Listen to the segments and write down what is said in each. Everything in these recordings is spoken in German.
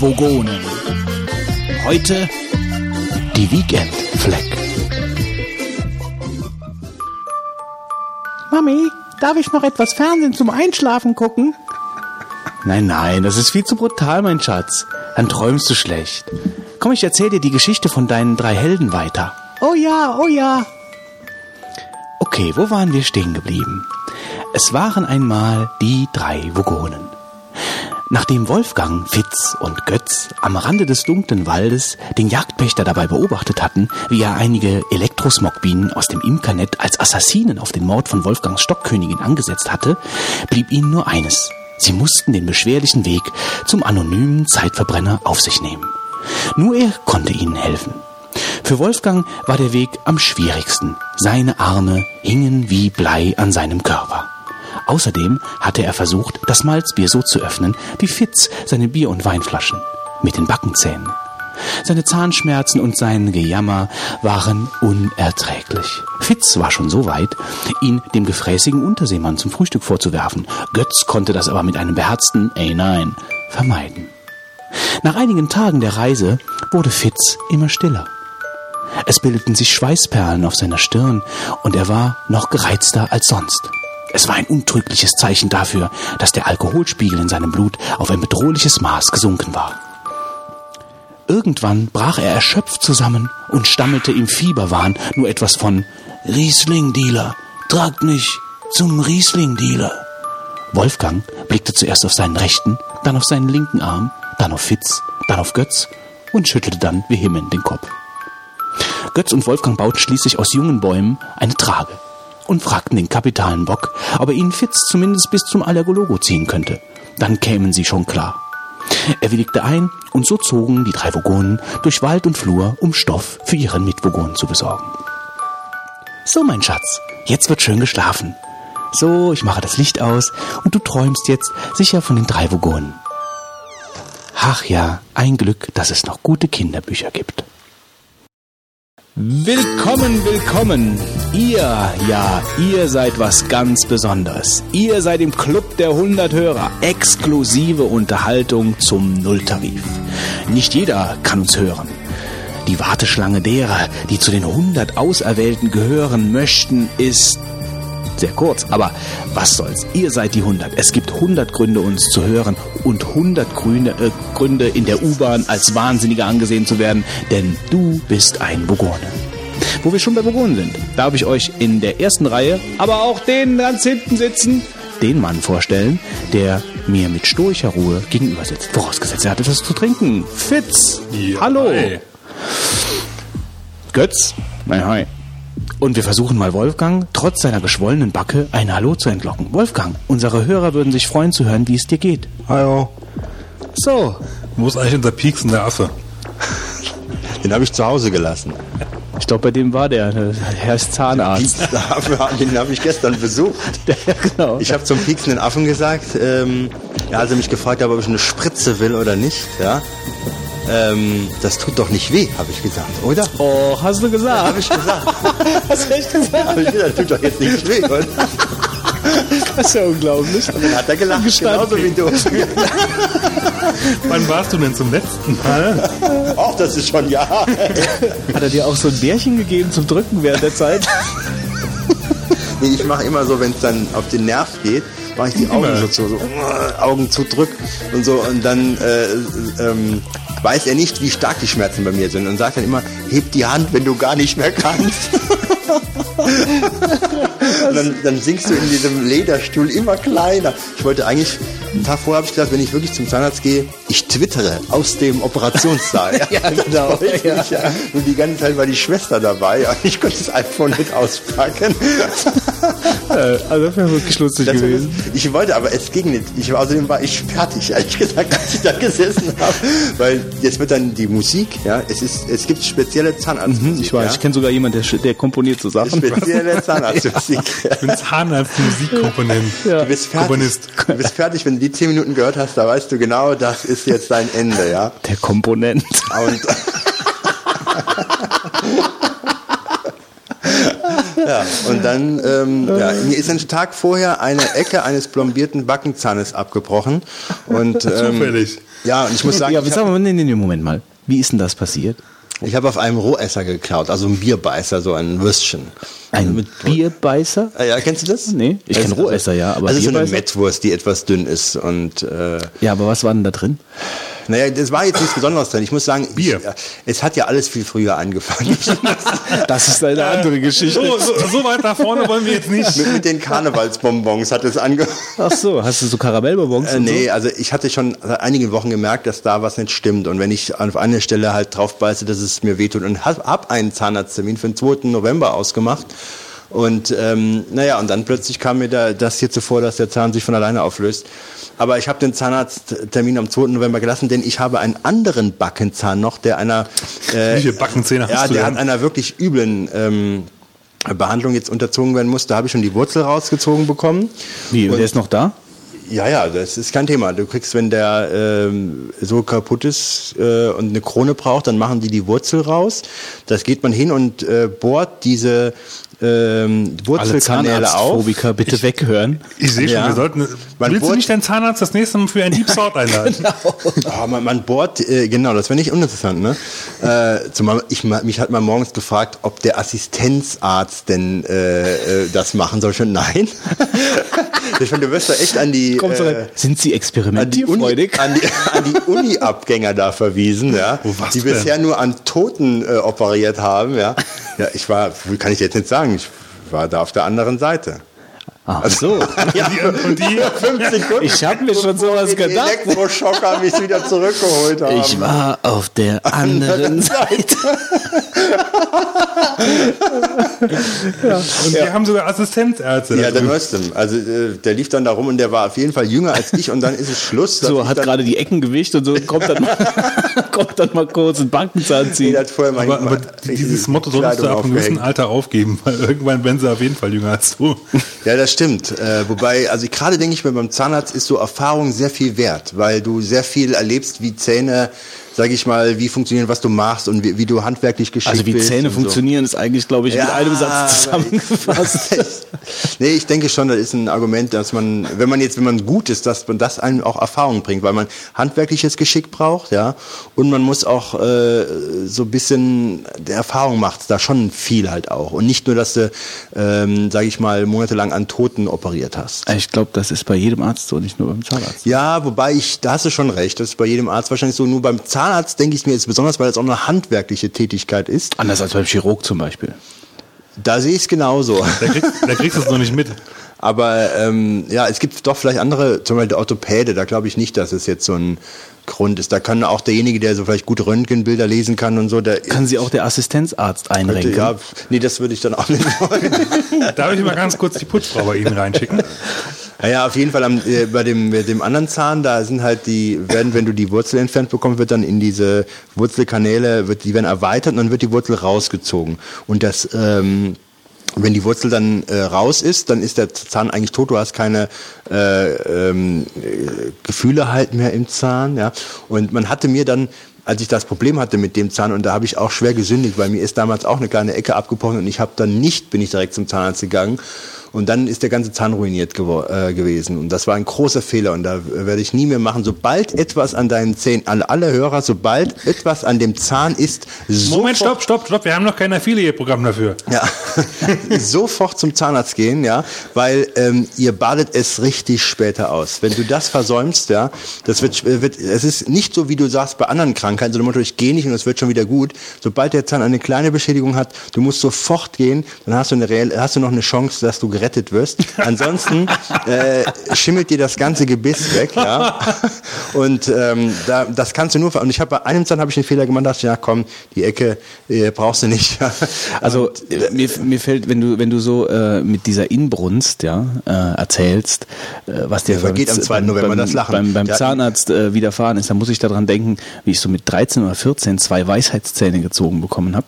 Vogonen. Heute die Weekend-Fleck. Mami, darf ich noch etwas Fernsehen zum Einschlafen gucken? Nein, nein, das ist viel zu brutal, mein Schatz. Dann träumst du schlecht. Komm, ich erzähl dir die Geschichte von deinen drei Helden weiter. Oh ja, oh ja. Okay, wo waren wir stehen geblieben? Es waren einmal die drei Vogonen. Nachdem Wolfgang, Fitz und Götz am Rande des dunklen Waldes den Jagdpächter dabei beobachtet hatten, wie er einige Elektrosmogbienen aus dem Imkernet als Assassinen auf den Mord von Wolfgangs Stockkönigin angesetzt hatte, blieb ihnen nur eines. Sie mussten den beschwerlichen Weg zum anonymen Zeitverbrenner auf sich nehmen. Nur er konnte ihnen helfen. Für Wolfgang war der Weg am schwierigsten. Seine Arme hingen wie Blei an seinem Körper. Außerdem hatte er versucht, das Malzbier so zu öffnen, wie Fitz seine Bier- und Weinflaschen, mit den Backenzähnen. Seine Zahnschmerzen und sein Gejammer waren unerträglich. Fitz war schon so weit, ihn dem gefräßigen Unterseemann zum Frühstück vorzuwerfen. Götz konnte das aber mit einem beherzten Ey nein vermeiden. Nach einigen Tagen der Reise wurde Fitz immer stiller. Es bildeten sich Schweißperlen auf seiner Stirn und er war noch gereizter als sonst. Es war ein untrügliches Zeichen dafür, dass der Alkoholspiegel in seinem Blut auf ein bedrohliches Maß gesunken war. Irgendwann brach er erschöpft zusammen und stammelte im Fieberwahn nur etwas von Riesling-Dealer, tragt mich zum Riesling-Dealer. Wolfgang blickte zuerst auf seinen rechten, dann auf seinen linken Arm, dann auf Fitz, dann auf Götz und schüttelte dann vehement den Kopf. Götz und Wolfgang bauten schließlich aus jungen Bäumen eine Trage und fragten den kapitalen Bock, ob er ihnen Fitz zumindest bis zum Allergologo ziehen könnte. Dann kämen sie schon klar. Er willigte ein und so zogen die drei Vogonen durch Wald und Flur, um Stoff für ihren Mitvogonen zu besorgen. So, mein Schatz, jetzt wird schön geschlafen. So, ich mache das Licht aus und du träumst jetzt sicher von den drei Vogonen. Ach ja, ein Glück, dass es noch gute Kinderbücher gibt. Willkommen, willkommen. Ihr, ja, ihr seid was ganz Besonderes. Ihr seid im Club der 100 Hörer. Exklusive Unterhaltung zum Nulltarif. Nicht jeder kann uns hören. Die Warteschlange derer, die zu den 100 Auserwählten gehören möchten, ist sehr kurz, aber was soll's? Ihr seid die 100. Es gibt 100 Gründe, uns zu hören und 100 Gründe, äh, Gründe in der U-Bahn als Wahnsinniger angesehen zu werden, denn du bist ein Bogone. Wo wir schon bei Bogonen sind, darf ich euch in der ersten Reihe, aber auch den ganz hinten sitzen, den Mann vorstellen, der mir mit stoischer Ruhe gegenüber sitzt. Vorausgesetzt, er hat etwas zu trinken. Fitz, Ja, hallo. hi. Götz, mein Hi. Und wir versuchen mal Wolfgang, trotz seiner geschwollenen Backe, ein Hallo zu entlocken. Wolfgang, unsere Hörer würden sich freuen zu hören, wie es dir geht. Hallo. So, Wo ist eigentlich unser piepsender Affe? Den habe ich zu Hause gelassen. ich glaube, bei dem war der, der Herr ist Zahnarzt. Den habe ich gestern besucht. Der, genau. Ich habe zum pieksenden Affen gesagt, ähm, ja, als er mich gefragt hat, ob ich eine Spritze will oder nicht, ja, ähm, das tut doch nicht weh, habe ich gesagt, oder? oh, hast du gesagt? Habe ich gesagt. Hast du echt gesagt? Habe ich gesagt, das tut doch jetzt nicht weh, oder? Das ist ja unglaublich. Und dann hat er gelacht, genauso wie du. Wann warst du denn zum letzten Mal? Auch das ist schon ja. Hat er dir auch so ein Bärchen gegeben zum Drücken während der Zeit? Nee, ich mache immer so, wenn es dann auf den Nerv geht, mache ich die Augen so zu, so Augen zudrück und so und dann äh, ähm, weiß er nicht, wie stark die Schmerzen bei mir sind und sagt dann immer, heb die Hand, wenn du gar nicht mehr kannst. dann, dann sinkst du in diesem Lederstuhl immer kleiner. Ich wollte eigentlich, einen Tag vorher habe ich gesagt, wenn ich wirklich zum Zahnarzt gehe, ich twittere aus dem Operationssaal. ja, genau. Ja. Ja. Und die ganze Zeit war die Schwester dabei und ich konnte das iPhone nicht auspacken. Also das wäre wirklich lustig Das, gewesen. ich wollte, aber es ging nicht. Ich, war- außerdem war ich fertig, ehrlich gesagt, als ich da gesessen habe. Weil jetzt wird dann die Musik, ja, es ist, es gibt spezielle Zahnarztmusik. Mhm, Ich weiß, ja? ich kenne sogar jemanden, der, der komponiert so Sachen. Spezielle Zahnarztmusik. Ich bin Zahnarzt, Musikkomponent. Du bist fertig. Komponist. Du bist fertig, wenn du die zehn Minuten gehört hast, da weißt du genau, das ist jetzt dein Ende, ja. Der Komponent. Und ja, und dann ähm, ja, mir ist ein Tag vorher eine Ecke eines plombierten Backenzahnes abgebrochen und ähm, Zufällig. Ja, und ich muss sagen, ja, ich sag mal, nee, nee, nee, Moment mal. Wie ist denn das passiert? Ich habe auf einem Rohesser geklaut, also ein Bierbeißer, so ein Würstchen. Ein Also mit, Bierbeißer? Ah ja, kennst du das? Nee, ich kenn Also- Rohesser, ja, aber Das ist so eine? Mettwurst, die etwas dünn ist und äh, Ja, aber was war denn da drin? naja, das war jetzt nichts Besonderes drin. Ich muss sagen, Bier. Ich, äh, es hat ja alles viel früher angefangen. Das ist eine andere Geschichte. So, so, so weit nach vorne wollen wir jetzt nicht. mit, mit den Karnevalsbonbons hat es angefangen. Ach so, hast du so Karamellbonbons Äh, nee, also ich hatte schon seit einigen Wochen gemerkt, dass da was nicht stimmt. Und wenn ich auf eine Stelle halt drauf beiße, dass es mir wehtut. Und hab, hab einen Zahnarzttermin für den 2. November ausgemacht. Und ähm, naja, und dann plötzlich kam mir da das hier zuvor, dass der Zahn sich von alleine auflöst. Aber ich habe den Zahnarzttermin am 2. November gelassen, denn ich habe einen anderen Backenzahn noch, der einer... Äh, Wie viele Backenzähne ja, hast du der denn? hat einer wirklich üblen... Ähm, Behandlung jetzt unterzogen werden muss, da habe ich schon die Wurzel rausgezogen bekommen. Wie, Und- der ist noch da? ja, ja, das ist kein Thema. Du kriegst, wenn der ähm, so kaputt ist äh, und eine Krone braucht, dann machen die die Wurzel raus. Das geht man hin und äh, bohrt diese ähm, Alle Wurzelkanäle auf. Bitte weghören. Ich sehe schon, Ja. wir sollten. Man willst du nicht deinen Zahnarzt das nächste Mal für ein Deep South einladen? Ah, man, man bohrt, äh, genau, das wäre nicht uninteressant, ne? Äh, zumal ich, mich hat mal morgens gefragt, ob der Assistenzarzt denn äh, äh, das machen soll. Schon nein. ich finde, du wirst da echt an die, Kommt äh. Sind Sie an die, Uni, experimentierfreudig? an die, an die Uni-Abgänger da verwiesen, ja, Oh, was die denn? bisher nur an Toten äh, operiert haben, ja. Ja, ich war, kann ich jetzt nicht sagen, ich war da auf der anderen Seite. Ach so. Ja, Und die, fünf Sekunden. Ich hab mir schon sowas die gedacht. Elektroschocker mich wieder zurückgeholt haben. Ich war auf der anderen Seite. Und die haben sogar Assistenzärzte. Ja, der. Neuestem. Also äh, der lief dann da rum und der war auf jeden Fall jünger als ich und dann ist es Schluss. So, hat gerade die Ecken gewischt und so kommt dann mal, kommt dann mal kurz ein Backenzahn Nee, ziehen. der hat vorher mal aber, aber dieses die Motto solltest du ab einem gewissen. Alter aufgeben, weil irgendwann werden sie auf jeden Fall jünger als du. Ja, das stimmt. Äh, wobei, also gerade denke ich mir, beim Zahnarzt ist so Erfahrung sehr viel wert, weil du sehr viel erlebst, wie Zähne, sag ich mal, wie funktionieren, was du machst und wie, wie du handwerklich geschickt Also wie bist. Zähne und so. funktionieren, ist eigentlich, glaube ich, mit Ja, einem Satz zusammengefasst. nee, ich denke schon, das ist ein Argument, dass man, wenn man jetzt, wenn man gut ist, dass man das einem auch Erfahrung bringt, weil man handwerkliches Geschick braucht, ja, und man muss auch äh, so ein bisschen der Erfahrung macht, da schon viel halt auch und nicht nur, dass du, ähm, sage ich mal, monatelang an Toten operiert hast. Ich glaube, das ist bei jedem Arzt so, nicht nur beim Zahnarzt. Ja, wobei ich, da hast du schon recht, das ist bei jedem Arzt wahrscheinlich so. Nur beim Zahnarzt denke ich mir jetzt besonders, weil es auch eine handwerkliche Tätigkeit ist. Anders als beim Chirurg zum Beispiel. Da sehe ich es genauso. Da kriegst, da kriegst du es noch nicht mit. Aber ähm, ja, es gibt doch vielleicht andere, zum Beispiel der Orthopäde, da glaube ich nicht, dass es jetzt so ein Grund ist. Da kann auch derjenige, der so vielleicht gut Röntgenbilder lesen kann und so, der Kann sie auch der Assistenzarzt einrenken? ja, nee, das würde ich dann auch nicht wollen. Darf ich mal ganz kurz die Putzfrau bei Ihnen reinschicken? Naja, auf jeden Fall am, äh, bei dem, bei dem anderen Zahn, da sind halt die, werden, wenn du die Wurzel entfernt bekommst, wird dann in diese Wurzelkanäle, wird, die werden erweitert und dann wird die Wurzel rausgezogen. Und das, ähm, wenn die Wurzel dann äh, raus ist, dann ist der Zahn eigentlich tot. Du hast keine äh, ähm, äh, Gefühle halt mehr im Zahn. Ja. Und man hatte mir dann als ich das Problem hatte mit dem Zahn und da habe ich auch schwer gesündigt, weil mir ist damals auch eine kleine Ecke abgebrochen und ich habe dann nicht, bin ich direkt zum Zahnarzt gegangen und dann ist der ganze Zahn ruiniert äh, gewesen und das war ein großer Fehler und da werde ich nie mehr machen. Sobald etwas an deinen Zähnen, alle, alle Hörer, sobald etwas an dem Zahn ist, Moment, stopp, stopp, stopp. Wir haben noch kein Affiliate-Programm dafür. ja, sofort zum Zahnarzt gehen, ja, weil ähm, ihr badet es richtig später aus. Wenn du das versäumst, ja, das wird, wird, es ist nicht so, wie du sagst bei anderen Krankheiten, so dem Motto, ich gehe nicht und es wird schon wieder gut. Sobald der Zahn eine kleine Beschädigung hat, du musst sofort gehen, dann hast du eine hast du noch eine Chance, dass du gerettet wirst. Ansonsten äh, schimmelt dir das ganze Gebiss weg, ja. Und ähm, da, das kannst du nur. Und ich habe bei einem Zahn habe ich einen Fehler gemacht, dachte, ja komm, die Ecke äh, brauchst du nicht. Also äh, mir, mir fällt, wenn du wenn du so äh, mit dieser Inbrunst ja äh, erzählst, äh, was dir vergeht am 2. November beim, das Lachen. beim, beim Ja. Zahnarzt äh, widerfahren ist, dann muss ich daran denken, wie ich so mit 13 oder 14 zwei Weisheitszähne gezogen bekommen habe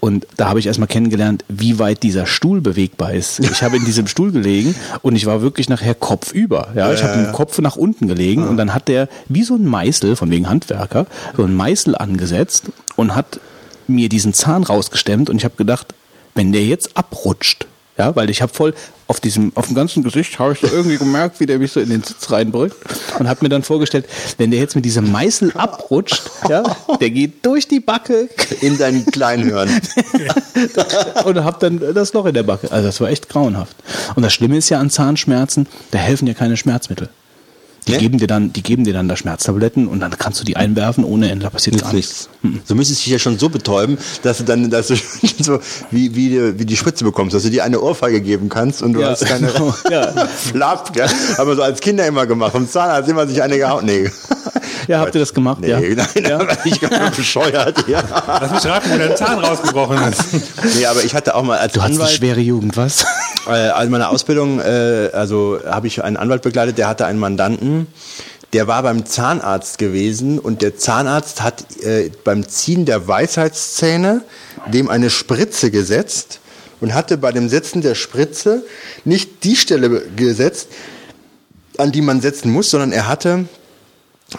und da habe ich erstmal kennengelernt, wie weit dieser Stuhl bewegbar ist. Ich habe in diesem Stuhl gelegen und ich war wirklich nachher kopfüber. Ja, ich habe den Kopf nach unten gelegen und dann hat der wie so ein Meißel von wegen Handwerker so ein Meißel angesetzt und hat mir diesen Zahn rausgestemmt und ich habe gedacht, wenn der jetzt abrutscht, ja, weil ich habe voll auf diesem, auf dem ganzen Gesicht habe ich so irgendwie gemerkt, wie der mich so in den Sitz reinbrückt und habe mir dann vorgestellt, wenn der jetzt mit diesem Meißel abrutscht, ja, der geht durch die Backe In deinen Kleinhirn. und hab dann das Loch in der Backe. Also das war echt grauenhaft. Und das Schlimme ist ja an Zahnschmerzen, da helfen ja keine Schmerzmittel. Die Ne? geben dir dann, die geben dir dann da Schmerztabletten und dann kannst du die einwerfen ohne Ende, da passiert gar nichts. Du müsstest dich ja schon so betäuben, dass du dann, dass du so wie, wie, die- wie die Spritze bekommst, dass du dir eine Ohrfeige geben kannst und du Ja, hast keine ja. Flapp, gell? Haben wir so als Kinder immer gemacht. Vom Zahnarzt immer sich eine gehauen. Nee. Ja, habt ihr das gemacht? Nee, ja. nein, ja. aber ich ganz bescheuert. Ja. Lass mich raten, wo dein Zahn rausgebrochen ist. Nee, aber ich hatte auch mal als Du hattest eine Anwalt, schwere Jugend, was? äh, als meine Ausbildung, äh, also habe ich einen Anwalt begleitet, der hatte einen Mandanten, der war beim Zahnarzt gewesen und der Zahnarzt hat äh, beim Ziehen der Weisheitszähne dem eine Spritze gesetzt und hatte bei dem Setzen der Spritze nicht die Stelle gesetzt, an die man setzen muss, sondern er hatte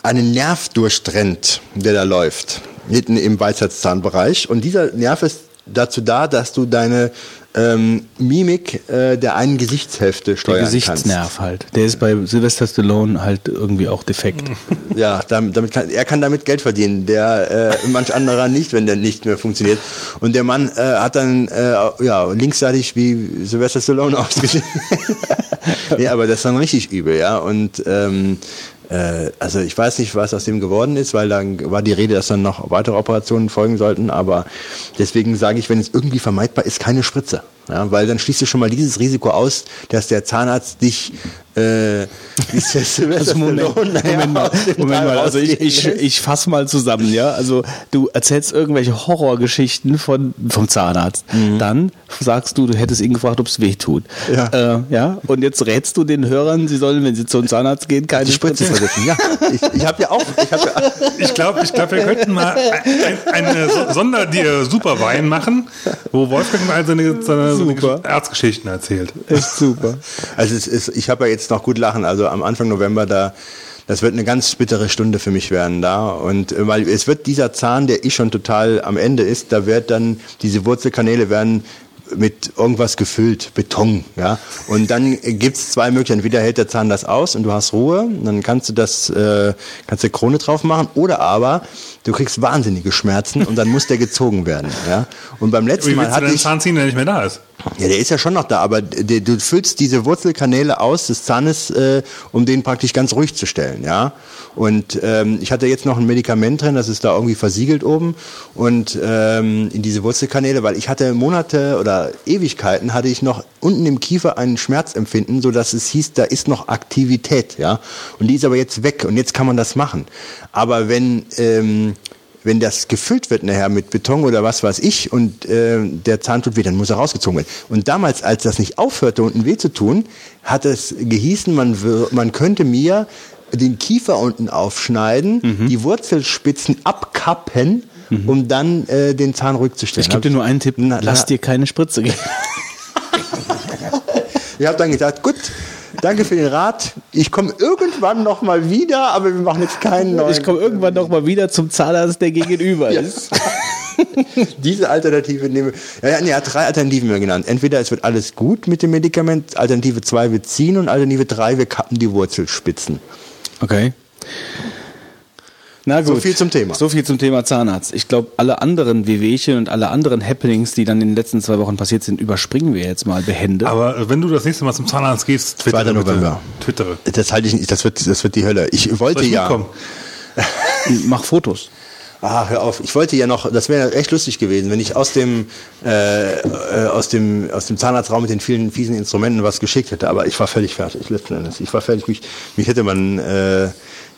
einen Nerv durchtrennt, der da läuft, mitten im Weisheitszahnbereich. Und dieser Nerv ist dazu da, dass du deine ähm, Mimik äh, der einen Gesichtshälfte Der steuern Gesichtsnerv halt. Der ist bei Sylvester Stallone halt irgendwie auch defekt. kannst. Ja, damit, damit kann, er kann damit Geld verdienen, der äh, manch anderer nicht, wenn der nicht mehr funktioniert. Und der Mann äh, hat dann äh, ja linksseitig wie Sylvester Stallone ausgesehen. nee, aber das war richtig übel, ja. Und ähm, äh, also ich weiß nicht, was aus dem geworden ist, weil dann war die Rede, dass dann noch weitere Operationen folgen sollten. Aber deswegen sage ich, wenn es irgendwie vermeidbar ist, keine Spritze. Ja, weil dann schließt du schon mal dieses Risiko aus, dass der Zahnarzt dich äh, wie ist Sylvester Also Moment, Stallone nachher Moment mal, Moment mal, also ich, ich, ich fass mal zusammen, ja. Also du erzählst irgendwelche Horrorgeschichten von, vom Zahnarzt. Dann sagst du, du hättest ihn gefragt, ob es weh tut. Ja. Äh, ja. Und jetzt rätst du den Hörern, sie sollen, wenn sie zum Zahnarzt gehen, keine die Spritze versetzen. Ja, ich, ich habe ja auch, ich ja, Ich glaube, ich glaub, wir könnten mal ein, eine So- Sonder-Superwein machen, wo Wolfgang mal seine, seine, seine Arztgeschichten erzählt. Echt super. Also es ist, ich habe ja jetzt noch gut lachen. Also am Anfang November da, das wird eine ganz bittere Stunde für mich werden da. Und äh, weil es wird dieser Zahn, der eh schon total am Ende ist, da wird dann diese Wurzelkanäle werden mit irgendwas gefüllt, Beton, ja. Und dann gibt's zwei Möglichkeiten. Entweder hält der Zahn das aus und du hast Ruhe, dann kannst du das, äh, kannst du Krone drauf machen, oder aber du kriegst wahnsinnige Schmerzen und dann muss der gezogen werden, ja. Und beim letzten Wie Mal hatte ich Zahn ziehen, der nicht mehr da ist? ja, der ist ja schon noch da, aber der, du füllst diese Wurzelkanäle aus des Zahnes, äh, um den praktisch ganz ruhig zu stellen, ja. Und ähm, ich hatte jetzt noch ein Medikament drin, das ist da irgendwie versiegelt oben und ähm, in diese Wurzelkanäle, weil ich hatte Monate oder Ewigkeiten hatte ich noch unten im Kiefer einen Schmerzempfinden, so dass es hieß, da ist noch Aktivität, ja. Und die ist aber jetzt weg und jetzt kann man das machen. Aber wenn ähm, wenn das gefüllt wird nachher mit Beton oder was weiß ich und äh, der Zahn tut weh, dann muss er rausgezogen werden. Und damals, als das nicht aufhörte, unten weh zu tun, hat es gehießen, man, man könnte mir den Kiefer unten aufschneiden, Mhm. die Wurzelspitzen abkappen, um dann äh, den Zahn ruhig zu stellen. Ich gebe dir nur einen Tipp, Na, lass na- dir keine Spritze geben. Ich habe dann gesagt, gut, danke für den Rat. Ich komme irgendwann noch mal wieder, aber wir machen jetzt keinen neuen. Ich komme irgendwann noch mal wieder zum Zahnarzt, der gegenüber ist. Diese Alternative nehme ja, ja, nee, er hat drei Alternativen mir genannt. Entweder es wird alles gut mit dem Medikament, Alternative 2 wir ziehen und Alternative 3 wir kappen die Wurzelspitzen. Okay. Na gut. So viel zum Thema. So viel zum Thema Zahnarzt. Ich glaube, alle anderen Wehwehchen und alle anderen Happenings, die dann in den letzten zwei Wochen passiert sind, überspringen wir jetzt mal behende. Aber wenn du das nächste Mal zum Zahnarzt gehst, twittere 2. bitte. November. Twittere. Das halte ich nicht, das wird, das wird die Hölle. Ich wollte Soll ich ja. mitkommen? Mach Fotos. Ah, hör auf. Ich wollte ja noch, das wäre echt lustig gewesen, wenn ich aus dem, äh, äh, aus dem, aus dem Zahnarztraum mit den vielen fiesen Instrumenten was geschickt hätte. Aber ich war völlig fertig, letzten Endes. Ich war fertig. Mich, mich hätte man äh,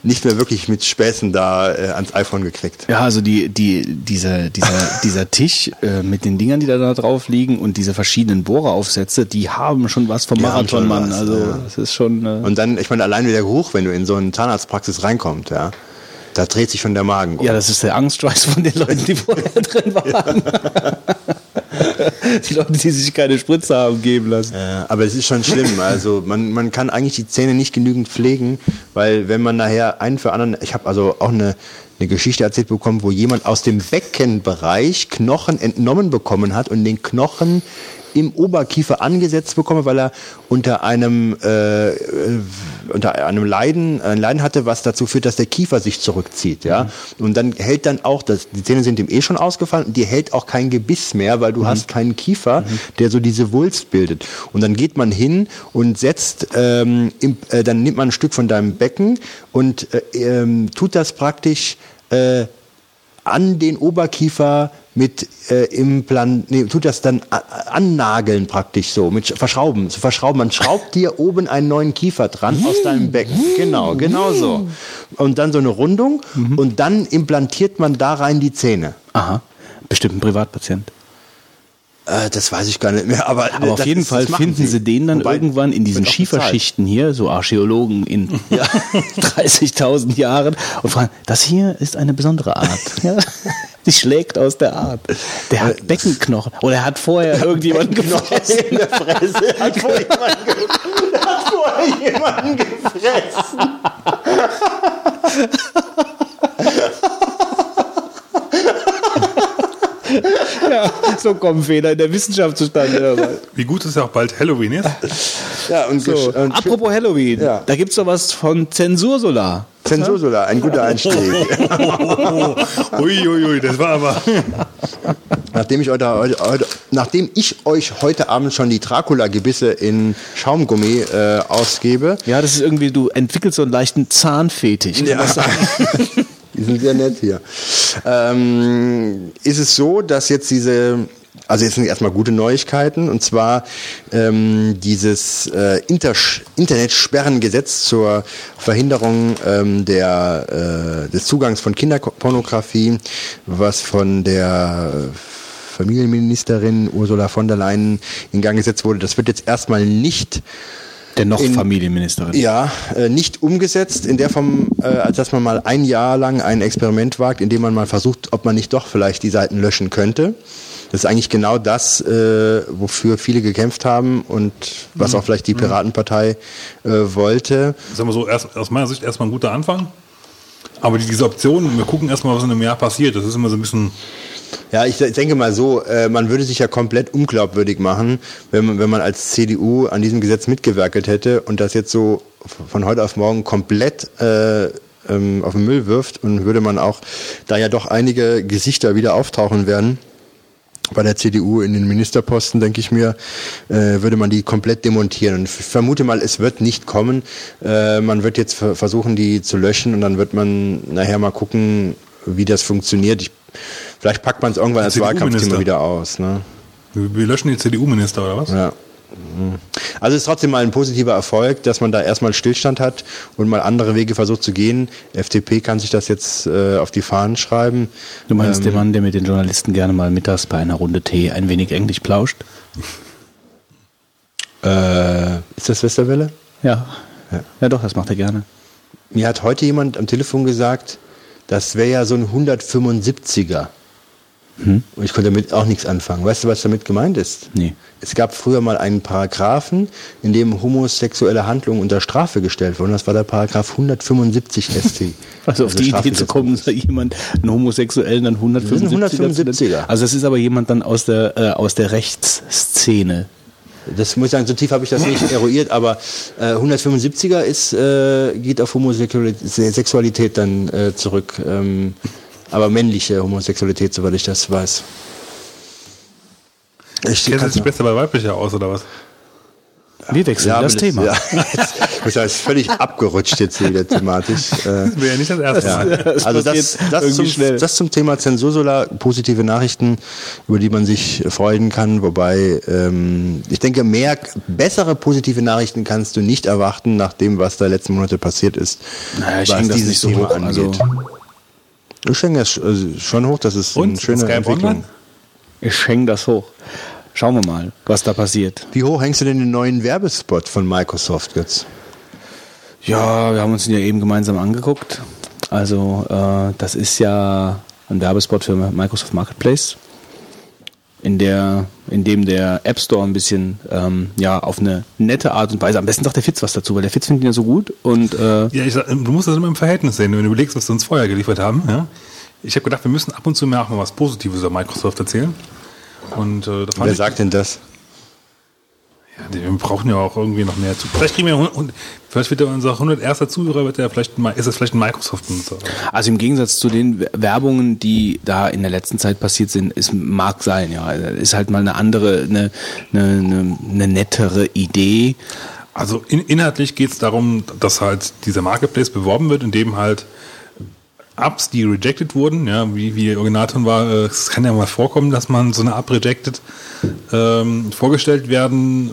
nicht mehr wirklich mit Späßen da äh, ans iPhone gekriegt. Ja, also die, die, dieser, dieser, dieser Tisch äh, mit den Dingern, die da, da drauf liegen und diese verschiedenen Bohreraufsätze, die haben schon was vom Marathonmann. Also ja. das ist schon. Äh, Und dann, ich meine, allein wieder Geruch, wenn du in so eine Zahnarztpraxis reinkommst, ja, da dreht sich schon der Magen. um. ja, das ist der Angstschweiß von den Leuten, die vorher drin waren. die Leute, die sich keine Spritze haben geben lassen. Äh, aber es ist schon schlimm. Also man, man kann eigentlich die Zähne nicht genügend pflegen, weil wenn man nachher einen für anderen, ich habe also auch eine, eine Geschichte erzählt bekommen, wo jemand aus dem Beckenbereich Knochen entnommen bekommen hat und den Knochen im Oberkiefer angesetzt bekomme, weil er unter einem äh, unter einem Leiden ein Leiden hatte, was dazu führt, dass der Kiefer sich zurückzieht, ja. Mhm. Und dann hält dann auch das die Zähne sind ihm eh schon ausgefallen und die hält auch kein Gebiss mehr, weil du mhm. hast keinen Kiefer, mhm. der so diese Wulst bildet. Und dann geht man hin und setzt ähm, im, äh, dann nimmt man ein Stück von deinem Becken und äh, ähm, tut das praktisch äh, an den Oberkiefer mit äh, Implant, nee, tut das dann annageln praktisch so, mit verschrauben, zu verschrauben. Man schraubt dir oben einen neuen Kiefer dran aus deinem Becken. Genau, genau so. Und dann so eine Rundung mhm. und dann implantiert man da rein die Zähne. Aha. Bestimmt ein Privatpatient. Äh, das weiß ich gar nicht mehr. Aber, aber auf jeden ist, Fall finden sie. sie den dann Wobei, irgendwann in diesen Schieferschichten hier, so Archäologen in ja. 30.000 Jahren und fragen, das hier ist eine besondere Art. Ja? Die schlägt aus der Art. Der hat äh, Beckenknochen. Oder er hat vorher irgendjemanden gefressen. In der Fresse. Hat vorher jemanden, ge hat vorher jemanden gefressen. ja, so kommen Fehler in der Wissenschaft zustande. Wie gut es ja auch bald Halloween ist. Ja, und, so. und Apropos Halloween, ja. da gibt es doch was von Zensursolar. Zensursolar, ein guter Einstieg. Uiuiui, ui, ui, das war aber. Nachdem ich, heute, heute, nachdem ich euch heute Abend schon die Dracula-Gebisse in Schaumgummi äh, ausgebe. Ja, das ist irgendwie, du entwickelst so einen leichten Zahnfetisch. Ja. Die sind sehr nett hier. Ähm, ist es so, dass jetzt diese also jetzt sind erstmal gute Neuigkeiten und zwar ähm, dieses äh, Inter Internetsperrengesetz zur Verhinderung ähm, der, äh, des Zugangs von Kinderpornografie, was von der Familienministerin Ursula von der Leyen in Gang gesetzt wurde. Das wird jetzt erstmal nicht der noch in, Familienministerin. Ja, äh, nicht umgesetzt in der Form, äh, als dass man mal ein Jahr lang ein Experiment wagt, in dem man mal versucht, ob man nicht doch vielleicht die Seiten löschen könnte. Das ist eigentlich genau das, äh, wofür viele gekämpft haben und was mhm. auch vielleicht die mhm. Piratenpartei äh, wollte. Sagen wir so, erst, aus meiner Sicht erstmal ein guter Anfang. Aber diese Option, wir gucken erstmal, was in einem Jahr passiert, das ist immer so ein bisschen ja, ich denke mal so, äh, man würde sich ja komplett unglaubwürdig machen, wenn man, wenn man als CDU an diesem Gesetz mitgewerkelt hätte und das jetzt so von heute auf morgen komplett äh, ähm, auf den Müll wirft und würde man auch, da ja doch einige Gesichter wieder auftauchen werden, bei der CDU in den Ministerposten, denke ich mir, äh, würde man die komplett demontieren. Und ich vermute mal, es wird nicht kommen. Äh, man wird jetzt versuchen, die zu löschen und dann wird man nachher mal gucken, wie das funktioniert. Ich Vielleicht packt man es irgendwann als Wahlkampfthema wieder aus. Ne? Wir löschen die CDU-Minister oder was? Ja. Also es ist trotzdem mal ein positiver Erfolg, dass man da erstmal Stillstand hat und mal andere Wege versucht zu gehen. FDP kann sich das jetzt äh, auf die Fahnen schreiben. Du meinst ähm, der Mann, der mit den Journalisten gerne mal mittags bei einer Runde Tee ein wenig Englisch plauscht? Äh, ist das Westerwelle? Ja. ja. Ja doch, das macht er gerne. Mir hat heute jemand am Telefon gesagt, das wäre ja so ein 175er. Hm? Und ich konnte damit auch nichts anfangen. Weißt du, was damit gemeint ist? Nee. Es gab früher mal einen Paragraphen, in dem homosexuelle Handlungen unter Strafe gestellt wurden. Das war der Paragraph 175 ST. Also, auf also die Idee zu kommen, dass jemand einen Homosexuellen dann 175 175er. Also das ist aber jemand dann aus der, äh, aus der Rechtsszene. Das muss ich sagen, so tief habe ich das nicht eruiert, aber äh, 175er ist, äh, geht auf Homosexualität dann äh, zurück. Ähm, aber männliche Homosexualität, soweit ich das weiß. Ich Kennst du sich besser bei weiblicher aus, oder was? Wir wechseln ja, das Thema. Ja, das ist völlig abgerutscht jetzt wieder thematisch. Das wäre ja nicht das erste Mal. Ja. Also das, das, zum, das zum Thema Zensursolar, positive Nachrichten, über die man sich freuen kann. Wobei ähm, ich denke, mehr bessere positive Nachrichten kannst du nicht erwarten, nach dem, was da letzten Monate passiert ist. Naja, ich was dieses so Thema hoch, angeht. Also ich hänge das also schon hoch, das ist Und? eine schöne Skype Entwicklung. Online? Ich hänge das hoch. Schauen wir mal, was da passiert. Wie hoch hängst du denn den neuen Werbespot von Microsoft jetzt? Ja, wir haben uns den ja eben gemeinsam angeguckt. Also äh, das ist ja ein Werbespot für Microsoft Marketplace in der, in dem der App Store ein bisschen ähm, ja auf eine nette Art und Weise. Am besten sagt der Fitz was dazu, weil der Fitz findet ihn ja so gut und äh ja, ich sag, du musst das immer im Verhältnis sehen, wenn du überlegst, was sie uns vorher geliefert haben. Ja? Ich habe gedacht, wir müssen ab und zu mehr auch mal was Positives über Microsoft erzählen. Und äh, Wer sagt denn das? Ja, wir brauchen ja auch irgendwie noch mehr zu. Vielleicht kriegen wir und vielleicht wird ja unser 101. Zuhörer wird ja vielleicht ist es vielleicht ein Microsoft Benutzer. Also im Gegensatz zu den Werbungen, die da in der letzten Zeit passiert sind, ist mag sein, ja, ist halt mal eine andere, eine, eine, eine, eine nettere Idee. Also in, inhaltlich geht es darum, dass halt dieser Marketplace beworben wird, in dem halt Apps, die rejected wurden, ja, wie, wie Originaton war, äh, es kann ja mal vorkommen, dass man so eine App rejected ähm, vorgestellt werden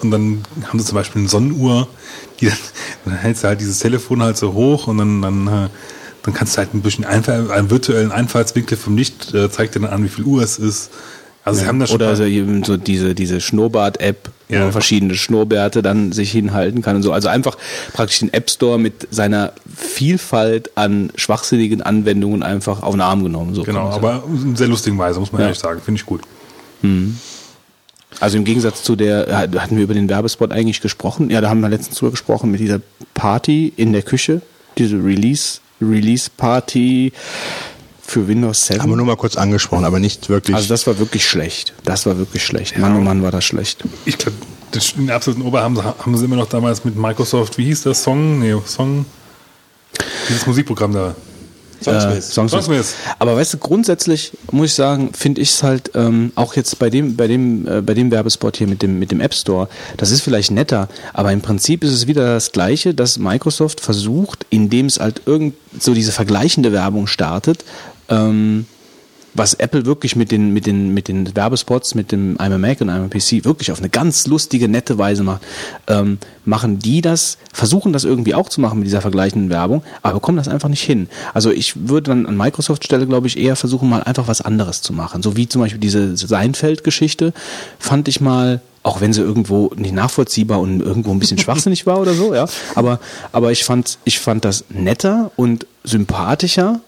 und dann haben sie zum Beispiel eine Sonnenuhr, die dann, dann hältst du halt dieses Telefon halt so hoch und dann, dann, äh, dann kannst du halt ein bisschen Einfall, einen virtuellen Einfallswinkel vom Licht, äh, zeigt dir dann an, wie viel Uhr es ist. Also sie haben da schon oder so, so diese diese Schnurrbart-App, ja. wo man verschiedene Schnurrbärte dann sich hinhalten kann und so. Also einfach praktisch den App Store mit seiner Vielfalt an schwachsinnigen Anwendungen einfach auf den Arm genommen. So genau, aber in sehr lustigen Weise muss man ja. ehrlich sagen, finde ich gut. Hm. Also im Gegensatz zu der, hatten wir über den Werbespot eigentlich gesprochen? Ja, da haben wir letztens drüber gesprochen mit dieser Party in der Küche, diese Release Release Party für Windows 7. Haben wir nur mal kurz angesprochen, aber nicht wirklich. Also das war wirklich schlecht. Das war wirklich schlecht. Ja. Mann, oh Mann, war das schlecht. Ich glaube, den absoluten Ober haben, haben sie immer noch damals mit Microsoft, wie hieß das? Song? Nee, Song. Dieses Musikprogramm da. Songsmith. Äh, Songsmith. Songsmith. Aber weißt du, grundsätzlich muss ich sagen, finde ich es halt ähm, auch jetzt bei dem, bei dem, äh, bei dem Werbespot hier mit dem, mit dem App Store, das ist vielleicht netter, aber im Prinzip ist es wieder das Gleiche, dass Microsoft versucht, indem es halt irgend so diese vergleichende Werbung startet, ähm, was Apple wirklich mit den, mit den, mit den Werbespots, mit dem einmal Mac und einmal PC wirklich auf eine ganz lustige, nette Weise macht, ähm, machen die das, versuchen das irgendwie auch zu machen mit dieser vergleichenden Werbung, aber bekommen das einfach nicht hin. Also ich würde dann an Microsoft Stelle, glaube ich, eher versuchen, mal einfach was anderes zu machen. So wie zum Beispiel diese Seinfeld-Geschichte fand ich mal auch wenn sie irgendwo nicht nachvollziehbar und irgendwo ein bisschen schwachsinnig war oder so, ja. Aber, aber ich fand, ich fand das netter und sympathischer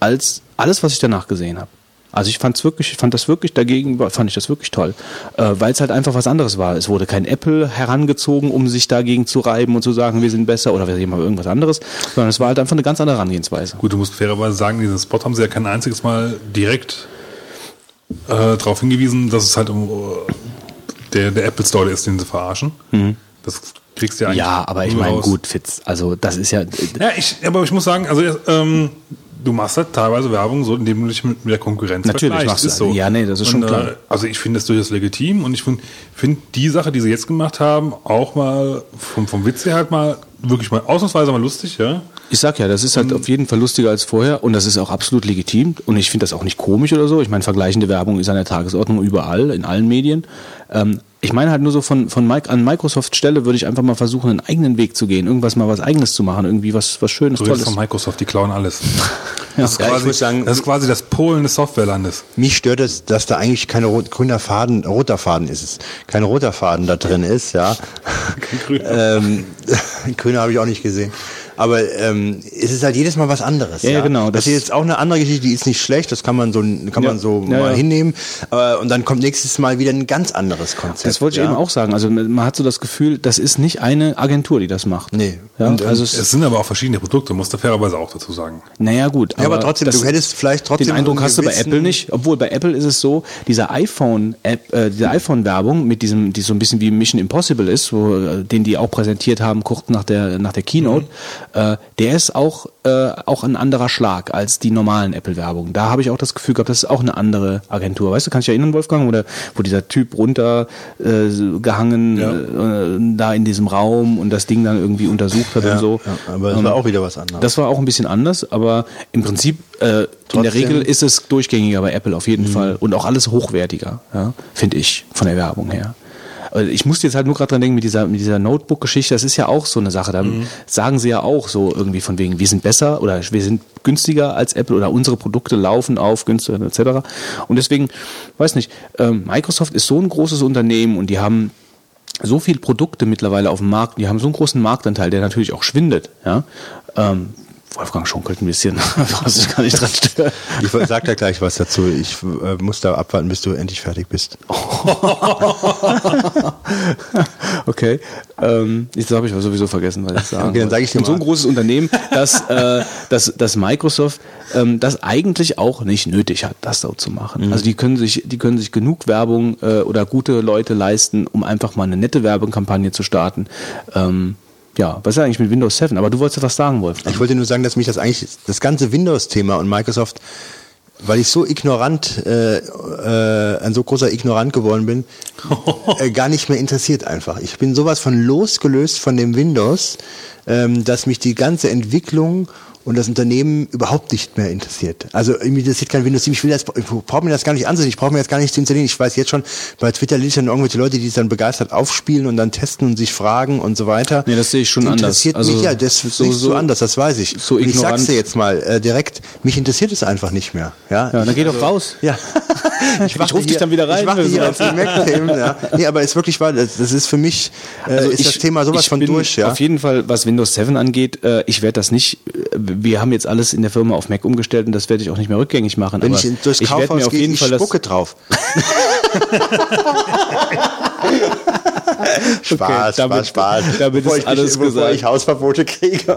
als alles, was ich danach gesehen habe. Also ich fand's wirklich, fand das wirklich dagegen, fand ich das wirklich toll, äh, weil es halt einfach was anderes war. Es wurde kein Apple herangezogen, um sich dagegen zu reiben und zu sagen, wir sind besser oder wir sehen mal irgendwas anderes, sondern es war halt einfach eine ganz andere Herangehensweise. Gut, du musst fairerweise sagen, diesen Spot haben sie ja kein einziges Mal direkt äh, darauf hingewiesen, dass es halt um der, der Apple Store ist, den sie verarschen. Mhm. Das kriegst du ja eigentlich. Ja, aber ich meine, gut, Fitz, also das ist ja. Ja, ich, aber ich muss sagen, also ähm, du machst halt teilweise Werbung, so indem du dich mit, mit der Konkurrenz Natürlich vergleichst. Machst du. so. Ja, nee, das ist und, schon klar. Äh, also ich finde das durchaus legitim und ich finde find die Sache, die sie jetzt gemacht haben, auch mal vom, vom Witz her halt mal wirklich mal ausnahmsweise mal lustig, ja. Ich sag ja, das ist halt auf jeden Fall lustiger als vorher und das ist auch absolut legitim und ich finde das auch nicht komisch oder so. Ich meine, vergleichende Werbung ist an der Tagesordnung überall, in allen Medien. Ähm, ich meine halt nur so von, von Mike, an Microsoft Stelle würde ich einfach mal versuchen, einen eigenen Weg zu gehen, irgendwas mal was eigenes zu machen, irgendwie was, was Schönes, du Tolles. von Microsoft, die klauen alles. Das, ja. ist quasi, ja, sagen, das ist quasi das Polen des Softwarelandes. Mich stört es, dass da eigentlich kein rot, grüner Faden, roter Faden ist es, kein roter Faden da drin ist, ja. Kein grüner. ähm, grüner habe ich auch nicht gesehen. Aber ähm, es ist halt jedes Mal was anderes. Ja, ja? genau. Das, das ist jetzt auch eine andere Geschichte, die ist nicht schlecht, das kann man so, kann ja, man so ja, mal ja. hinnehmen. Aber, und dann kommt nächstes Mal wieder ein ganz anderes Konzept. Das wollte ich eben auch sagen. Also man hat so das Gefühl, das ist nicht eine Agentur, die das macht. Nee. Ja, und, also es, es, sind aber auch verschiedene Produkte, muss da fairerweise auch dazu sagen. Naja, gut. Aber, ja, aber trotzdem, du hättest vielleicht trotzdem. Den Eindruck hast du bei Apple nicht. Obwohl bei Apple ist es so, dieser iPhone-App, äh, diese iPhone-Werbung mit diesem, die so ein bisschen wie Mission Impossible ist, wo, äh, den die auch präsentiert haben, kurz nach der, nach der Keynote, mhm. Äh, der ist auch, äh, auch ein anderer Schlag als die normalen Apple-Werbungen. Da habe ich auch das Gefühl gehabt, das ist auch eine andere Agentur. Weißt du, kannst du dich erinnern, Wolfgang, wo, der, wo dieser Typ runtergehangen äh, ja. äh, da in diesem Raum und das Ding dann irgendwie untersucht hat ja, und so. Ja, aber das ähm, war auch wieder was anderes. Das war auch ein bisschen anders, aber im Prinzip äh, in der Regel ist es durchgängiger bei Apple auf jeden mhm. Fall und auch alles hochwertiger, ja, finde ich, von der Werbung her. Ich musste jetzt halt nur gerade dran denken mit dieser, mit dieser Notebook-Geschichte, das ist ja auch so eine Sache. Da mhm. sagen sie ja auch so irgendwie von wegen, wir sind besser oder wir sind günstiger als Apple oder unsere Produkte laufen auf günstiger etc. Und deswegen, weiß nicht, ähm, Microsoft ist so ein großes Unternehmen und die haben so viele Produkte mittlerweile auf dem Markt, die haben so einen großen Marktanteil, der natürlich auch schwindet, ja. Ähm, Wolfgang schunkelt ein bisschen, was ich gar nicht dran stören. Ich sag da gleich was dazu. Ich äh, muss da abwarten, bis du endlich fertig bist. okay. Ähm, jetzt habe ich aber sowieso vergessen, was ich sagen Okay, dann sag ich dir Und so ein mal. großes Unternehmen, dass, äh, dass, dass Microsoft ähm, das eigentlich auch nicht nötig hat, das so zu machen. Mhm. Also die können sich, die können sich genug Werbung äh, oder gute Leute leisten, um einfach mal eine nette Werbekampagne zu starten. Ähm, ja, was ist eigentlich mit Windows 7? Aber du wolltest was sagen, Wolf. Ich wollte nur sagen, dass mich das eigentlich, das ganze Windows-Thema und Microsoft, weil ich so ignorant, äh, äh, ein so großer Ignorant geworden bin, äh, gar nicht mehr interessiert einfach. Ich bin sowas von losgelöst von dem Windows, ähm, dass mich die ganze Entwicklung und das Unternehmen überhaupt nicht mehr interessiert. Also irgendwie interessiert kein Windows 7. Ich will das, ich brauche mir das gar nicht ansehen. Ich brauche mir das gar nicht zu installieren. Ich weiß jetzt schon, bei Twitter lese ich dann irgendwelche Leute, die es dann begeistert aufspielen und dann testen und sich fragen und so weiter. Nee, das sehe ich schon Das anders. interessiert Also mich, ja, das so- so, so so- anders, das weiß ich. so und ich ignorant. sag's dir jetzt mal äh, direkt, mich interessiert es einfach nicht mehr. Ja, Ja, dann ich, geh doch raus. ja. Ich, warte ruf dich dann wieder rein, Ich du hier auf die Mac-Themen. Ja. Nee, aber ist wirklich wahr, das, das ist für mich, äh, Also ist das Thema sowas ich von bin durch. Ja. Auf jeden Fall, was Windows 7 angeht, äh, ich werde das nicht, äh, wir haben jetzt alles in der Firma auf Mac umgestellt und das werde ich auch nicht mehr rückgängig machen. Wenn ich durchs ich werde Kaufhaus mir auf gehe, jeden ich Fall das, spucke drauf. Spaß, damit- Spaß, Spaß. damit Bevor ist ich alles bevor gesagt. ich Hausverbote kriege.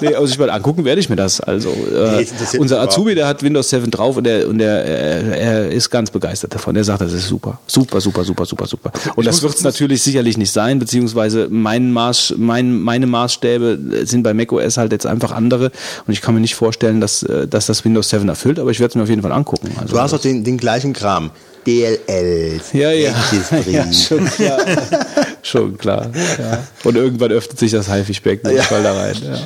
nee, also ich meine, angucken werde ich mir das. Also äh, das interessiert unser Azubi, der hat Windows 7 drauf und der und der äh, er ist ganz begeistert davon. Er sagt, das ist super, super, super, super, super, super. Und das muss- wird es natürlich sicherlich nicht sein, beziehungsweise mein Maß, mein, meine Maßstäbe sind bei macOS halt jetzt einfach andere und ich kann mir nicht vorstellen, dass äh, dass das Windows 7 erfüllt, aber ich werde es mir auf jeden Fall angucken. Also, Du hast doch den, den gleichen Kram. DLL. ja, ja. Ja, schon klar. schon klar. Ja. Und irgendwann öffnet sich das Haifischbecken und ich fall da rein. Ja.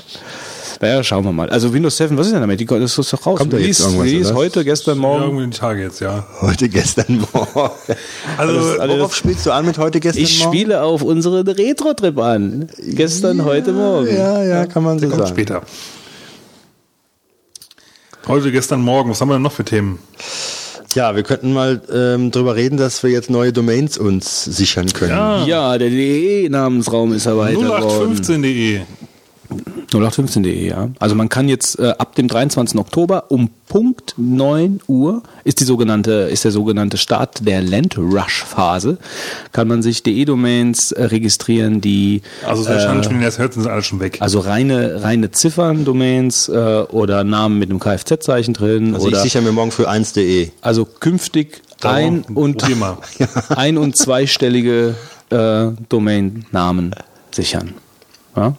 Naja, schauen wir mal. Also Windows 7, was ist denn damit? Die, das ist doch raus. Kommt da jetzt Release, Release heute, gestern, Ja, morgen. irgendwie die Tage jetzt, ja. Heute, gestern, morgen. Also, Worauf spielst du an mit heute, gestern, Ich morgen? spiele auf unsere Retro-Trip an. Gestern, heute, morgen. Ja, ja, kann man so kommt sagen. später. Heute, gestern, morgen. Was haben wir denn noch für Themen? Ja, wir könnten mal ähm, drüber reden, dass wir jetzt neue Domains uns sichern können. Ja. Ja, der DE-Namensraum ist erweitert worden. 0815.de. 0815.de, ja. Also man kann jetzt äh, ab dem 23. Oktober um Punkt 9 Uhr ist die sogenannte, ist der sogenannte Start der Land Rush Phase. Kann man sich DE-Domains äh, registrieren, die Also, so äh, schon, jetzt hört sind alle schon weg. also reine reine Ziffern-Domains äh, oder Namen mit einem Kfz-Zeichen drin Also ich oder sichere mir morgen für 1.de. also künftig Darum, ein und ein und zweistellige äh, Domainnamen sichern. Ja?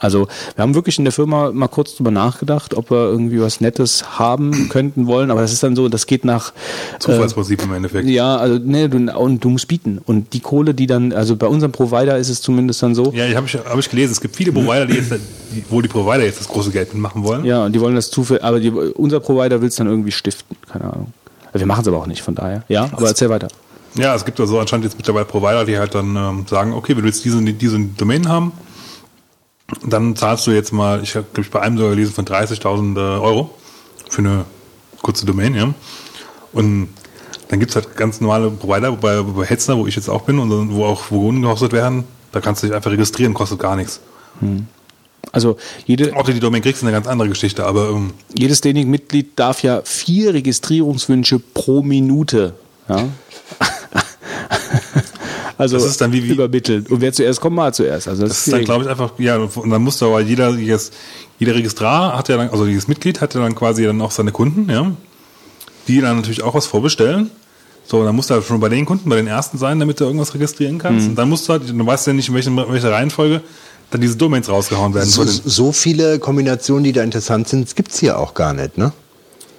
Also wir haben wirklich in der Firma mal kurz drüber nachgedacht, ob wir irgendwie was Nettes haben könnten wollen, aber das ist dann so, das geht nach Zufallsprinzip im Endeffekt. ja, also ne, du, und du musst bieten und die Kohle, die dann, also bei unserem Provider ist es zumindest dann so, Ja, ich habe ich, hab ich gelesen, es gibt viele Provider, die jetzt, die, wo die Provider jetzt das große Geld mitmachen wollen. ja, und die wollen das zufällig, aber die, unser Provider will es dann irgendwie stiften, keine Ahnung. Wir machen es aber auch nicht, von daher. Ja, aber erzähl weiter. Ja, es gibt also anscheinend jetzt mittlerweile Provider, die halt dann ähm, sagen, okay, wenn du jetzt diese, diese Domain haben, dann zahlst du jetzt mal, ich habe bei einem sogar gelesen, von 30.000 äh, Euro für eine kurze Domain, ja. Und dann gibt's halt ganz normale Provider, bei, bei Hetzner, wo ich jetzt auch bin und wo auch Wohnen gehostet werden, da kannst du dich einfach registrieren, kostet gar nichts. Also jede, du die Domain kriegst, ist eine ganz andere Geschichte, aber ähm, jedes DNIG-Mitglied darf ja vier Registrierungswünsche pro Minute ja? also Das ist dann wie- wie- übermitteln. Und wer zuerst kommt, mal zuerst. Also das, Das ist dann, glaube ich, einfach, ja, und dann musst du aber jeder, jedes, jeder Registrar hat ja dann, also jedes Mitglied hat ja dann quasi dann auch seine Kunden, ja, die dann natürlich auch was vorbestellen. So, dann musst du halt schon bei den Kunden, bei den ersten sein, damit du irgendwas registrieren kannst. Mhm. Und dann musst du halt, du weißt ja nicht, in welcher, in welcher Reihenfolge dann diese Domains rausgehauen werden. So, so viele Kombinationen, die da interessant sind, gibt's hier auch gar nicht, ne?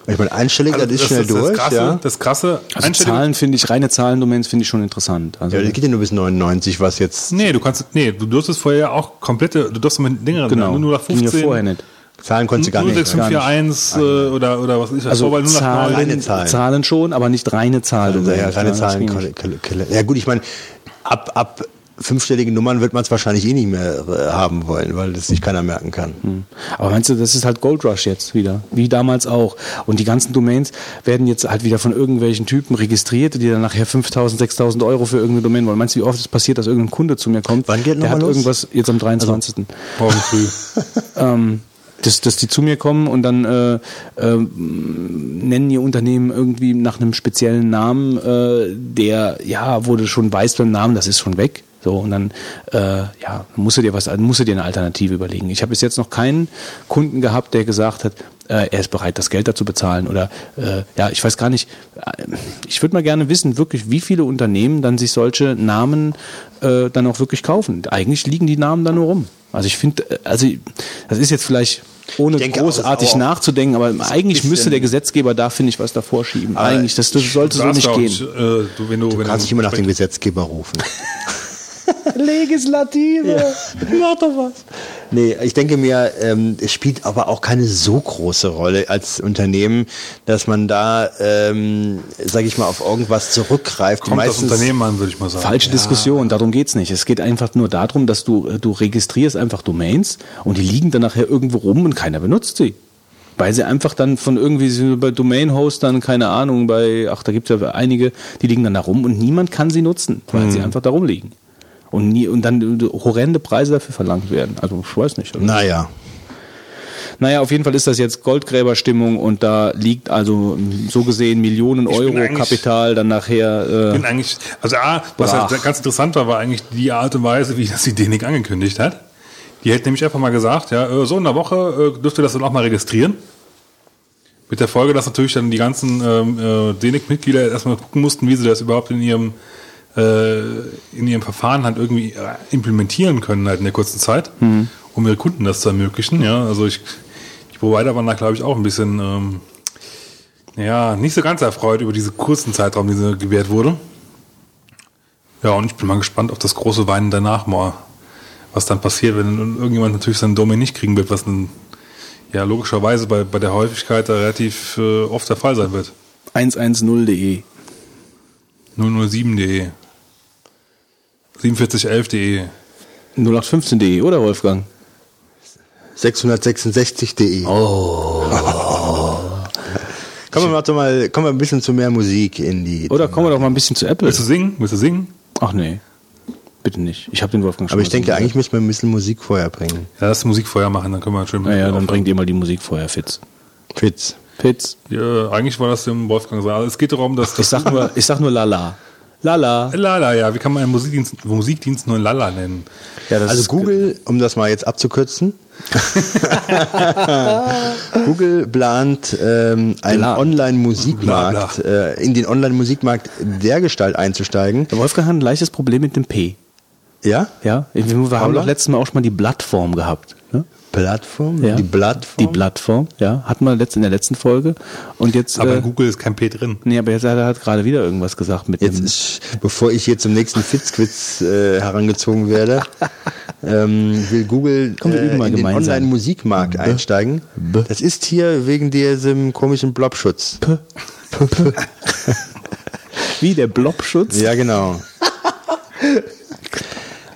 Ich meine, einstellig, Also das ist schnell das, durch, das krasse, ja. das krasse also Zahlen finde ich, reine Zahlendomains finde ich schon interessant. Also, Ja, das geht ja nur bis 99, was jetzt Nee, du kannst, nee, du durftest vorher auch komplette, du durfst mit längeren, genau, nur nach ging ja 15, vorher nicht. Zahlen konntest du gar nicht. ne? 06541 äh, oder, oder was ist das? Also Vorwahl 089. Reine Zahlen, Zahlen. Zahlen schon, aber nicht reine Zahlen. Also, ja, reine Zahlen. Ja gut, ich meine, ab, ab fünfstellige Nummern wird man es wahrscheinlich eh nicht mehr äh, haben wollen, weil das sich keiner merken kann. Hm. Aber meinst du, das ist halt Gold Rush jetzt wieder, wie damals auch. Und die ganzen Domains werden jetzt halt wieder von irgendwelchen Typen registriert, die dann nachher 5.000, 6.000 Euro für irgendeine Domain wollen. Meinst du, wie oft es passiert, dass irgendein Kunde zu mir kommt? Wann geht der noch hat los? irgendwas jetzt am 23. Morgen früh. ähm, dass, dass die zu mir kommen und dann äh, äh, nennen ihr Unternehmen irgendwie nach einem speziellen Namen, äh, der, ja, wo du schon weißt beim Namen, das ist schon weg. So, und dann äh, ja, musst du dir was, musst du dir eine Alternative überlegen. Ich habe bis jetzt noch keinen Kunden gehabt, der gesagt hat, äh, er ist bereit, das Geld dazu bezahlen. Oder äh, ja, ich weiß gar nicht, äh, ich würde mal gerne wissen, wirklich, wie viele Unternehmen dann sich solche Namen äh, dann auch wirklich kaufen. Eigentlich liegen die Namen da nur rum. Also ich finde, äh, also das ist jetzt vielleicht ohne denke großartig nachzudenken, aber eigentlich müsste der Gesetzgeber da, finde ich, was davor schieben. Eigentlich, das, das sollte so nicht gehen. nicht, äh, du, wenn du, Du wenn kannst du dich immer nach dem Gesetzgeber rufen. Legislative, mach doch was. Nee, ich denke mir, ähm, es spielt aber auch keine so große Rolle als Unternehmen, dass man da, ähm, sage ich mal, auf irgendwas zurückgreift. kommt das Unternehmen an, würde ich mal sagen. Falsche Diskussion, darum geht's nicht. Es geht einfach nur darum, dass du, äh, du registrierst einfach Domains und die liegen dann nachher irgendwo rum und keiner benutzt sie. Weil sie einfach dann von irgendwie bei Domain-Hostern, keine Ahnung, bei, ach, da gibt's ja einige, die liegen dann da rum und niemand kann sie nutzen, weil Hm. sie einfach da rumliegen. Und, nie, und dann horrende Preise dafür verlangt werden. Also ich weiß nicht. Naja, Naja, auf jeden Fall ist das jetzt Goldgräberstimmung und da liegt also so gesehen Millionen Ich Euro Kapital dann nachher. Äh, bin eigentlich, also A, was halt ganz interessant war, war eigentlich die Art und Weise, wie das die Dänik angekündigt hat. Die hätte nämlich einfach mal gesagt, ja, äh, so in der Woche äh, dürft ihr das dann auch mal registrieren. Mit der Folge, dass natürlich dann die ganzen ähm, äh, DENIC-Mitglieder erstmal gucken mussten, wie sie das überhaupt in ihrem äh, in ihrem Verfahren halt irgendwie äh, implementieren können halt in der kurzen Zeit, um ihre Kunden das zu ermöglichen. Ja, also ich, die Provider waren da glaube ich auch ein bisschen ähm, ja, nicht so ganz erfreut über diesen kurzen Zeitraum, den sie gewährt wurde. Ja, und ich bin mal gespannt auf das große Weinen danach mal, was dann passiert, wenn irgendjemand natürlich seinen Domain nicht kriegen wird, was dann ja logischerweise bei, bei der Häufigkeit da relativ äh, oft der Fall sein wird. 110.de. 007.de 4711.de 0815.de, oder Wolfgang? 666.de. Oh. Kommen wir mal, zu mal, kommen wir ein bisschen zu mehr Musik in die. Oder kommen wir doch mal ein bisschen zu Apple. Willst du singen? Willst du singen? Ach nee, bitte nicht. Ich habe den Wolfgang schon aber ich denke, so eigentlich müssen wir ein bisschen Musik vorher bringen. Ja, lass Musik vorher machen, dann können wir schön Naja, dann aufhören. bringt ihr mal die Musik vorher, Fitz. Fitz. Fitz. Ja, eigentlich war das dem Wolfgang sagen. Es geht darum, dass Ich sag nur, ich sag nur Lala. Lala. Lala, ja, wie kann man einen Musikdienst, Musikdienst nur Lala nennen? Ja, das Also ist- Google, um das mal jetzt abzukürzen. Google plant ähm, einen. Online-Musikmarkt, äh, in den Online-Musikmarkt der Gestalt einzusteigen. Der Wolfgang hat ein leichtes Problem mit dem P. Ja? Ja, wir haben doch letztes Mal auch schon mal die Blattform gehabt. Plattform? Ja. Die Plattform? Die Blattform, ja. Hatten wir in der letzten Folge. Und jetzt, Aber äh, in Google ist kein P drin. nee, aber jetzt hat er gerade wieder irgendwas gesagt mit Jetzt dem, ist, bevor ich hier zum nächsten Fitzquiz äh, herangezogen werde, ähm, will Google Komm, äh, mal in den. Online-Musikmarkt einsteigen. B. Das ist hier wegen diesem komischen Blobschutz. wie der Blobschutz. Ja, genau.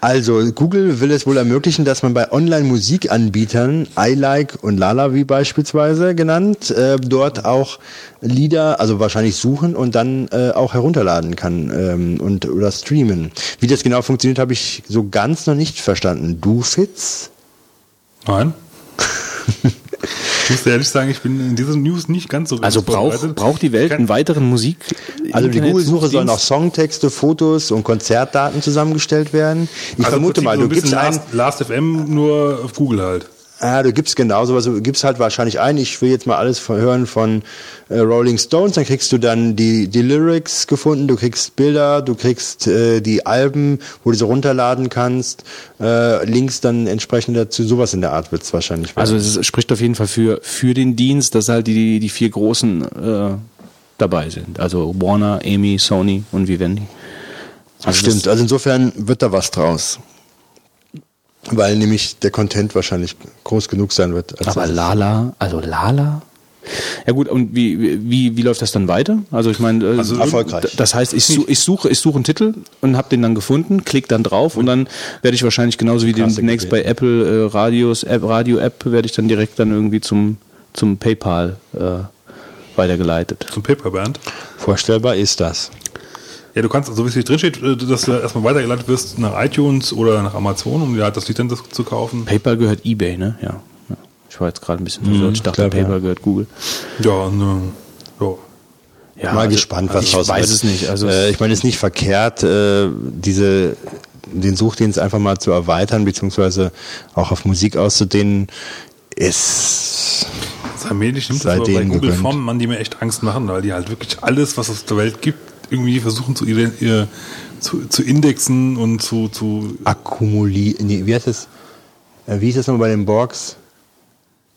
Also, Google will es wohl ermöglichen, dass man bei Online-Musikanbietern, iLike und Lala wie beispielsweise genannt, äh, dort auch Lieder, also wahrscheinlich suchen und dann äh, auch herunterladen kann ähm, und oder streamen. Wie das genau funktioniert, habe ich so ganz noch nicht verstanden. Du, Fitz? Nein. ich muss ehrlich sagen, ich bin in diesen News nicht ganz so Also braucht, braucht die Welt einen weiteren Musik? Also die Google-Suche sollen auch? Songtexte, Fotos und Konzertdaten zusammengestellt werden. Ich also vermute mal, du gibst ein, Last, Last FM nur auf Google halt. Ah, du gibst genau sowas, du gibst halt wahrscheinlich ein, ich will jetzt mal alles hören von äh, Rolling Stones, dann kriegst du dann die, die Lyrics gefunden, du kriegst Bilder, du kriegst äh, die Alben, wo du sie runterladen kannst, äh, Links dann entsprechend dazu, sowas in der Art wird's wahrscheinlich werden. Also es spricht auf jeden Fall für, für den Dienst, dass halt die, die vier großen äh, dabei sind. Also Warner, Amy, Sony und Vivendi. Also Stimmt, also insofern wird da was draus. Weil nämlich der Content wahrscheinlich groß genug sein wird. als aber Lala, also Lala? Ja gut, und wie, wie, wie läuft das dann weiter? Also ich meine, äh, Also erfolgreich. Das heißt, ich, su ich suche ich suche einen Titel und habe den dann gefunden, klick dann drauf und dann werde ich wahrscheinlich genauso wie demnächst bei Apple äh, Radios App, Radio App werde ich dann direkt dann irgendwie zum zum PayPal äh, weitergeleitet. Zum Paperband. Vorstellbar ist das. Ja, du kannst, so wie es hier drin steht, äh, dass du erstmal weitergeleitet wirst nach iTunes oder nach Amazon, um dir halt das Lied dann zu kaufen. PayPal gehört eBay, ne? Ja. ja. Ich war jetzt gerade ein bisschen verwirrt. Ich dachte, klar, PayPal ja. gehört Google. Ja, äh, ja. Ja, Mal also, gespannt, was ich raus weiß wird. es nicht. Also äh, ich meine, es ist nicht verkehrt, äh, diese, den Suchdienst einfach mal zu erweitern, beziehungsweise auch auf Musik auszudehnen. Ist Das allmählich nimmt das aber bei Google gegönnt. Formen an, die mir echt Angst machen, weil die halt wirklich alles, was es auf der Welt gibt, irgendwie versuchen zu, ihr, zu, zu indexen und zu, zu akkumulieren. Nee, wie heißt es? Äh, wie ist das nochmal bei den Borgs?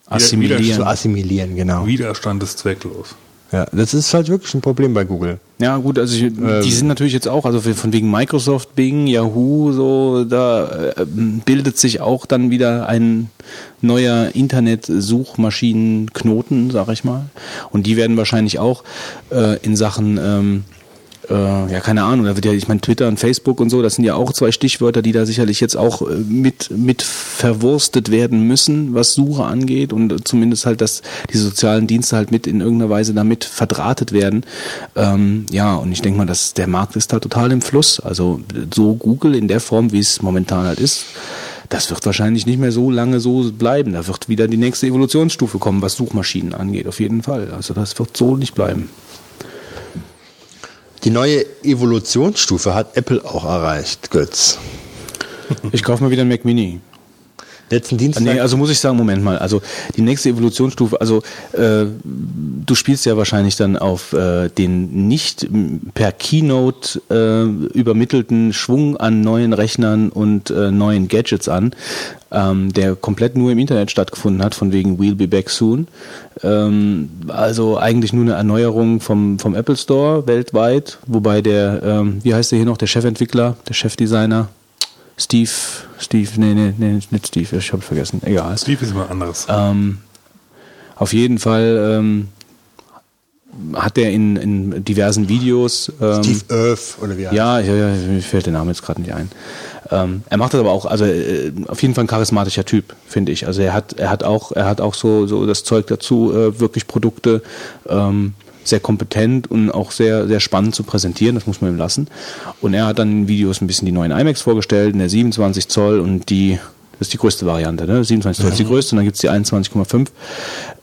assimilieren. Zu assimilieren, genau. Widerstand ist zwecklos. Ja, das ist halt wirklich ein Problem bei Google. Ja, gut, also ich, die sind natürlich jetzt auch, also von wegen Microsoft, Bing, Yahoo, so, da äh, bildet sich auch dann wieder ein neuer Internet-Suchmaschinenknoten, sag ich mal. Und die werden wahrscheinlich auch äh, in Sachen, ähm, äh, ja, keine Ahnung, da wird ja, ich meine, Twitter und Facebook und so, das sind ja auch zwei Stichwörter, die da sicherlich jetzt auch äh, mit, mit verwurstet werden müssen, was Suche angeht und zumindest halt, dass die sozialen Dienste halt mit in irgendeiner Weise damit verdrahtet werden. Ähm, ja, und ich denke mal, dass der Markt ist da total im Fluss. Also so Google in der Form, wie es momentan halt ist, das wird wahrscheinlich nicht mehr so lange so bleiben. Da wird wieder die nächste Evolutionsstufe kommen, was Suchmaschinen angeht, auf jeden Fall. Also das wird so nicht bleiben. Die neue Evolutionsstufe hat Apple auch erreicht, Götz. Ich kaufe mal wieder einen Mac Mini. Letzten Dienstag. Nee, also muss ich sagen, Moment mal. Also die nächste Evolutionsstufe, also äh, du spielst ja wahrscheinlich dann auf äh, den nicht per Keynote äh, übermittelten Schwung an neuen Rechnern und äh, neuen Gadgets an, ähm, der komplett nur im Internet stattgefunden hat, von wegen We'll be back soon. Ähm, also eigentlich nur eine Erneuerung vom, vom Apple Store weltweit, wobei der, ähm, wie heißt der hier noch, der Chefentwickler, der Chefdesigner, Steve, Steve, nee, nee, nee, nicht Steve, ich habe vergessen, egal. Steve ist immer anderes. Ähm, auf jeden Fall ähm, hat er in, in diversen Videos. Ähm, Steve Earth oder wie heißt ja, ja, ja, mir fällt der Name jetzt gerade nicht ein. Ähm, er macht das aber auch, also äh, auf jeden Fall ein charismatischer Typ, finde ich. Also er hat, er hat auch, er hat auch so, so das Zeug dazu, äh, wirklich Produkte ähm, sehr kompetent und auch sehr, sehr spannend zu präsentieren, das muss man ihm lassen. Und er hat dann in Videos ein bisschen die neuen iMacs vorgestellt, in der 27 Zoll und die, das ist die größte Variante, ne? 27 Zoll ist die größte und dann gibt's die 21,5.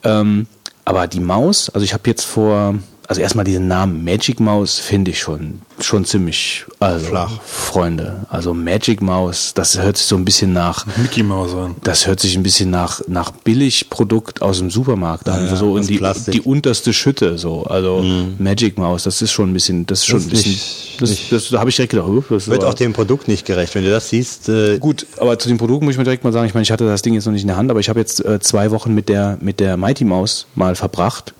Ähm, aber die Maus, also ich habe jetzt vor, also erstmal diesen Namen Magic Maus finde ich schon schon ziemlich also, Flach. Freunde. Also Magic Maus, das hört sich so ein bisschen nach Mickey Mouse an. das hört sich ein bisschen nach nach Billigprodukt aus dem Supermarkt an, Ja, so in die Plastik. die unterste Schütte so. Also Magic Maus, das ist schon ein bisschen das ist schon Das ein bisschen nicht- das, nicht- das, da habe ich direkt gedacht, das Wird auch dem Produkt nicht gerecht. Wenn du das siehst, äh, Gut, aber zu dem Produkt muss ich mir direkt mal sagen, ich meine, ich hatte das Ding jetzt noch nicht in der Hand, aber ich habe jetzt äh, zwei Wochen mit der mit der Mighty Maus mal verbracht.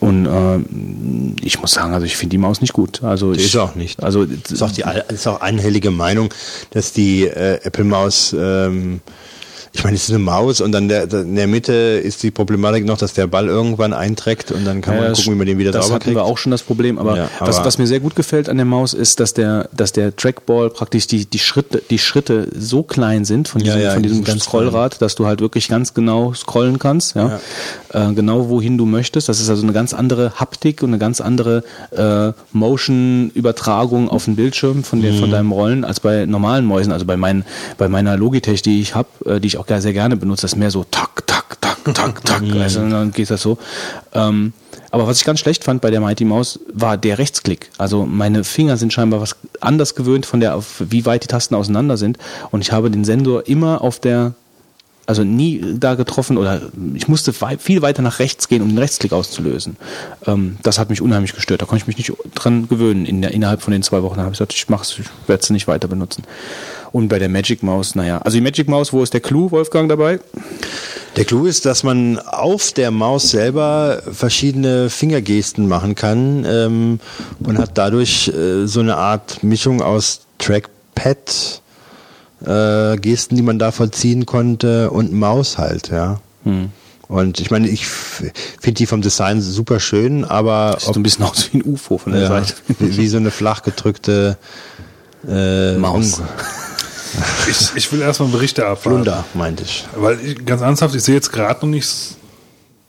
Und äh, ich muss sagen, also ich finde die Maus nicht gut. Also ich, ist auch nicht. Also ist auch die ist auch einhellige Meinung, dass die äh, Apple Maus ähm, ich meine, es ist eine Maus und dann der, der, in der Mitte ist die Problematik noch, dass der Ball irgendwann einträgt und dann kann man Ja, gucken, wie man den wieder das sauber hatten kriegt. wir auch schon das Problem, aber, Ja, was, aber- was mir sehr gut gefällt an der Maus ist, dass der, dass der Trackball praktisch die, die Schritte, die Schritte so klein sind von diesem, ja, von die diesem Scrollrad, dass du halt wirklich ganz genau scrollen kannst, ja, Äh, genau wohin du möchtest. Das ist also eine ganz andere Haptik und eine ganz andere äh, Motion-Übertragung auf den Bildschirm von, der, Mhm. von deinem Rollen als bei normalen Mäusen. Also bei meinen, bei meiner Logitech, die ich habe, äh, die ich auch sehr gerne benutze, das ist mehr so tak, tak, tak, tak, tak. Also, und dann geht das so. Ähm, aber was ich ganz schlecht fand bei der Mighty Maus war der Rechtsklick. Also meine Finger sind scheinbar was anders gewöhnt von der, auf wie weit die Tasten auseinander sind. Und ich habe den Sensor immer auf der, also nie da getroffen oder ich musste viel weiter nach rechts gehen, um den Rechtsklick auszulösen. Ähm, das hat mich unheimlich gestört. Da konnte ich mich nicht dran gewöhnen. In der, innerhalb von den zwei Wochen habe ich gesagt, ich mach's, ich werde sie nicht weiter benutzen. Und bei der Magic Maus, naja, also die Magic Maus, wo ist der Clou, Wolfgang, dabei? Der Clou ist, dass man auf der Maus selber verschiedene Fingergesten machen kann ähm, und hat dadurch äh, so eine Art Mischung aus Trackpad, äh, Gesten, die man da vollziehen konnte und Maus halt, ja. Und ich meine, ich finde die vom Design super schön, aber Sieht so ein bisschen aus wie ein UFO von der ja, Seite. wie, wie so eine flach gedrückte äh, Maus. Ich, ich will erstmal Berichte abwarten. Flunder, meinte ich. Weil ich, ganz ernsthaft, ich sehe jetzt gerade noch nichts.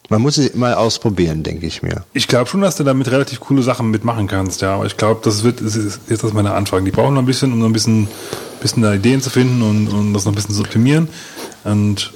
Man muss sie mal ausprobieren, denke ich mir. Ich glaube schon, dass du damit relativ coole Sachen mitmachen kannst, ja. Aber ich glaube, das wird, das ist jetzt das meine Anfrage. Die brauchen noch ein bisschen, um noch ein bisschen, bisschen da Ideen zu finden und, und das noch ein bisschen zu optimieren. Und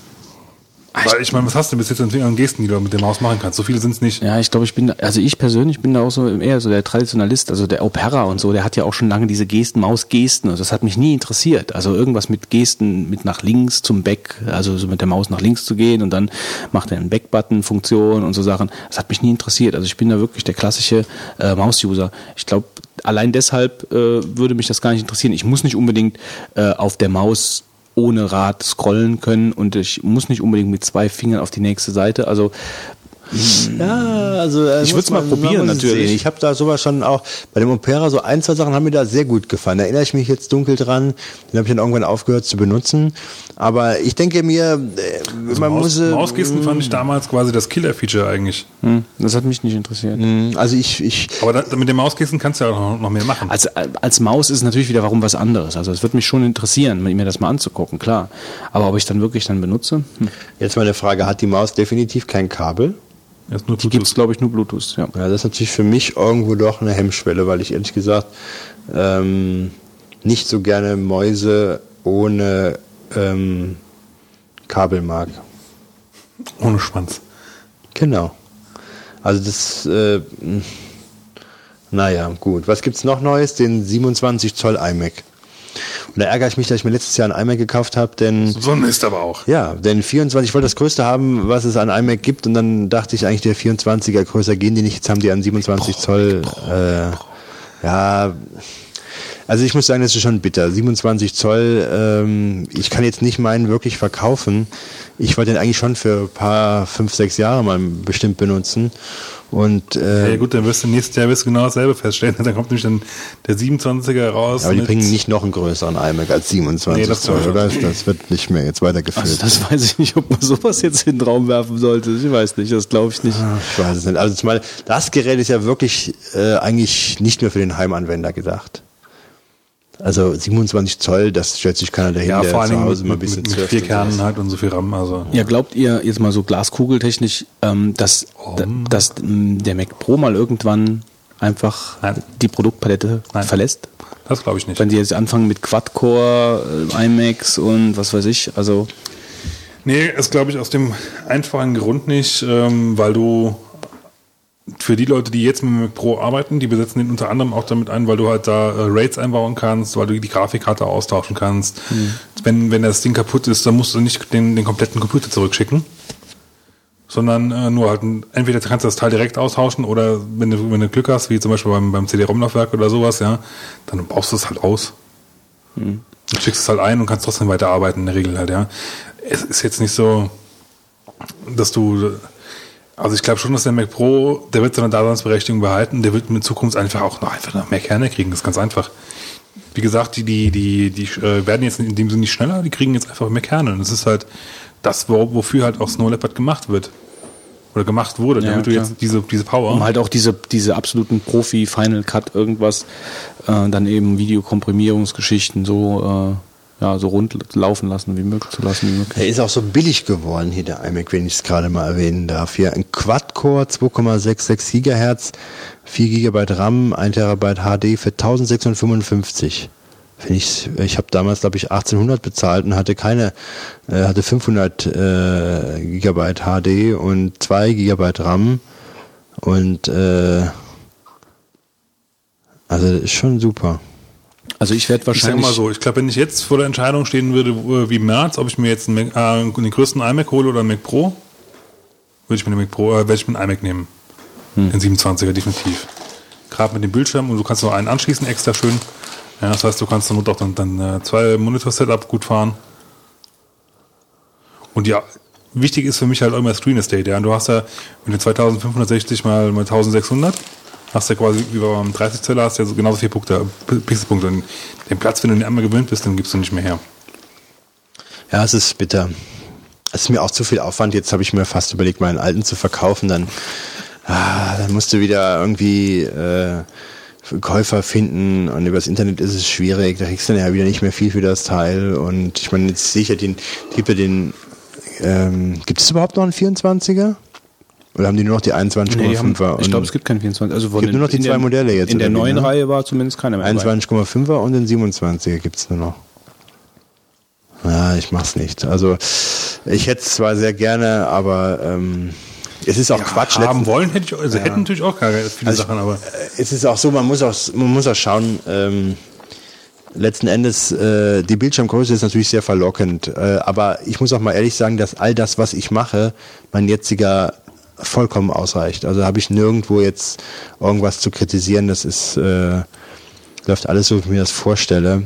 weil ich meine, was hast du bis jetzt an an Gesten, die du mit der Maus machen kannst? So viele sind es nicht. Ja, ich glaube, ich bin, also ich persönlich bin da auch so eher so der Traditionalist, also der Opera und so, der hat ja auch schon lange diese Gesten, Mausgesten, also das hat mich nie interessiert. Also irgendwas mit Gesten, mit nach links zum Back, also so mit der Maus nach links zu gehen und dann macht er einen Back-Button-Funktion und so Sachen. Das hat mich nie interessiert. Also ich bin da wirklich der klassische äh, Maus-User. Ich glaube, allein deshalb äh, würde mich das gar nicht interessieren. Ich muss nicht unbedingt äh, auf der Maus ohne Rad scrollen können und ich muss nicht unbedingt mit zwei Fingern auf die nächste Seite. Also Ja, also äh, Ich muss würd's mal probieren, es natürlich. sehen. Ich habe da sowas schon auch bei dem Opera so ein, zwei Sachen haben mir da sehr gut gefallen. Da erinnere ich mich jetzt dunkel dran. Den habe ich dann irgendwann aufgehört zu benutzen. Aber ich denke mir, äh, man Maus, muss äh, Mausgesten fand ich damals quasi das Killer-Feature eigentlich. hm, das hat mich nicht interessiert. also ich ich Aber da, mit den Mausgesten kannst du ja auch noch, mehr machen. Als, als Maus ist es natürlich wieder warum was anderes. Also es wird mich schon interessieren, mir das mal anzugucken, klar. Aber ob ich dann wirklich dann benutze, hm. jetzt mal eine Frage, hat die Maus definitiv kein Kabel? Jetzt nur die gibt es, glaube ich, nur Bluetooth. Ja. Ja, das ist natürlich für mich irgendwo doch eine Hemmschwelle, weil ich ehrlich gesagt ähm, nicht so gerne Mäuse ohne ähm, Kabel mag. ohne Schwanz. Genau. Also das, äh, naja, gut. Was gibt's noch Neues? Den 27 Zoll iMac. Und da ärgere ich mich, dass ich mir letztes Jahr ein iMac gekauft habe, denn So ein Mist aber auch. ja, denn 24, ich wollte das Größte haben, was es an iMac gibt, und dann dachte ich eigentlich, der 24er größer gehen die nicht. Jetzt haben die an 27 Zoll. Äh, ja, also ich muss sagen, das ist schon bitter. 27 Zoll, ähm, ich kann jetzt nicht meinen wirklich verkaufen. Ich wollte den eigentlich schon für ein paar, fünf, sechs Jahre mal bestimmt benutzen. Und äh, Ja gut, dann wirst du nächstes Jahr wirst du genau dasselbe feststellen. Dann kommt nämlich dann der 27er raus. aber die bringen nicht noch einen größeren iMac als 27 Nee, das Zoll, oder? Das wird nicht mehr jetzt weitergeführt. Also das weiß ich nicht, ob man sowas jetzt in den Raum werfen sollte. Ich weiß nicht, das glaube ich nicht. Ich weiß es nicht. Also zumal das Gerät ist ja wirklich äh, eigentlich nicht nur für den Heimanwender gedacht. Also 27 Zoll, das stellt sich keiner dahin, ja, der vor zu Hause mit, mal ein bisschen mit, mit vier Kernen halt und so viel RAM. Also Ja, glaubt ihr jetzt mal so glaskugeltechnisch, ähm, dass, da- dass ähm, der Mac Pro mal irgendwann einfach Nein. die Produktpalette Nein. verlässt? das glaube ich nicht. Wenn die jetzt anfangen mit Quad-Core, äh, iMacs und was weiß ich, also Nee, ist glaube ich aus dem einfachen Grund nicht, ähm, weil du für die Leute, die jetzt mit dem Mac Pro arbeiten, die besetzen den unter anderem auch damit ein, weil du halt da äh, RAIDs einbauen kannst, weil du die Grafikkarte austauschen kannst. Wenn, wenn das Ding kaputt ist, dann musst du nicht den, den kompletten Computer zurückschicken, sondern äh, nur halt, entweder kannst du das Teil direkt austauschen oder wenn du, wenn du Glück hast, wie zum Beispiel beim, beim CD-ROM-Laufwerk oder sowas, ja, dann baust du es halt aus. Du schickst es halt ein und kannst trotzdem weiterarbeiten in der Regel halt, ja. Es ist jetzt nicht so, dass du, also ich glaube schon, dass der Mac Pro, der wird seine Daseinsberechtigung behalten, der wird in Zukunft einfach auch noch einfach noch mehr Kerne kriegen, das ist ganz einfach. Wie gesagt, die, die, die, die äh, werden jetzt in dem Sinne nicht schneller, die kriegen jetzt einfach mehr Kerne. Und das ist halt das, wo, wofür halt auch Snow Leopard gemacht wird. Oder gemacht wurde, Ja, damit du klar. jetzt diese, diese Power. um halt auch diese, diese absoluten Profi-Final Cut irgendwas, äh, dann eben Videokomprimierungsgeschichten so, äh, ja, so rund laufen lassen wie möglich zu lassen wie möglich. Er ist auch so billig geworden hier, der iMac, wenn ich es gerade mal erwähnen darf. Hier ein Quad-Core, 2,66 Gigahertz, 4 GB RAM, 1 TB HD für 1655. Finde ich, ich habe damals, glaube ich, 1800 bezahlt und hatte keine, äh, hatte 500 äh, Gigabyte HD und 2 Gigabyte RAM und äh, also ist schon super. Also ich werde Ich sag wahrscheinlich mal so, ich glaube, wenn ich jetzt vor der Entscheidung stehen würde, äh, wie im März, ob ich mir jetzt einen, Mac, äh, den größten iMac hole oder einen Mac Pro, würde ich mir den Mac Pro, äh, würde ich mir einen iMac nehmen. Den 27er definitiv. Gerade mit dem Bildschirm und du kannst noch einen anschließen, extra schön. Ja, das heißt, du kannst dann auch dann, dann äh, zwei Monitor-Setup gut fahren. Und ja, wichtig ist für mich halt immer Screen Estate. Ja, du hast ja, wenn du 2560 mal, mal 1600, hast ja quasi wie beim 30 Zeller hast ja so genauso viele Punkte, Pixelpunkte. Und den Platz, wenn du den einmal gewöhnt bist, dann gibst du nicht mehr her. Ja, es ist bitter. Das ist mir auch zu viel Aufwand. Jetzt habe ich mir fast überlegt, meinen alten zu verkaufen. Dann, ah, dann musst du wieder irgendwie äh, Käufer finden und übers Internet ist es schwierig. Da kriegst du dann ja wieder nicht mehr viel für das Teil. Und ich meine, jetzt ja den, ja den, ähm, gibt es überhaupt noch einen 24er? Oder haben die nur noch die 21,5er? Nee, ich glaube, es gibt keinen 24. Also von Gibt nur noch die zwei der- Modelle jetzt, In der neuen ne? Reihe war zumindest keiner mehr. dabei. 21,5er und den 27er gibt's nur noch. Ja, ich mach's nicht. Also ich hätte es zwar sehr gerne, aber ähm, es ist auch Quatsch. Haben Letzten- wollen hätte ich, also hätten natürlich auch gar viele Also Sachen, aber es ist auch so, man muss auch, man muss auch schauen, ähm, letzten Endes, äh, die Bildschirmgröße ist natürlich sehr verlockend, äh, aber ich muss auch mal ehrlich sagen, dass all das, was ich mache, mein jetziger vollkommen ausreicht. Also habe ich nirgendwo jetzt irgendwas zu kritisieren, das ist, äh, läuft alles so, wie ich mir das vorstelle.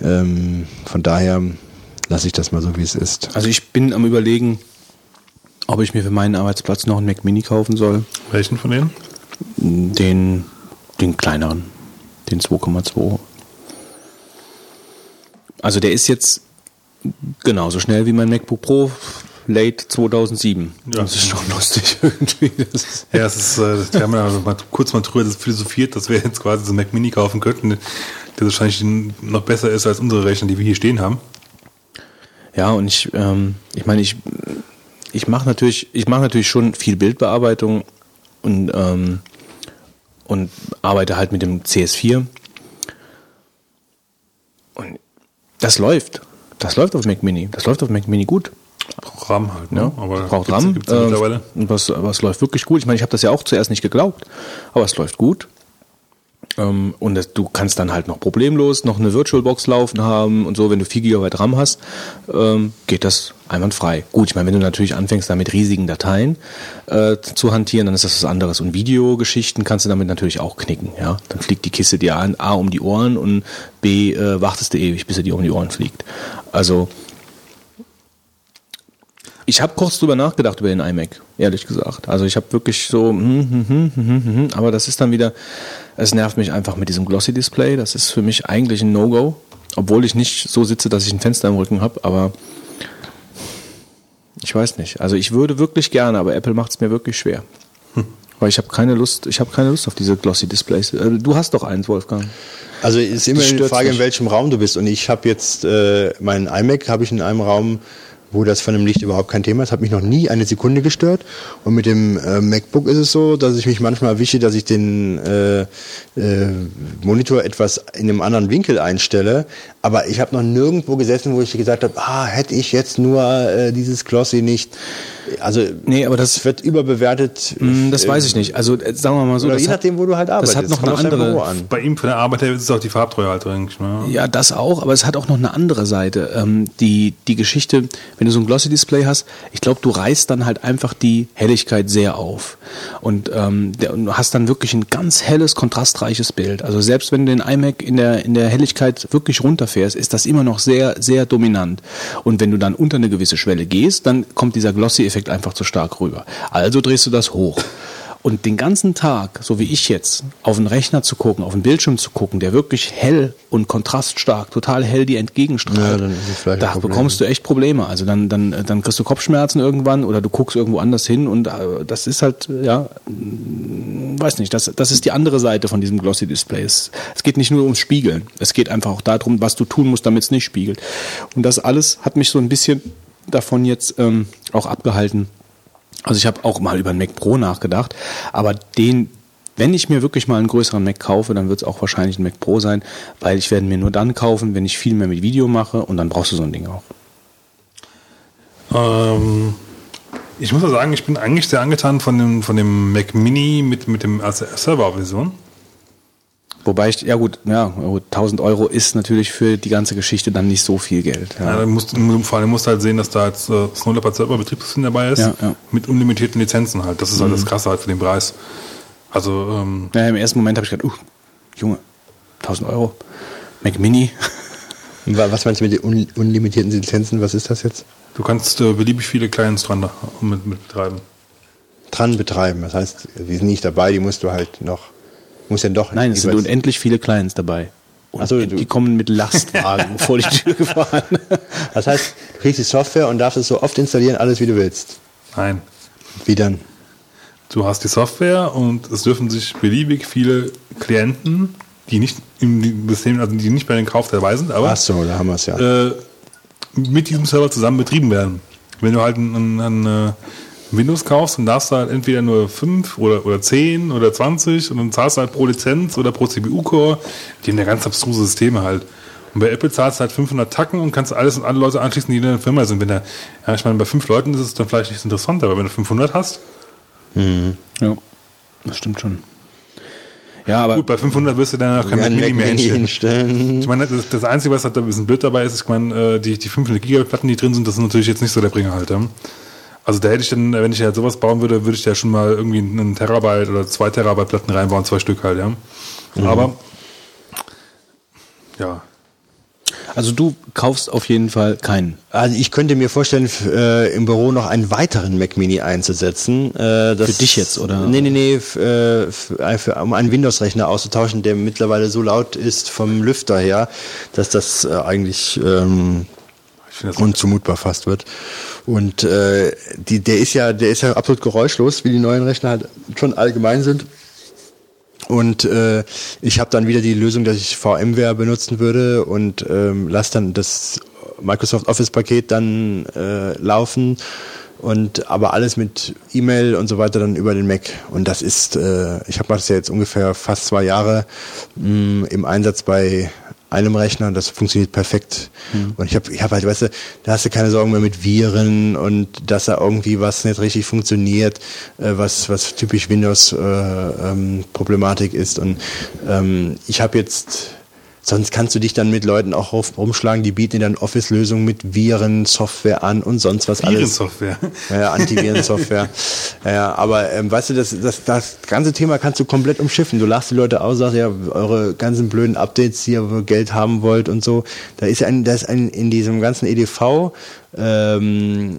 Ähm, von daher lasse ich das mal so, wie es ist. Also ich bin am überlegen, ob ich mir für meinen Arbeitsplatz noch einen Mac Mini kaufen soll. welchen von denen? Den, den kleineren, den 2,2. Also der ist jetzt genauso schnell wie mein MacBook Pro Late 2007. Ja. Das ist schon lustig irgendwie. Ja, es ist, äh, wir haben ja also mal kurz mal drüber philosophiert, dass wir jetzt quasi so einen Mac Mini kaufen könnten, der wahrscheinlich noch besser ist als unsere Rechner, die wir hier stehen haben. Ja, und ich, ähm, ich meine, ich, ich mache natürlich, ich mache natürlich schon viel Bildbearbeitung und, ähm, und arbeite halt mit dem CS4. Und das läuft. Das läuft auf Mac Mini. Das läuft auf Mac Mini gut. Braucht RAM halt, ne? Ja, aber braucht RAM. Gibt's ja äh, mittlerweile. und was, was läuft wirklich gut. Ich meine, ich habe das ja auch zuerst nicht geglaubt, aber es läuft gut. Ähm, und das, du kannst dann halt noch problemlos noch eine VirtualBox laufen haben und so, wenn du 4 GB RAM hast, ähm, geht das einwandfrei. Gut, ich meine, wenn du natürlich anfängst, da mit riesigen Dateien äh, zu hantieren, dann ist das was anderes. Und Videogeschichten kannst du damit natürlich auch knicken. Ja, Dann fliegt die Kiste dir an, A um die Ohren und B äh, wartest du ewig, bis sie dir um die Ohren fliegt. Also ich habe kurz drüber nachgedacht über den iMac, ehrlich gesagt. Also ich habe wirklich so, hm, hm, hm, hm, hm, hm, aber das ist dann wieder, es nervt mich einfach mit diesem Glossy Display. Das ist für mich eigentlich ein No-Go, obwohl ich nicht so sitze, dass ich ein Fenster im Rücken habe. Aber ich weiß nicht. Also ich würde wirklich gerne, aber Apple macht es mir wirklich schwer. Weil ich habe keine Lust, ich habe keine Lust auf diese Glossy Displays. Äh, Du hast doch eins, Wolfgang. Also es ist immer die Frage, mich. in welchem Raum du bist. Und ich habe jetzt äh, meinen iMac habe ich in einem Raum, wo das von dem Licht überhaupt kein Thema ist. Hat mich noch nie eine Sekunde gestört. Und mit dem äh, MacBook ist es so, dass ich mich manchmal erwische, dass ich den äh, äh, Monitor etwas in einem anderen Winkel einstelle. Aber ich habe noch nirgendwo gesessen, wo ich gesagt habe, ah, hätte ich jetzt nur äh, dieses Glossy nicht. Also Nee, aber das- wird überbewertet. Hm, Das weiß ich nicht. Also äh, sagen wir mal so, Oder das je hat- nachdem, wo du halt arbeitest. Das hat noch eine andere. An. Bei ihm von der Arbeit her ist es auch die Farbtreue halt eigentlich. Ne? Ja, das auch, aber es hat auch noch eine andere Seite. Ähm, die, die Geschichte, wenn du so ein Glossy-Display hast, ich glaube, du reißt dann halt einfach die Helligkeit sehr auf. Und ähm, du hast dann wirklich ein ganz helles, kontrastreiches Bild. Also selbst wenn du den iMac in der, in der Helligkeit wirklich runterfährst, ist das immer noch sehr, sehr dominant. Und wenn du dann unter eine gewisse Schwelle gehst, dann kommt dieser Glossy-Effekt einfach zu stark rüber. Also drehst du das hoch. Und den ganzen Tag, so wie ich jetzt, auf den Rechner zu gucken, auf den Bildschirm zu gucken, der wirklich hell und kontraststark, total hell dir entgegenstrahlt, Ja, da bekommst du echt Probleme. Also dann, dann, dann kriegst du Kopfschmerzen irgendwann oder du guckst irgendwo anders hin und äh, das ist halt, ja, mm, weiß nicht, das, das ist die andere Seite von diesem Glossy Display. Es, es geht nicht nur ums Spiegeln, es geht einfach auch darum, was du tun musst, damit es nicht spiegelt. Und das alles hat mich so ein bisschen davon jetzt ähm, auch abgehalten, also ich habe auch mal über einen Mac Pro nachgedacht, aber den, wenn ich mir wirklich mal einen größeren Mac kaufe, dann wird es auch wahrscheinlich ein Mac Pro sein, weil ich werde mir nur dann kaufen, wenn ich viel mehr mit Video mache und dann brauchst du so ein Ding auch. Ähm, ich muss ja sagen, ich bin eigentlich sehr angetan von dem, von dem Mac Mini mit, mit dem Server-Version. Wobei ich, ja gut, ja, gut, 1000 Euro ist natürlich für die ganze Geschichte dann nicht so viel Geld. Ja. Ja. musst, du- vor allem musst du halt sehen, dass da jetzt äh, das 0 Server Betriebssystem dabei ist, Ja, ja. mit unlimitierten Lizenzen halt. Das ist halt das Krasse halt für den Preis. Also, ähm, Ja, Im ersten Moment habe ich gedacht, uh, Junge, 1000 Euro, Mac Mini. Wa- Was meinst du mit den un unlimitierten Lizenzen? Was ist das jetzt? du kannst äh, beliebig viele Clients dran mit, mit betreiben. Dran betreiben. Das heißt, die sind nicht dabei, die musst du halt noch, musst ja doch. Nein, es sind unendlich viele Clients dabei. Und so, die kommen mit Lastwagen vor die Tür gefahren. Das heißt, du kriegst die Software und darfst es so oft installieren, alles wie du willst. Nein. Wie dann? Du hast die Software und es dürfen sich beliebig viele Klienten, die nicht im System, also die nicht bei den Kauf dabei sind, aber Ach so, da haben wir es ja. Äh, mit diesem Server zusammen betrieben werden. Wenn du halt ein, ein, ein Windows kaufst, dann darfst du halt entweder nur 5 oder, oder 10 oder 20 und dann zahlst du halt pro Lizenz oder pro CPU-Core. Die haben ja ganz abstruse Systeme halt. Und bei Apple zahlst du halt 500 Tacken und kannst alles und alle Leute anschließen, die in der Firma sind. Wenn der, ja, ich meine, bei fünf Leuten ist es dann vielleicht nicht interessant, aber wenn du 500 hast. Mhm. Ja, das stimmt schon. Ja, aber Gut, bei 500 wirst du dann auch kein Mac Mini mehr hinstellen. Ich meine, das, das Einzige, was halt da ein bisschen blöd dabei ist, ist, ich meine, äh, die, die 500 Gigabyte Platten, die drin sind, das ist natürlich jetzt nicht so der Bringer halt. Ja. Also da hätte ich dann, wenn ich halt sowas bauen würde, würde ich da schon mal irgendwie einen Terabyte oder zwei Terabyte Platten reinbauen, zwei Stück halt, ja. Mhm. Aber ja. Also du kaufst auf jeden Fall keinen. Also ich könnte mir vorstellen, äh, im Büro noch einen weiteren Mac Mini einzusetzen. Äh, das, für dich jetzt, oder? Nee, nee, nee, äh, für, für, um einen Windows-Rechner auszutauschen, der mittlerweile so laut ist vom Lüfter her, dass das äh, eigentlich ähm, unzumutbar fast wird. Und äh, die, der ist ja, der ist ja absolut geräuschlos, wie die neuen Rechner halt schon allgemein sind. Und äh, ich habe dann wieder die Lösung, dass ich VMware benutzen würde und ähm, lasse dann das Microsoft Office Paket dann äh, laufen und aber alles mit E-Mail und so weiter dann über den Mac. Und das ist, äh, ich habe das ja jetzt ungefähr fast zwei Jahre mh, im Einsatz bei einem Rechner, das funktioniert perfekt. Mhm. Und ich habe ich hab halt, weißt du, da hast du keine Sorgen mehr mit Viren und dass da irgendwie was nicht richtig funktioniert, äh, was, was typisch Windows-Problematik äh, ähm, ist. Und ähm, ich habe jetzt Sonst kannst du dich dann mit Leuten auch rumschlagen, die bieten dann Office-Lösungen mit Virensoftware an und sonst was alles. Virensoftware. Ja, Antivirensoftware. ja, aber ähm, weißt du, das, das, das ganze Thema kannst du komplett umschiffen. Du lachst die Leute aus, sagst ja, eure ganzen blöden Updates, die ihr Geld haben wollt und so. Da ist ein, da ist ein in diesem ganzen EDV ähm,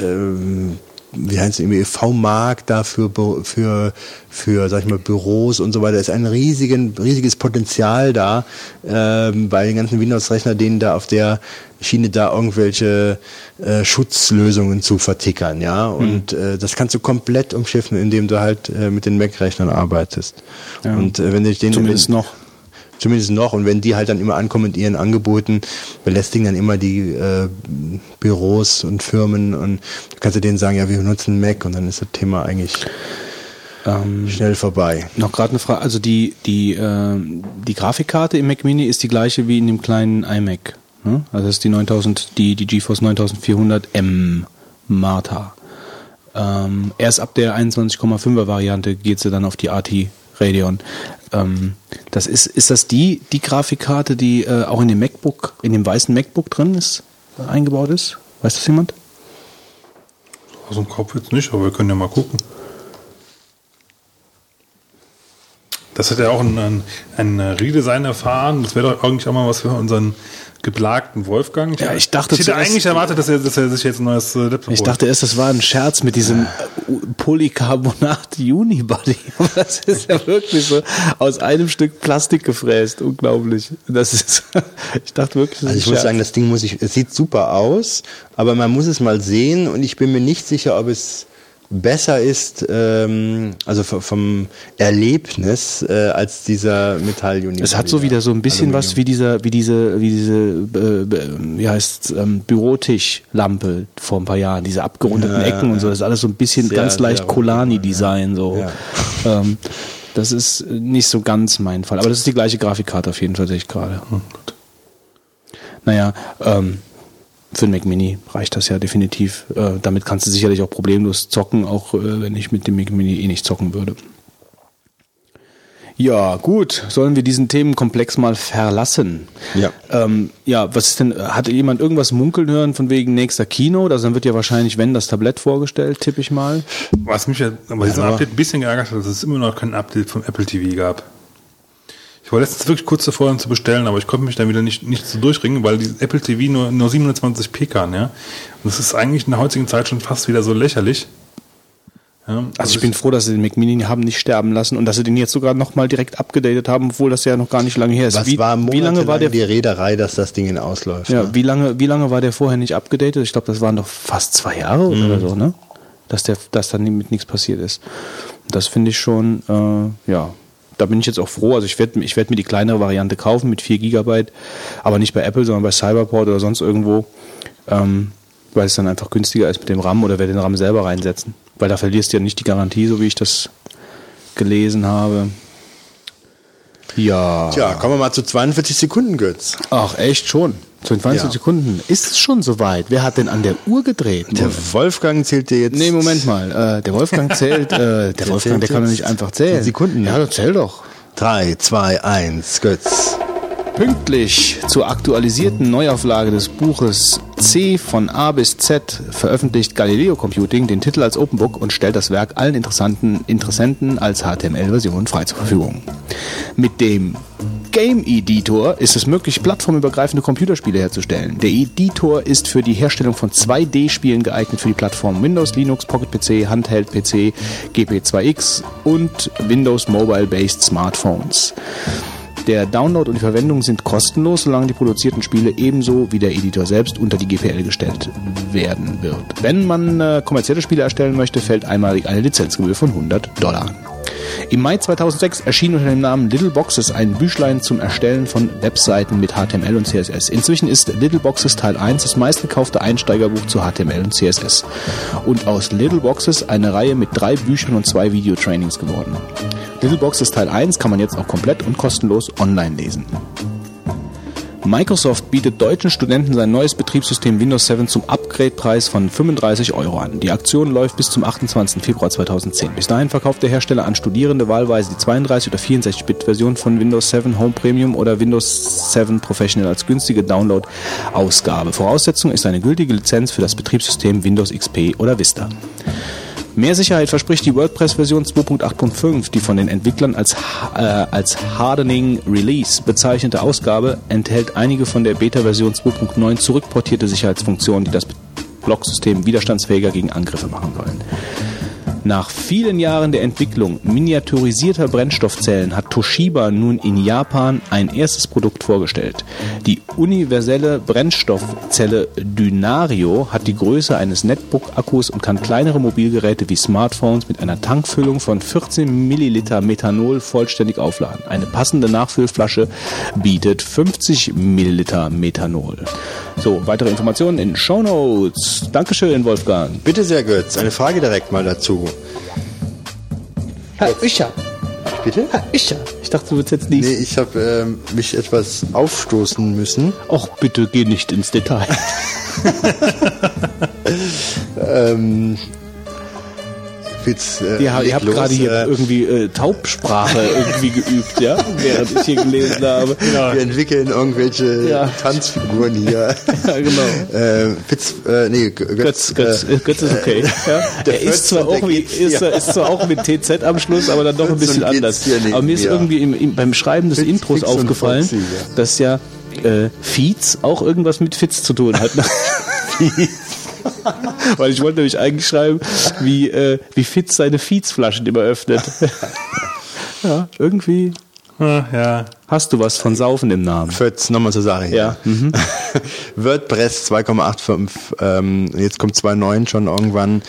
ähm, wie heißt es, EV-Markt da für, für, für, sag ich mal, Büros und so weiter, ist ein riesigen, riesiges Potenzial da, ähm, bei den ganzen Windows-Rechnern, denen da auf der Schiene da irgendwelche äh, Schutzlösungen zu vertickern, ja. Hm. Und mhm. äh, das kannst du komplett umschiffen, indem du halt äh, mit den Mac-Rechnern arbeitest. Ja. Und äh, wenn du den zumindest noch Zumindest noch. Und wenn die halt dann immer ankommen mit ihren Angeboten, belästigen dann immer die äh, Büros und Firmen und du kannst du denen sagen, ja, wir nutzen Mac und dann ist das Thema eigentlich ähm, schnell vorbei. Noch gerade eine Frage, also die, die, äh, die Grafikkarte im Mac Mini ist die gleiche wie in dem kleinen iMac. Ne? Also das ist die 9000, die, die GeForce 9400M Martha. Ähm, erst ab der 21,5er Variante geht sie dann auf die AT Radeon. Ähm, das ist, ist das die, die Grafikkarte, die äh, auch in dem MacBook, in dem weißen MacBook drin ist, äh, eingebaut ist? Weiß das jemand? Aus dem Kopf jetzt nicht, aber wir können ja mal gucken. Das hat ja auch ein, ein, ein Redesign erfahren. Das wäre doch eigentlich auch mal was für unseren geplagten Wolfgang. Ja, ich dachte ich hätte eigentlich erwartet, dass er, dass er sich jetzt ein neues äh, Laptop Ich dachte erst, das war ein Scherz mit diesem Polycarbonat Unibody. das ist ja wirklich so aus einem Stück Plastik gefräst. Unglaublich. Das ist, ich dachte wirklich, das Also ich muss sagen, das Ding muss ich, es sieht super aus, aber man muss es mal sehen und ich bin mir nicht sicher, ob es besser ist, ähm, also vom Erlebnis äh, als dieser Metall-Unibody. Es hat so wieder so ein bisschen Aluminium. was wie dieser, wie diese, wie diese, äh, wie heißt ähm, Bürotischlampe vor ein paar Jahren, diese abgerundeten ja, Ecken ja, und so. Das ist alles so ein bisschen sehr, ganz leicht Colani-Design so. Ja. Ähm, das ist nicht so ganz mein Fall, aber das ist die gleiche Grafikkarte auf jeden Fall, sehe ich gerade. Hm, naja, ähm, für ein Mac Mini reicht das ja definitiv. Äh, damit kannst du sicherlich auch problemlos zocken, auch äh, wenn ich mit dem Mac Mini eh nicht zocken würde. Ja, gut. Sollen wir diesen Themenkomplex mal verlassen? Ja. Ähm, ja, was ist denn, hatte jemand irgendwas munkeln hören von wegen nächster Kino? Also dann wird ja wahrscheinlich, wenn, das Tablett vorgestellt, tippe ich mal. Was mich ja bei diesem ja. Update ein bisschen geärgert hat, dass es immer noch kein Update vom Apple TV gab. Ich war letztens wirklich kurz davor, ihn zu bestellen, aber ich konnte mich dann wieder nicht, nicht so durchringen, weil die Apple TV nur, nur 720p kann, ja. Und das ist eigentlich in der heutigen Zeit schon fast wieder so lächerlich. Ja, Also ich bin froh, dass sie den Mac Mini haben nicht sterben lassen und dass sie den jetzt sogar nochmal direkt abgedatet haben, obwohl das ja noch gar nicht lange her ist. Was wie, war wie lange war der die Reederei, dass das Ding ausläuft? ja, ne? wie lange wie lange war der vorher nicht abgedatet? Ich glaube, das waren doch fast zwei Jahre Mhm. oder so, ne? Dass der dass dann mit nichts passiert ist. Das finde ich schon äh, ja, da bin ich jetzt auch froh. Also ich werde ich werd mir die kleinere Variante kaufen mit 4 Gigabyte, aber nicht bei Apple, sondern bei Cyberport oder sonst irgendwo, ähm, weil es dann einfach günstiger ist mit dem RAM oder werde den RAM selber reinsetzen. Weil da verlierst du ja nicht die Garantie, so wie ich das gelesen habe. Ja. Tja, kommen wir mal zu 42 Sekunden, Götz. Ach, echt schon. 22 Ja. Sekunden. Ist es schon soweit? Wer hat denn an der Uhr gedreht? Der Wolfgang zählt dir jetzt. Nee, Moment mal. Äh, der Wolfgang zählt. Äh, der Wolfgang, der kann doch nicht einfach zählen. Sekunden, ne? Ja, dann zähl doch. 3, 2, 1, Götz. Pünktlich zur aktualisierten Neuauflage des Buches C von A bis Z veröffentlicht Galileo Computing den Titel als Open Book und stellt das Werk allen interessanten Interessenten als HTML-Version frei zur Verfügung. Mit dem Game Editor ist es möglich, plattformübergreifende Computerspiele herzustellen. Der Editor ist für die Herstellung von 2D-Spielen geeignet für die Plattformen Windows, Linux, Pocket PC, Handheld PC, GP2X und Windows Mobile-Based Smartphones. Der Download und die Verwendung sind kostenlos, solange die produzierten Spiele ebenso wie der Editor selbst unter die GPL gestellt werden wird. Wenn man äh, kommerzielle Spiele erstellen möchte, fällt einmalig eine Lizenzgebühr von 100 Dollar. Im Mai 2006 erschien unter dem Namen Little Boxes ein Büchlein zum Erstellen von Webseiten mit HTML und CSS. Inzwischen ist Little Boxes Teil 1 das meistgekaufte Einsteigerbuch zu HTML und CSS. Und aus Little Boxes eine Reihe mit drei Büchern und zwei Videotrainings geworden. Little Boxes Teil 1 kann man jetzt auch komplett und kostenlos online lesen. Microsoft bietet deutschen Studenten sein neues Betriebssystem Windows 7 zum Upgrade-Preis von 35 Euro an. Die Aktion läuft bis zum 28. Februar 2010. Bis dahin verkauft der Hersteller an Studierende wahlweise die 32 oder 64-Bit-Version von Windows 7 Home Premium oder Windows 7 Professional als günstige Download-Ausgabe. Voraussetzung ist eine gültige Lizenz für das Betriebssystem Windows XP oder Vista. Mehr Sicherheit verspricht die WordPress-Version 2.8.5, die von den Entwicklern als, äh, als Hardening Release bezeichnete Ausgabe enthält einige von der Beta-Version 2.9 zurückportierte Sicherheitsfunktionen, die das Blocksystem widerstandsfähiger gegen Angriffe machen sollen. Nach vielen Jahren der Entwicklung miniaturisierter Brennstoffzellen hat Toshiba nun in Japan ein erstes Produkt vorgestellt. Die universelle Brennstoffzelle Dynario hat die Größe eines Netbook-Akkus und kann kleinere Mobilgeräte wie Smartphones mit einer Tankfüllung von 14 Milliliter Methanol vollständig aufladen. Eine passende Nachfüllflasche bietet 50 Milliliter Methanol. So, weitere Informationen in Show Notes. Dankeschön, Wolfgang. Bitte sehr, Götz. Eine Frage direkt mal dazu. Herr Ischer, Bitte? Herr Ischer. Ich dachte, du würdest jetzt nicht. Nee, ich habe ähm, mich etwas aufstoßen müssen. Ach, bitte geh nicht ins Detail. Ähm, Witz, äh, Ja, ihr habt gerade hier äh, irgendwie äh, Taubsprache irgendwie geübt, ja, während ich hier gelesen habe. Wir entwickeln irgendwelche Ja. Tanzfiguren hier. Ja, genau. äh, Witz, äh, nee, Götz, Götz, Götz, äh, Götz ist okay. Ja? der Er ist zwar, auch ist, ist zwar mit TZ am Schluss, aber dann doch ein bisschen anders. Aber mir ist irgendwie im, im, beim Schreiben des Fitz, Intros und aufgefallen, ja. dass ja äh, Fietz auch irgendwas mit Fitz zu tun hat. Weil ich wollte nämlich eigentlich schreiben, wie, äh, wie Fitz seine Fietz-Flaschen immer öffnet. ja, irgendwie Ah, ja. hast du was von Saufen im Namen. Fötz, nochmal zur Sache hier. Ja. Mhm. WordPress 2,85, ähm, jetzt kommt 2,9 schon irgendwann.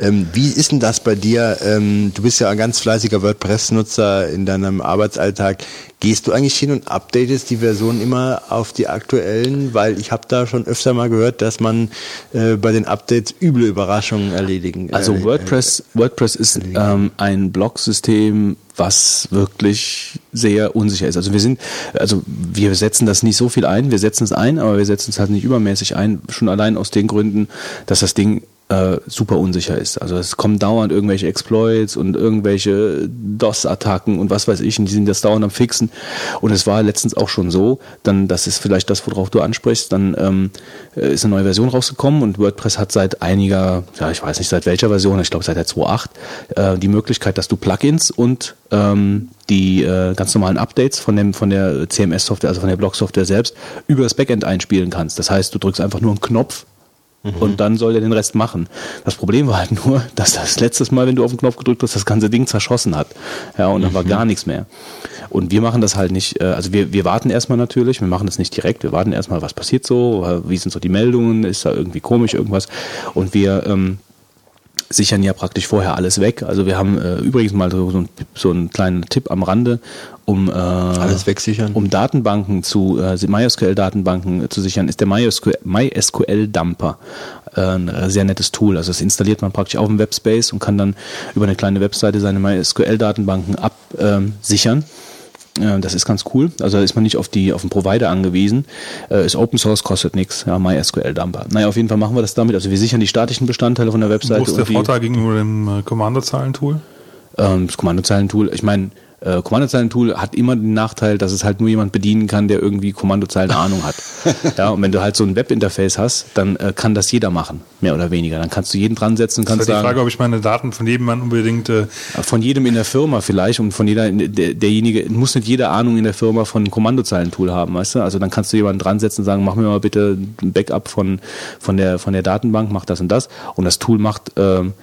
Ähm, wie ist denn das bei dir? Ähm, du bist ja ein ganz fleißiger WordPress-Nutzer in deinem Arbeitsalltag. Gehst du eigentlich hin und updatest die Version immer auf die aktuellen? Weil ich habe da schon öfter mal gehört, dass man äh, bei den Updates üble Überraschungen erledigen. Also äh, WordPress, WordPress ist ähm, ein Blogsystem, was wirklich sehr unsicher ist. Also wir sind, also wir setzen das nicht so viel ein, wir setzen es ein, aber wir setzen es halt nicht übermäßig ein, schon allein aus den Gründen, dass das Ding äh, super unsicher ist. Also es kommen dauernd irgendwelche Exploits und irgendwelche DOS-Attacken und was weiß ich, und die sind das dauernd am Fixen. Und es war letztens auch schon so, dann, das ist vielleicht das, worauf du ansprichst, dann ähm, äh, ist eine neue Version rausgekommen und WordPress hat seit einiger, ja ich weiß nicht seit welcher Version, ich glaube seit der 2.8, äh, die Möglichkeit, dass du Plugins und ähm, die äh, ganz normalen Updates von dem von der CMS-Software, also von der Blog-Software selbst, über das Backend einspielen kannst. Das heißt, du drückst einfach nur einen Knopf Und dann soll er den Rest machen. Das Problem war halt nur, dass das letztes Mal, wenn du auf den Knopf gedrückt hast, das ganze Ding zerschossen hat. Ja, und dann war gar nichts mehr. Und wir machen das halt nicht, äh, also wir, wir warten erstmal natürlich, wir machen das nicht direkt, wir warten erstmal, was passiert so, wie sind so die Meldungen, ist da irgendwie komisch irgendwas. Und wir ähm, sichern ja praktisch vorher alles weg. Also wir haben äh, übrigens mal so, so, ein, so einen kleinen Tipp am Rande, um äh, Alles wegsichern. um Datenbanken zu äh, MySQL-Datenbanken zu sichern, ist der MySQL, MySQL-Dumper äh, ein sehr nettes Tool. Also das installiert man praktisch auf dem Webspace und kann dann über eine kleine Webseite seine MySQL-Datenbanken absichern. Äh, Das ist ganz cool. Also da ist man nicht auf die auf den Provider angewiesen. Äh, Ist Open Source, kostet nichts. Ja, MySQL Dumper. Naja, auf jeden Fall machen wir das damit. Also wir sichern die statischen Bestandteile von der Webseite. Wo ist der Vorteil gegenüber dem äh, Kommandozeilentool? ähm, das Kommandozeilentool, ich meine, äh, Kommandozeilentool hat immer den Nachteil, dass es halt nur jemand bedienen kann, der irgendwie Kommandozeilen Ahnung hat. ja, und wenn du halt so ein Webinterface hast, dann äh, kann das jeder machen, mehr oder weniger. Dann kannst du jeden dran setzen und Das ist kannst halt die sagen, Frage, ob ich meine Daten von jedem Mann unbedingt äh, von jedem in der Firma vielleicht und von jeder, der, derjenige, muss nicht jede Ahnung in der Firma von Kommandozeilentool haben, weißt du? Also dann kannst du jemanden dran setzen und sagen, mach mir mal bitte ein Backup von, von der, von der Datenbank, mach das und das. Und das Tool macht, ähm,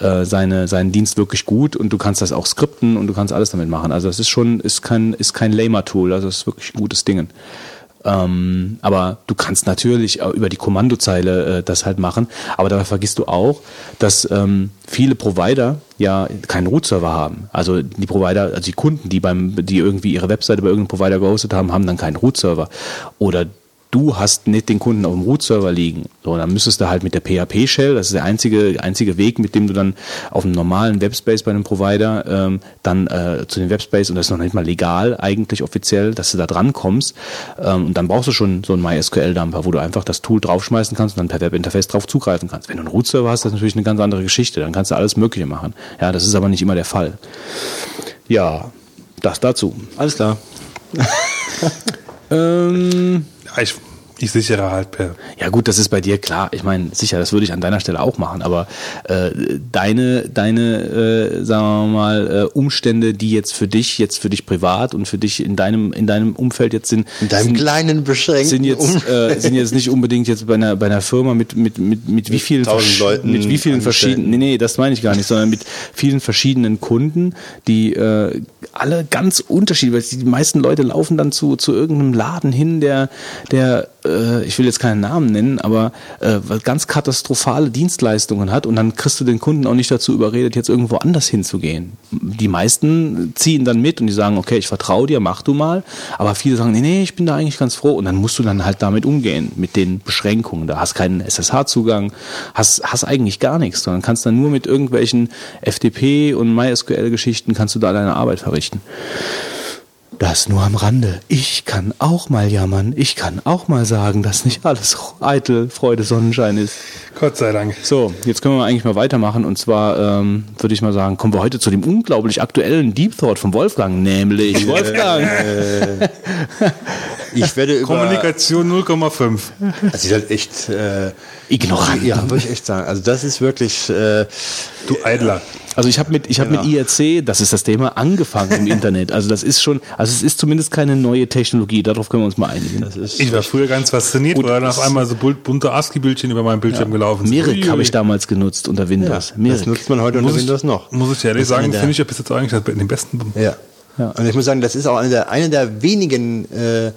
äh, seine, seinen Dienst wirklich gut und du kannst das auch skripten und du kannst alles damit machen. Also es ist schon, ist kein, ist kein Lamer-Tool, also es ist wirklich ein gutes Ding. Ähm, aber du kannst natürlich über die Kommandozeile äh, das halt machen. Aber dabei vergisst du auch, dass ähm, viele Provider ja keinen Root-Server haben. Also die Provider, also die Kunden, die beim, die irgendwie ihre Webseite bei irgendeinem Provider gehostet haben, haben dann keinen Root-Server. Oder du hast nicht den Kunden auf dem Root-Server liegen. So, dann müsstest du halt mit der PHP-Shell, das ist der einzige, einzige Weg, mit dem du dann auf einem normalen Webspace bei einem Provider ähm, dann äh, zu den Webspace, und das ist noch nicht mal legal eigentlich offiziell, dass du da dran kommst. Ähm, und dann brauchst du schon so einen MySQL-Dumper, wo du einfach das Tool draufschmeißen kannst und dann per Webinterface drauf zugreifen kannst. Wenn du einen Root-Server hast, das ist natürlich eine ganz andere Geschichte. Dann kannst du alles Mögliche machen. Ja, das ist aber nicht immer der Fall. Ja, das dazu. Alles klar. Ähm, ja, ich, ich sichere halt per. Ja gut, das ist bei dir klar. Ich meine, sicher, das würde ich an deiner Stelle auch machen. Aber äh, deine, deine, äh, sagen wir mal, äh, Umstände, die jetzt für dich, jetzt für dich privat und für dich in deinem, in deinem Umfeld jetzt sind, In deinem sind, kleinen, beschränkten sind jetzt, äh, sind jetzt nicht unbedingt jetzt bei einer, bei einer Firma mit, mit, mit, mit wie vielen, tausend Leuten mit wie vielen verschiedenen, nee, nee, das meine ich gar nicht, sondern mit vielen verschiedenen Kunden, die äh, alle ganz unterschiedlich, weil die meisten Leute laufen dann zu, zu irgendeinem Laden hin, der, der, äh, ich will jetzt keinen Namen nennen, aber äh, ganz katastrophale Dienstleistungen hat und dann kriegst du den Kunden auch nicht dazu überredet, jetzt irgendwo anders hinzugehen. Die meisten ziehen dann mit und die sagen, okay, ich vertraue dir, mach du mal, aber viele sagen, nee, nee, ich bin da eigentlich ganz froh und dann musst du dann halt damit umgehen, mit den Beschränkungen. Da hast keinen SSH-Zugang, hast, hast eigentlich gar nichts, sondern kannst dann nur mit irgendwelchen FTP und MySQL-Geschichten kannst du da deine Arbeit verrichten. Das nur am Rande. Ich kann auch mal jammern. Ich kann auch mal sagen, dass nicht alles eitel Freude, Sonnenschein ist. Gott sei Dank. So, jetzt können wir eigentlich mal weitermachen. Und zwar ähm, würde ich mal sagen, kommen wir heute zu dem unglaublich aktuellen Deep Thought von Wolfgang, nämlich Wolfgang. Ich werde über. Kommunikation 0,5. Also ich halt echt. Äh, Ignorant. Ja, würde ich echt sagen. Also das ist wirklich. Äh, Du Eidler. Also ich habe mit ich habe Genau. mit IRC, das ist das Thema, angefangen im Internet. Also das ist schon, also es ist zumindest keine neue Technologie. Darauf können wir uns mal einigen. das ist Ich war früher ganz fasziniert, Gut, weil dann das- auf einmal so bunte ASCII-Bildchen über meinem Bildschirm gelaufen sind. Merik habe ich damals genutzt unter Windows. das Merik. nutzt man heute unter muss Windows ich, noch. Muss ich ehrlich Das sagen, finde ich bis jetzt eigentlich das- den besten. Ja. Ja. Und ich muss sagen, das ist auch eine der, eine der wenigen äh,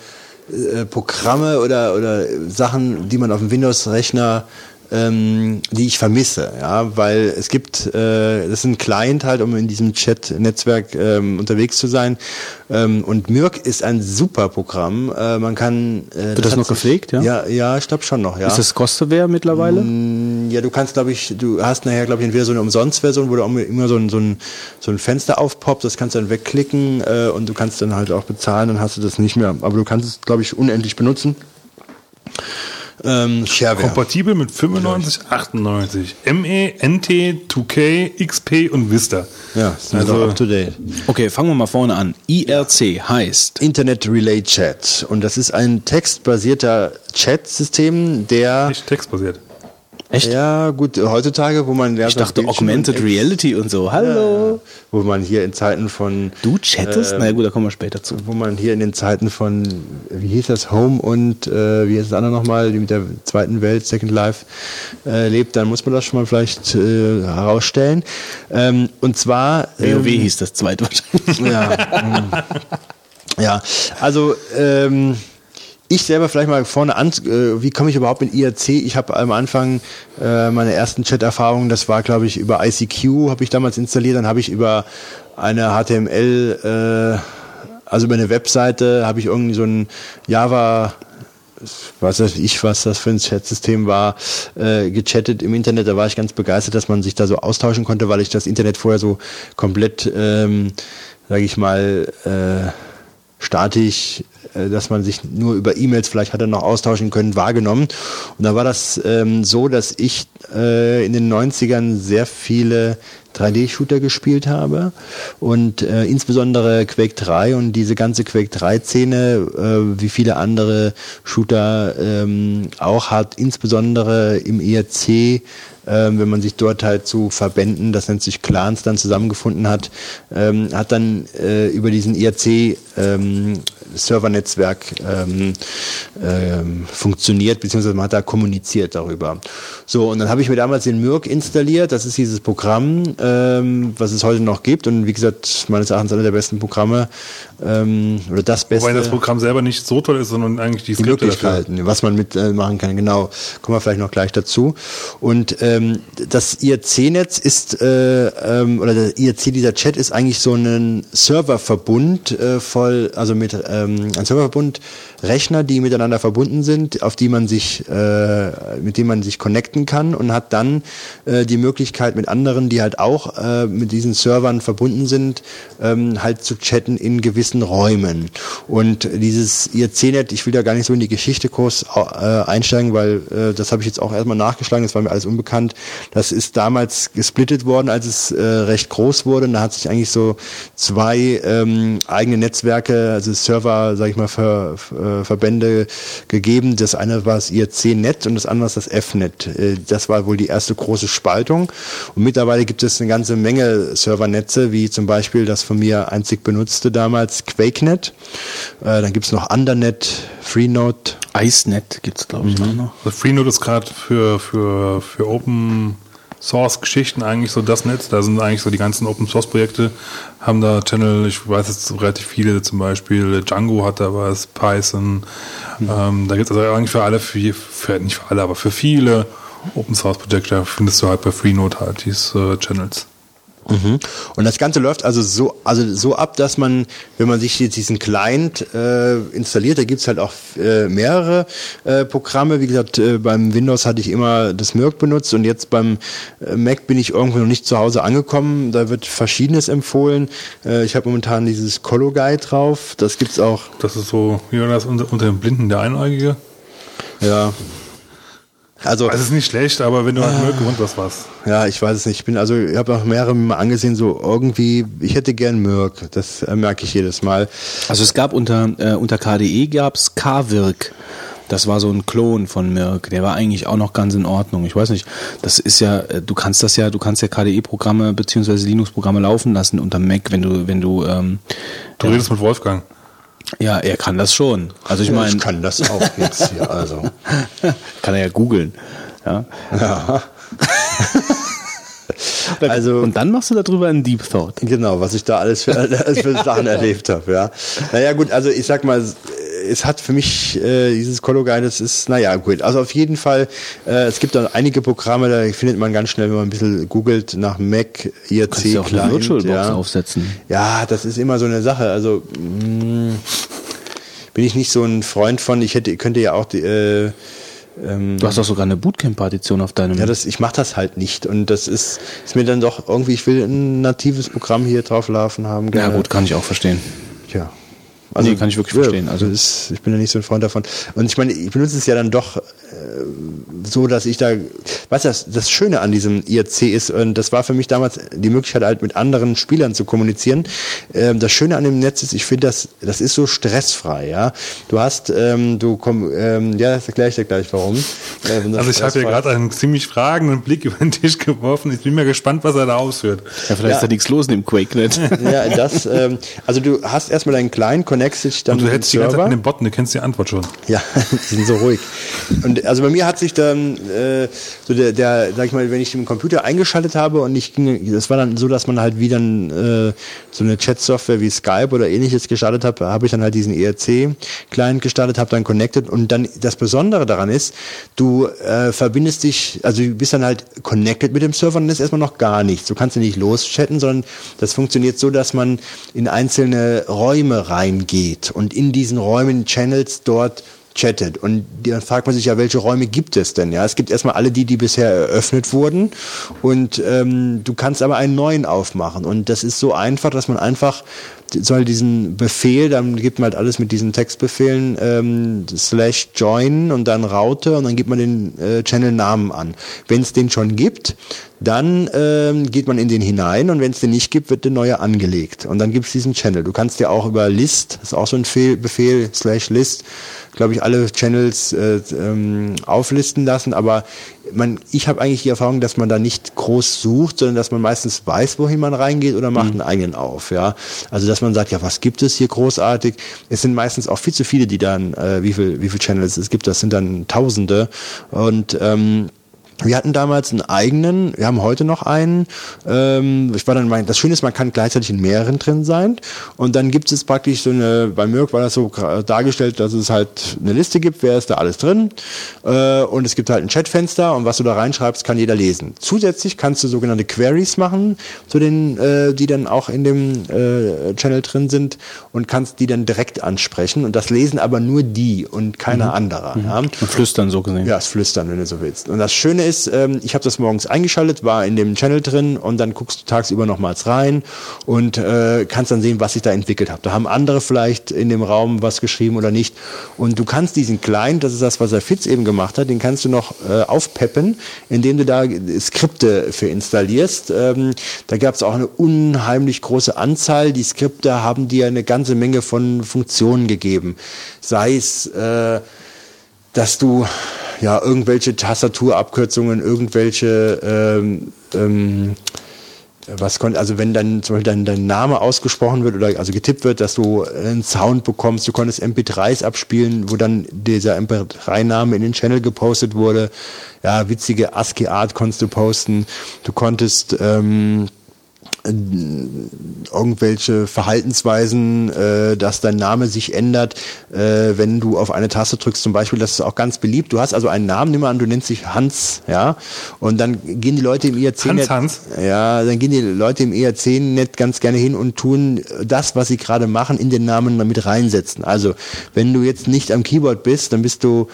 Programme oder, oder Sachen, die man auf dem Windows-Rechner ähm, die ich vermisse, ja, weil es gibt, äh, das ist ein Client halt, um in diesem Chat-Netzwerk ähm, unterwegs zu sein. Ähm, und Mirk ist ein super Programm. Äh, man kann. Äh, das hat noch gepflegt, ja? Ja, ja, ich glaube schon noch. Ja. Ist das Kosteware mittlerweile? Mm, Ja, du kannst, glaube ich, du hast nachher, glaube ich, entweder so eine Umsonstversion, wo du auch immer so ein, so ein, so ein Fenster aufpoppt, das kannst du dann wegklicken äh, und du kannst dann halt auch bezahlen, dann hast du das nicht mehr. Aber du kannst es, glaube ich, unendlich benutzen. Ähm, Shareware. Kompatibel mit 95, 98, ME, NT, 2K, XP und Vista. Ja, ist also Also- up to date. Okay, fangen wir mal vorne an. IRC heißt Internet Relay Chat. Und das ist ein textbasierter Chat-System, der Nicht textbasiert. Echt? Ja, gut, heutzutage, wo man... Ich dachte Augmented Reality und so. Hallo. Ja, wo man hier in Zeiten von... Du chattest? Äh, Na gut, da kommen wir später zu. Wo man hier in den Zeiten von, wie hieß das, Home und, äh, wie hieß das andere nochmal, die mit der zweiten Welt, Second Life, äh, lebt, dann muss man das schon mal vielleicht äh, herausstellen. Ähm, und zwar... WoW Ähm, hieß das zweite wahrscheinlich. ja, ja, also ähm, ich selber vielleicht mal vorne an, äh, wie komme ich überhaupt mit IRC? Ich habe am Anfang äh, meine ersten Chat-Erfahrungen, das war glaube ich über ICQ, habe ich damals installiert, dann habe ich über eine HTML, äh, also über eine Webseite, habe ich irgendwie so ein Java was weiß ich, was das für ein Chatsystem war, äh, gechattet im Internet. Da war ich ganz begeistert, dass man sich da so austauschen konnte, weil ich das Internet vorher so komplett, ähm, sage ich mal, äh, statisch, äh, dass man sich nur über E-Mails vielleicht hatte noch austauschen können, wahrgenommen. Und da war das ähm, so, dass ich äh, in den 90ern sehr viele 3D-Shooter gespielt habe und äh, insbesondere Quake 3 und diese ganze Quake 3-Szene, äh, wie viele andere Shooter ähm, auch hat, insbesondere im ERC, ähm, wenn man sich dort halt zu Verbänden, das nennt sich Clans, dann zusammengefunden hat, ähm, hat dann äh, über diesen IRC ähm, ähm, ähm, funktioniert, beziehungsweise man hat da kommuniziert darüber. So, und dann habe ich mir damals den Mürk installiert, das ist dieses Programm, ähm, was es heute noch gibt. Und wie gesagt, meines Erachtens einer der besten Programme ähm, oder das beste. Wobei das Programm selber nicht so toll ist, sondern eigentlich die die Skripte dafür. Möglichkeiten, was man mitmachen äh, machen kann, genau. Kommen wir vielleicht noch gleich dazu. Und ähm, das IRC-Netz ist, äh, ähm, oder der IRC, dieser Chat ist eigentlich so ein Serververbund äh, voll, also mit ähm, ein Serververbund Rechner, die miteinander verbunden sind, auf die man sich, äh, mit denen man sich connecten kann und hat dann äh, die Möglichkeit mit anderen, die halt auch äh, mit diesen Servern verbunden sind, ähm, halt zu chatten in gewissen Räumen. Und dieses IRC-Net, ich will da gar nicht so in die Geschichte groß äh, einsteigen, weil äh, das habe ich jetzt auch erstmal nachgeschlagen, das war mir alles unbekannt. Das ist damals gesplittet worden, als es äh, recht groß wurde. Und da hat sich eigentlich so zwei ähm, eigene Netzwerke, also Server, sag ich mal, für, für Verbände gegeben. Das eine war das IRC-Net und das andere ist das F-Net. Das war wohl die erste große Spaltung. Und mittlerweile gibt es eine ganze Menge Servernetze, wie zum Beispiel das von mir einzig benutzte damals QuakeNet. Äh, dann gibt es noch Undernet, Freenode. IceNet gibt's glaube ich, auch noch. Also Freenode ist gerade für, für, für Open Source Geschichten eigentlich so das Netz. Da sind eigentlich so die ganzen Open Source Projekte, haben da Channel, ich weiß jetzt relativ viele, zum Beispiel Django hat da was, Python. Ähm, da gibt es also eigentlich für alle, für, für, nicht für alle, aber für viele Open Source Projekte findest du halt bei Freenode halt diese äh, Channels. Mhm. Und das Ganze läuft also so, also so ab, dass man, wenn man sich jetzt diesen Client äh, installiert, da gibt's halt auch äh, mehrere äh, Programme. Wie gesagt, äh, beim Windows hatte ich immer das Mirk benutzt und jetzt beim äh, Mac bin ich irgendwo noch nicht zu Hause angekommen. Da wird Verschiedenes empfohlen. Äh, ich habe momentan dieses Colo Guide drauf. Das gibt's auch. Das ist so, wie war das unter, unter den Blinden der Einäugige? Ja. Also Das ist nicht schlecht, aber wenn du halt Mirk gewohnt was was. Ja, ich weiß es nicht. Ich bin also, ich habe auch mehrere mal angesehen, so irgendwie, ich hätte gern Mirk. Das äh, merke ich jedes Mal. Also es gab unter, äh, unter KDE gab's Kwirk. Das war so ein Klon von Mirk. Der war eigentlich auch noch ganz in Ordnung. Ich weiß nicht, das ist ja, äh, du kannst das ja, du kannst ja KDE-Programme beziehungsweise Linux-Programme laufen lassen unter Mac, wenn du, wenn du, ähm, Du redest mit Wolfgang. Ja, er kann das schon. Also ich Ja, meine, ich kann das auch jetzt hier, also. kann er ja googeln. Ja. Ja. Also- und dann machst du darüber einen Deep Thought. Genau, was ich da alles für, alles für Sachen erlebt habe, ja. Naja, gut, also ich sag mal, es hat für mich äh, dieses Cologuide, das ist, naja, gut. Also auf jeden Fall, äh, es gibt dann einige Programme, da findet man ganz schnell, wenn man ein bisschen googelt nach Mac, IRC, Kannst du ja auch eine Client, VirtualBox ja. aufsetzen. Ja, das ist immer so eine Sache. Also mh, bin ich nicht so ein Freund von. Ich hätte, könnte ja auch die, äh, ähm, Du hast doch sogar eine Bootcamp-Partition auf deinem. ja, das, ich mache das halt nicht. Und das ist, ist mir dann doch irgendwie, ich will ein natives Programm hier drauf laufen haben. ja gerne. gut, kann ich auch verstehen. Tja. Nee, kann ich wirklich verstehen. Also- Also ist, ich bin ja nicht so ein Freund davon. Und ich meine, ich benutze es ja dann doch äh, so, dass ich da, was das, das Schöne an diesem IRC ist, und das war für mich damals die Möglichkeit halt mit anderen Spielern zu kommunizieren. Ähm, das Schöne an dem Netz ist, ich finde das, das ist so stressfrei, ja. Du hast, ähm, du komm, ähm, ja, das erkläre ich dir gleich warum. Äh, also ich habe hier gerade einen ziemlich fragenden Blick über den Tisch geworfen. Ich bin mir gespannt, was er da ausführt. Ja, vielleicht ja. ist da nichts los in dem Quake-Net. Ja, das, ähm, also du hast erstmal deinen kleinen Connect dich dann. Und du hättest die ganze Zeit mit dem Bot, du kennst die Antwort schon. Ja, die sind so ruhig. Und also bei mir hat sich dann äh, so der, der, sag ich mal, wenn ich den Computer eingeschaltet habe und ich ging, das war dann so, dass man halt wieder äh, so eine Chat-Software wie Skype oder ähnliches gestartet hat, habe ich dann halt diesen ERC-Client gestartet, habe dann connected und dann das Besondere daran ist, du äh, verbindest dich, also du bist dann halt connected mit dem Server und das ist erstmal noch gar nichts. Du kannst ja nicht loschatten, sondern das funktioniert so, dass man in einzelne Räume reingeht und in diesen Räumen Channels dort chattet. Und dann fragt man sich ja, welche Räume gibt es denn? Ja, es gibt erstmal alle die, die bisher eröffnet wurden. Und ähm, du kannst aber einen neuen aufmachen. Und das ist so einfach, dass man einfach soll diesen Befehl, dann gibt man halt alles mit diesen Textbefehlen ähm, slash join und dann Raute und dann gibt man den äh, Channel-Namen an. Wenn es den schon gibt, dann ähm, geht man in den hinein und wenn es den nicht gibt, wird der neue angelegt. Und dann gibt es diesen Channel. Du kannst ja auch über List, das ist auch so ein Befehl, slash List, glaube ich, alle Channels äh, ähm, auflisten lassen, aber man, ich habe eigentlich die Erfahrung, dass man da nicht groß sucht, sondern dass man meistens weiß, wohin man reingeht oder macht mhm. einen eigenen auf. Ja, also dass man sagt, ja, was gibt es hier großartig? Es sind meistens auch viel zu viele, die dann, äh, wie viel, wie viel Channels es gibt. Das sind dann Tausende und ähm, wir hatten damals einen eigenen, wir haben heute noch einen. Ähm, ich war dann mein, das Schöne ist, man kann gleichzeitig in mehreren drin sein. Und dann gibt es praktisch so eine, bei Mirk war das so dargestellt, dass es halt eine Liste gibt, wer ist da alles drin. Äh, und es gibt halt ein Chatfenster und was du da reinschreibst, kann jeder lesen. Zusätzlich kannst du sogenannte Queries machen, zu den, äh, die dann auch in dem äh, Channel drin sind und kannst die dann direkt ansprechen. Und das lesen aber nur die und keiner mhm. anderer. Mhm. Ja. Und flüstern so gesehen. Ja, das Flüstern, wenn du so willst. Und das Schöne ist, ähm, ich habe das morgens eingeschaltet, war in dem Channel drin und dann guckst du tagsüber nochmals rein und äh, kannst dann sehen, was sich da entwickelt hat. Da haben andere vielleicht in dem Raum was geschrieben oder nicht. Und du kannst diesen Client, das ist das, was der Fitz eben gemacht hat, den kannst du noch äh, aufpeppen, indem du da Skripte für installierst. Ähm, da gab es auch eine unheimlich große Anzahl. Die Skripte haben dir eine ganze Menge von Funktionen gegeben. Sei es, äh, dass du ja, irgendwelche Tastaturabkürzungen, irgendwelche ähm, ähm, was konnte, also wenn dann zum Beispiel dein, dein Name ausgesprochen wird oder also getippt wird, dass du einen Sound bekommst, du konntest MP3s abspielen, wo dann dieser MP3-Name in den Channel gepostet wurde. Ja, witzige ASCII-Art konntest du posten. Du konntest ähm, irgendwelche Verhaltensweisen, äh, dass dein Name sich ändert, äh, wenn du auf eine Taste drückst, zum Beispiel, das ist auch ganz beliebt. Du hast also einen Namen, nimm mal an, du nennst dich Hans, ja, und dann gehen die Leute im IRC Hans, Hans. ja, dann gehen die Leute im IRC net ganz gerne hin und tun das, was sie gerade machen, in den Namen damit reinsetzen. Also, wenn du jetzt nicht am Keyboard bist, dann bist du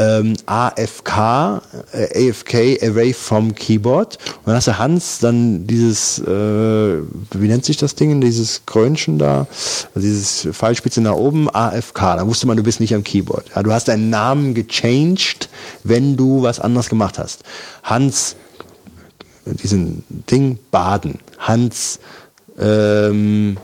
ähm, AFK, äh, AFK, Away from Keyboard. Und dann hast du Hans, dann dieses, äh, wie nennt sich das Ding, dieses Krönchen da, also dieses Pfeilspitze nach oben, AFK. Da wusste man, du bist nicht am Keyboard. Ja, du hast deinen Namen gechanged, wenn du was anderes gemacht hast. Hans, diesen Ding, Baden. Hans, ähm,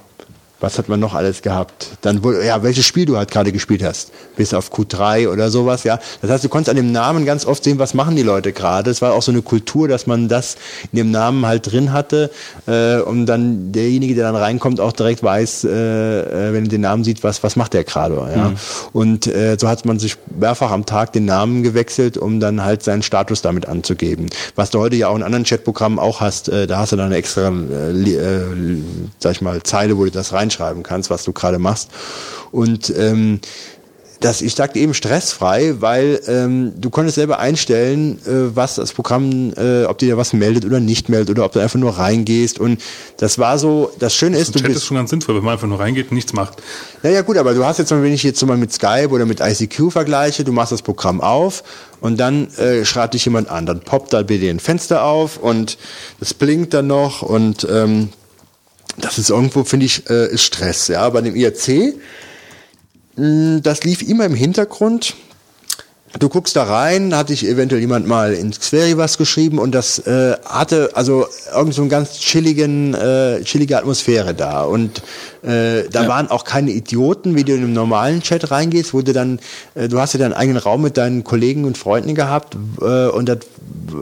was hat man noch alles gehabt? Dann, ja, welches Spiel du halt gerade gespielt hast. Bis auf Q3 oder sowas, ja. Das heißt, du konntest an dem Namen ganz oft sehen, was machen die Leute gerade. Es war auch so eine Kultur, dass man das in dem Namen halt drin hatte, äh, und dann derjenige, der dann reinkommt, auch direkt weiß, äh, äh wenn er den Namen sieht, was, was macht der gerade, ja. Mhm. Und, äh, so hat man sich mehrfach am Tag den Namen gewechselt, um dann halt seinen Status damit anzugeben. Was du heute ja auch in anderen Chatprogrammen auch hast, äh, da hast du dann eine extra, äh, äh, sag ich mal, Zeile, wo du das rein reinschreiben kannst, was du gerade machst. Und ähm, das, ich sagte eben stressfrei, weil ähm, du konntest selber einstellen, äh, was das Programm, äh, ob dir was meldet oder nicht meldet oder ob du einfach nur reingehst. Und das war so, das Schöne ist, das du Chat ist schon ganz sinnvoll, wenn man einfach nur reingeht und nichts macht. Ja, ja gut, aber du hast jetzt, wenn ich jetzt mal mit Skype oder mit ICQ vergleiche, du machst das Programm auf und dann äh, schreibt dich jemand an, dann poppt da dir ein Fenster auf und das blinkt dann noch und ähm, das ist irgendwo, finde ich, äh, ist Stress. Ja, bei dem IRC, mh, das lief immer im Hintergrund. du guckst da rein, hatte ich eventuell jemand mal ins Query was geschrieben und das äh, hatte also irgend so einen ganz chilligen, äh, chillige Atmosphäre da und äh, da waren auch keine Idioten, wie du in einem normalen Chat reingehst, wo du dann, äh, du hast ja deinen eigenen Raum mit deinen Kollegen und Freunden gehabt äh, und das,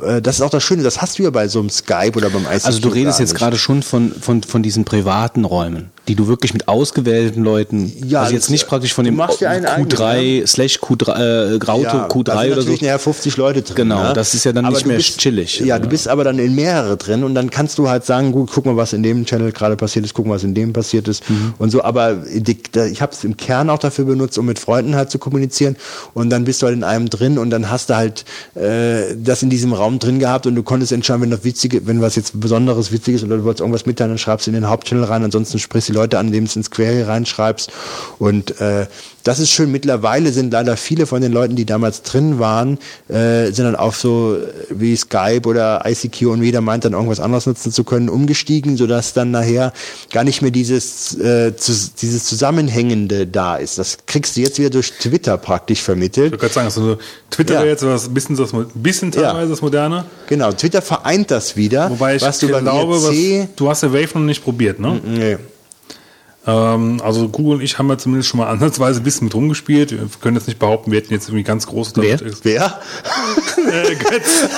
äh, das ist auch das Schöne, das hast du ja bei so einem Skype oder beim ICQ Also du redest jetzt gerade schon von, von, von diesen privaten Räumen, die du wirklich mit ausgewählten Leuten, Ja, also jetzt nicht praktisch von dem machst dir einen Q3 eigenen, slash Q3, äh, Graute Ja, da Q3 sind oder so. nachher 50 Leute drin. Genau, ne? das ist ja dann Aber nicht mehr bist, chillig. Ja, du bist aber dann in mehrere drin und dann kannst du halt sagen, gut, guck mal, was in dem Channel gerade passiert ist, guck mal, was in dem passiert ist Mhm. und so. Aber ich habe es im Kern auch dafür benutzt, um mit Freunden halt zu kommunizieren und dann bist du halt in einem drin und dann hast du halt äh, das in diesem Raum drin gehabt und du konntest entscheiden, wenn das witzige, wenn was jetzt besonderes Witziges oder du wolltest irgendwas mitteilen, dann schreibst du in den Hauptchannel rein, ansonsten sprichst die Leute an, indem du ins Query reinschreibst und äh, das ist schön. Mittlerweile sind leider viele von den Leuten, die damals drin waren, äh, sind dann auf so wie Skype oder ICQ und jeder meint dann irgendwas anderes nutzen zu können, umgestiegen, sodass dann nachher gar nicht mehr dieses, äh, zu, dieses Zusammenhängende da ist. Das kriegst du jetzt wieder durch Twitter praktisch Ich vermittelt. wollte gerade sagen, also Twitter Ja. wäre jetzt was, ein bisschen, das, ein bisschen teilweise das Moderne. Genau, Twitter vereint das wieder. Wobei ich was du glaube, was, IRC, du hast ja Wave noch nicht probiert, ne? nee, also Google und ich haben ja zumindest schon mal ansatzweise ein bisschen mit rumgespielt. Wir können jetzt nicht behaupten, wir hätten jetzt irgendwie ganz groß Wer? wer? Äh, Götz.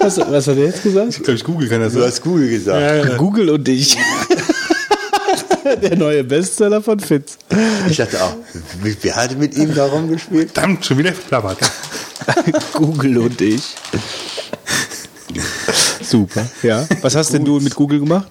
Was, was hat er jetzt gesagt? Ich glaube, ich Google kann das Du hast Google gesagt. Ja, ja. Google und ich. Der neue Bestseller von Fitz. Ich dachte auch, wer hat mit ihm da rumgespielt? Verdammt, schon wieder verplappert. Google und ich. Super, ja. Was hast denn du mit Google gemacht?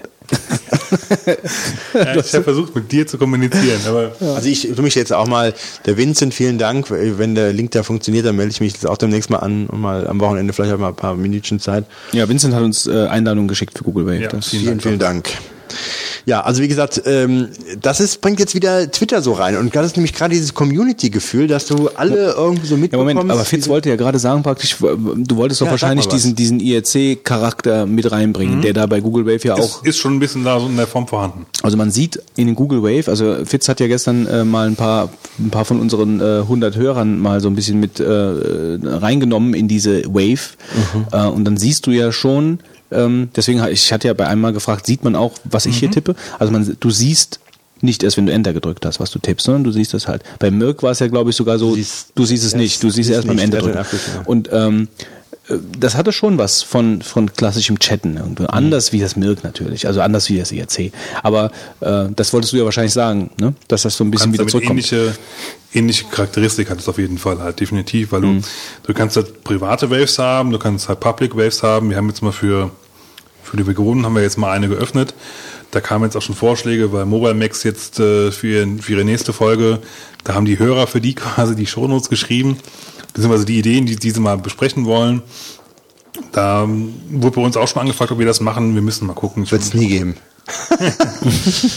Ja, ich habe versucht, mit dir zu kommunizieren, aber Also ich tue mich jetzt auch mal, der Vincent, vielen Dank. Wenn der Link da funktioniert, dann melde ich mich jetzt auch demnächst mal an und mal am Wochenende vielleicht auch mal ein paar Minütchen Zeit. Ja, Vincent hat uns äh, Einladungen geschickt für Google Wave. Ja, vielen Vielen, vielen Dank. Ja, also wie gesagt, ähm, das ist, bringt jetzt wieder Twitter so rein. Und das ist nämlich gerade dieses Community-Gefühl, dass du alle irgendwie so ja, mitbekommst. Moment, aber Fitz wollte ja gerade sagen, praktisch, du wolltest doch Ja, wahrscheinlich diesen, diesen IRC-Charakter mit reinbringen, der da bei Google Wave ja auch ist, ist schon ein bisschen da so in der Form vorhanden. Also man sieht in den Google Wave, also Fitz hat ja gestern äh, mal ein paar, ein paar von unseren äh, 100 Hörern mal so ein bisschen mit äh, reingenommen in diese Wave äh, und dann siehst du ja schon, ähm, deswegen ich hatte ja bei einem mal gefragt, sieht man auch, was ich hier tippe? Also man, du siehst nicht erst, wenn du Enter gedrückt hast, was du tippst, sondern du siehst das halt. Bei Mirk war es ja, glaube ich, sogar so, du siehst siehst, es nicht, du siehst siehst erst beim Enter drücken. Ja. Und ähm, äh, das hatte schon was von, von klassischem Chatten irgendwie. Anders wie das Mirk natürlich, also anders wie das IRC. Aber äh, das wolltest du ja wahrscheinlich sagen, ne? dass das so ein bisschen wieder zurückkommt. ähnliche, ähnliche Charakteristik hat es auf jeden Fall halt, definitiv, weil Mhm. du, du kannst halt private Waves haben, du kannst halt Public Waves haben. Wir haben jetzt mal für, für die Begründung haben wir jetzt mal eine geöffnet. Da kamen jetzt auch schon Vorschläge, weil Mobile Max jetzt äh, für, ihren, für ihre nächste Folge, da haben die Hörer für die quasi die Shownotes geschrieben, beziehungsweise die Ideen, die, die sie mal besprechen wollen. Da ähm, wurde bei uns auch schon angefragt, ob wir das machen. Wir müssen mal gucken. Wird es nie geben.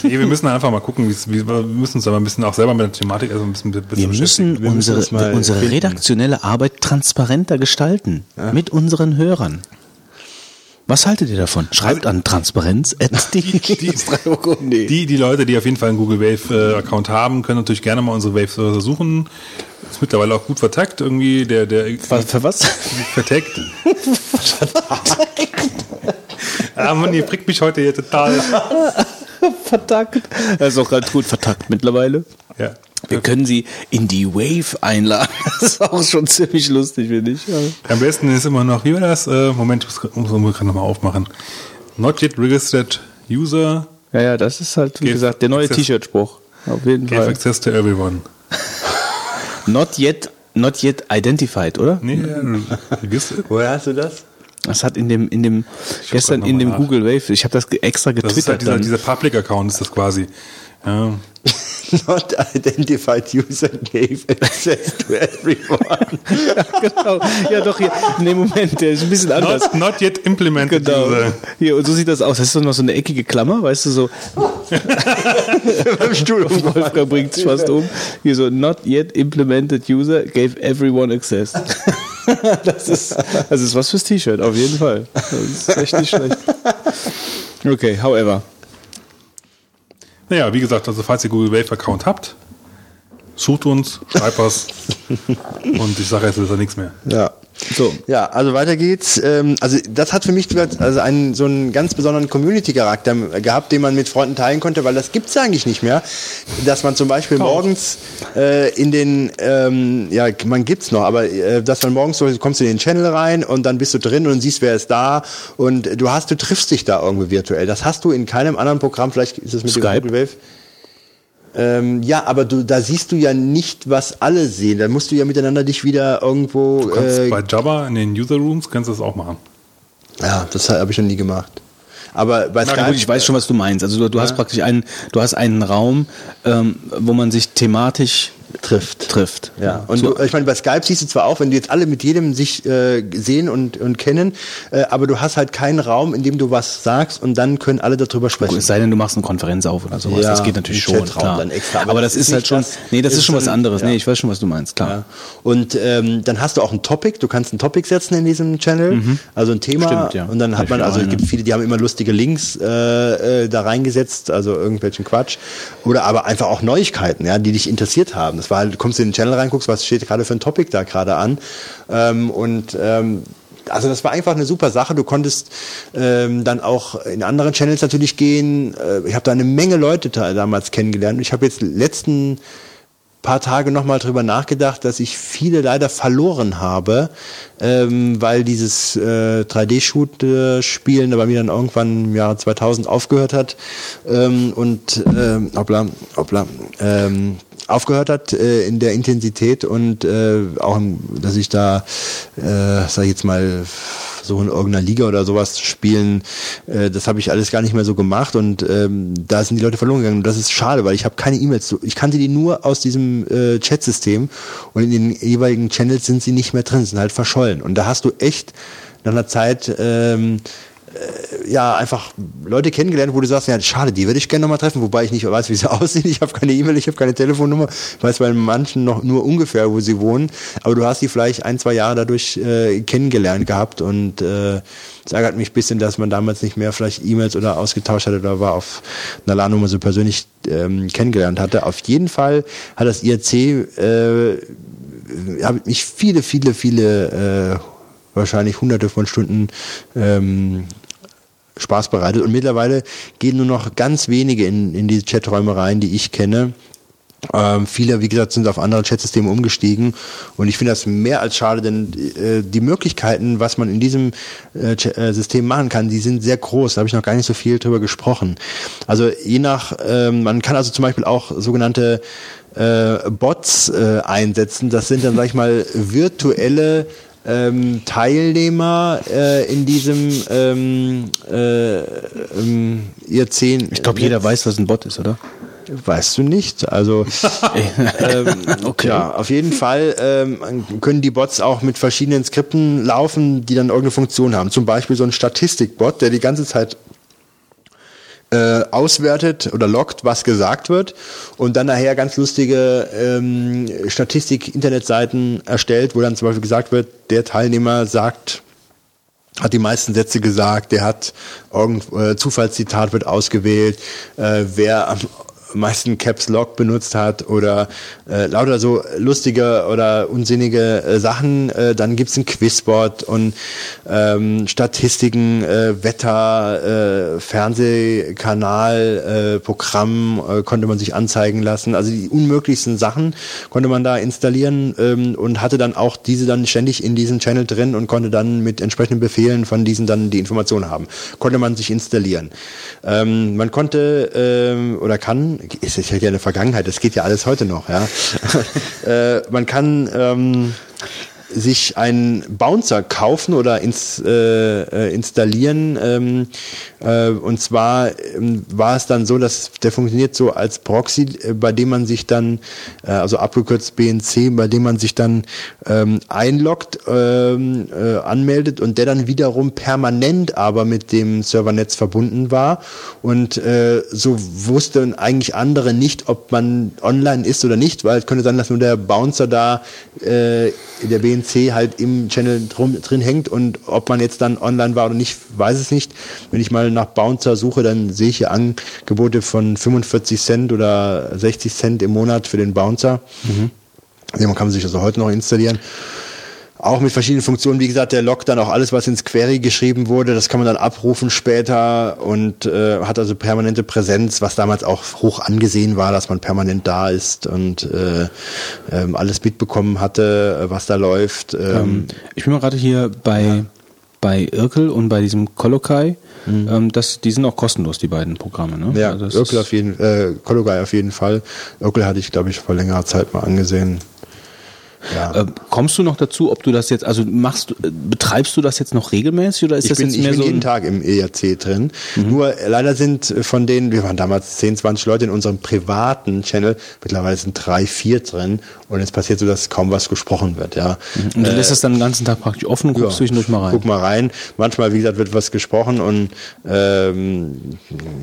Nee, wir müssen einfach mal gucken, wie's- wie, wir müssen uns aber ein bisschen auch selber mit der Thematik also ein bisschen, ein bisschen Wir müssen, Wir müssen unsere, uns mal unsere redaktionelle Arbeit transparenter gestalten. Mit unseren Hörern. Was haltet ihr davon? Schreibt an transparenz. Die, die, die Leute, die auf jeden Fall einen Google Wave äh, Account haben, können natürlich gerne mal unsere Wave suchen. Ist mittlerweile auch gut vertagt irgendwie. Der, der Was, für was? vertagt. ah Mann, ihr bringt mich heute hier total. Vertackt. Das ist auch ganz gut vertackt mittlerweile. Ja. Wir können sie in die Wave einladen. Das ist auch schon ziemlich lustig, finde ich. Ja. Am besten ist immer noch, wie war das? Moment, ich muss, muss gerade nochmal aufmachen. Not yet registered user, Ja, ja, das ist halt, wie Give gesagt, der neue T-Shirt-Spruch. Auf jeden Fall. access to everyone. Not yet, not yet identified, oder? Nee, registered. Woher hast du das? Das hat in dem, in dem, gestern in dem nach. Google Wave, ich habe das extra Das ist getwittert. halt dieser, dieser Public Account, ist das quasi. Ja. Not identified user gave access to everyone. genau. Ja, doch, hier, dem Moment, der ist ein bisschen anders. Not, not yet implemented Genau. user. Hier, und so sieht das aus. Das ist doch noch so eine eckige Klammer, weißt du, so. Beim Stuhl Wolfgang bringt sich fast um. Hier so, not yet implemented user gave everyone access. das ist, das ist was fürs T-Shirt, auf jeden Fall. Das ist echt nicht schlecht. Okay, however. Naja, wie gesagt, also falls ihr Google Wave Account habt, sucht uns, schreibt was. und ich sage jetzt ist da nichts mehr. Ja. So. Ja, also weiter geht's. Ähm, also das hat für mich also einen so einen ganz besonderen Community-Charakter gehabt, den man mit Freunden teilen konnte, weil das gibt's eigentlich nicht mehr. Dass man zum Beispiel oh. morgens äh, in den, ähm, ja, man gibt's noch, aber äh, dass man morgens so kommst du in den Channel rein und dann bist du drin und siehst, wer ist da und du hast, du triffst dich da irgendwie virtuell. Das hast du in keinem anderen Programm. Vielleicht ist es mit Skype. dem Google Wave. Ähm, ja, aber du, da siehst du ja nicht, was alle sehen. Da musst du ja miteinander dich wieder irgendwo. Du kannst äh, bei Java in den User Rooms kannst du das auch machen. Ja, das habe ich noch nie gemacht. Aber bei Na, Skype, gut, ich weiß schon, was du meinst. Also du, du ja. hast praktisch einen, du hast einen Raum, ähm, wo man sich thematisch trifft. Trifft. Ja. Und so. du, ich meine, bei Skype siehst du zwar auch, wenn die jetzt alle mit jedem sich äh, sehen und, und kennen, äh, aber du hast halt keinen Raum, in dem du was sagst und dann können alle darüber sprechen. Es sei denn, du machst eine Konferenz auf oder sowas. Ja, das geht natürlich schon. Klar. Dann extra. Aber, aber das, das, ist halt schon. Das, nee, das ist, ist schon was anderes. Ja. Nee, ich weiß schon, was du meinst, klar. Ja. Und ähm, dann hast du auch ein Topic, du kannst ein Topic setzen in diesem Channel, mhm. also ein Thema. Stimmt, ja. Und dann hat man, also es gibt viele, die haben immer lustige Links äh, äh, da reingesetzt, also irgendwelchen Quatsch. Oder aber einfach auch Neuigkeiten, ja, die dich interessiert haben. Das war du kommst in den Channel reinguckst, was steht gerade für ein Topic da gerade an. Ähm, und ähm, also das war einfach eine super Sache. Du konntest ähm, dann auch in anderen Channels natürlich gehen. Äh, ich habe da eine Menge Leute damals kennengelernt. Ich habe jetzt letzten paar Tage nochmal drüber nachgedacht, dass ich viele leider verloren habe, ähm, weil dieses äh, 3D-Shoot-Spielen bei mir dann irgendwann im Jahr 2000 aufgehört hat ähm, und ähm, hoppla, hoppla, ähm, aufgehört hat äh, in der Intensität und äh, auch, dass ich da, äh, sag ich jetzt mal, so in irgendeiner Liga oder sowas spielen, äh, das habe ich alles gar nicht mehr so gemacht und ähm, da sind die Leute verloren gegangen. Und das ist schade, weil ich habe keine E-Mails, ich kannte die nur aus diesem äh, Chat-System und in den jeweiligen Channels sind sie nicht mehr drin, sind halt verschollen. Und da hast du echt nach einer Zeit ähm, äh, ja, einfach Leute kennengelernt, wo du sagst, ja, schade, die würde ich gerne nochmal treffen, wobei ich nicht weiß, wie sie aussehen. Ich habe keine E-Mail, ich habe keine Telefonnummer. Ich weiß bei manchen noch nur ungefähr, wo sie wohnen. Aber du hast sie vielleicht ein, zwei Jahre dadurch äh, kennengelernt gehabt und äh, es ärgert mich ein bisschen, dass man damals nicht mehr vielleicht E-Mails oder ausgetauscht hatte oder war auf einer LAN-Nummer so persönlich ähm, kennengelernt hatte. Auf jeden Fall hat das IRC äh, hat mich viele, viele, viele äh, wahrscheinlich hunderte von Stunden ähm, Spaß bereitet. Und mittlerweile gehen nur noch ganz wenige in, in die Chaträume rein, die ich kenne. Ähm, viele, wie gesagt, sind auf andere Chatsysteme umgestiegen und ich finde das mehr als schade, denn äh, die Möglichkeiten, was man in diesem äh, äh, System machen kann, die sind sehr groß. Da habe ich noch gar nicht so viel drüber gesprochen. Also je nach, ähm, man kann also zum Beispiel auch sogenannte äh, Bots äh, einsetzen. Das sind dann, sag ich mal, virtuelle ähm, Teilnehmer äh, in diesem ähm, äh, ähm, ihr zehn. Ich glaube, jeder weiß, was ein Bot ist, oder? Weißt du nicht. Also ähm, okay. ja, auf jeden Fall ähm, können die Bots auch mit verschiedenen Skripten laufen, die dann irgendeine Funktion haben. Zum Beispiel so ein Statistikbot, der die ganze Zeit äh, auswertet oder lockt, was gesagt wird und dann nachher ganz lustige ähm, Statistik-Internetseiten erstellt, wo dann zum Beispiel gesagt wird, der Teilnehmer sagt, hat die meisten Sätze gesagt, der hat irgend, äh, Zufallszitat wird ausgewählt, äh, wer am meisten Caps Lock benutzt hat oder äh, lauter so lustige oder unsinnige äh, Sachen. Äh, dann gibt's ein Quizbot und ähm, Statistiken, äh, Wetter, äh, Fernsehkanal, äh, Programm äh, konnte man sich anzeigen lassen. Also die unmöglichsten Sachen konnte man da installieren ähm, und hatte dann auch diese dann ständig in diesem Channel drin und konnte dann mit entsprechenden Befehlen von diesen dann die Informationen haben. Konnte man sich installieren. Ähm, man konnte ähm, oder kann ist ja eine Vergangenheit, das geht ja alles heute noch, ja. äh, man kann ähm, sich einen Bouncer kaufen oder ins, äh, äh, installieren. Ähm, äh, und zwar ähm, war es dann so, dass der funktioniert so als Proxy, äh, bei dem man sich dann, äh, also abgekürzt BNC, bei dem man sich dann ähm, einloggt, ähm, äh, anmeldet und der dann wiederum permanent aber mit dem Servernetz verbunden war. Und so wussten eigentlich andere nicht, ob man online ist oder nicht, weil es könnte sein, dass nur der Bouncer da der BNC CNC halt im Channel drum, drin hängt und ob man jetzt dann online war oder nicht, weiß es nicht. Wenn ich mal nach Bouncer suche, dann sehe ich hier Angebote von 45 Cent oder 60 Cent im Monat für den Bouncer. Mhm. Den kann man sich also heute noch installieren auch mit verschiedenen Funktionen. Wie gesagt, der lockt dann auch alles, was ins Query geschrieben wurde. Das kann man dann abrufen später und äh, hat also permanente Präsenz, was damals auch hoch angesehen war, dass man permanent da ist und äh, ähm, alles mitbekommen hatte, äh, was da läuft. Ähm, ähm, ich bin mal gerade hier bei, ja. bei Irkel und bei diesem Kolokai. Mhm. Ähm, das, die sind auch kostenlos, die beiden Programme. Ne? Ja, also Irkel auf jeden äh, Kolokai auf jeden Fall. Irkel hatte ich, glaube ich, vor längerer Zeit mal angesehen. Ja. Äh, kommst du noch dazu, ob du das jetzt, also machst, äh, betreibst du das jetzt noch regelmäßig oder ist ich das bin, jetzt mehr ich bin so? jeden Tag im ERC drin. Mhm. Nur äh, leider sind von denen, wir waren damals 10, 20 Leute in unserem privaten Channel, mittlerweile sind drei, vier drin und es passiert so, dass kaum was gesprochen wird. Ja. Mhm. Und du äh, lässt das dann den ganzen Tag praktisch offen und guckst ja, zwischendurch mal rein. Guck mal rein. Manchmal, wie gesagt, wird was gesprochen und ähm,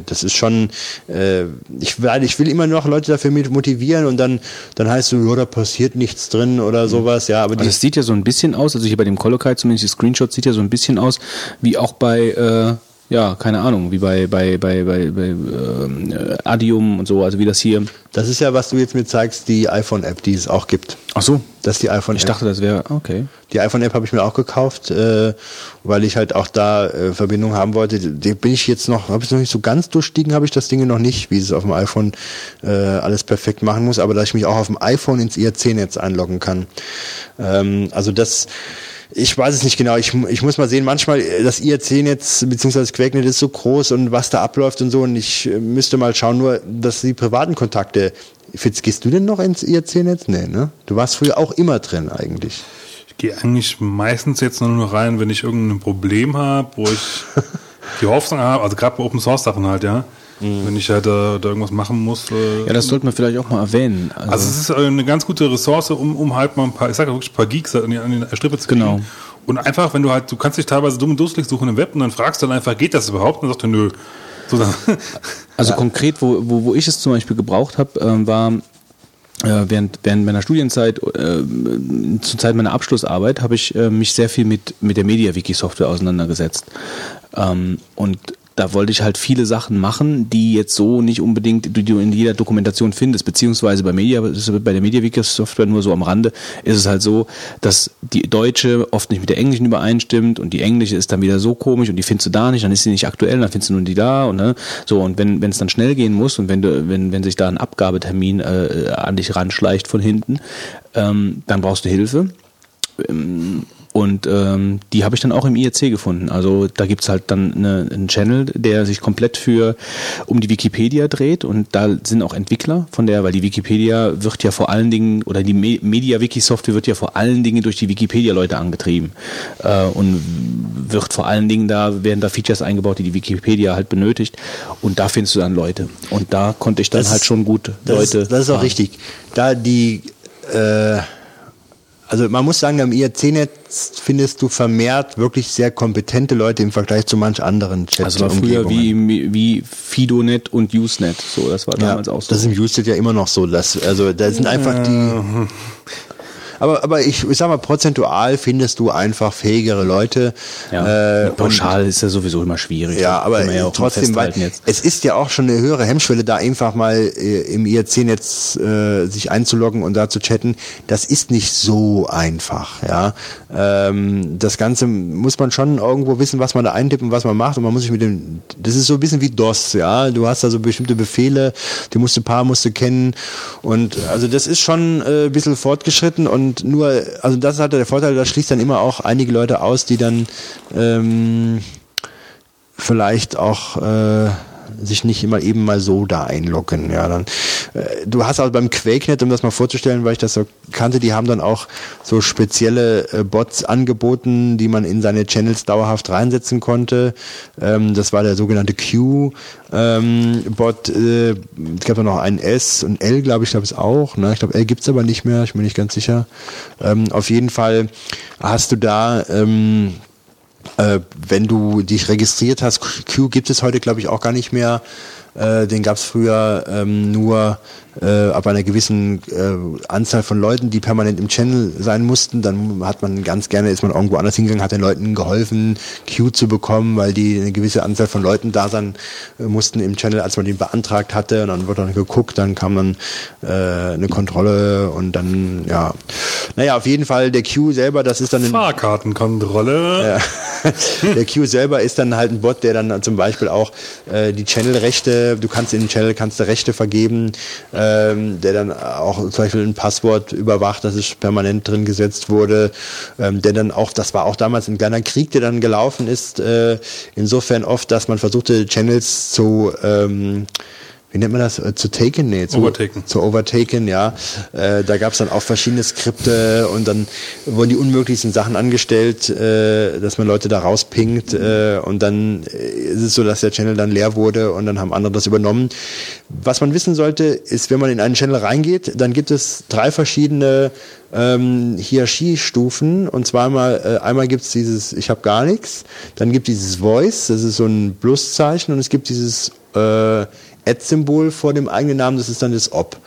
das ist schon, äh, ich, will, ich will immer noch Leute dafür motivieren und dann, dann heißt so, ja, da passiert nichts drin oder sowas. Ja, aber also es sieht ja so ein bisschen aus, also hier bei dem Kolokai zumindest die Screenshots sieht ja so ein bisschen aus, wie auch bei äh, ja, keine Ahnung, wie bei bei bei bei, bei äh, Adium und so, also wie das hier. Das ist ja, was du jetzt mir zeigst, die iPhone-App, die es auch gibt. Ach so. Das ist die iPhone-App. Ich dachte, das wäre okay. Die iPhone-App habe ich mir auch gekauft, äh, weil ich halt auch da äh, Verbindung haben wollte. Die bin ich jetzt noch, habe ich noch nicht so ganz durchstiegen, habe ich das Ding noch nicht, wie es auf dem iPhone äh, alles perfekt machen muss, aber dass ich mich auch auf dem iPhone ins IRC-Netz einloggen kann. Ähm, also das ich weiß es nicht genau. Ich, ich muss mal sehen, manchmal äh, das IRC-Netz bzw. das Quakenet ist so groß und was da abläuft und so. Und ich äh, müsste mal schauen, nur, dass die privaten Kontakte. Fitz, gehst du denn noch ins IRC-Netz? Nee, ne? Du warst früher auch immer drin eigentlich. Ich gehe eigentlich meistens jetzt nur noch rein, wenn ich irgendein Problem habe, wo ich die Hoffnung habe, also gerade bei Open Source Sachen halt, ja Mhm. Wenn ich halt da, da, irgendwas machen muss. Äh, ja, das sollte man vielleicht auch mal erwähnen. Also, also es ist eine ganz gute Ressource, um, um halt mal ein paar, ich sage wirklich ein paar Geeks an die, an die Strippe zu kriegen. Genau. Und einfach, wenn du halt, du kannst dich teilweise dumm und dusselig suchen im Web und dann fragst du dann einfach, geht das überhaupt? Und dann sagt er, nö. So also ja. konkret, wo, wo, wo ich es zum Beispiel gebraucht habe, äh, war äh, während, während meiner Studienzeit, äh, zur Zeit meiner Abschlussarbeit, habe ich äh, mich sehr viel mit, mit der MediaWiki-Software auseinandergesetzt. Ähm, und da wollte ich halt viele Sachen machen, die jetzt so nicht unbedingt, du in jeder Dokumentation findest, beziehungsweise bei Media, bei der MediaWiki-Software nur so am Rande, ist es halt so, dass die deutsche oft nicht mit der englischen übereinstimmt und die englische ist dann wieder so komisch und die findest du da nicht, dann ist sie nicht aktuell, dann findest du nur die da und ne, so und wenn wenn es dann schnell gehen muss und wenn du wenn wenn sich da ein Abgabetermin äh, an dich ranschleicht von hinten, ähm, dann brauchst du Hilfe. Ähm, und ähm, die habe ich dann auch im IRC gefunden. Also da gibt's halt dann eine, einen Channel, der sich komplett für um die Wikipedia dreht und da sind auch Entwickler von der, weil die Wikipedia wird ja vor allen Dingen, oder die Media-Wiki-Software wird ja vor allen Dingen durch die Wikipedia-Leute angetrieben. Äh, und wird vor allen Dingen da, werden da Features eingebaut, die die Wikipedia halt benötigt. Und da findest du dann Leute. Und da konnte ich dann das halt schon gut Leute. Ist, das ist auch fahren. richtig. Da die äh also man muss sagen, am IRC-Netz findest du vermehrt wirklich sehr kompetente Leute im Vergleich zu manch anderen Chat. Also war früher wie, wie Fidonet und Usenet, so, das war damals ja, auch so. Das ist im Usenet ja immer noch so. Dass, also da sind einfach die aber, aber ich, ich sag mal, prozentual findest du einfach fähigere Leute. Ja, äh, pauschal ist ja sowieso immer schwierig. Ja, aber ja trotzdem, weil jetzt. es ist ja auch schon eine höhere Hemmschwelle, da einfach mal äh, im IRC-Netz äh, sich einzuloggen und da zu chatten. Das ist nicht so einfach. Ja, ähm, das Ganze muss man schon irgendwo wissen, was man da eintippt und was man macht. Und man muss sich mit dem, das ist so ein bisschen wie DOS. Ja, du hast da so bestimmte Befehle, die musst du paar musst du kennen. Und also das ist schon äh, ein bisschen fortgeschritten und und nur, also das ist halt der Vorteil, das schließt dann immer auch einige Leute aus, die dann ähm, vielleicht auch äh, sich nicht immer eben mal so da einloggen. Ja, dann, äh, du hast auch beim QuakeNet, um das mal vorzustellen, weil ich das so kannte, die haben dann auch so spezielle äh, Bots angeboten, die man in seine Channels dauerhaft reinsetzen konnte. Ähm, das war der sogenannte Q. Ähm, äh, es gab da noch einen S und L, glaube ich, glaube es auch. Ne? Ich glaube, L gibt's aber nicht mehr, ich bin nicht ganz sicher. Ähm, auf jeden Fall hast du da ähm, äh, wenn du dich registriert hast, Q gibt es heute, glaube ich, auch gar nicht mehr. Äh, den gab es früher ähm, nur äh, ab einer gewissen äh, Anzahl von Leuten, die permanent im Channel sein mussten. Dann hat man ganz gerne, ist man irgendwo anders hingegangen, hat den Leuten geholfen, Q zu bekommen, weil die eine gewisse Anzahl von Leuten da sein äh, mussten im Channel, als man den beantragt hatte. Und dann wurde dann geguckt, dann kam dann äh, eine Kontrolle und dann, ja. Naja, auf jeden Fall der Q selber, das ist dann ein Fahrkartenkontrolle. Ja. der Q selber ist dann halt ein Bot, der dann zum Beispiel auch äh, die Channel-Rechte, du kannst in den Channel kannst du Rechte vergeben, ähm, der dann auch zum Beispiel ein Passwort überwacht, das ist permanent drin gesetzt wurde, ähm, der dann auch, das war auch damals ein kleiner Krieg, der dann gelaufen ist, äh, insofern oft, dass man versuchte, Channels zu ähm, wie nennt man das, äh, zu taken? Nee, zu overtaken. Zu overtaken, ja. Äh, da gab es dann auch verschiedene Skripte und dann wurden die unmöglichsten Sachen angestellt, äh, dass man Leute da rauspingt äh, und dann äh, ist es so, dass der Channel dann leer wurde und dann haben andere das übernommen. Was man wissen sollte, ist, wenn man in einen Channel reingeht, dann gibt es drei verschiedene ähm, Hierarchiestufen und zweimal äh, einmal gibt's dieses ich habe gar nichts, dann gibt dieses Voice, das ist so ein Pluszeichen und es gibt dieses äh, Ad-Symbol vor dem eigenen Namen, das ist dann das Op.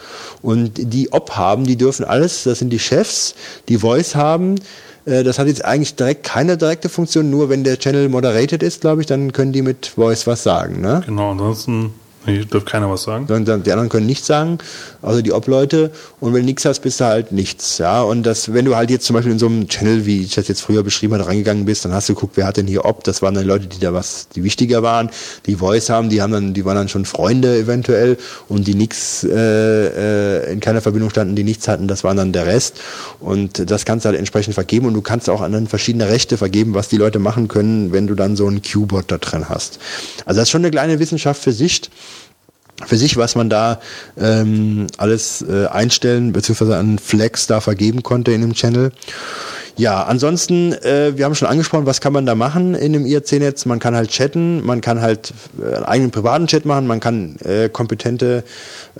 Und die Op haben, die dürfen alles, das sind die Chefs, die Voice haben. Äh, das hat jetzt eigentlich direkt keine direkte Funktion, nur wenn der Channel moderated ist, glaube ich, dann können die mit Voice was sagen. Ne? Genau, ansonsten hier dürft keiner was sagen. Die anderen können nichts sagen, also die Ob-Leute. Und wenn du nichts hast, bist du halt nichts. Ja, und das, wenn du halt jetzt zum Beispiel in so einem Channel, wie ich das jetzt früher beschrieben habe, reingegangen bist, dann hast du geguckt, wer hat denn hier Ob? Das waren dann Leute, die da was, die wichtiger waren, die Voice haben, die haben dann, die waren dann schon Freunde eventuell und die nichts äh, äh, in keiner Verbindung standen, die nichts hatten, das waren dann der Rest. Und das kannst du halt entsprechend vergeben und du kannst auch anderen verschiedene Rechte vergeben, was die Leute machen können, wenn du dann so einen Q-Bot da drin hast. Also das ist schon eine kleine Wissenschaft für sich für sich, was man da ähm, alles äh, einstellen bzw. an Flex da vergeben konnte in dem Channel. Ja, ansonsten, äh, wir haben schon angesprochen, was kann man da machen in dem IRC-Netz? Man kann halt chatten, man kann halt äh, einen eigenen privaten Chat machen, man kann äh, kompetente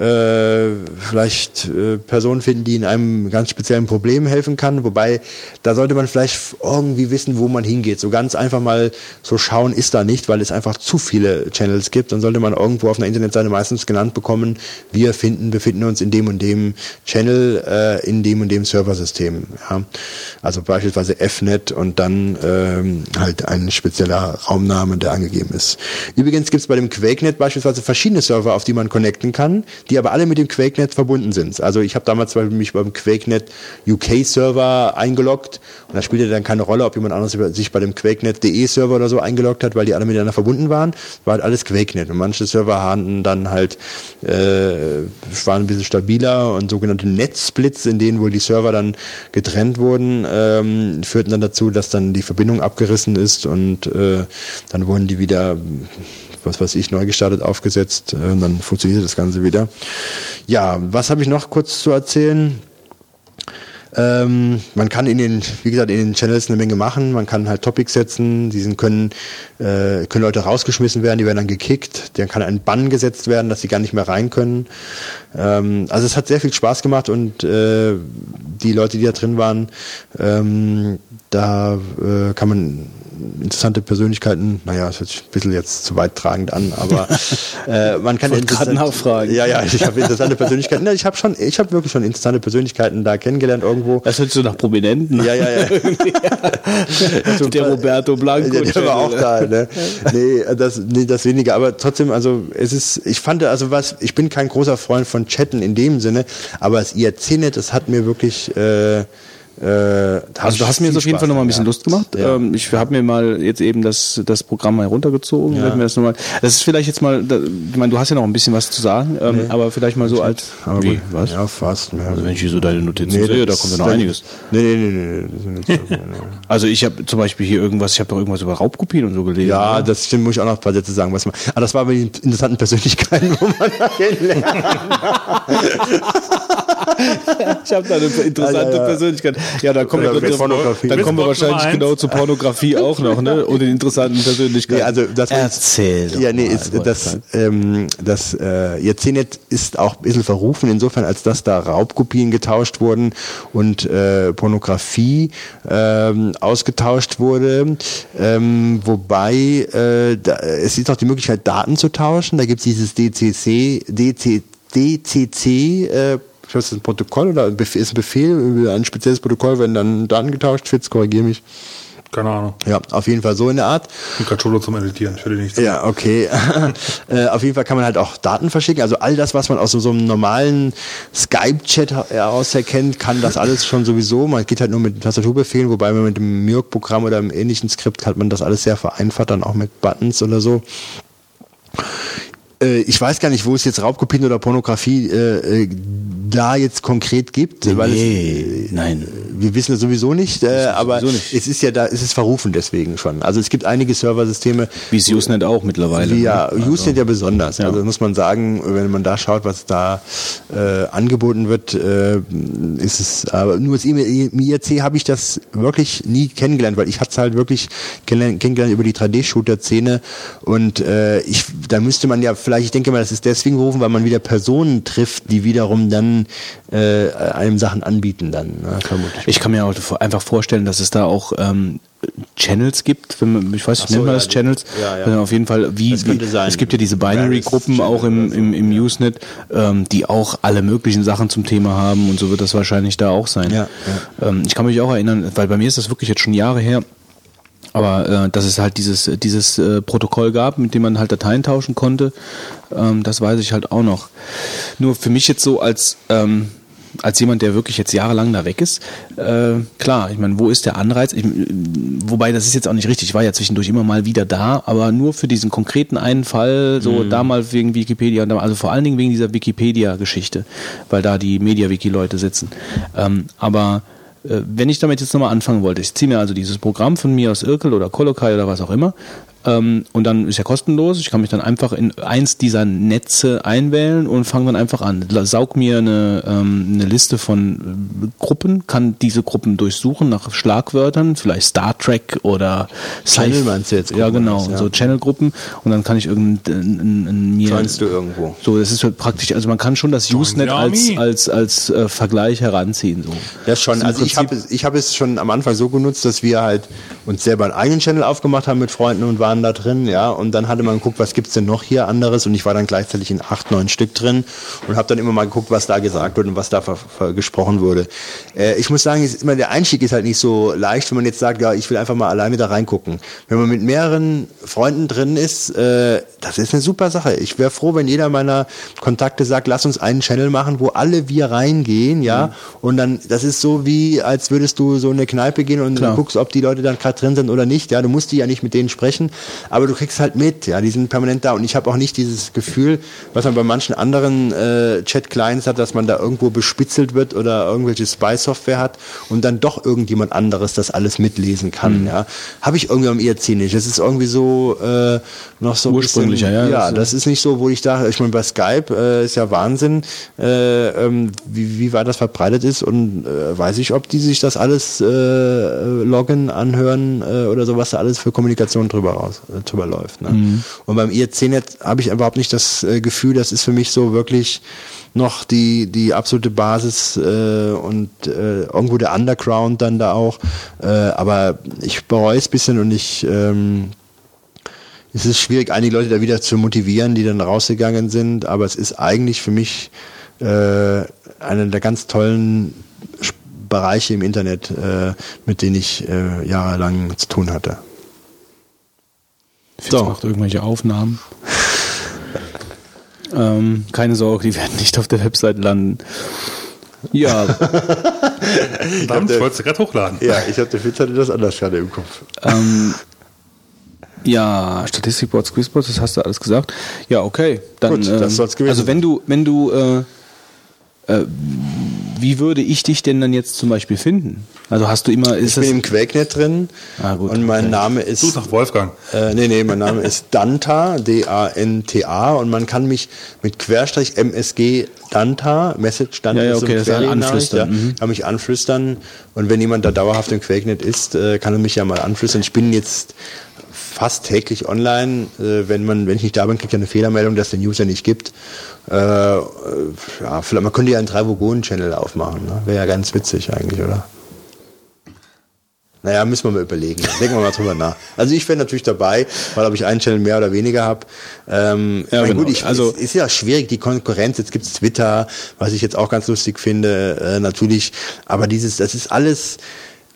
äh, vielleicht äh, Personen finden, die in einem ganz speziellen Problem helfen kann. Wobei, da sollte man vielleicht irgendwie wissen, wo man hingeht. So ganz einfach mal so schauen ist da nicht, weil es einfach zu viele Channels gibt. Dann sollte man irgendwo auf einer Internetseite meistens genannt bekommen, wir finden, befinden uns in dem und dem Channel, äh, in dem und dem Serversystem. Ja. Also beispielsweise FNet und dann ähm, halt ein spezieller Raumname, der angegeben ist. Übrigens gibt es bei dem QuakeNet beispielsweise verschiedene Server, auf die man connecten kann, die aber alle mit dem QuakeNet verbunden sind. Also ich habe damals zum Beispiel mich beim QuakeNet UK Server eingeloggt und da spielte dann keine Rolle, ob jemand anderes sich bei dem QuakeNet.de Server oder so eingeloggt hat, weil die alle miteinander verbunden waren. War halt alles QuakeNet und manche Server hatten dann halt äh, waren ein bisschen stabiler und sogenannte Netzsplits, in denen wohl die Server dann getrennt wurden. Äh, ähm, führten dann dazu, dass dann die Verbindung abgerissen ist und äh, dann wurden die wieder was weiß ich, neu gestartet, aufgesetzt äh, und dann funktioniert das Ganze wieder. Ja, was habe ich noch kurz zu erzählen? Ähm, man kann in den, wie gesagt, in den Channels eine Menge machen. Man kann halt Topics setzen. Diesen können, äh, können Leute rausgeschmissen werden, die werden dann gekickt. Dann kann ein Bann gesetzt werden, dass sie gar nicht mehr rein können. Ähm, also es hat sehr viel Spaß gemacht und äh, die Leute, die da drin waren, ähm, da äh, kann man interessante Persönlichkeiten, naja, das hört sich ein bisschen jetzt zu weit tragend an, aber äh, man kann gerade nachfragen. Ja, ja, ich habe interessante Persönlichkeiten. Ich habe schon, ich habe wirklich schon interessante Persönlichkeiten da kennengelernt irgendwo. Das hört sich so nach Prominenten. Ja, ja, ja. so der Roberto Blanco. Der, der war auch da. Ne? Nee, das, nee, das weniger. Aber trotzdem, also es ist, ich fand, also was, ich bin kein großer Freund von Chatten in dem Sinne, aber das IRC-Net, das hat mir wirklich äh, also du hast mir jetzt auf jeden Fall nochmal ein bisschen ja. Lust gemacht. Ja. Ähm, ich habe mir mal jetzt eben das, das Programm mal heruntergezogen. Ja. Mir das, noch mal, das ist vielleicht jetzt mal, ich meine, du hast ja noch ein bisschen was zu sagen, ähm, nee. aber vielleicht mal so als... Aber wie, was? Ja, fast. Ja. Also wenn ich hier so deine Notizen nee, sehe, da kommt ja noch einiges. Nee, nee, nee. nee, nee. also ich habe zum Beispiel hier irgendwas, ich habe doch irgendwas über Raubkopien und so gelesen. Ja, oder? das stimmt, muss ich auch noch ein paar Sätze sagen. Was man, aber das war bei den interessanten Persönlichkeiten, wo man da kennenlernt. ich habe da eine interessante Ja, ja. Persönlichkeit. Ja, da kommen wir, dann kommen wir wahrscheinlich genau zur Pornografie auch noch, ne? Und den interessanten Persönlichkeiten. Nee, also das Erzähl Ja, nee, mal, ist, das, ähm, das äh, Jahrzehntet ist auch ein bisschen verrufen, insofern, als dass da Raubkopien getauscht wurden und äh, Pornografie ähm, ausgetauscht wurde. Ähm, wobei äh, da, es ist auch die Möglichkeit, Daten zu tauschen. Da gibt es dieses DCC, DC, DCC, äh, ich weiß, ist ein Protokoll oder ist ein Befehl, ein spezielles Protokoll, wenn dann Daten getauscht wird, korrigiere mich. Keine Ahnung. Ja, auf jeden Fall so in der Art. Ein Controller zum Editieren. Ich höre dir nicht zu. Ja, okay. äh, auf jeden Fall kann man halt auch Daten verschicken. Also all das, was man aus so, so einem normalen Skype-Chat heraus erkennt, kann das alles schon sowieso. Man geht halt nur mit Tastaturbefehlen, wobei man mit dem Mirk-Programm oder einem ähnlichen Skript hat man das alles sehr vereinfacht, dann auch mit Buttons oder so. Äh, Ich weiß gar nicht, wo es jetzt Raubkopien oder Pornografie äh, äh, da jetzt konkret gibt, weil nee, es, nein. wir wissen es sowieso nicht, äh, aber sowieso nicht. es ist ja da, es ist verrufen deswegen schon. Also es gibt einige Serversysteme, Wie es Usenet auch mittlerweile. wie ja, ne? Usenet ja besonders. Ja. Also muss man sagen, wenn man da schaut, was da äh, angeboten wird, äh, ist es, aber nur das im IRC habe ich das wirklich nie kennengelernt, weil ich hatte es halt wirklich kennengelernt, kennengelernt über die 3D-Shooter-Szene und äh, ich, da müsste man ja vielleicht, ich denke mal, das ist deswegen gerufen, weil man wieder Personen trifft, die wiederum dann äh, einem Sachen anbieten dann, ne, vermutlich. Ich kann mir auch einfach vorstellen, dass es da auch ähm, Channels gibt, man, ich weiß nicht, so, nennt man ja, das Channels? ja, ja. Äh, Auf jeden Fall, wie, wie es gibt ja diese Binary-Gruppen auch im, im, im Usenet, ähm, die auch alle möglichen Sachen zum Thema haben und so wird das wahrscheinlich da auch sein. Ähm, ich kann mich auch erinnern, weil bei mir ist das wirklich jetzt schon Jahre her, aber äh, dass es halt dieses, dieses äh, Protokoll gab, mit dem man halt Dateien tauschen konnte, ähm, das weiß ich halt auch noch. Nur für mich jetzt so als, ähm, als jemand, der wirklich jetzt jahrelang da weg ist, äh, klar, ich meine, wo ist der Anreiz? Ich, wobei, das ist jetzt auch nicht richtig, ich war ja zwischendurch immer mal wieder da, aber nur für diesen konkreten einen Fall, so da mal wegen Wikipedia, also vor allen Dingen wegen dieser Wikipedia-Geschichte, weil da die Media-Wiki-Leute sitzen. Ähm, aber äh, wenn ich damit jetzt nochmal anfangen wollte, ich ziehe mir also dieses Programm von mir aus Irkel oder Kolokai oder was auch immer und dann ist ja kostenlos. Ich kann mich dann einfach in eins dieser Netze einwählen und fange dann einfach an. Saug mir eine, ähm, eine Liste von äh, Gruppen, kann diese Gruppen durchsuchen nach Schlagwörtern, vielleicht Star Trek oder Channel Sci- meinst du jetzt, Ja, genau, ja. so Channel-Gruppen und dann kann ich irgendein ein, ein, mir Joinst du irgendwo? so, das ist halt praktisch, also man kann schon das Usenet the als, als, als äh, Vergleich heranziehen. So. Ja, schon. im Also ich habe es, ich habe es schon am Anfang so genutzt, dass wir halt uns selber einen eigenen Channel aufgemacht haben mit Freunden und waren da drin, ja. Und dann hatte man geguckt, was gibt's denn noch hier anderes? Und ich war dann gleichzeitig in acht, neun Stück drin und habe dann immer mal geguckt, was da gesagt wird und was da gesprochen wurde. Äh, ich muss sagen, ist immer der Einstieg ist halt nicht so leicht, wenn man jetzt sagt, ja, ich will einfach mal alleine da reingucken. Wenn man mit mehreren Freunden drin ist, äh, das ist eine super Sache. Ich wäre froh, wenn jeder meiner Kontakte sagt, lass uns einen Channel machen, wo alle wir reingehen, ja. Und dann, das ist so wie, als würdest du so in eine Kneipe gehen und Klar. guckst, ob die Leute dann gerade drin sind oder nicht. Ja, du musst die ja nicht mit denen sprechen, aber du kriegst halt mit, ja, die sind permanent da. Und ich habe auch nicht dieses Gefühl, was man bei manchen anderen äh, Chat-Clients hat, dass man da irgendwo bespitzelt wird oder irgendwelche Spy-Software hat und dann doch irgendjemand anderes das alles mitlesen kann. Ja, habe ich irgendwie am IRC nicht. Das ist irgendwie so äh, noch so Ursprünglicher, bisschen, ja, Ja, das- das ist nicht so, wo ich dachte, ich meine, bei Skype äh, ist ja Wahnsinn, äh, ähm, wie, wie weit das verbreitet ist und äh, weiß ich, ob die sich das alles äh, loggen, anhören äh, oder so, was da alles für Kommunikation drüber raus, äh, drüber läuft. Ne? Und beim IRC-Net habe ich überhaupt nicht das äh, Gefühl, das ist für mich so wirklich noch die, die absolute Basis äh, und äh, irgendwo der Underground dann da auch. Äh, aber ich bereue es ein bisschen und ich ähm, es ist schwierig, einige Leute da wieder zu motivieren, die dann rausgegangen sind, aber es ist eigentlich für mich äh, einer der ganz tollen Bereiche im Internet, äh, mit denen ich äh, jahrelang zu tun hatte. Fitz So. macht irgendwelche Aufnahmen. ähm, keine Sorge, die werden nicht auf der Website landen. Ja, Verdammt, ich wollte es gerade hochladen. Ja, ich hatte Fitz hatte das anders gerade im Kopf. ähm, ja, Statistikboards, Quizboards, das hast du alles gesagt. Ja, okay. Dann, Gut, das ähm, soll's gewesen Also wenn du, wenn du, äh, wie würde ich dich denn dann jetzt zum Beispiel finden? Also hast du immer, ist Ich bin das, im Quakenet drin Ah, gut, und mein okay. Name ist Such nach Wolfgang. Äh, nee, nee, mein Name ist Danta, D-A-N-T-A und man kann mich mit Querstrich MSG Danta, Message Danta, Ja, ja, so okay, Querlin-Nachricht, Anflüstern, ja, mhm. kann mich anflüstern und wenn jemand da dauerhaft im Quakenet ist, äh, kann er mich ja mal anflüstern. Ich bin jetzt fast täglich online. Äh, wenn man, wenn ich nicht da bin, kriegt er eine Fehlermeldung, dass es den User nicht gibt. Äh, äh, ja, vielleicht, man könnte ja einen drei Vogonen-Channel aufmachen. Ne? Wäre ja ganz witzig eigentlich, oder? Naja, müssen wir mal überlegen. Denken wir mal drüber nach. Also ich wäre natürlich dabei, weil ob ich einen Channel mehr oder weniger habe. Ähm, Ja, genau. gut, ich, Also- es ist ja schwierig, die Konkurrenz. Jetzt gibt's Twitter, was ich jetzt auch ganz lustig finde, äh, natürlich. Aber dieses, das ist alles,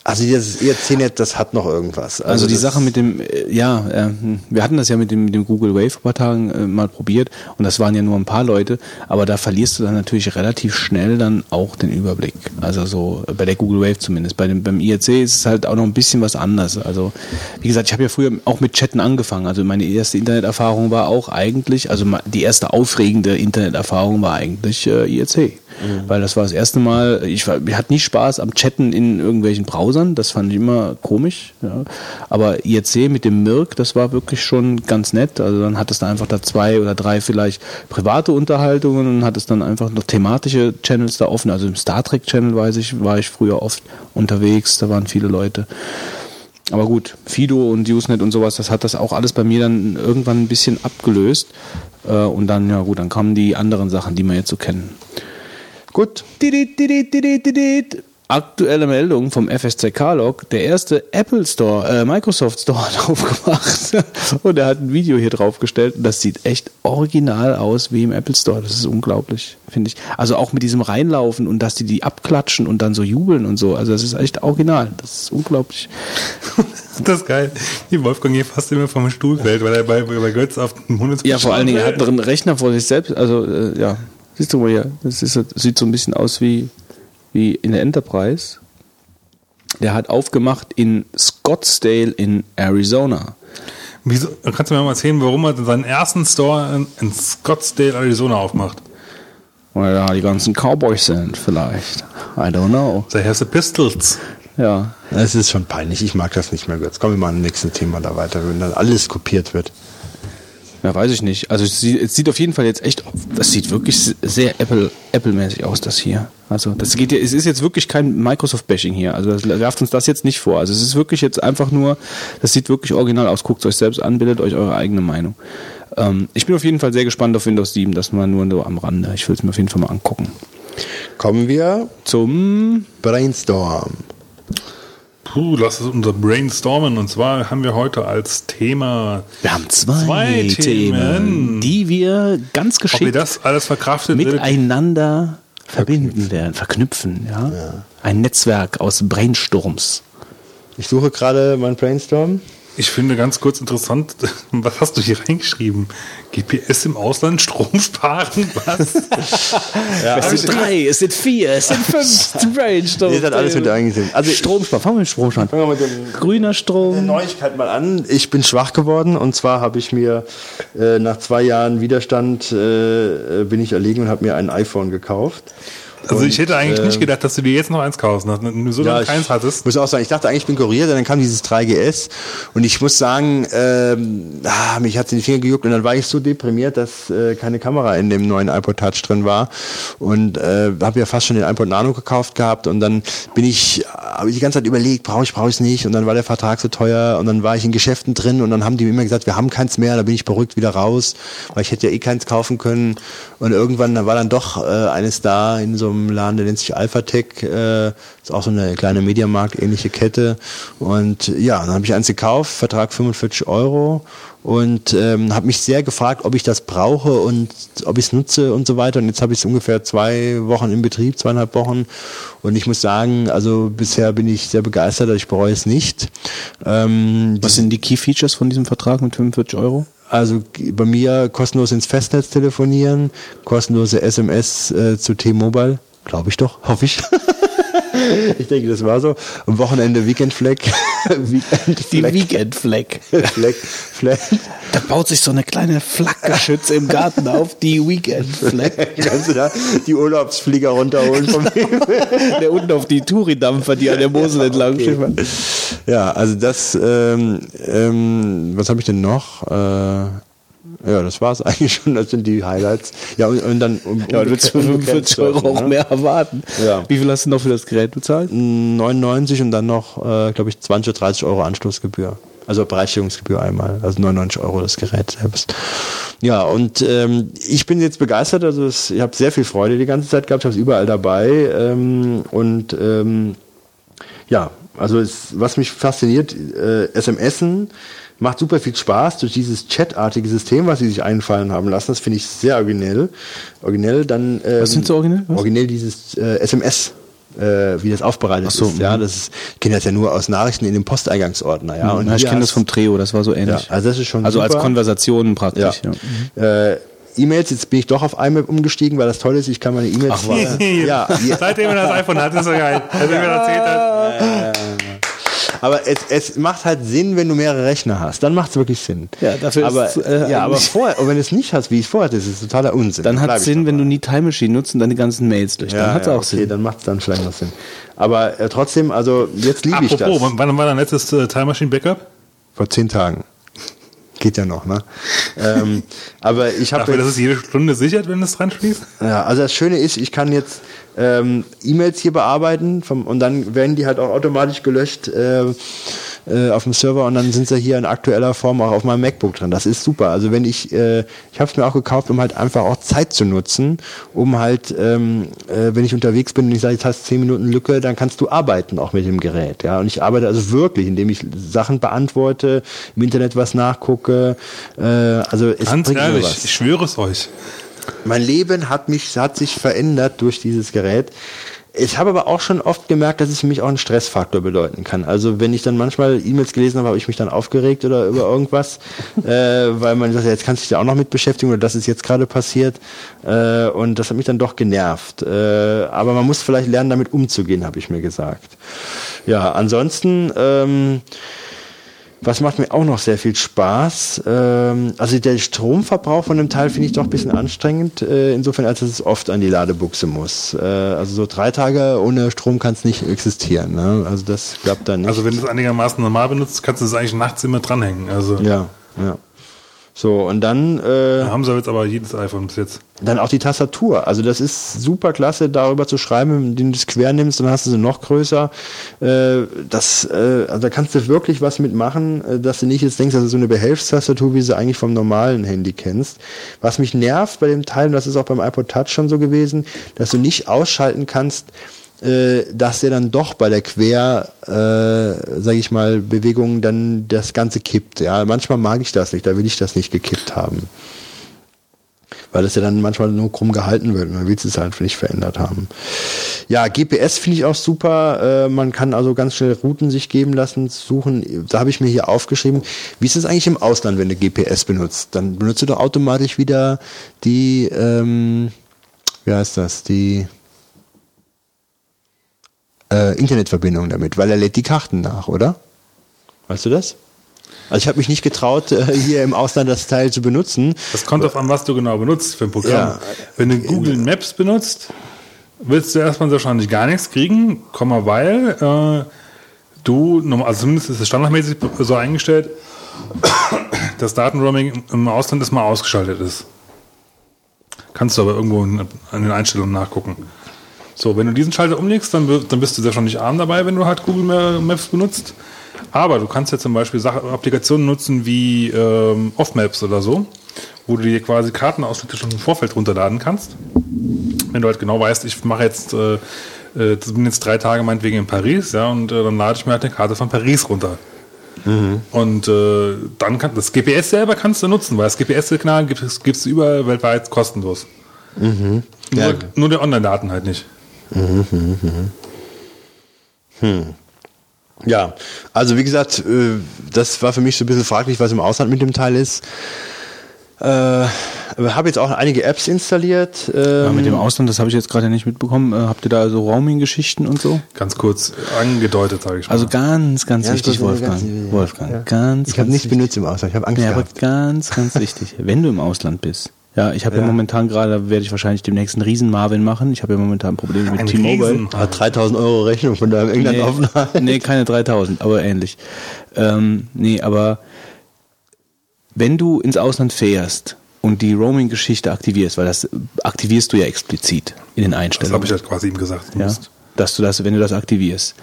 also dieses ERC-Net, das hat noch irgendwas. Also die das- Sache mit dem, äh, ja, äh, wir hatten das ja mit dem, mit dem Google Wave vor paar Tagen äh, mal probiert und das waren ja nur ein paar Leute, aber da verlierst du dann natürlich relativ schnell dann auch den Überblick. Also so bei der Google Wave zumindest. Bei dem, beim IRC ist es halt auch noch ein bisschen was anders. Also wie gesagt, ich habe ja früher auch mit Chatten angefangen. Also meine erste Interneterfahrung war auch eigentlich, also die erste aufregende Interneterfahrung war eigentlich äh, IRC. Weil das war das erste Mal, ich, war, ich hatte nie Spaß am Chatten in irgendwelchen Browsern, das fand ich immer komisch. Ja. Aber IRC mit dem Mirk, das war wirklich schon ganz nett. Also dann hattest du einfach da zwei oder drei vielleicht private Unterhaltungen und hattest dann einfach noch thematische Channels da offen. Also im Star Trek Channel weiß ich, war ich früher oft unterwegs, da waren viele Leute. Aber gut, Fido und Usenet und sowas, das hat das auch alles bei mir dann irgendwann ein bisschen abgelöst. Äh, Und dann, ja gut, dann kamen die anderen Sachen, die wir jetzt so kennen. Gut. Aktuelle Meldung vom FSCK-Log. Der erste Apple Store, äh, Microsoft Store hat aufgemacht und er hat ein Video hier draufgestellt und das sieht echt original aus wie im Apple Store. Das ist unglaublich, finde ich. Also auch mit diesem Reinlaufen und dass die die abklatschen und dann so jubeln und so. Also das ist echt original. Das ist unglaublich. Das ist geil. Die Wolfgang hier fast immer vom Stuhl fällt, weil er bei, bei Götz auf den Mund Ja, vor allen Dingen, er hat einen Rechner vor sich selbst. Also, äh, ja, siehst du mal hier, das ist, sieht so ein bisschen aus wie, wie in der Enterprise. Der hat aufgemacht in Scottsdale in Arizona. Wieso, kannst du mir mal erzählen, warum er seinen ersten Store in, in Scottsdale, Arizona aufmacht? Weil da die ganzen Cowboys sind, vielleicht. I don't know. They have the pistols. Ja. Es ist schon peinlich. Ich mag das nicht mehr. Jetzt kommen wir mal am nächsten Thema da weiter, wenn dann alles kopiert wird. Ja, weiß ich nicht. Also es sieht, es sieht auf jeden Fall jetzt echt, das sieht wirklich sehr Apple, Apple-mäßig aus, das hier. Also das geht ja, es ist jetzt wirklich kein Microsoft-Bashing hier. Also das werft uns das jetzt nicht vor. Also es ist wirklich jetzt einfach nur, das sieht wirklich original aus. Guckt es euch selbst an, bildet euch eure eigene Meinung. Ähm, ich bin auf jeden Fall sehr gespannt auf Windows 7, das mal nur so am Rande. Ich will es mir auf jeden Fall mal angucken. Kommen wir Zum Brainstorm. Puh, lass uns unser Brainstormen. Und zwar haben wir heute als Thema, wir haben zwei, Zwei Themen, Themen. die wir ganz ob ihr geschickt das alles verkraftet miteinander verbinden werden, verknüpfen. Ja? Ein Netzwerk aus Brainstorms. Ich suche gerade mein Brainstorm. Ich finde ganz kurz interessant, was hast du hier reingeschrieben? GPS im Ausland, Strom sparen, was? es sind drei, es sind vier, es sind fünf Brainstorms. Ihr seid alles mit eingesehen. Also ich Stromspar, fangen wir mit Strom an. fangen wir mit dem Grüner Strom. Neuigkeit mal an. Ich bin schwach geworden und zwar habe ich mir äh, nach zwei Jahren Widerstand äh, bin ich erlegen und habe mir ein iPhone gekauft. Also ich hätte eigentlich äh, nicht gedacht, dass du dir jetzt noch eins kaufst, nachdem du so lange ich keins hattest. muss auch sagen, ich dachte eigentlich, ich bin kuriert, und dann kam dieses 3GS und ich muss sagen, ähm, ah, mich hat in die Finger gejuckt und dann war ich so deprimiert, dass äh, keine Kamera in dem neuen iPod Touch drin war und äh, habe ja fast schon den iPod Nano gekauft gehabt und dann bin ich, habe ich die ganze Zeit überlegt, brauche ich, brauche ich es nicht und dann war der Vertrag so teuer und dann war ich in Geschäften drin und dann haben die mir immer gesagt, wir haben keins mehr, da bin ich beruhigt wieder raus, weil ich hätte ja eh keins kaufen können und irgendwann da war dann doch äh, eines da in so einem Laden, der nennt sich Alphatech, äh, ist auch so eine kleine Mediamarkt-ähnliche Kette. Und ja, dann habe ich eins gekauft, Vertrag 45 Euro und ähm, habe mich sehr gefragt, ob ich das brauche und ob ich es nutze und so weiter. Und jetzt habe ich es ungefähr zwei Wochen im Betrieb, zweieinhalb Wochen. Und ich muss sagen, also bisher bin ich sehr begeistert, ich bereue es nicht. Ähm, Was sind die Key Features von diesem Vertrag mit 45 Euro? Also bei mir kostenlos ins Festnetz telefonieren, kostenlose SMS äh, zu T-Mobile, glaube ich doch, hoffe ich. ich denke, das war so. Am Wochenende Weekend Flag. Weekend Die Weekend Flag. Flag. Flag. Da baut sich so eine kleine Flakgeschütze im Garten auf, die Weekend Flag. Kannst du da die Urlaubsflieger runterholen vom Der unten auf die Touri-Dampfer, die an der Mosel entlang schiffern. Ja, also das, ähm, ähm, was habe ich denn noch? Äh, ja, das war's eigentlich schon. Das sind die Highlights. Ja, und, und dann. Um, Ja, und willst du für 45 Euro auch ne? mehr erwarten. Ja. Wie viel hast du noch für das Gerät bezahlt? 99 und dann noch, äh, glaube ich, 20 oder 30 Euro Anschlussgebühr. Also Bereicherungsgebühr einmal. Also 99 Euro das Gerät selbst. Ja, und ähm, ich bin jetzt begeistert. Also es, ich habe sehr viel Freude die ganze Zeit gehabt. Ich habe es überall dabei. Ähm, und ähm, ja, also es, was mich fasziniert, äh, SMSen macht super viel Spaß durch dieses chatartige System, was sie sich einfallen haben lassen. Das finde ich sehr originell. Originell dann. Ähm, Was sind so originell? Was? Originell dieses äh, SMS. Äh, wie das aufbereitet so, ist. Ja, das ist, ich kenne das ja nur aus Nachrichten in dem Posteingangsordner. Ja, Und ich hier kenne das vom Treo, das war so ähnlich. Ja, also das ist schon Also als super. Konversation praktisch. Ja. Ja. Äh, E-Mails, jetzt bin ich doch auf IMAP umgestiegen, weil das toll ist, ich kann meine E-Mails. Ach, was? ja, ja, Seitdem er das iPhone hat, ist so geil. Wie mir das erzählt hat. Aber es, es macht halt Sinn, wenn du mehrere Rechner hast. Dann macht es wirklich Sinn. Ja, dafür aber, ist, äh, ja, aber vorher, und wenn du es nicht hast, wie ich es vorher hatte, ist es totaler Unsinn. Dann hat es Sinn, wenn du nie Time Machine nutzt und deine ganzen Mails durch. Dann ja, hat es ja, auch okay, Sinn. dann macht es dann vielleicht noch Sinn. Aber äh, trotzdem, also jetzt liebe ich das. Apropos, wann war dein letztes äh, Time Machine Backup? Vor zehn Tagen. Geht ja noch, ne? ähm, aber ich habe Dafür, dass es jede Stunde sichert, wenn es dran schließt? Ja, also das Schöne ist, ich kann jetzt ähm, E-Mails hier bearbeiten vom, und dann werden die halt auch automatisch gelöscht äh, äh, auf dem Server und dann sind sie hier in aktueller Form auch auf meinem MacBook drin. Das ist super. Also wenn ich, äh, ich habe es mir auch gekauft, um halt einfach auch Zeit zu nutzen, um halt, ähm, äh, wenn ich unterwegs bin und ich sage, jetzt hast du zehn Minuten Lücke, dann kannst du arbeiten auch mit dem Gerät. Ja, und ich arbeite also wirklich, indem ich Sachen beantworte, im Internet was nachgucke. Äh, also es Ganz bringt ehrlich, was. ich schwöre es euch. Mein Leben hat mich, hat sich verändert durch dieses Gerät. Ich habe aber auch schon oft gemerkt, dass es für mich auch einen Stressfaktor bedeuten kann. Also wenn ich dann manchmal E-Mails gelesen habe, habe ich mich dann aufgeregt oder über irgendwas, äh, weil man sagt, jetzt kannst du dich da auch noch mit beschäftigen oder das ist jetzt gerade passiert. Äh, und das hat mich dann doch genervt. Äh, aber man muss vielleicht lernen, damit umzugehen, habe ich mir gesagt. Ja, ansonsten ähm, was macht mir auch noch sehr viel Spaß? Ähm, also der Stromverbrauch von dem Teil finde ich doch ein bisschen anstrengend, äh, insofern als dass es oft an die Ladebuchse muss. Äh, also so drei Tage ohne Strom kann es nicht existieren. Ne? Also das klappt dann nicht. Also, wenn du es einigermaßen normal benutzt, kannst du es eigentlich nachts immer dranhängen. Also, ja, ja. So, und dann äh, da haben sie jetzt aber jedes iPhone bis jetzt. Dann auch die Tastatur. Also das ist super klasse, darüber zu schreiben, indem du es quer nimmst, dann hast du sie noch größer. Äh, Das, äh, also da kannst du wirklich was mitmachen, äh, dass du nicht jetzt denkst, das ist so eine Behelfstastatur, wie du sie eigentlich vom normalen Handy kennst. Was mich nervt bei dem Teil, und das ist auch beim iPod Touch schon so gewesen, dass du nicht ausschalten kannst, dass der dann doch bei der Quer, äh, sage ich mal, Bewegung dann das Ganze kippt. Ja, manchmal mag ich das nicht, da will ich das nicht gekippt haben weil das ja dann manchmal nur krumm gehalten wird. Man will es halt nicht verändert haben. Ja, GPS finde ich auch super. Äh, man kann also ganz schnell Routen sich geben lassen, suchen. Da habe ich mir hier aufgeschrieben, wie ist es eigentlich im Ausland, wenn du GPS benutzt? Dann benutzt du doch automatisch wieder die, ähm, wie heißt das, die äh, Internetverbindung damit, weil er lädt die Karten nach, oder? Weißt du das? Also ich habe mich nicht getraut, äh, hier im Ausland das Teil zu benutzen. Das kommt auf an, was du genau benutzt für ein Programm. Ja. Wenn du Google Maps benutzt, willst du erstmal wahrscheinlich gar nichts kriegen, Komma, weil äh, du, also zumindest ist es standardmäßig so eingestellt, dass Datenroaming im Ausland erstmal ausgeschaltet ist. Kannst du aber irgendwo in, an den Einstellungen nachgucken. So, wenn du diesen Schalter umlegst, dann, dann bist du wahrscheinlich arm dabei, wenn du halt Google Ma- Maps benutzt. Aber du kannst ja zum Beispiel Applikationen nutzen wie ähm, Off-Maps oder so, wo du dir quasi Kartenausschnitte schon im Vorfeld runterladen kannst. Wenn du halt genau weißt, ich mache jetzt, äh, äh, bin jetzt drei Tage meinetwegen in Paris, ja, und äh, dann lade ich mir halt eine Karte von Paris runter. Und äh, dann kann das GPS selber kannst du nutzen, weil das GPS-Signal gibt es überall weltweit kostenlos. Nur, Ja. nur der Online-Daten halt nicht. Ja, also wie gesagt, äh, das war für mich so ein bisschen fraglich, was im Ausland mit dem Teil ist. Äh, habe jetzt auch einige Apps installiert. Ja, Ähm, mit dem Ausland, das habe ich jetzt gerade nicht mitbekommen. Äh, habt ihr da so Roaming-Geschichten und so? Ganz kurz angedeutet, sage ich mal. Also ganz, ganz Ja, wichtig, Wolfgang. ganz- Wolfgang, ja. ganz, ich habe ganz nichts benutzt im Ausland. Ich habe Angst Ja, aber gehabt. ganz, ganz wichtig. Wenn du im Ausland bist. Ja, ich habe ja. Ja. momentan gerade, da werde ich wahrscheinlich demnächst einen riesen Marvin machen. Ich habe ja momentan ein Problem mit Ein T-Mobile. Riesen- Hat 3000 Euro Rechnung von deinem Nee, England-Aufenthalt. nee, keine 3000, aber ähnlich. Ähm, nee, aber wenn du ins Ausland fährst und die Roaming-Geschichte aktivierst, weil das aktivierst du ja explizit in den das Einstellungen. habe ich halt quasi ihm gesagt. Du ja, dass du das, wenn du das aktivierst,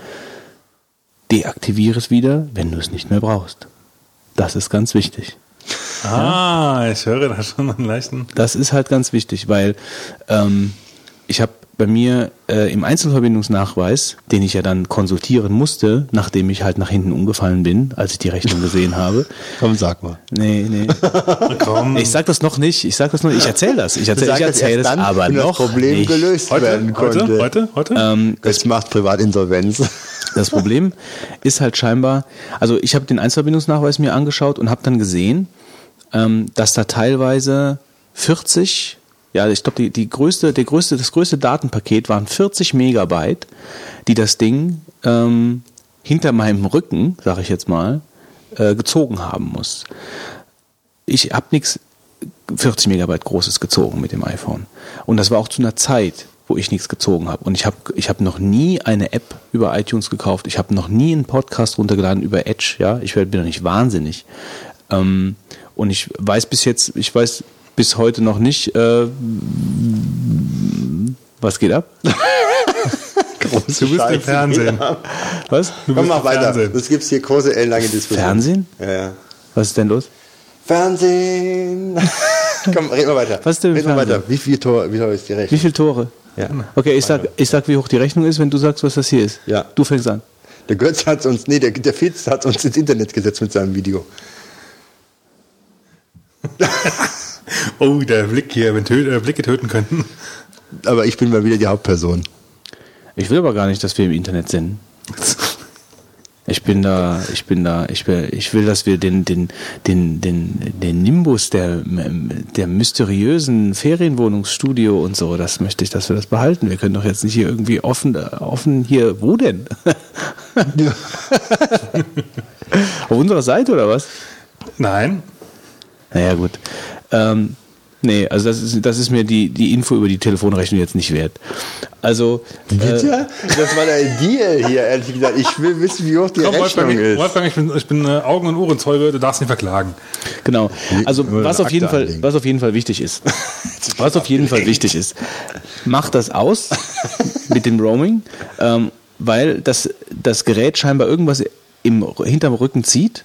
deaktiviere es wieder, wenn du es nicht mehr brauchst. Das ist ganz wichtig. Ah, ich höre da schon einen leichten. Das ist halt ganz wichtig, weil ähm, ich habe bei mir äh, im Einzelverbindungsnachweis, den ich ja dann konsultieren musste, nachdem ich halt nach hinten umgefallen bin, als ich die Rechnung gesehen habe. Komm, sag mal. Nee, nee. Komm. Ich sag das noch nicht, ich sag das noch, ich erzähle das. Ich erzähle erzähl erst das, dann, aber wenn noch das Problem nicht. gelöst heute, werden konnte. heute, heute, heute? Ähm, Das macht Privatinsolvenz. Das Problem ist halt scheinbar, also ich habe den Einzelverbindungsnachweis mir angeschaut und habe dann gesehen, ähm, dass da teilweise 40, ja, ich glaube, die, die größte, der größte, das größte Datenpaket waren 40 Megabyte, die das Ding ähm, hinter meinem Rücken, sage ich jetzt mal, äh, gezogen haben muss. Ich habe nichts 40 Megabyte Großes gezogen mit dem iPhone. Und das war auch zu einer Zeit, wo ich nichts gezogen habe. Und ich habe ich hab noch nie eine App über iTunes gekauft. Ich habe noch nie einen Podcast runtergeladen über Edge. Ja, ich bin doch nicht wahnsinnig. Ähm, und ich weiß bis jetzt, ich weiß bis heute noch nicht, äh, was geht ab? Große Du bist im Fernsehen. Was? Du Komm, mach im weiter. Fernsehen. Das gibt's hier große, ellenlange Diskussionen. Fernsehen? Ja, ja. Was ist denn los? Fernsehen. Komm, red mal weiter. Was ist denn im Red mal Fernsehen? weiter. Wie viel Tor, wie ist die Wie Rechnung? viele Tore? Ja. Okay, ich sag, ich sag, wie hoch die Rechnung ist, wenn du sagst, was das hier ist. Ja. Du fängst an. Der Götz hat uns, nee, der, der Fitz hat uns ins Internet gesetzt mit seinem Video. Oh, der Blick hier, wenn tö äh, Blicke töten könnten. Aber ich bin mal wieder die Hauptperson. Ich will aber gar nicht, dass wir im Internet sind. Ich bin da, ich bin da, ich will, ich will, dass wir den, den, den, den, den Nimbus der, der mysteriösen Ferienwohnungsstudio und so, das möchte ich, dass wir das behalten. Wir können doch jetzt nicht hier irgendwie offen, offen hier, wo denn? Auf unserer Seite oder was? Nein. Naja, gut. Ähm, nee, also das ist, das ist mir die, die Info über die Telefonrechnung jetzt nicht wert. Also, äh, Bitte? Das war der Deal hier, ehrlich gesagt. Ich will wissen, wie hoch die Komm, Rechnung Wolfgang, ist. Wolfgang, ich bin, ich bin äh, Augen- und Ohrenzeuge, du darfst nicht verklagen. Genau. Also was auf jeden Fall, was auf jeden Fall wichtig ist, was auf jeden Fall wichtig ist, mach das aus mit dem Roaming, ähm, weil das das Gerät scheinbar irgendwas im hinterm Rücken zieht.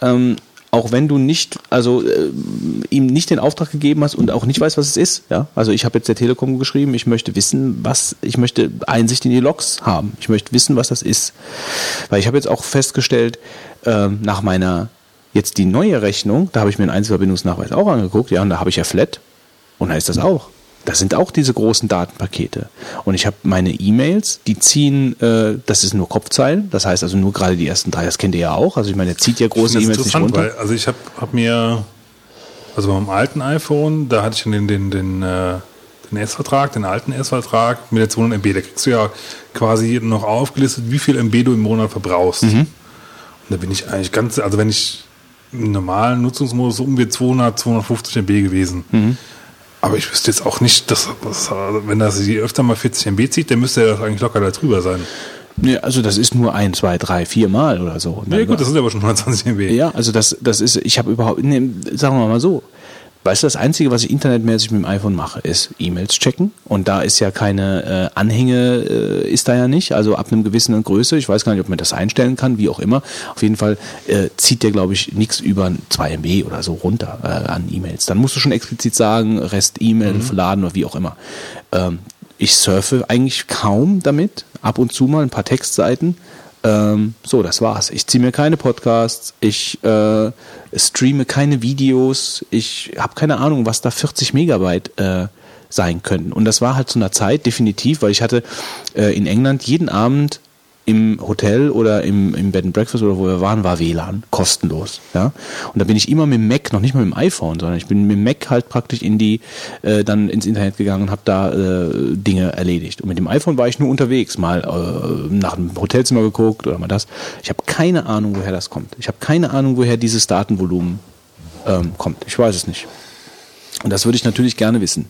Ähm, auch wenn du nicht, also äh, ihm nicht den Auftrag gegeben hast und auch nicht weißt, was es ist. Ja, also ich habe jetzt der Telekom geschrieben, ich möchte wissen, was, ich möchte Einsicht in die Logs haben. Ich möchte wissen, was das ist, weil ich habe jetzt auch festgestellt ähm, nach meiner jetzt die neue Rechnung, da habe ich mir einen Einzelverbindungsnachweis auch angeguckt, ja, und da habe ich ja Flat und da ist das auch. Das sind auch diese großen Datenpakete. Und ich habe meine E-Mails, die ziehen, äh, das ist nur Kopfzeilen, das heißt also nur gerade die ersten drei, das kennt ihr ja auch. Also ich meine, der zieht ja große E-Mails nicht runter. weil also ich habe hab mir, also beim alten iPhone, da hatte ich den, den, den, äh, den S-Vertrag, den alten S-Vertrag mit der 200 MB. Da kriegst du ja quasi noch aufgelistet, wie viel MB du im Monat verbrauchst. Mhm. Und da bin ich eigentlich ganz, also wenn ich im normalen Nutzungsmodus so um die 200, 250 MB gewesen. Mhm. Aber ich wüsste jetzt auch nicht, dass, dass wenn das sie öfter mal 40 MB zieht, dann müsste das eigentlich locker da drüber sein. Nee, also das ist nur ein, zwei, drei, vier Mal oder so. Dann- gut, das sind aber schon 120 MB. Ja, also das, das ist, ich habe überhaupt, nee, sagen wir mal so. Weißt du, das Einzige, was ich internetmäßig mit dem iPhone mache, ist E-Mails checken. Und da ist ja keine äh, Anhänge, äh, ist da ja nicht. Also ab einem gewissen Größe. Ich weiß gar nicht, ob man das einstellen kann, wie auch immer. Auf jeden Fall äh, zieht der, glaube ich, nichts über 2 MB oder so runter äh, an E-Mails. Dann musst du schon explizit sagen, Rest E-Mail laden oder wie auch immer. Ähm, ich surfe eigentlich kaum damit. Ab und zu mal ein paar Textseiten. Ähm, so, das war's. Ich ziehe mir keine Podcasts, ich äh, streame keine Videos, ich habe keine Ahnung, was da 40 Megabyte äh, sein können. Und das war halt zu einer Zeit definitiv, weil ich hatte äh, in England jeden Abend im Hotel oder im, im Bed and Breakfast oder wo wir waren, war WLAN, kostenlos. Ja? Und da bin ich immer mit dem Mac, noch nicht mal mit dem iPhone, sondern ich bin mit dem Mac halt praktisch in die, äh, dann ins Internet gegangen und habe da äh, Dinge erledigt. Und mit dem iPhone war ich nur unterwegs, mal äh, nach einem Hotelzimmer geguckt oder mal das. Ich habe keine Ahnung, woher das kommt. Ich habe keine Ahnung, woher dieses Datenvolumen ähm, kommt. Ich weiß es nicht. Und das würde ich natürlich gerne wissen.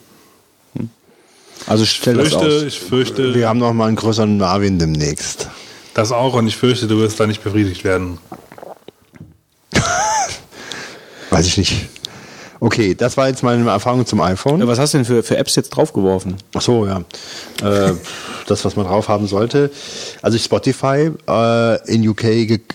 Hm? Also stell das Fürchte, aus. ich fürchte, Wir haben noch mal einen größeren Marvin demnächst. Das auch und ich fürchte, du wirst da nicht befriedigt werden. Weiß ich nicht. Okay, das war jetzt meine Erfahrung zum iPhone. Ja, Was hast du denn für, für Apps jetzt draufgeworfen? Ach so, ja. Äh, das, was man drauf haben sollte. Also Spotify äh, in UK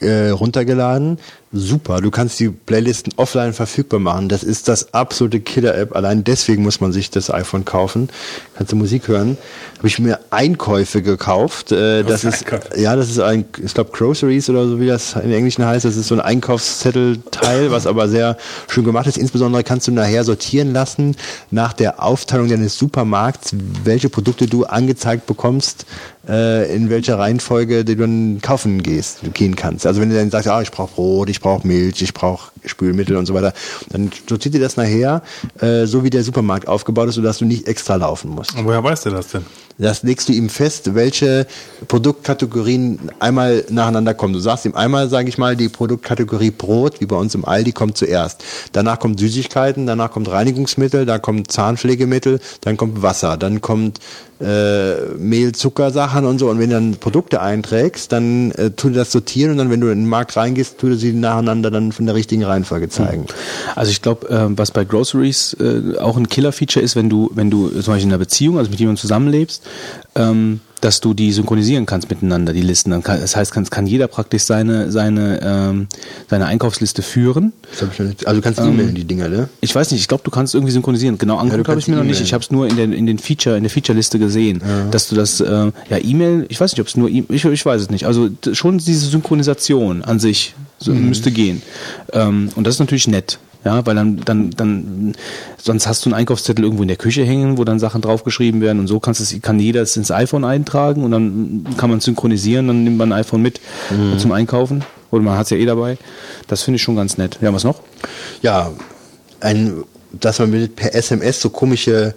äh, runtergeladen. Super, du kannst die Playlisten offline verfügbar machen. Das ist das absolute Killer-App. Allein deswegen muss man sich das iPhone kaufen. Kannst du Musik hören. Habe ich mir Einkäufe gekauft. Äh, das ist ja, das ist ein, ich glaube Groceries oder so wie das im Englischen heißt. Das ist so ein Einkaufszettelteil, was aber sehr schön gemacht ist. Insbesondere kannst du nachher sortieren lassen nach der Aufteilung deines Supermarkts, welche Produkte du angezeigt bekommst, in welcher Reihenfolge du dann kaufen gehst, du gehen kannst. Also wenn du dann sagst, ah, ich brauche Brot, ich brauche Milch, ich brauche Spülmittel und so weiter, dann sortiert dir das nachher, äh, so wie der Supermarkt aufgebaut ist, sodass du nicht extra laufen musst. Und woher weißt du das denn? Das legst du ihm fest, welche Produktkategorien einmal nacheinander kommen. Du sagst ihm einmal, sage ich mal, die Produktkategorie Brot, wie bei uns im Aldi, kommt zuerst. Danach kommt Süßigkeiten, danach kommt Reinigungsmittel, dann kommt Zahnpflegemittel, dann kommt Wasser, dann kommt äh, Mehl, Zucker, Sachen und so. Und wenn du dann Produkte einträgst, dann äh, tu das sortieren und dann, wenn du in den Markt reingehst, tu sie nacheinander dann von der richtigen Reihenfolge zeigen. Also ich glaube, äh, was bei Groceries äh, auch ein Killer-Feature ist, wenn du, wenn du zum Beispiel in einer Beziehung, also mit jemandem zusammenlebst, ähm, dass du die synchronisieren kannst miteinander, die Listen. Das heißt, kann, kann jeder praktisch seine, seine, ähm, seine Einkaufsliste führen. Also du kannst e-mailen die Dinger, ne? Ich weiß nicht, ich glaube, du kannst irgendwie synchronisieren. Genau angeguckt habe kannst ich mir noch nicht. Ich habe es nur in, den in den Feature, in der Feature-Liste gesehen, dass du das, äh, ja, E-Mail, ich weiß nicht, ob es nur, E- ich, ich weiß es nicht. Also schon diese Synchronisation an sich so, müsste gehen. Ähm, und das ist natürlich nett. Ja, weil dann, dann, dann, sonst hast du einen Einkaufszettel irgendwo in der Küche hängen, wo dann Sachen draufgeschrieben werden und so kannst es, kann jeder es ins iPhone eintragen und dann kann man synchronisieren, dann nimmt man ein iPhone mit zum Einkaufen. Oder man hat es ja eh dabei. Das finde ich schon ganz nett. Ja, was noch? ja, ein, dass man mit per SMS so komische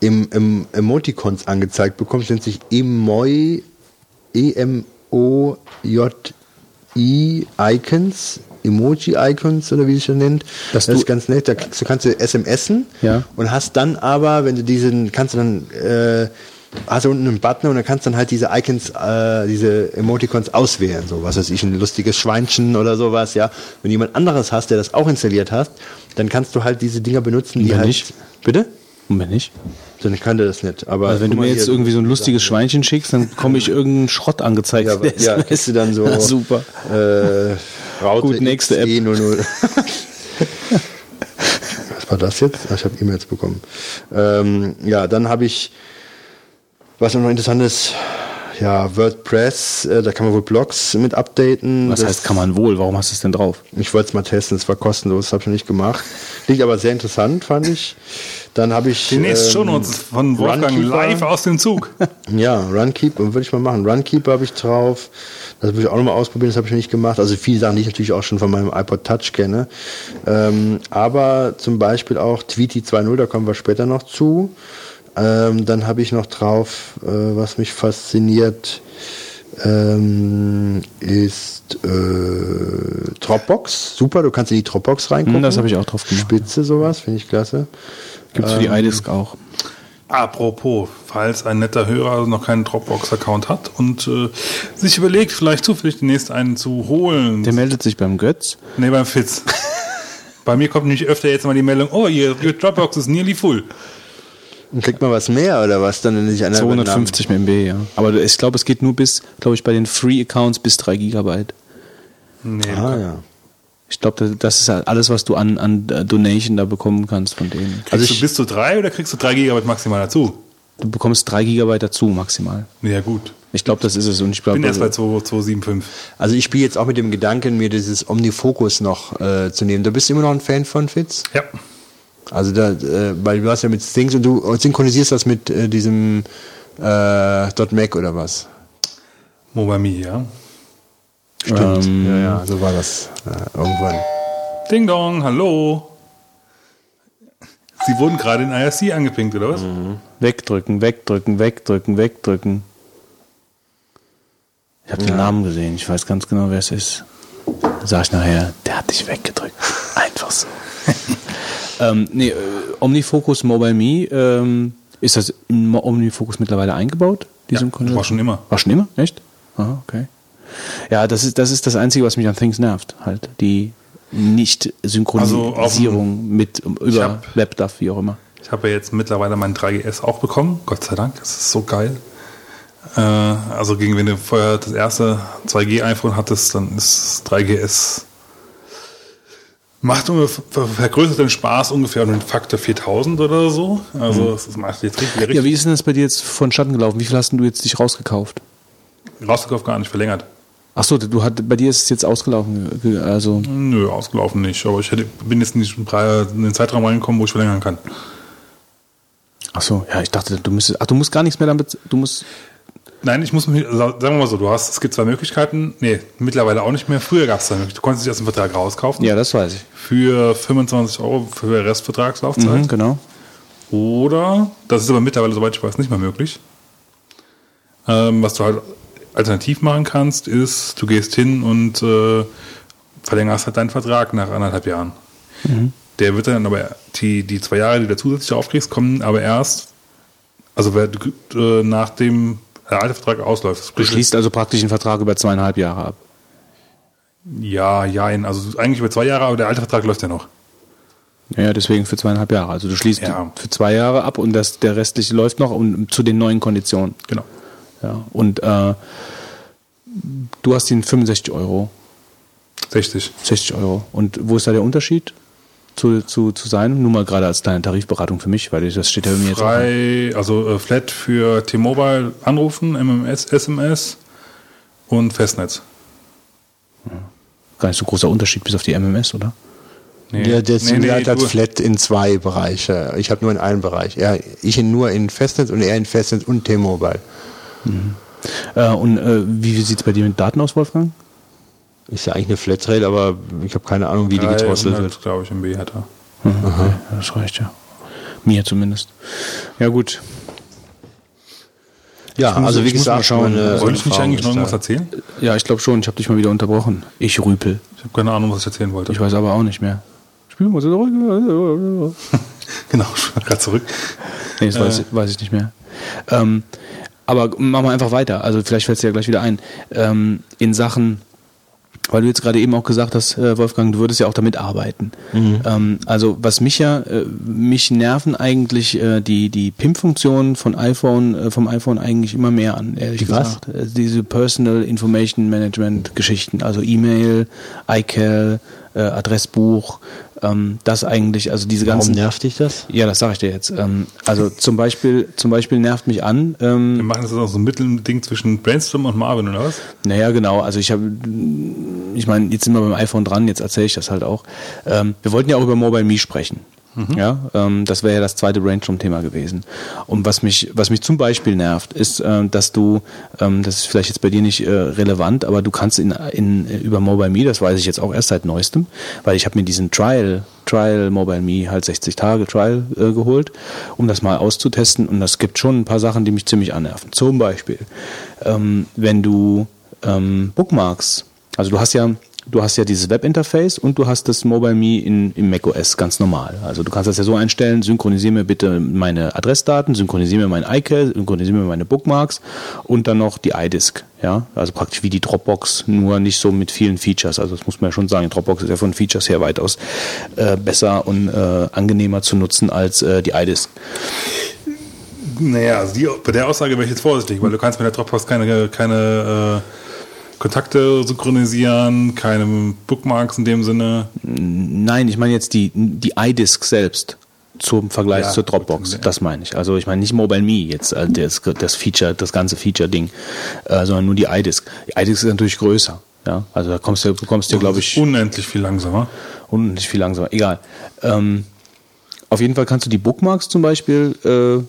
im, im Emoticons angezeigt bekommt, nennt sich Emoi, E-M-O-J-I Icons, Emoji-Icons oder wie sich das nennt. Das du- ist ganz nett. Da du, kannst du SMSen Ja. und hast dann aber, wenn du diesen, kannst du dann, äh, hast du unten einen Button und dann kannst du dann halt diese Icons, äh, diese Emoticons auswählen. So, was weiß ich, ein lustiges Schweinchen oder sowas, ja. Wenn jemand anderes hast, der das auch installiert hast, dann kannst du halt diese Dinger benutzen, die halt. nicht? Bitte? Und wenn nicht? Dann kann der das nicht. Aber Also wenn du mir jetzt irgendwie so ein lustiges Schweinchen schickst, dann bekomme ich irgendeinen Schrott angezeigt. Ja, ja, kriegst du dann so. Super. Äh, Raute Gut, nächste App. XE00. Was war das jetzt? Ah, Ich habe E-Mails bekommen. Ähm, ja, dann habe ich, was noch interessant ist, ja, WordPress, äh, da kann man wohl Blogs mit updaten. Was Das- heißt, kann man wohl? Warum hast du es denn drauf? Ich wollte es mal testen, es war kostenlos, habe ich noch nicht gemacht. Liegt aber sehr interessant, fand ich. Dann habe ich. Demnächst ähm, schon uns von Wolfgang Runkeeper. live aus dem Zug. Ja, Runkeeper würde ich mal machen. Runkeeper habe ich drauf. Das würde ich auch nochmal ausprobieren, das habe ich noch nicht gemacht. Also viele Sachen, die ich natürlich auch schon von meinem iPod Touch kenne. Ähm, aber zum Beispiel auch Tweety 2.0, da kommen wir später noch zu. Ähm, dann habe ich noch drauf, äh, was mich fasziniert, ähm, ist äh, Dropbox. Super, du kannst in die Dropbox reingucken. Das habe ich auch drauf gemacht. Spitze sowas, finde ich klasse. Gibt's für die iDisk auch. Apropos, falls ein netter Hörer noch keinen Dropbox-Account hat und äh, sich überlegt, vielleicht zufällig demnächst einen zu holen. Der meldet sich beim Götz. nee, beim Fitz. Bei mir kommt nämlich öfter jetzt mal die Meldung, oh, your, your Dropbox is nearly full. Und kriegt man was mehr oder was dann, sich einer 250 MB, ja. Aber ich glaube, es geht nur bis, glaube ich, bei den Free-Accounts bis 3 Gigabyte. Nee, Ah, ja. Ich glaube, das ist halt alles, was du an, an Donation da bekommen kannst von denen. kriegst Also du ich- bis zu drei oder kriegst du drei Gigabyte maximal dazu? Du bekommst 3 Gigabyte dazu maximal. Ja, gut. Ich glaube, das ist es. Und ich glaube, Bin erst bei 2, 275. Also ich spiele jetzt auch mit dem Gedanken, mir dieses Omnifocus noch äh, zu nehmen. Du bist immer noch ein Fan von Fitz? Ja. Also da, äh, weil du hast ja mit Things und du synchronisierst das mit äh, diesem äh, .Mac oder was? MobileMe, ja. Stimmt. Ähm, ja, ja, so war das äh, irgendwann. Ding Dong, hallo. Sie wurden gerade in IRC angepinkt, oder was? Wegdrücken, wegdrücken, wegdrücken, wegdrücken. Ich habe den Namen gesehen, ich weiß ganz genau, wer es ist. Sag ich nachher, der hat dich weggedrückt. Einfach so. ähm, nee, äh, Omnifocus Mobile Me, ähm, ist das in Omnifocus mittlerweile eingebaut? Ja, Konzept? war schon immer. War schon immer? Echt? Aha, okay. Ja, das ist, das ist das Einzige, was mich an Things nervt. Halt die Nicht-Synchronisierung Also mit über WebDAV, wie auch immer. Ich habe ja jetzt mittlerweile mein 3GS auch bekommen, Gott sei Dank, das ist so geil. Äh, also gegen wenn du vorher das erste 2G-iPhone hattest, dann ist 3GS macht ungefähr, vergrößert den Spaß ungefähr um den Faktor 4000 oder so. Also das macht jetzt richtig, richtig Ja, wie ist denn das bei dir jetzt von Schatten gelaufen? Wie viel hast du jetzt dich rausgekauft? rausgekauft, gar nicht verlängert. Ach so, du hat, bei dir ist es jetzt ausgelaufen. ge- Also, Nö, ausgelaufen nicht, aber ich hätte, bin jetzt nicht in den Zeitraum reingekommen, wo ich verlängern kann. ach so, ja, ich dachte, du müsstest, ach, du musst gar nichts mehr damit, du musst, Nein, ich muss mich, sagen wir mal so, du hast, es gibt zwei Möglichkeiten, nee, mittlerweile auch nicht mehr. Früher gab es zwei Möglichkeiten. Du konntest dich aus dem Vertrag rauskaufen. ja, das weiß ich. für 25 Euro für Restvertragslaufzeit. Mhm, genau. Oder, das ist aber mittlerweile, soweit ich weiß, nicht mehr möglich. Ähm, was du halt alternativ machen kannst, ist, du gehst hin und äh, verlängerst halt deinen Vertrag nach anderthalb Jahren. Der wird dann aber, die, die zwei Jahre, die du zusätzlich aufkriegst, kommen aber erst, also äh, nachdem der alte Vertrag ausläuft. Du schließt also praktisch einen Vertrag über zweieinhalb Jahre ab. Ja, ja, also eigentlich über zwei Jahre, aber der alte Vertrag läuft ja noch. Ja, deswegen für zweieinhalb Jahre. Also du schließt Ja. für zwei Jahre ab und das, der restliche läuft noch und zu den neuen Konditionen. Genau. Ja. Und äh, du hast ihn 65 Euro, 60. 60 Euro. Und wo ist da der Unterschied zu, zu, zu sein? Nur mal gerade als kleine Tarifberatung für mich, weil das steht ja bei mir jetzt. Frei, also äh, Flat für T-Mobile anrufen, MMS, SMS und Festnetz. Gar nicht so großer Unterschied bis auf die MMS, oder? Nee, Ja, der Simulator hat du- Flat in zwei Bereiche. Ich habe nur in einem Bereich. Er, ich in nur in Festnetz und er in Festnetz und T-Mobile. Äh, und äh, wie sieht es bei dir mit Daten aus, Wolfgang? Ist ja eigentlich eine Flatrate, aber ich habe keine Ahnung, wie die gedrosselt wird. 300, glaube ich, MB hat er. Okay, das reicht ja. Mir zumindest. Ja, gut. Ja, muss- also wie gesagt, schauen. meine Wollte ich nicht eigentlich noch irgendwas erzählen? Ja, ich glaube schon. Ich habe dich mal wieder unterbrochen. Ich rüpel. Ich habe keine Ahnung, was ich erzählen wollte. Ich weiß aber auch nicht mehr. Spiel mal zurück. genau, ich war gerade zurück. Nee, das weiß, weiß ich nicht mehr. Ähm, aber machen wir einfach weiter. Also vielleicht fällt es dir ja gleich wieder ein. Ähm, in Sachen, weil du jetzt gerade eben auch gesagt hast, äh, Wolfgang, du würdest ja auch damit arbeiten. Ähm, also was mich ja, äh, mich nerven eigentlich äh, die, die PIM-Funktionen von iPhone, vom iPhone eigentlich immer mehr an, ehrlich Die was? gesagt. Äh, diese Personal Information Management Geschichten, also E-Mail, iCal, Adressbuch, ähm, das eigentlich, also diese Warum ganzen nervt dich das? ja, das sage ich dir jetzt. Ähm, also zum Beispiel, zum Beispiel nervt mich an. Wir Ähm, machen das auch so ein Mittelding zwischen Brainstorm und Marvin, oder was? naja, genau. Also ich habe, ich meine, jetzt sind wir beim iPhone dran. Jetzt erzähle ich das halt auch. Ähm, wir wollten ja auch über Mobile Me sprechen. Ja, ähm, das wäre ja das zweite Brainstorm-Thema gewesen. Und was mich, was mich zum Beispiel nervt, ist, ähm, dass du, ähm, das ist vielleicht jetzt bei dir nicht äh, relevant, aber du kannst in, in über Mobile Me, das weiß ich jetzt auch erst seit neuestem, weil ich habe mir diesen Trial, Trial Mobile Me halt 60 Tage Trial äh, geholt, um das mal auszutesten. Und das gibt schon ein paar Sachen, die mich ziemlich annerven. Zum Beispiel, ähm, wenn du ähm, Bookmarks, also du hast ja du hast ja dieses Webinterface und du hast das Mobile Me in, im macOS ganz normal. Also du kannst das ja so einstellen, synchronisiere mir bitte meine Adressdaten, synchronisiere mir mein iCal, synchronisiere mir meine Bookmarks und dann noch die iDisk. Ja, also praktisch wie die Dropbox, nur nicht so mit vielen Features. Also das muss man ja schon sagen, Dropbox ist ja von Features her weitaus äh, besser und äh, angenehmer zu nutzen als äh, die iDisk. Naja, also die, bei der Aussage wäre ich jetzt vorsichtig, weil du kannst mit der Dropbox keine, keine äh, Kontakte synchronisieren, keine Bookmarks in dem Sinne. Nein, ich meine jetzt die, die iDisk selbst zum Vergleich Ja, zur Dropbox. gut, ja. Das meine ich. Also ich meine nicht Mobile Me jetzt, äh, das, das Feature, das ganze Feature-Ding, äh, sondern nur die iDisk. Die iDisk ist natürlich größer. Ja, also da kommst du, bekommst du, glaube ich, Unendlich viel langsamer. unendlich viel langsamer. Egal. Ähm, auf jeden Fall kannst du die Bookmarks zum Beispiel äh,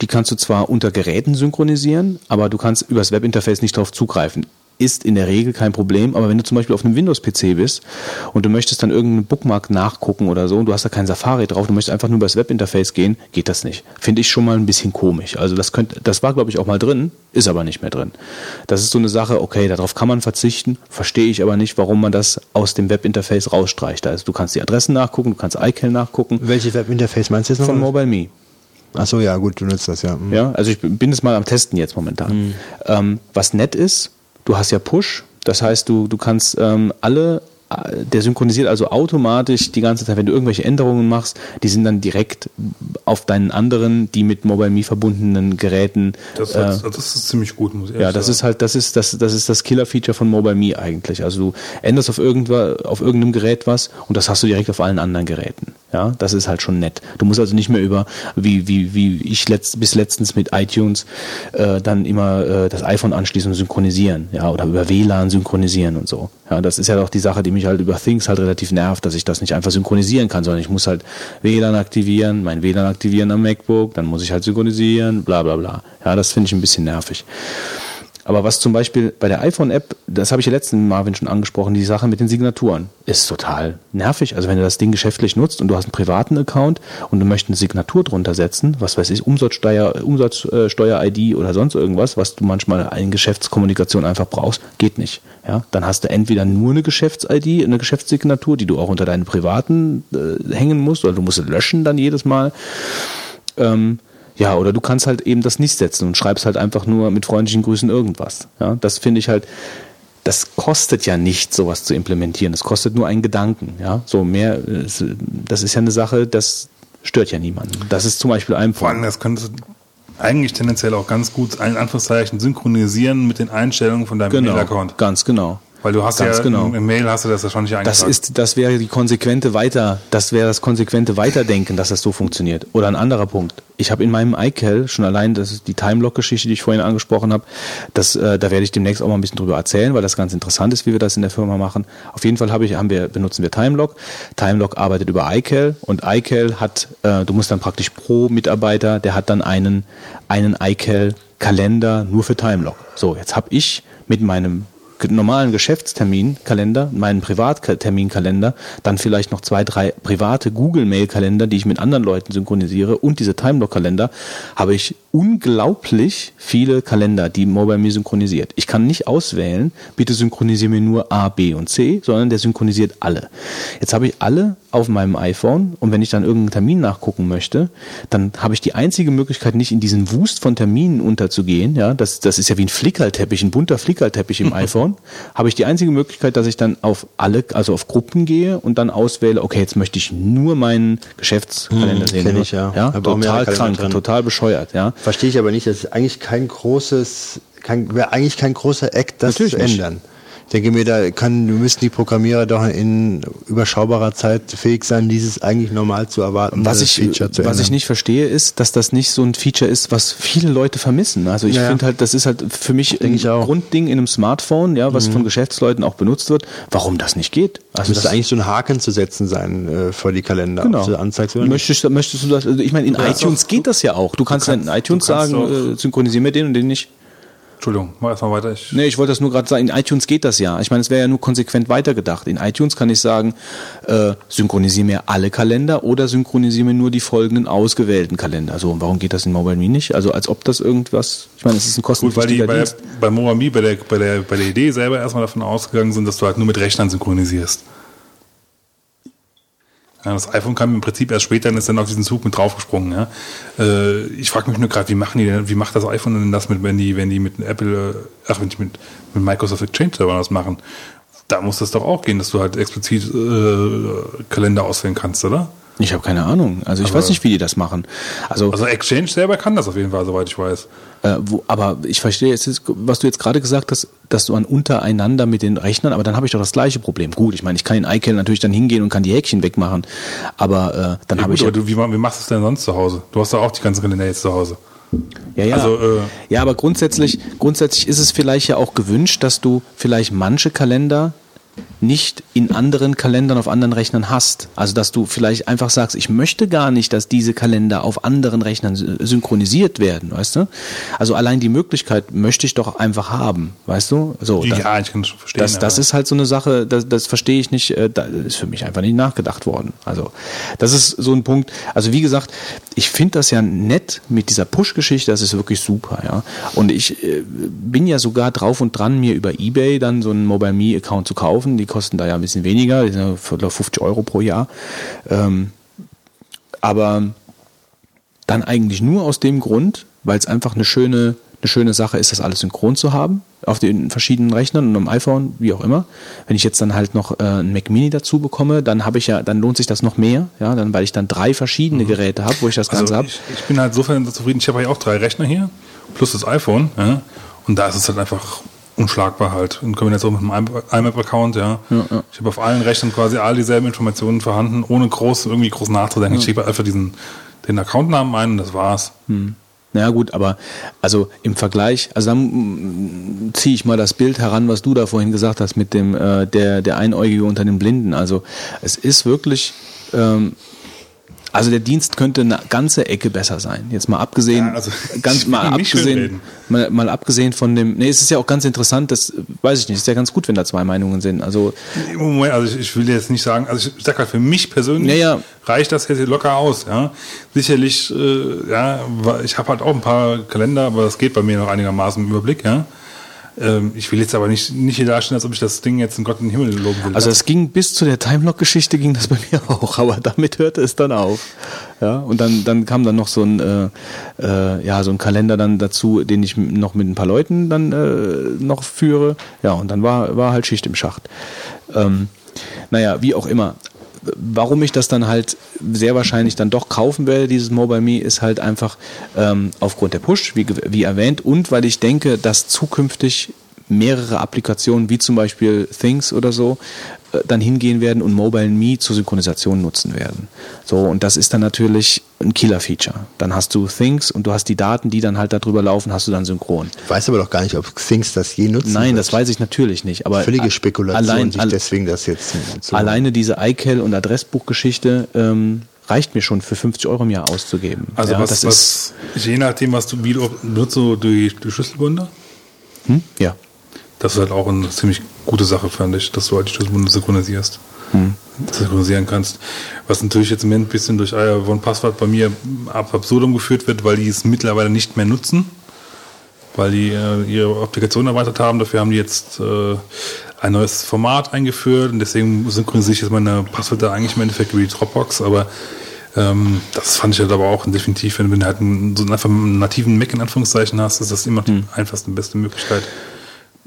Die kannst du zwar unter Geräten synchronisieren, aber du kannst übers Webinterface nicht darauf zugreifen ist in der Regel kein Problem, aber wenn du zum Beispiel auf einem Windows-PC bist und du möchtest dann irgendeinen Bookmark nachgucken oder so und du hast da kein Safari drauf, du möchtest einfach nur über das Webinterface gehen, geht das nicht. Finde ich schon mal ein bisschen komisch. Also das könnte, das war glaube ich auch mal drin, ist aber nicht mehr drin. Das ist so eine Sache, okay, darauf kann man verzichten, verstehe ich aber nicht, warum man das aus dem Webinterface rausstreicht. Also du kannst die Adressen nachgucken, du kannst iCal nachgucken. Welches Webinterface meinst du jetzt noch? Von MobileMe. Ach so, ja, gut, du nutzt das, ja. Mhm. Ja, also ich bin es mal am Testen jetzt momentan. Mhm. Ähm, was nett ist, du hast ja Push, das heißt, du, du kannst ähm, alle der synchronisiert also automatisch die ganze Zeit, wenn du irgendwelche Änderungen machst, die sind dann direkt auf deinen anderen, die mit MobileMe verbundenen Geräten. Das, äh, das ist ziemlich gut, muss ich Ja, das sagen. ist halt, das ist das, das ist das Killer-Feature von MobileMe eigentlich. Also du änderst auf irgendwas, auf irgendeinem Gerät was und das hast du direkt auf allen anderen Geräten. Ja, das ist halt schon nett. Du musst also nicht mehr über, wie, wie, wie ich letzt, bis letztens mit iTunes äh, dann immer äh, das iPhone anschließen und synchronisieren, ja, oder über WLAN synchronisieren und so. Ja, das ist ja auch die Sache, die mich halt über Things halt relativ nervt, dass ich das nicht einfach synchronisieren kann, sondern ich muss halt WLAN aktivieren, mein WLAN aktivieren am MacBook, dann muss ich halt synchronisieren, bla bla bla. Ja, das finde ich ein bisschen nervig. Aber was zum Beispiel bei der iPhone-App, das habe ich ja letzten Marvin schon angesprochen, die Sache mit den Signaturen, ist total nervig. Also wenn du das Ding geschäftlich nutzt und du hast einen privaten Account und du möchtest eine Signatur drunter setzen, was weiß ich, Umsatzsteuer, Umsatzsteuer-ID oder sonst irgendwas, was du manchmal in Geschäftskommunikation einfach brauchst, geht nicht. Ja, dann hast du entweder nur eine Geschäfts-ID, eine Geschäftssignatur, die du auch unter deinen privaten äh, hängen musst, oder du musst sie löschen dann jedes Mal. Ähm, ja, oder du kannst halt eben das nicht setzen und schreibst halt einfach nur mit freundlichen Grüßen irgendwas. Ja, das finde ich halt, das kostet ja nicht, sowas zu implementieren. Das kostet nur einen Gedanken. Ja, so mehr, das ist ja eine Sache, das stört ja niemanden. Das ist zum Beispiel ein Vor allem, das könnte eigentlich tendenziell auch ganz gut, in Anführungszeichen, synchronisieren mit den Einstellungen von deinem genau, Mail-Account. Ganz genau. Weil du hast Ganz ja genau. im Mail hast du das ja schon nicht eingetragen. Das ist, das wäre die konsequente Weiter, das wäre das konsequente Weiterdenken, dass das so funktioniert. Oder ein anderer Punkt. Ich habe in meinem iCal schon allein, das ist die Timelock-Geschichte, die ich vorhin angesprochen habe, das, äh, da werde ich demnächst auch mal ein bisschen drüber erzählen, weil das ganz interessant ist, wie wir das in der Firma machen. Auf jeden Fall habe ich, haben wir, benutzen wir Timelock. Timelock arbeitet über iCal und iCal hat, äh, du musst dann praktisch pro Mitarbeiter, der hat dann einen, einen iCal Kalender nur für Timelock. So, jetzt habe ich mit meinem normalen Geschäftsterminkalender, meinen Privatterminkalender, dann vielleicht noch zwei, drei private Google-Mail-Kalender, die ich mit anderen Leuten synchronisiere und diese Timelock-Kalender, habe ich unglaublich viele Kalender, die MobileMe synchronisiert. Ich kann nicht auswählen, bitte synchronisiere mir nur A, B und C, sondern der synchronisiert alle. Jetzt habe ich alle auf meinem iPhone und wenn ich dann irgendeinen Termin nachgucken möchte, dann habe ich die einzige Möglichkeit, nicht in diesen Wust von Terminen unterzugehen. Ja, das, das ist ja wie ein Flickerlteppich, ein bunter Flickerlteppich im iPhone. Habe ich die einzige Möglichkeit, dass ich dann auf alle, also auf Gruppen gehe und dann auswähle, okay, jetzt möchte ich nur meinen Geschäftskalender hm, sehen. Ich, ja. ja total krank, drin. total bescheuert. Ja. Verstehe ich aber nicht. Das ist eigentlich kein großes, kein, wäre eigentlich kein großer Act, das Natürlich zu ändern. Nicht denke mir, da kann, müssen die Programmierer doch in überschaubarer Zeit fähig sein, dieses eigentlich normal zu erwarten. Was ich, was ich nicht verstehe, ist, dass das nicht so ein Feature ist, was viele Leute vermissen. Also ich ja, finde halt, das ist halt für mich ein Grundding in einem Smartphone, ja, was mhm. von Geschäftsleuten auch benutzt wird, warum das nicht geht. Also das müsste eigentlich so ein Haken zu setzen sein äh, vor die Kalender, genau. ob anzeigst oder möchtest, möchtest du das, also ich meine, in ja, iTunes geht das ja auch. Du kannst, du kannst in iTunes sagen, äh, synchronisiere mir den und den nicht. Entschuldigung, mach erstmal weiter. Ich nee, ich wollte das nur gerade sagen, in iTunes geht das ja. Ich meine, es wäre ja nur konsequent weitergedacht. In iTunes kann ich sagen, äh, synchronisiere mir alle Kalender oder synchronisiere mir nur die folgenden ausgewählten Kalender. So, und warum geht das in MobileMe nicht? Also als ob das irgendwas, ich meine, es ist ein kostenpflichtiger Gut, weil die bei, bei MobileMe bei der, bei, der, bei der Idee selber erstmal davon ausgegangen sind, dass du halt nur mit Rechnern synchronisierst. Ja, das iPhone kam im Prinzip erst später und ist dann auf diesen Zug mit draufgesprungen. Ja. Äh, ich frage mich nur gerade, wie machen die denn, wie macht das iPhone denn das mit, wenn die, wenn die mit Apple, äh, ach, wenn die mit, mit Microsoft Exchange Server was machen? Da muss das doch auch gehen, dass du halt explizit äh, Kalender auswählen kannst, oder? Ich habe keine Ahnung. Also ich aber weiß nicht, wie die das machen. Also, also Exchange selber kann das auf jeden Fall, soweit ich weiß. Äh, wo, aber ich verstehe jetzt, was du jetzt gerade gesagt hast, dass du an untereinander mit den Rechnern, aber dann habe ich doch das gleiche Problem. Gut, ich meine, ich kann in iCal natürlich dann hingehen und kann die Häkchen wegmachen, aber äh, dann ja, habe ich. Aber du, wie, wie machst du es denn sonst zu Hause? Du hast doch auch die ganzen Kalender jetzt zu Hause. Ja, ja. Also, äh, ja, aber grundsätzlich, grundsätzlich ist es vielleicht ja auch gewünscht, dass du vielleicht manche Kalender nicht in anderen Kalendern auf anderen Rechnern hast. Also dass du vielleicht einfach sagst, ich möchte gar nicht, dass diese Kalender auf anderen Rechnern synchronisiert werden, weißt du? Also allein die Möglichkeit möchte ich doch einfach haben, weißt du? So, Ja, das, ich kann schon verstehen. das, das ist halt so eine Sache, das, das verstehe ich nicht, äh, da ist für mich einfach nicht nachgedacht worden. Also das ist so ein Punkt. Also wie gesagt, ich finde das ja nett mit dieser Push-Geschichte, das ist wirklich super, ja. Und ich äh, bin ja sogar drauf und dran, mir über Ebay dann so einen Mobile Me Account zu kaufen. Die kosten da ja ein bisschen weniger, die sind ja für 50 Euro pro Jahr. Ähm, aber dann eigentlich nur aus dem Grund, weil es einfach eine schöne, eine schöne Sache ist, das alles synchron zu haben, auf den verschiedenen Rechnern und am iPhone, wie auch immer. Wenn ich jetzt dann halt noch äh, einen Mac Mini dazu bekomme, dann habe ich ja, dann lohnt sich das noch mehr, ja, dann weil ich dann drei verschiedene Geräte habe, wo ich das Ganze Also habe. ich, ich bin halt insofern so zufrieden. Ich habe ja auch drei Rechner hier, plus das iPhone. Ja? Und da ist es halt einfach unschlagbar halt. In Kombination mit dem IMAP-Account, ja. Ich habe auf allen Rechnern quasi all dieselben Informationen vorhanden, ohne groß, irgendwie groß nachzudenken. Ich gebe einfach diesen, den Accountnamen ein und das war's. Naja gut, aber also im Vergleich, also dann mm, ziehe ich mal das Bild heran, was du da vorhin gesagt hast mit dem äh, der der Einäugige unter den Blinden. Also es ist wirklich, ähm, also der Dienst könnte eine ganze Ecke besser sein. Jetzt mal abgesehen, Ja, also, ganz mal abgesehen, mal, mal abgesehen von dem, nee, es ist ja auch ganz interessant, das weiß ich nicht, ist ja ganz gut, wenn da zwei Meinungen sind. Also Moment, also ich, ich will jetzt nicht sagen, also ich, sag halt, für mich persönlich Ja, ja. reicht das jetzt locker aus, ja. Sicherlich, äh, ja, ich habe halt auch ein paar Kalender, aber das geht bei mir noch einigermaßen im Überblick, ja. Ähm, ich will jetzt aber nicht, nicht hier darstellen, als ob ich das Ding jetzt in Gott in den Himmel loben will. Also es ging bis zu der Timelock-Geschichte ging das bei mir auch, aber damit hörte es dann auf. Ja, und dann, dann kam dann noch so ein, äh, äh, ja, so ein Kalender dann dazu, den ich noch mit ein paar Leuten dann äh, noch führe. Ja, und dann war, war halt Schicht im Schacht. Ähm, naja, wie auch immer. Warum ich das dann halt sehr wahrscheinlich dann doch kaufen werde, dieses Mobile Me, ist halt einfach ähm, aufgrund der Push, wie, wie erwähnt, und weil ich denke, dass zukünftig mehrere Applikationen, wie zum Beispiel Things oder so, dann hingehen werden und Mobile Me zur Synchronisation nutzen werden. So, und das ist dann natürlich ein Killer-Feature. Dann hast du Things und du hast die Daten, die dann halt darüber laufen, hast du dann synchron. Ich weiß aber doch gar nicht, ob Things das je nutzen Nein, wird. das weiß ich natürlich nicht. Aber Völlige Spekulation, allein, sich deswegen das jetzt zu alleine diese iCal und Adressbuchgeschichte ähm, reicht mir schon für 50 Euro im Jahr auszugeben. Also ja, was, das was je nachdem, was du wie du benutzt, so die, die Schlüsselbunde, ist, hm? ja. Das ist halt auch eine ziemlich gute Sache, fand ich, dass du halt die Schlüsselbunde synchronisierst. Hm. Synchronisieren kannst. Was natürlich jetzt im Moment ein bisschen durch One Passwort bei mir ab absurdum geführt wird, weil die es mittlerweile nicht mehr nutzen, weil die äh, ihre Applikation erweitert haben. Dafür haben die jetzt äh, ein neues Format eingeführt und deswegen synchronisiere ich jetzt meine Passwörter eigentlich im Endeffekt über die Dropbox, aber ähm, das fand ich halt aber auch definitiv, wenn du halt einen, so einen einfach einen nativen Mac in Anführungszeichen hast, ist das immer die einfachste und beste Möglichkeit.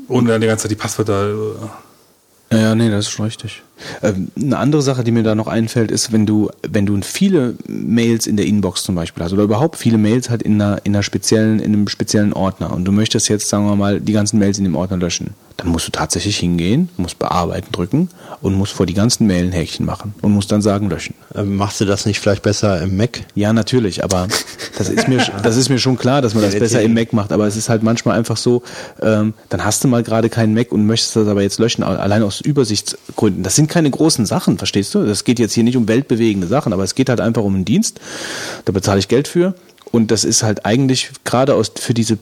Ohne dann die ganze Zeit die Passwörter äh, Ja, ja, nee, das ist schon richtig. Ähm, eine andere Sache, die mir da noch einfällt, ist, wenn du, wenn du viele Mails in der Inbox zum Beispiel hast oder überhaupt viele Mails halt in einer, in einer speziellen, in einem speziellen Ordner und du möchtest jetzt, sagen wir mal, die ganzen Mails in dem Ordner löschen, dann musst du tatsächlich hingehen, musst bearbeiten drücken und musst vor die ganzen Mail ein Häkchen machen und musst dann sagen löschen. Ähm, Machst du das nicht vielleicht besser im Mac? Ja, natürlich, aber das ist mir, das ist mir schon klar, dass man das besser im Mac macht. Aber es ist halt manchmal einfach so, ähm, dann hast du mal gerade keinen Mac und möchtest das aber jetzt löschen, allein aus Übersichtsgründen. Das sind keine großen Sachen, verstehst du? Das geht jetzt hier nicht um weltbewegende Sachen, aber es geht halt einfach um einen Dienst. Da bezahle ich Geld für. Und das ist halt eigentlich gerade aus, für diese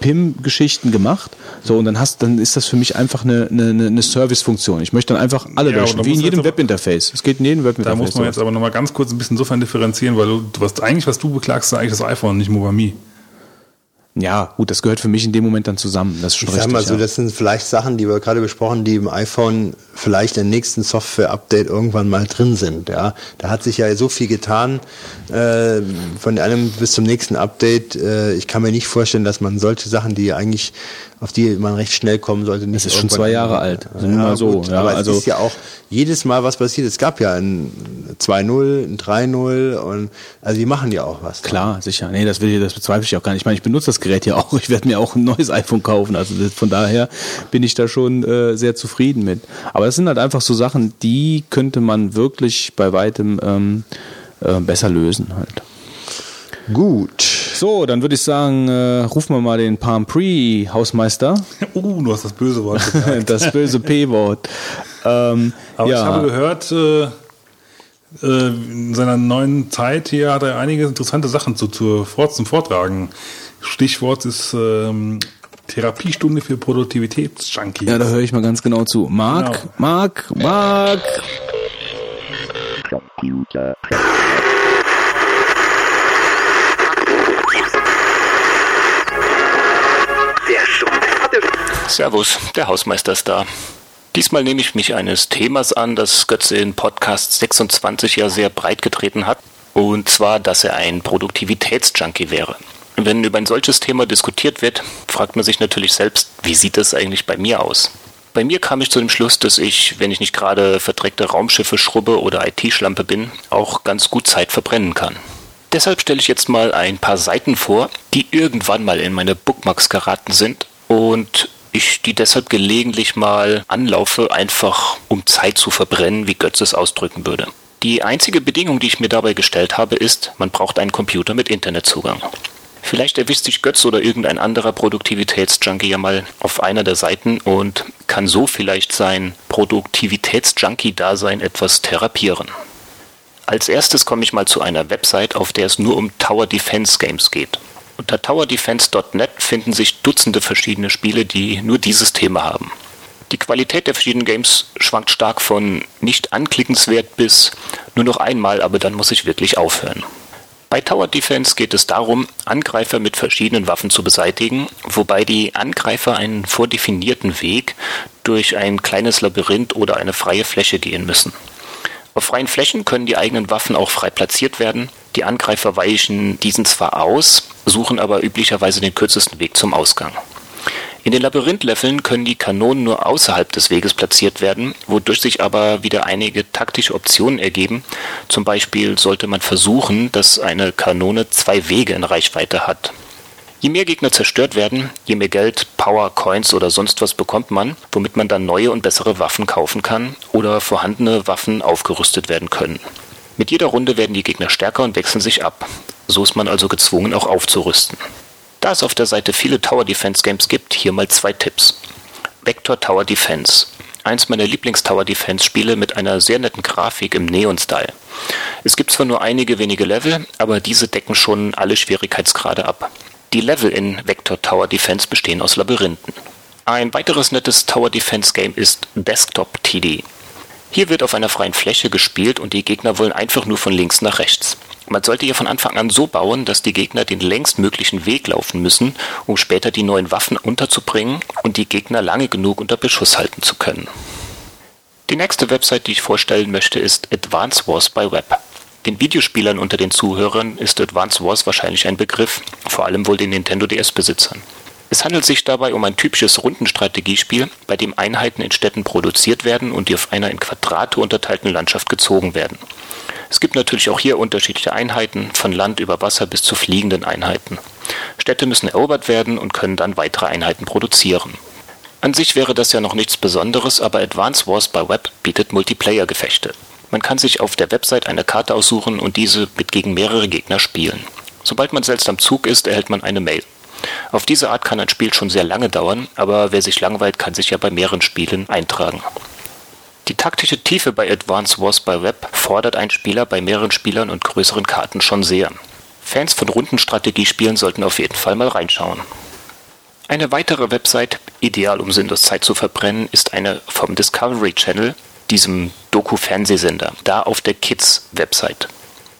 PIM-Geschichten gemacht. So, und dann hast, dann ist das für mich einfach eine, eine, eine Service-Funktion. Ich möchte dann einfach alle Ja, löschen, da wie in jedem Webinterface. Es geht in jedem Da Webinterface. muss man jetzt aber nochmal ganz kurz ein bisschen insofern differenzieren, weil du, du was eigentlich, was du beklagst, ist eigentlich das iPhone, nicht Mobami. Ja, gut, das gehört für mich in dem Moment dann zusammen. Das ist schon Ich richtig. sag mal so, ja. das sind vielleicht Sachen, die wir gerade besprochen, die im iPhone vielleicht im nächsten Software-Update irgendwann mal drin sind. Ja, da hat sich ja so viel getan äh, von einem bis zum nächsten Update. Äh, ich kann mir nicht vorstellen, dass man solche Sachen, die eigentlich auf die man recht schnell kommen sollte, nicht Es ist schon zwei Jahre alt. Wir mal so, ja, aber also- es ist ja auch jedes Mal was passiert. Es gab ja ein 2-0, ein 3-0 und also die machen ja auch was. Klar, sicher. Nee, das, will ich, das bezweifle ich auch gar nicht. Ich meine, ich benutze das Gerät ja auch. Ich werde mir auch ein neues iPhone kaufen. Also das, von daher bin ich da schon äh, sehr zufrieden mit. Aber das sind halt einfach so Sachen, die könnte man wirklich bei weitem ähm, äh, besser lösen halt. Gut. So, dann würde ich sagen, äh, rufen wir mal den Palm Pre Hausmeister. Uh, du hast das böse Wort gesagt. das böse P-Wort. Ähm, Aber ja. ich habe gehört, äh, äh, in seiner neuen Zeit hier hat er einige interessante Sachen zu, zu, vor- zum Vortragen. Stichwort ist ähm, Therapiestunde für Produktivitätsjunkies. ja, da höre ich mal ganz genau zu. Marc, Genau. Marc, Marc. Servus, der Hausmeister ist da. Diesmal nehme ich mich eines Themas an, das Götze in Podcast 26 ja sehr breit getreten hat. Und zwar, dass er ein Produktivitätsjunkie wäre. Wenn über ein solches Thema diskutiert wird, fragt man sich natürlich selbst, wie sieht das eigentlich bei mir aus? Bei mir kam ich zu dem Schluss, dass ich, wenn ich nicht gerade verdreckte Raumschiffe schrubbe oder IT-Schlampe bin, auch ganz gut Zeit verbrennen kann. Deshalb stelle ich jetzt mal ein paar Seiten vor, die irgendwann mal in meine Bookmarks geraten sind und ich die deshalb gelegentlich mal anlaufe, einfach um Zeit zu verbrennen, wie Götz es ausdrücken würde. Die einzige Bedingung, die ich mir dabei gestellt habe, ist, man braucht einen Computer mit Internetzugang. Vielleicht erwischt sich Götz oder irgendein anderer Produktivitätsjunkie ja mal auf einer der Seiten und kann so vielleicht sein Produktivitätsjunkie-Dasein etwas therapieren. Als erstes komme ich mal zu einer Website, auf der es nur um Tower Defense Games geht. Unter towerdefense.net finden sich Dutzende verschiedene Spiele, die nur dieses Thema haben. Die Qualität der verschiedenen Games schwankt stark von nicht anklickenswert bis nur noch einmal, aber dann muss ich wirklich aufhören. Bei Tower Defense geht es darum, Angreifer mit verschiedenen Waffen zu beseitigen, wobei die Angreifer einen vordefinierten Weg durch ein kleines Labyrinth oder eine freie Fläche gehen müssen. Auf freien Flächen können die eigenen Waffen auch frei platziert werden. Die Angreifer weichen diesen zwar aus, suchen aber üblicherweise den kürzesten Weg zum Ausgang. In den Labyrinth-Leveln können die Kanonen nur außerhalb des Weges platziert werden, wodurch sich aber wieder einige taktische Optionen ergeben. Zum Beispiel sollte man versuchen, dass eine Kanone zwei Wege in Reichweite hat. Je mehr Gegner zerstört werden, je mehr Geld, Power, Coins oder sonst was bekommt man, womit man dann neue und bessere Waffen kaufen kann oder vorhandene Waffen aufgerüstet werden können. Mit jeder Runde werden die Gegner stärker und wechseln sich ab. So ist man also gezwungen, auch aufzurüsten. Da es auf der Seite viele Tower Defense Games gibt, hier mal zwei Tipps. Vector Tower Defense. Eins meiner Lieblings-Tower Defense Spiele mit einer sehr netten Grafik im Neon-Style. Es gibt zwar nur einige wenige Level, aber diese decken schon alle Schwierigkeitsgrade ab. Die Level in Vector Tower Defense bestehen aus Labyrinthen. Ein weiteres nettes Tower Defense Game ist Desktop TD. Hier wird auf einer freien Fläche gespielt und die Gegner wollen einfach nur von links nach rechts. Man sollte hier von Anfang an so bauen, dass die Gegner den längstmöglichen Weg laufen müssen, um später die neuen Waffen unterzubringen und die Gegner lange genug unter Beschuss halten zu können. Die nächste Website, die ich vorstellen möchte, ist Advance Wars by Web. Den Videospielern unter den Zuhörern ist Advance Wars wahrscheinlich ein Begriff, vor allem wohl den Nintendo DS-Besitzern. Es handelt sich dabei um ein typisches Rundenstrategiespiel, bei dem Einheiten in Städten produziert werden und die auf einer in Quadrate unterteilten Landschaft gezogen werden. Es gibt natürlich auch hier unterschiedliche Einheiten, von Land über Wasser bis zu fliegenden Einheiten. Städte müssen erobert werden und können dann weitere Einheiten produzieren. An sich wäre das ja noch nichts Besonderes, aber Advance Wars by Web bietet Multiplayer-Gefechte. Man kann sich auf der Website eine Karte aussuchen und diese mit gegen mehrere Gegner spielen. Sobald man selbst am Zug ist, erhält man eine Mail. Auf diese Art kann ein Spiel schon sehr lange dauern, aber wer sich langweilt, kann sich ja bei mehreren Spielen eintragen. Die taktische Tiefe bei Advance Wars by Web fordert ein Spieler bei mehreren Spielern und größeren Karten schon sehr. Fans von Rundenstrategiespielen sollten auf jeden Fall mal reinschauen. Eine weitere Website, ideal um sinnlos Zeit zu verbrennen, ist eine vom Discovery Channel, diesem Doku-Fernsehsender, da auf der Kids-Website.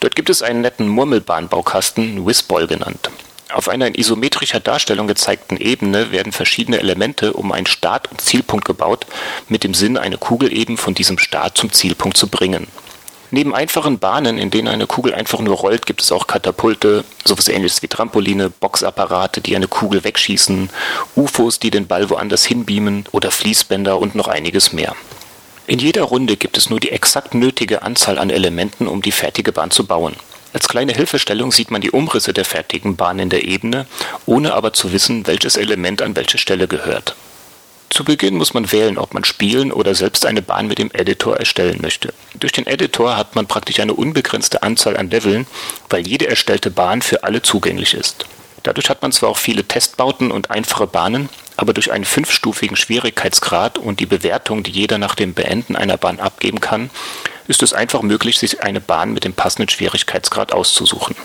Dort gibt es einen netten Murmelbahnbaukasten, Whizball genannt. Auf einer in isometrischer Darstellung gezeigten Ebene werden verschiedene Elemente um einen Start- und Zielpunkt gebaut, mit dem Sinn, eine Kugel eben von diesem Start zum Zielpunkt zu bringen. Neben einfachen Bahnen, in denen eine Kugel einfach nur rollt, gibt es auch Katapulte, sowas ähnliches wie Trampoline, Boxapparate, die eine Kugel wegschießen, UFOs, die den Ball woanders hinbeamen oder Fließbänder und noch einiges mehr. In jeder Runde gibt es nur die exakt nötige Anzahl an Elementen, um die fertige Bahn zu bauen. Als kleine Hilfestellung sieht man die Umrisse der fertigen Bahn in der Ebene, ohne aber zu wissen, welches Element an welche Stelle gehört. Zu Beginn muss man wählen, ob man spielen oder selbst eine Bahn mit dem Editor erstellen möchte. Durch den Editor hat man praktisch eine unbegrenzte Anzahl an Leveln, weil jede erstellte Bahn für alle zugänglich ist. Dadurch hat man zwar auch viele Testbauten und einfache Bahnen, aber durch einen fünfstufigen Schwierigkeitsgrad und die Bewertung, die jeder nach dem Beenden einer Bahn abgeben kann, ist es einfach möglich, sich eine Bahn mit dem passenden Schwierigkeitsgrad auszusuchen.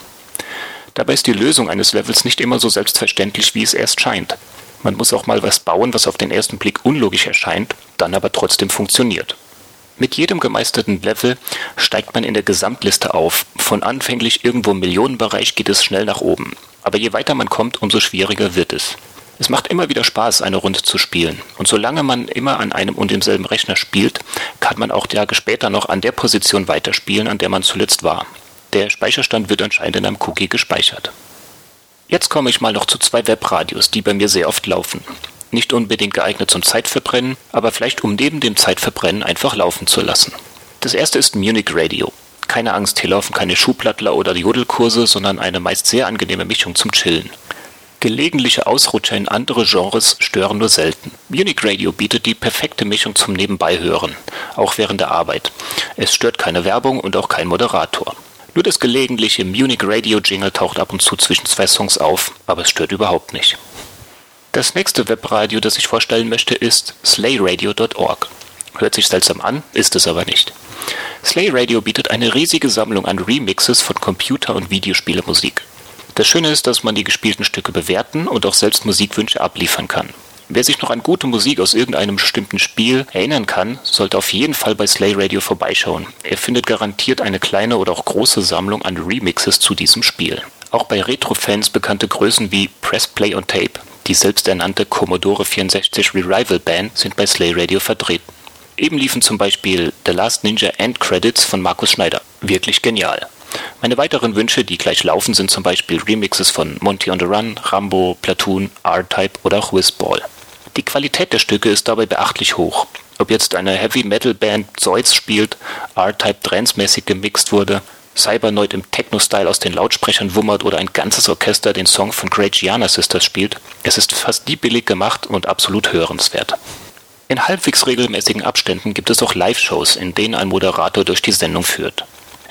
Dabei ist die Lösung eines Levels nicht immer so selbstverständlich, wie es erst scheint. Man muss auch mal was bauen, was auf den ersten Blick unlogisch erscheint, dann aber trotzdem funktioniert. Mit jedem gemeisterten Level steigt man in der Gesamtliste auf. Von anfänglich irgendwo im Millionenbereich geht es schnell nach oben. Aber je weiter man kommt, umso schwieriger wird es. Es macht immer wieder Spaß, eine Runde zu spielen. Und solange man immer an einem und demselben Rechner spielt, kann man auch Tage später noch an der Position weiterspielen, an der man zuletzt war. Der Speicherstand wird anscheinend in einem Cookie gespeichert. Jetzt komme ich mal noch zu zwei Webradios, die bei mir sehr oft laufen. Nicht unbedingt geeignet zum Zeitverbrennen, aber vielleicht um neben dem Zeitverbrennen einfach laufen zu lassen. Das erste ist Munich Radio. Keine Angst, hier laufen keine Schuhplattler oder Jodelkurse, sondern eine meist sehr angenehme Mischung zum Chillen. Gelegentliche Ausrutscher in andere Genres stören nur selten. Munich Radio bietet die perfekte Mischung zum Nebenbeihören, auch während der Arbeit. Es stört keine Werbung und auch kein Moderator. Nur das gelegentliche Munich Radio Jingle taucht ab und zu zwischen zwei Songs auf, aber es stört überhaupt nicht. Das nächste Webradio, das ich vorstellen möchte, ist slayradio.org. Hört sich seltsam an, ist es aber nicht. Slay Radio bietet eine riesige Sammlung an Remixes von Computer- und Videospielemusik. Das Schöne ist, dass man die gespielten Stücke bewerten und auch selbst Musikwünsche abliefern kann. Wer sich noch an gute Musik aus irgendeinem bestimmten Spiel erinnern kann, sollte auf jeden Fall bei Slay Radio vorbeischauen. Er findet garantiert eine kleine oder auch große Sammlung an Remixes zu diesem Spiel. Auch bei Retro-Fans bekannte Größen wie Press Play on Tape, die selbsternannte Commodore 64 Revival Band sind bei Slay Radio vertreten. Eben liefen zum Beispiel The Last Ninja End Credits von Markus Schneider. Wirklich genial. Meine weiteren Wünsche, die gleich laufen, sind zum Beispiel Remixes von Monty on the Run, Rambo, Platoon, R-Type oder auch Whizball. Die Qualität der Stücke ist dabei beachtlich hoch. Ob jetzt eine Heavy Metal Band Zoids spielt, R-Type transmäßig gemixt wurde Cybernoid im Techno-Style aus den Lautsprechern wummert oder ein ganzes Orchester den Song von Great Gianna Sisters spielt, es ist fast die billig gemacht und absolut hörenswert. In halbwegs regelmäßigen Abständen gibt es auch Live-Shows, in denen ein Moderator durch die Sendung führt.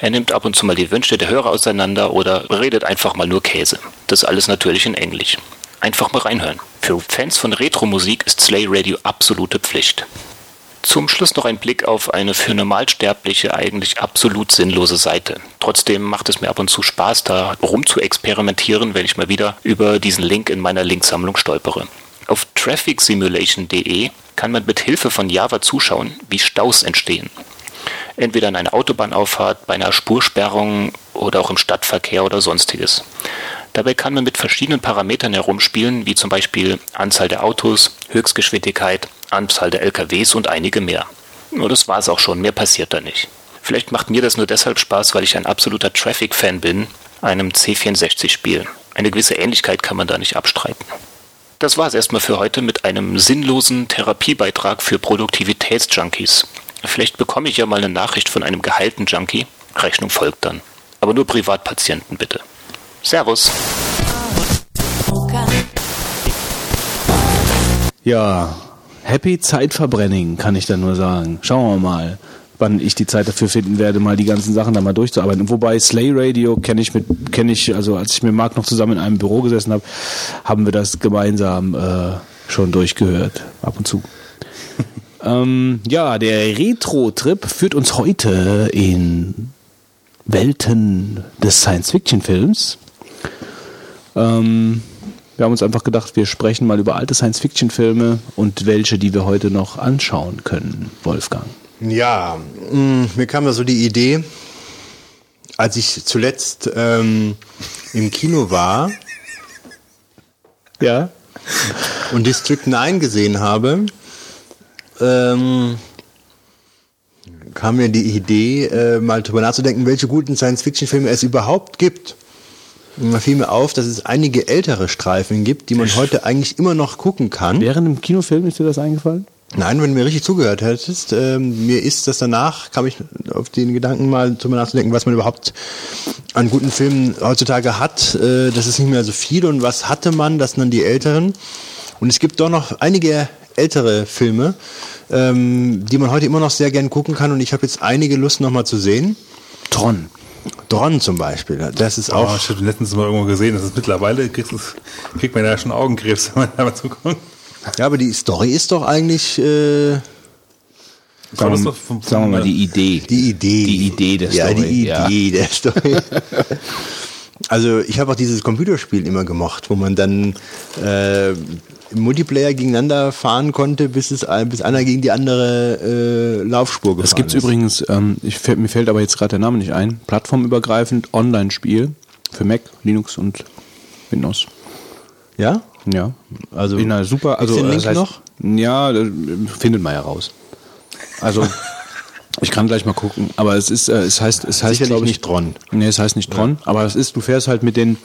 Er nimmt ab und zu mal die Wünsche der Hörer auseinander oder redet einfach mal nur Käse. Das alles natürlich in Englisch. Einfach mal reinhören. Für Fans von Retro-Musik ist Slay Radio absolute Pflicht. Zum Schluss noch ein Blick auf eine für Normalsterbliche eigentlich absolut sinnlose Seite. Trotzdem macht es mir ab und zu Spaß, da rum zu experimentieren, wenn ich mal wieder über diesen Link in meiner Linksammlung stolpere. Auf trafficsimulation.de kann man mit Hilfe von Java zuschauen, wie Staus entstehen. Entweder in einer Autobahnauffahrt, bei einer Spursperrung oder auch im Stadtverkehr oder sonstiges. Dabei kann man mit verschiedenen Parametern herumspielen, wie zum Beispiel Anzahl der Autos, Höchstgeschwindigkeit, Anzahl der LKWs und einige mehr. Nur das war's auch schon, mehr passiert da nicht. Vielleicht macht mir das nur deshalb Spaß, weil ich ein absoluter Traffic-Fan bin, einem C64-Spiel. Eine gewisse Ähnlichkeit kann man da nicht abstreiten. Das war's erstmal für heute mit einem sinnlosen Therapiebeitrag für Produktivitätsjunkies. Vielleicht bekomme ich ja mal eine Nachricht von einem geheilten Junkie. Rechnung folgt dann. Aber nur Privatpatienten bitte. Servus. Ja, Happy Zeitverbrenning, kann ich da nur sagen. Schauen wir mal, wann ich die Zeit dafür finden werde, mal die ganzen Sachen da mal durchzuarbeiten. Wobei Slay Radio kenne ich mit, kenne ich, also als ich mit Marc noch zusammen in einem Büro gesessen habe, haben wir das gemeinsam äh, schon durchgehört, ab und zu. Ähm, ja, der Retro-Trip führt uns heute in Welten des Science-Fiction-Films. Ähm, wir haben uns einfach gedacht, wir sprechen mal über alte Science-Fiction-Filme und welche, die wir heute noch anschauen können, Wolfgang. Ja, mh, mm, mir kam da so die Idee, als ich zuletzt ähm, im Kino war ja. und District 9 gesehen habe, ähm, kam mir die Idee, äh, mal drüber nachzudenken, welche guten Science-Fiction-Filme es überhaupt gibt. Und da fiel mir auf, dass es einige ältere Streifen gibt, die man heute eigentlich immer noch gucken kann. Während dem Kinofilm ist dir das eingefallen? Nein, wenn du mir richtig zugehört hättest, äh, mir ist das danach, kam ich auf den Gedanken mal drüber nachzudenken, was man überhaupt an guten Filmen heutzutage hat. Äh, das ist nicht mehr so viel und was hatte man, das sind dann die älteren. Und es gibt doch noch einige ältere Filme, ähm, die man heute immer noch sehr gern gucken kann und ich habe jetzt einige Lust nochmal zu sehen. Tron. Dron zum Beispiel. Das ist Oh, auch. ich habe letztens mal irgendwo gesehen, dass es mittlerweile kriegst, du's- kriegt man ja schon Augenkrebs, wenn man da zukommt. Ja, aber die Story ist doch eigentlich äh, das doch vom- Sagen wir mal die Idee. die Idee. Die Idee der ja, Story. die ja. Idee der Story. Also ich habe auch dieses Computerspiel immer gemocht, wo man dann äh, im Multiplayer gegeneinander fahren konnte, bis es bis einer gegen die andere äh, Laufspur gefahren Es gibt ist. übrigens, ähm, ich, mir fällt aber jetzt gerade der Name nicht ein, plattformübergreifend Online-Spiel für Mac, Linux und Windows. Ja? Ja. Also In einer super, also den das Link heißt, noch? Ja, äh, findet man ja raus. Also ich kann gleich mal gucken, aber es ist, äh, es heißt, es heißt glaube ich nicht Tron. Nee, es heißt nicht Tron, aber es ist, du fährst halt mit den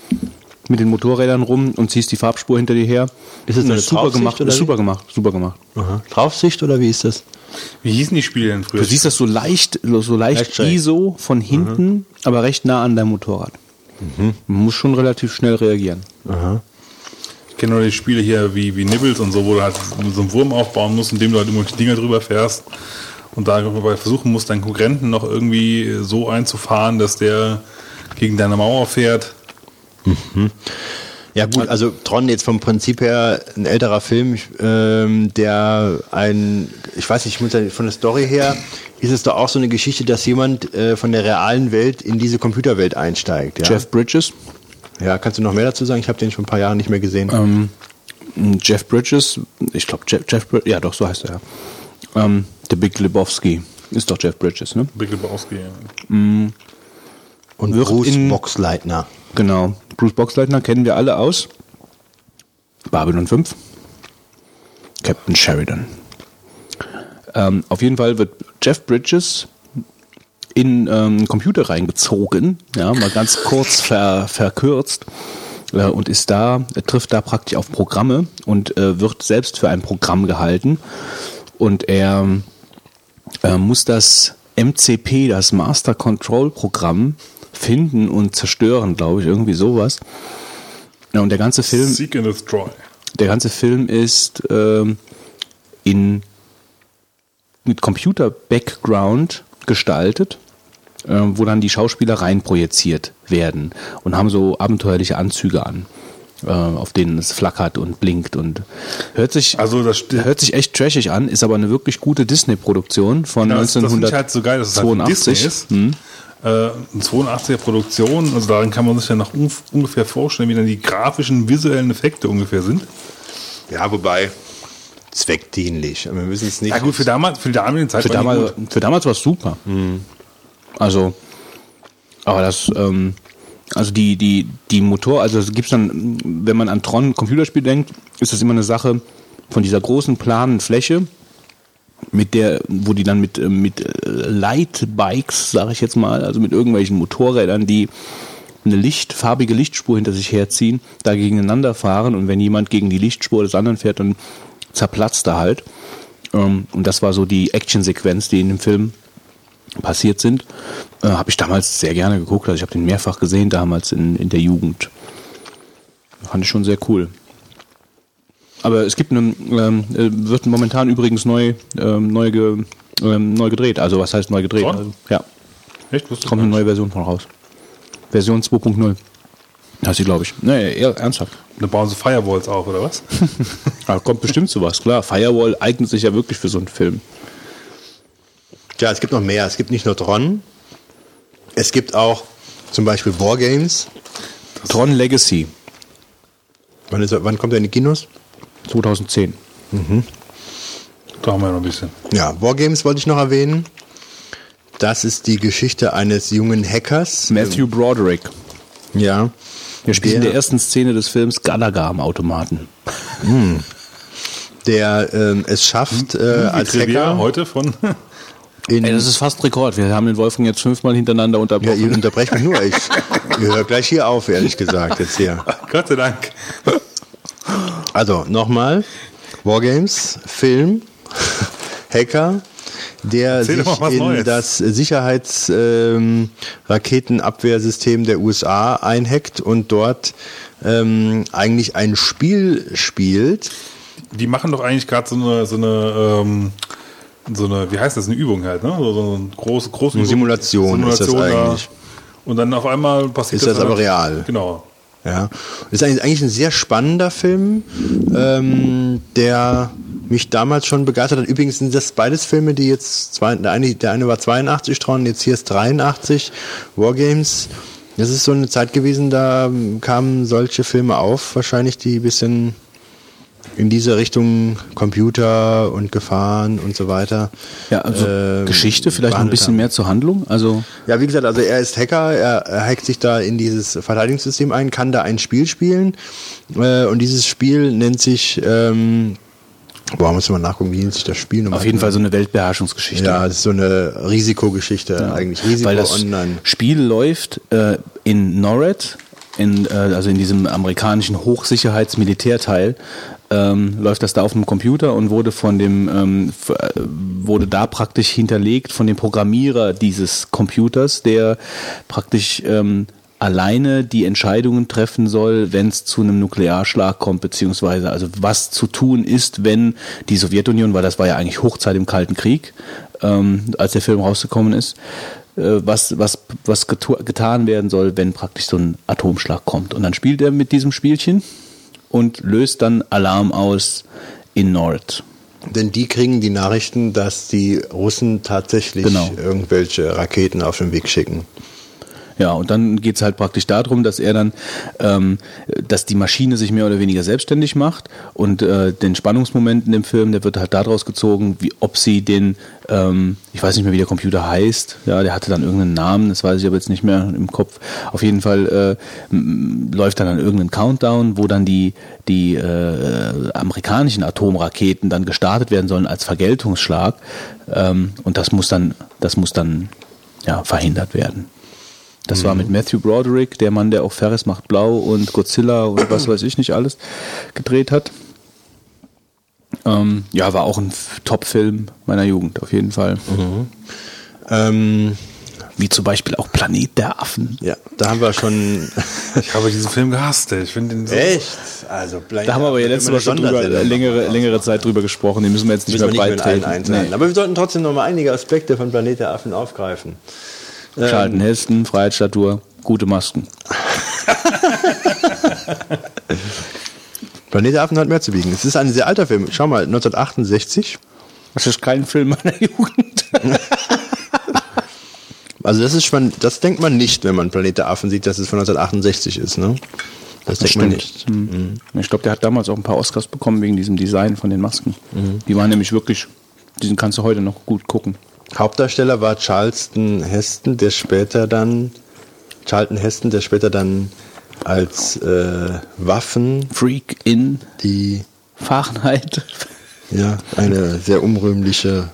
mit den Motorrädern rum und ziehst die Farbspur hinter dir her. Ist es Und eine super gemacht, oder super gemacht, super gemacht. Aha. Draufsicht oder wie ist das? Wie hießen die Spiele denn früher? Du siehst das so leicht, so leicht Leicht. ISO von hinten, aber recht nah an deinem Motorrad. Man muss schon relativ schnell reagieren. Ich kenne nur die Spiele hier wie, wie Nibbles und so, wo du halt so einen Wurm aufbauen musst, indem du halt immer die Dinger drüber fährst und dabei versuchen musst, deinen Konkurrenten noch irgendwie so einzufahren, dass der gegen deine Mauer fährt. Ja gut, also Tron jetzt vom Prinzip her ein älterer Film, ähm, der ein, ich weiß nicht, ich muss ja von der Story her, ist es doch auch so eine Geschichte, dass jemand äh, von der realen Welt in diese Computerwelt einsteigt. Ja? Jeff Bridges, Ja, kannst du noch mehr dazu sagen? Ich habe den schon ein paar Jahre nicht mehr gesehen. ähm, Jeff Bridges, ich glaube Jeff, Jeff Brid- ja doch, so heißt er ja. Ähm, der Big Lebowski ist doch Jeff Bridges, ne? Big Lebowski. ja. Und wird Bruce in- Boxleitner. Genau. Bruce Boxleitner kennen wir alle aus. Babylon 5. Captain Sheridan. Ähm, auf jeden Fall wird Jeff Bridges in ähm, Computer reingezogen, ja, mal ganz kurz ver, verkürzt, äh, und ist da, er trifft da praktisch auf Programme und äh, wird selbst für ein Programm gehalten. Und er äh, muss das MCP, das Master Control Programm, finden und zerstören, glaube ich, irgendwie sowas. Ja, und der ganze Film, Seek and Destroy. der ganze Film ist ähm, in mit Computer-Background gestaltet, äh, wo dann die Schauspieler reinprojiziert werden und haben so abenteuerliche Anzüge an, äh, auf denen es flackert und blinkt und hört sich Also das hört sich echt trashig an, ist aber eine wirklich gute Disney-Produktion von Ja, das, das finde ich 1982. halt so geil, dass es halt Disney ist. Hm. Äh, eine 82er Produktion, also darin kann man sich ja noch ungefähr vorstellen, wie dann die grafischen, visuellen Effekte ungefähr sind. Ja, wobei zweckdienlich. Wir müssen es nicht. Ja gut, für damals, für die damalige Zeit Für, damals, gut. für damals war es super. Also, aber das, ähm, also die, die, die Motor, also es gibt dann, wenn man an Tron Computerspiel denkt, ist das immer eine Sache von dieser großen planen Fläche, mit der, wo die dann mit, äh, mit äh, Lightbikes, sage ich jetzt mal, also mit irgendwelchen Motorrädern, die eine Licht, farbige Lichtspur hinter sich herziehen, da gegeneinander fahren und wenn jemand gegen die Lichtspur des anderen fährt, dann zerplatzt er halt. Ähm, und das war so die Actionsequenz, die in dem Film passiert sind. Äh, habe ich damals sehr gerne geguckt. Also ich habe den mehrfach gesehen damals in, in der Jugend. Fand ich schon sehr cool. Aber es gibt eine, ähm, äh, wird momentan übrigens neu, ähm, neu, ge, ähm, neu gedreht. Also was heißt neu gedreht? Also, ja, Echt? Wusste kommt eine neue. Version von raus. Version 2.0. Heißt sie, glaube ich. Nee, eher ernsthaft. Da bauen sie Firewalls auf, oder was? Da kommt bestimmt sowas, klar. Firewall eignet sich ja wirklich für so einen Film. Ja, es gibt noch mehr. Es gibt nicht nur Tron. Es gibt auch zum Beispiel Wargames. Tron Legacy Wann, ist, wann kommt er in die Kinos? 2010. Da haben wir noch ein bisschen. Ja, Wargames wollte ich noch erwähnen. Das ist die Geschichte eines jungen Hackers. Matthew Broderick. Ja. Der spielt in Der- ersten Szene des Films Gallagher am Automaten. Der ähm, es schafft, äh, Die als Trivia Hacker heute von in, Ey, das ist fast Rekord. Wir haben den Wolfgang jetzt fünfmal hintereinander Ja, unterbrochen. ihr unterbrecht mich nur. Ich, ich höre gleich hier auf, ehrlich gesagt, jetzt hier. Gott sei Dank. Also, nochmal. Wargames, Film, Hacker, der Erzähl sich in Neues. das Sicherheitsraketenabwehrsystem der USA einhackt und dort ähm, eigentlich ein Spiel spielt. Die machen doch eigentlich gerade so eine, so eine, ähm, so eine, wie heißt das, eine Übung halt, ne? So, so eine große, große Eine Übung. Simulation ist das da. eigentlich. Und dann auf einmal passiert Ist das aber halt- real? Genau. Ja, ist eigentlich, ein sehr spannender Film, ähm, der mich damals schon begeistert hat. Übrigens sind das beides Filme, die jetzt, zwei, der, eine, der eine war 82 dran, jetzt hier ist 83, Wargames. Das ist so eine Zeit gewesen, da kamen solche Filme auf, wahrscheinlich die ein bisschen in diese Richtung Computer und Gefahren und so weiter. Ja, also ähm, Geschichte, vielleicht noch ein bisschen haben. mehr zur Handlung. Also Ja, wie gesagt, also er ist Hacker, er, er hackt sich da in dieses Verteidigungssystem ein, kann da ein Spiel spielen äh, und dieses Spiel nennt sich, ähm, boah, muss man nachgucken, wie nennt sich das Spiel nochmal? auf jeden Fall so eine Weltbeherrschungsgeschichte. Ja, das ist so eine Risikogeschichte eigentlich, Risiko weil das online. Spiel läuft äh, in NORAD, in, äh, also in diesem amerikanischen Hochsicherheitsmilitärteil, ähm, läuft das da auf dem Computer und wurde von dem ähm, äh, wurde da praktisch hinterlegt von dem Programmierer dieses Computers, der praktisch ähm, alleine die Entscheidungen treffen soll, wenn es zu einem Nuklearschlag kommt, beziehungsweise also was zu tun ist, wenn die Sowjetunion, weil das war ja eigentlich Hochzeit im Kalten Krieg, ähm, als der Film rausgekommen ist, äh, was, was, was getan werden soll, wenn praktisch so ein Atomschlag kommt. Und dann spielt er mit diesem Spielchen und löst dann Alarm aus in Nord. Denn die kriegen die Nachrichten, dass die Russen tatsächlich Genau. irgendwelche Raketen auf den Weg schicken. Ja, und dann geht's halt praktisch darum, dass er dann, ähm, dass die Maschine sich mehr oder weniger selbstständig macht und äh, den Spannungsmoment in dem Film, der wird halt daraus gezogen, wie ob sie den, ähm, ich weiß nicht mehr, wie der Computer heißt, ja, der hatte dann irgendeinen Namen, das weiß ich aber jetzt nicht mehr im Kopf. Auf jeden Fall äh, läuft dann an irgendein Countdown, wo dann die die äh, amerikanischen Atomraketen dann gestartet werden sollen als Vergeltungsschlag ähm, und das muss dann, das muss dann ja verhindert werden. Das war mit Matthew Broderick, der Mann, der auch Ferris macht blau und Godzilla und was weiß ich nicht alles gedreht hat. Ähm, ja, war auch ein Top-Film meiner Jugend, auf jeden Fall. Ähm, Wie zum Beispiel auch Planet der Affen. ja, da haben wir schon. Ich habe diesen Film gehasst. Ich finde den so. Echt? Also, Da haben wir aber ja letztes Mal schon drüber, längere, längere Zeit drüber gesprochen. Die müssen wir jetzt nicht Müssen mehr nicht breit mehr in allen treten. Einzelheiten. Aber wir sollten trotzdem noch mal einige Aspekte von Planet der Affen aufgreifen. Charlton Heston, Freiheitsstatue, gute Masken. Planet der Affen hat mehr zu bieten. Es ist ein sehr alter Film. Schau mal, 1968. Das ist kein Film meiner Jugend. Also das ist schon, das denkt man nicht, wenn man Planet der Affen sieht, dass es von 1968 ist, ne? Das denkt man nicht. Hm. Ich glaube, der hat damals auch ein paar Oscars bekommen wegen diesem Design von den Masken. Mhm. Die waren nämlich wirklich, diesen kannst du heute noch gut gucken. Hauptdarsteller war Charleston Heston, der später dann Charlton Heston, der später dann als äh, Waffen Freak in die Fahrenheit. ja eine sehr unrühmliche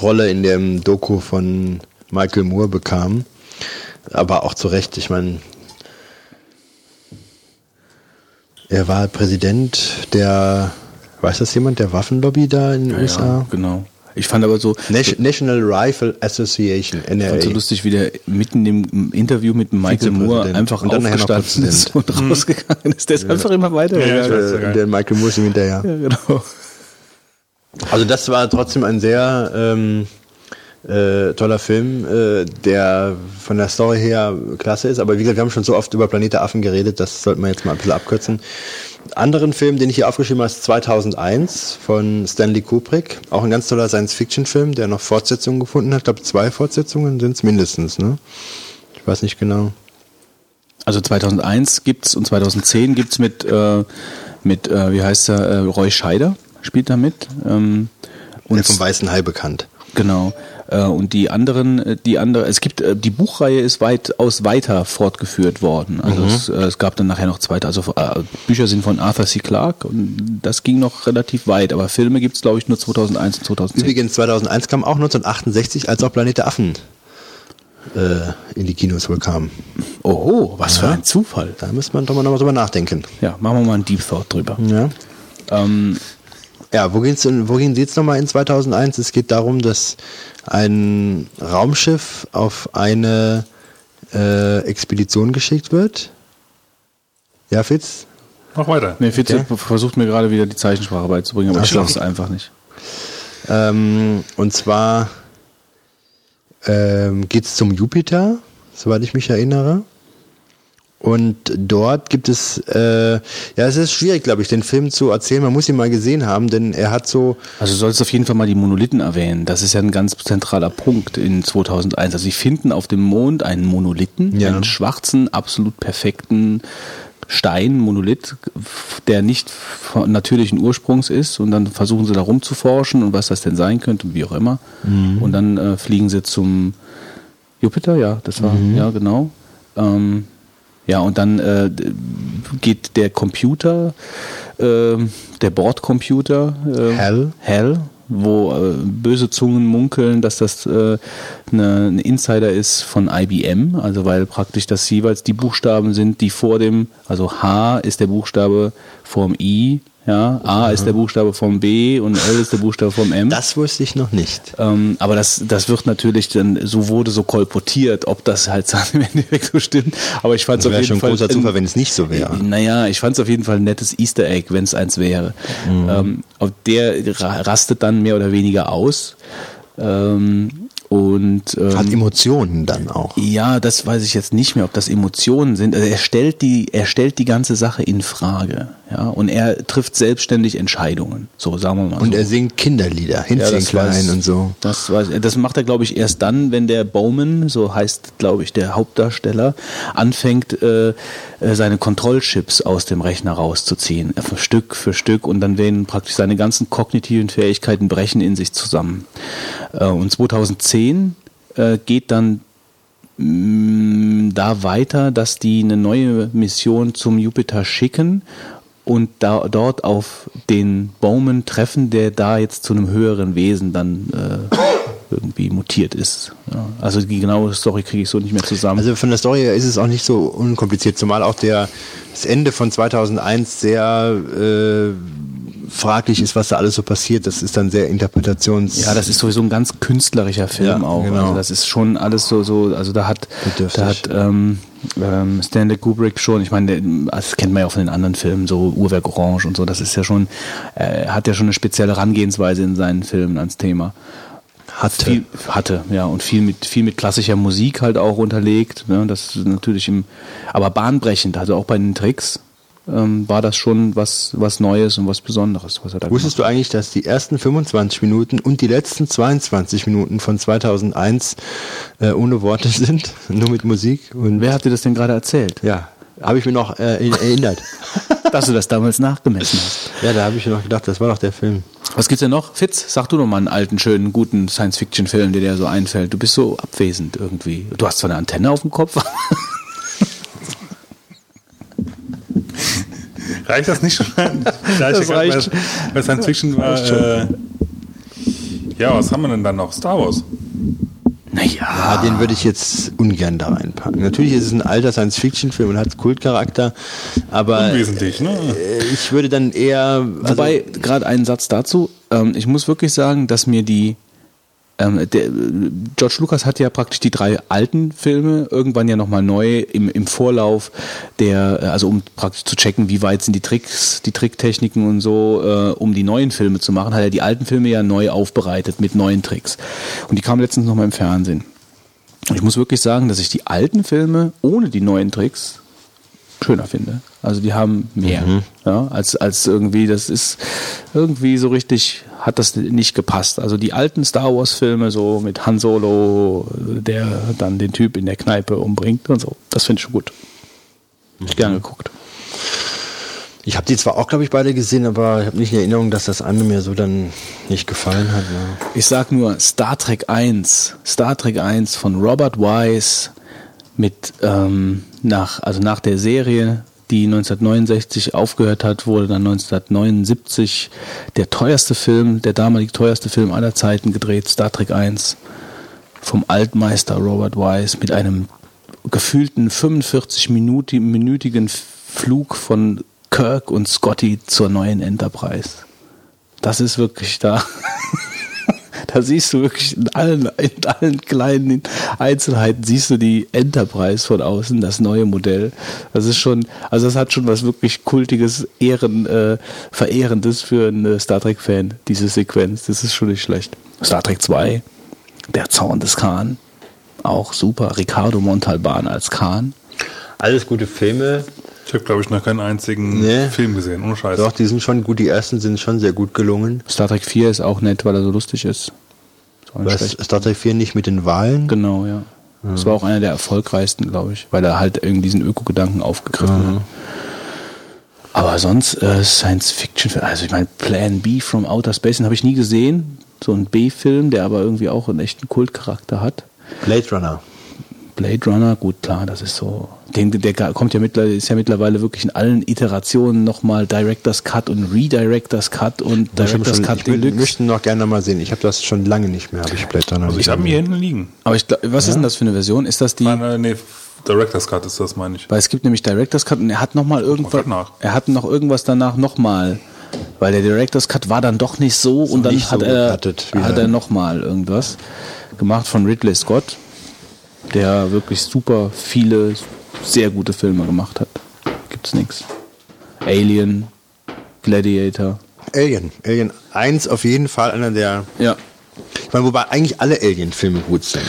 Rolle in dem Doku von Michael Moore bekam, aber auch zu Recht. Ich meine, er war Präsident der, weiß das jemand, der Waffenlobby da in den USA? genau. Ich fand aber so, Nation- National Rifle Association, ich fand NRA. so lustig, wie der mitten im Interview mit Michael Moore einfach Und aufgestanden ist und rausgegangen ist. Der ist einfach immer weiter. Ja, äh, der Michael Moore ist ihm hinterher. Ja, genau. Also das war trotzdem ein sehr ähm, äh, toller Film, äh, der von der Story her klasse ist. Aber wie gesagt, wir haben schon so oft über Planet der Affen geredet, das sollten wir jetzt mal ein bisschen abkürzen. Anderen Film, den ich hier aufgeschrieben habe, ist 2001 von Stanley Kubrick. Auch ein ganz toller Science-Fiction-Film, der noch Fortsetzungen gefunden hat. Ich glaube, zwei Fortsetzungen sind es mindestens. Ne? Ich weiß nicht genau. Also 2001 gibt's und 2010 gibt's mit, äh, mit äh, wie heißt er, äh, Roy Scheider spielt da mit. Ähm, Der und vom Weißen Hai bekannt. Genau. Äh, Und die anderen, äh, die andere, es gibt, äh, die Buchreihe ist weitaus weiter fortgeführt worden. Also es, äh, es gab dann nachher noch zweite, also Bücher sind von Arthur C. Clarke und das ging noch relativ weit, aber Filme gibt's glaube ich nur 2001 und 2010. Übrigens 2001 kam auch 1968, als auch Planet der Affen in die Kinos wohl kam. Oho, was für ein Zufall. Da müsste man doch mal noch drüber nachdenken. Ja, machen wir mal einen Deep Thought drüber. Ja. Ähm, Ja, wo geht's denn, wohin geht's nochmal in 2001? Es geht darum, dass ein Raumschiff auf eine äh, Expedition geschickt wird. Ja, Fitz? Mach weiter. nee, Fitze versucht mir gerade wieder die Zeichensprache beizubringen, aber Ach ich schaffe es einfach nicht. Ähm, und zwar ähm, geht's zum Jupiter, soweit ich mich erinnere. Und dort gibt es, äh, ja, es ist schwierig, glaube ich, den Film zu erzählen. Man muss ihn mal gesehen haben, denn er hat so. Also du sollst auf jeden Fall mal die Monolithen erwähnen. Das ist ja ein ganz zentraler Punkt in 2001. Also sie finden auf dem Mond einen Monolithen, Ja. einen schwarzen, absolut perfekten Stein, Monolith, der nicht von natürlichen Ursprungs ist. Und dann versuchen sie da rumzuforschen und was das denn sein könnte und wie auch immer. Und dann äh, fliegen sie zum Jupiter, ja, das war, ja, genau. Ähm, ja, und dann äh, geht der Computer, ähm, der Bordcomputer, äh, Hell. Hell, wo äh, böse Zungen munkeln, dass das äh, eine, ein Insider ist von IBM, also weil praktisch das jeweils die Buchstaben sind, die vor dem, also H ist der Buchstabe vorm I, ja, A ist der Buchstabe vom B und L ist der Buchstabe vom M. Das wusste ich noch nicht. Ähm, aber das, das wird natürlich dann, so wurde so kolportiert, ob das halt im Endeffekt so stimmt. Aber ich fand es auf wäre jeden schon ein Fall. großer Zufall, wenn es nicht so wäre. Naja, ich fand es auf jeden Fall ein nettes Easter Egg, wenn es eins wäre. Mhm. Ähm, der ra- rastet dann mehr oder weniger aus. Ähm, und ähm, Hat Emotionen dann auch. ja, das weiß ich jetzt nicht mehr, ob das Emotionen sind. Also er stellt die, er stellt die ganze Sache in Frage, ja, und er trifft selbstständig Entscheidungen. So sagen wir mal. Und so. er singt Kinderlieder, Ja, Hinzchen das klein weiß- und so. Das, weiß, das macht er, glaube ich, erst dann, wenn der Bowman, so heißt, glaube ich, der Hauptdarsteller, anfängt, äh, äh, seine Kontrollchips aus dem Rechner rauszuziehen, äh, Stück für Stück, und dann werden praktisch seine ganzen kognitiven Fähigkeiten brechen in sich zusammen. Äh, und 2010 äh, geht dann mh, da weiter, dass die eine neue Mission zum Jupiter schicken und da, dort auf den Bowman treffen, der da jetzt zu einem höheren Wesen dann äh, irgendwie mutiert ist. Ja, also die genaue Story kriege ich so nicht mehr zusammen. Also von der Story her ist es auch nicht so unkompliziert, zumal auch der, das Ende von 2001 sehr äh, fraglich ist, was da alles so passiert. Das ist dann sehr interpretations... ja, das ist sowieso ein ganz künstlerischer Film Ja, auch. genau. Also das ist schon alles so, so also da hat, Bedürftig. da hat ähm, ähm, Stanley Kubrick schon, ich meine, das kennt man ja auch von den anderen Filmen, so Uhrwerk Orange und so, das ist ja schon, äh, hat ja schon eine spezielle Herangehensweise in seinen Filmen ans Thema. Hatte. Viel, hatte, ja, und viel mit, viel mit klassischer Musik halt auch unterlegt. Ne? Das ist natürlich im, aber bahnbrechend, also auch bei den Tricks ähm, war das schon was, was Neues und was Besonderes, was er da Wusstest du eigentlich, dass die ersten 25 Minuten und die letzten 22 Minuten von 2001 äh, ohne Worte sind, nur mit Musik? Und Wer hat dir das denn gerade erzählt? ja, habe ich mir noch äh, erinnert. Dass du das damals nachgemessen hast. Ja, da habe ich mir noch gedacht, das war doch der Film. Was gibt's denn noch? Fitz, sag du noch mal einen alten, schönen, guten Science-Fiction-Film, der dir so einfällt. Du bist so abwesend irgendwie. Du hast zwar eine Antenne auf dem Kopf. Reicht das nicht schon? Ja, Das reicht. Bei, bei Science Fiction war. Äh, ja, was haben wir denn dann noch? Star Wars. Naja. Ah, den würde ich jetzt ungern da reinpacken. Natürlich ist es ein alter Science-Fiction-Film und hat Kultcharakter, aber Unwesentlich, ne? äh, ich würde dann eher... Also, Wobei, gerade einen Satz dazu, ähm, ich muss wirklich sagen, dass mir die, ähm, der, George Lucas hat ja praktisch die drei alten Filme irgendwann ja nochmal neu im, im Vorlauf der, äh, also um praktisch zu checken, wie weit sind die Tricks, die Tricktechniken und so, äh, um die neuen Filme zu machen, hat er die alten Filme ja neu aufbereitet mit neuen Tricks. Und die kamen letztens nochmal im Fernsehen. Und ich muss wirklich sagen, dass ich die alten Filme ohne die neuen Tricks schöner finde. Also die haben mehr, ja, als, als irgendwie, das ist irgendwie so richtig, hat das nicht gepasst. Also die alten Star Wars Filme, so mit Han Solo, der dann den Typ in der Kneipe umbringt und so, das finde ich schon gut. Hab Ich gerne geguckt. ich habe die zwar auch, glaube ich, beide gesehen, aber ich habe nicht in Erinnerung, dass das eine mir so dann nicht gefallen hat. Ne? Ich sag nur Star Trek 1. Star Trek 1 von Robert Wise mit ähm, nach, also nach der Serie, die 1969 aufgehört hat, wurde dann 1979 der teuerste Film, der damalig teuerste Film aller Zeiten gedreht, Star Trek 1 vom Altmeister Robert Wise mit einem gefühlten 45-minütigen Flug von Kirk und Scotty zur neuen Enterprise. Das ist wirklich da. Da siehst du wirklich in allen, in allen kleinen Einzelheiten siehst du die Enterprise von außen, das neue Modell. Das ist schon, also das hat schon was wirklich kultiges, Ehren, äh, verehrendes für einen äh, Star Trek Fan, diese Sequenz. Das ist schon nicht schlecht. Star Trek 2, der Zorn des Khan. auch super. Ricardo Montalban als Khan. Alles gute Filme. Ich habe, glaube ich, noch keinen einzigen Nee. Film gesehen, ohne Scheiß. Doch, die sind schon gut. Die ersten sind schon sehr gut gelungen. Star Trek 4 ist auch nett, weil er so lustig ist. Ist. Star Trek 4 nicht mit den Wahlen? Genau, ja. Das war auch einer der erfolgreichsten, glaube ich, weil er halt irgendwie diesen Öko-Gedanken aufgegriffen hat. Aber sonst äh, Science-Fiction, also ich meine, Plan B from Outer Space, den habe ich nie gesehen. So ein B-Film, der aber irgendwie auch einen echten Kultcharakter hat. Blade Runner. Blade Runner, gut, klar, das ist so. Den, der kommt ja mittlerweile, ist ja mittlerweile wirklich in allen Iterationen nochmal Director's Cut und Redirector's Cut und Ich, Director's schon, Cut ich Deluxe. möchte ihn noch gerne mal sehen. Ich habe das schon lange nicht mehr, habe ich Blade Runner Also ich habe ihn hier hinten liegen. Aber ich glaub, was ist denn das für eine Version? Ist das die? Meine, nee, Director's Cut ist das, meine ich. Weil es gibt nämlich Director's Cut und er hat nochmal irgendwas. Er hat noch irgendwas danach nochmal. Weil der Director's Cut war dann doch nicht so, und dann hat so er, hat er nochmal irgendwas gemacht von Ridley Scott, der wirklich super viele sehr gute Filme gemacht hat. Gibt's nichts. Alien, Gladiator. Alien. Alien 1 auf jeden Fall einer der. Ja. Ich meine, wobei eigentlich alle Alien-Filme gut sind.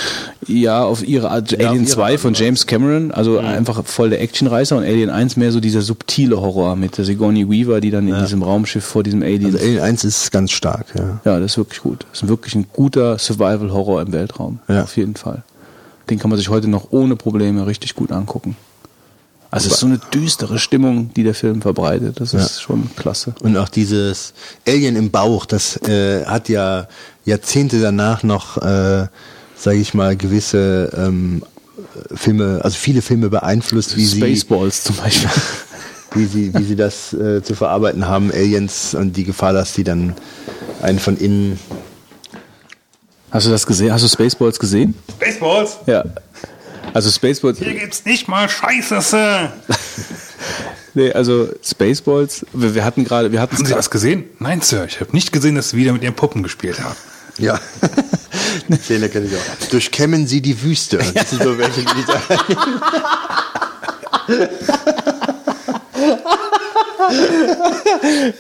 Ja, auf ihre Art. Ja, Alien ihre 2 Art von James Cameron, also einfach voll der Actionreißer und Alien 1 mehr so dieser subtile Horror mit der Sigourney Weaver, die dann in diesem Raumschiff vor diesem Alien. Also Alien 1 ist ganz stark, ja. ja, das ist wirklich gut. Das ist wirklich ein guter Survival-Horror im Weltraum. Ja. Auf jeden Fall. Den kann man sich heute noch ohne Probleme richtig gut angucken. Also es ist so eine düstere Stimmung, die der Film verbreitet. Das ist schon klasse. Und auch dieses Alien im Bauch, das äh, hat ja Jahrzehnte danach noch, äh, sage ich mal, gewisse ähm, Filme, also viele Filme beeinflusst, wie sie, Spaceballs zum Beispiel. wie sie, wie sie das äh, zu verarbeiten haben, Aliens und die Gefahr, dass die dann einen von innen. Hast du das gesehen? Hast du Spaceballs gesehen? Baseballs! Ja. Also Spaceballs. Hier gibt's nicht mal Scheiße, Sir! Nee, also Spaceballs, wir, wir hatten gerade, wir hatten Haben Sie das gesehen? Nein, Sir, ich habe nicht gesehen, dass Sie wieder mit Ihren Puppen gespielt haben. Ja. Die Szene kenne ich auch. Durchkämmen sie die Wüste. Das sind so welche Lieder.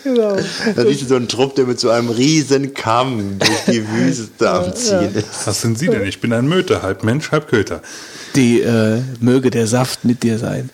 Genau. Da du so einen Trupp, der mit so einem riesen Kamm durch die Wüste am Ziehen ist. Was sind Sie denn? Ich bin ein Möte, halb Mensch, halb Köter. die äh, möge der Saft mit dir sein.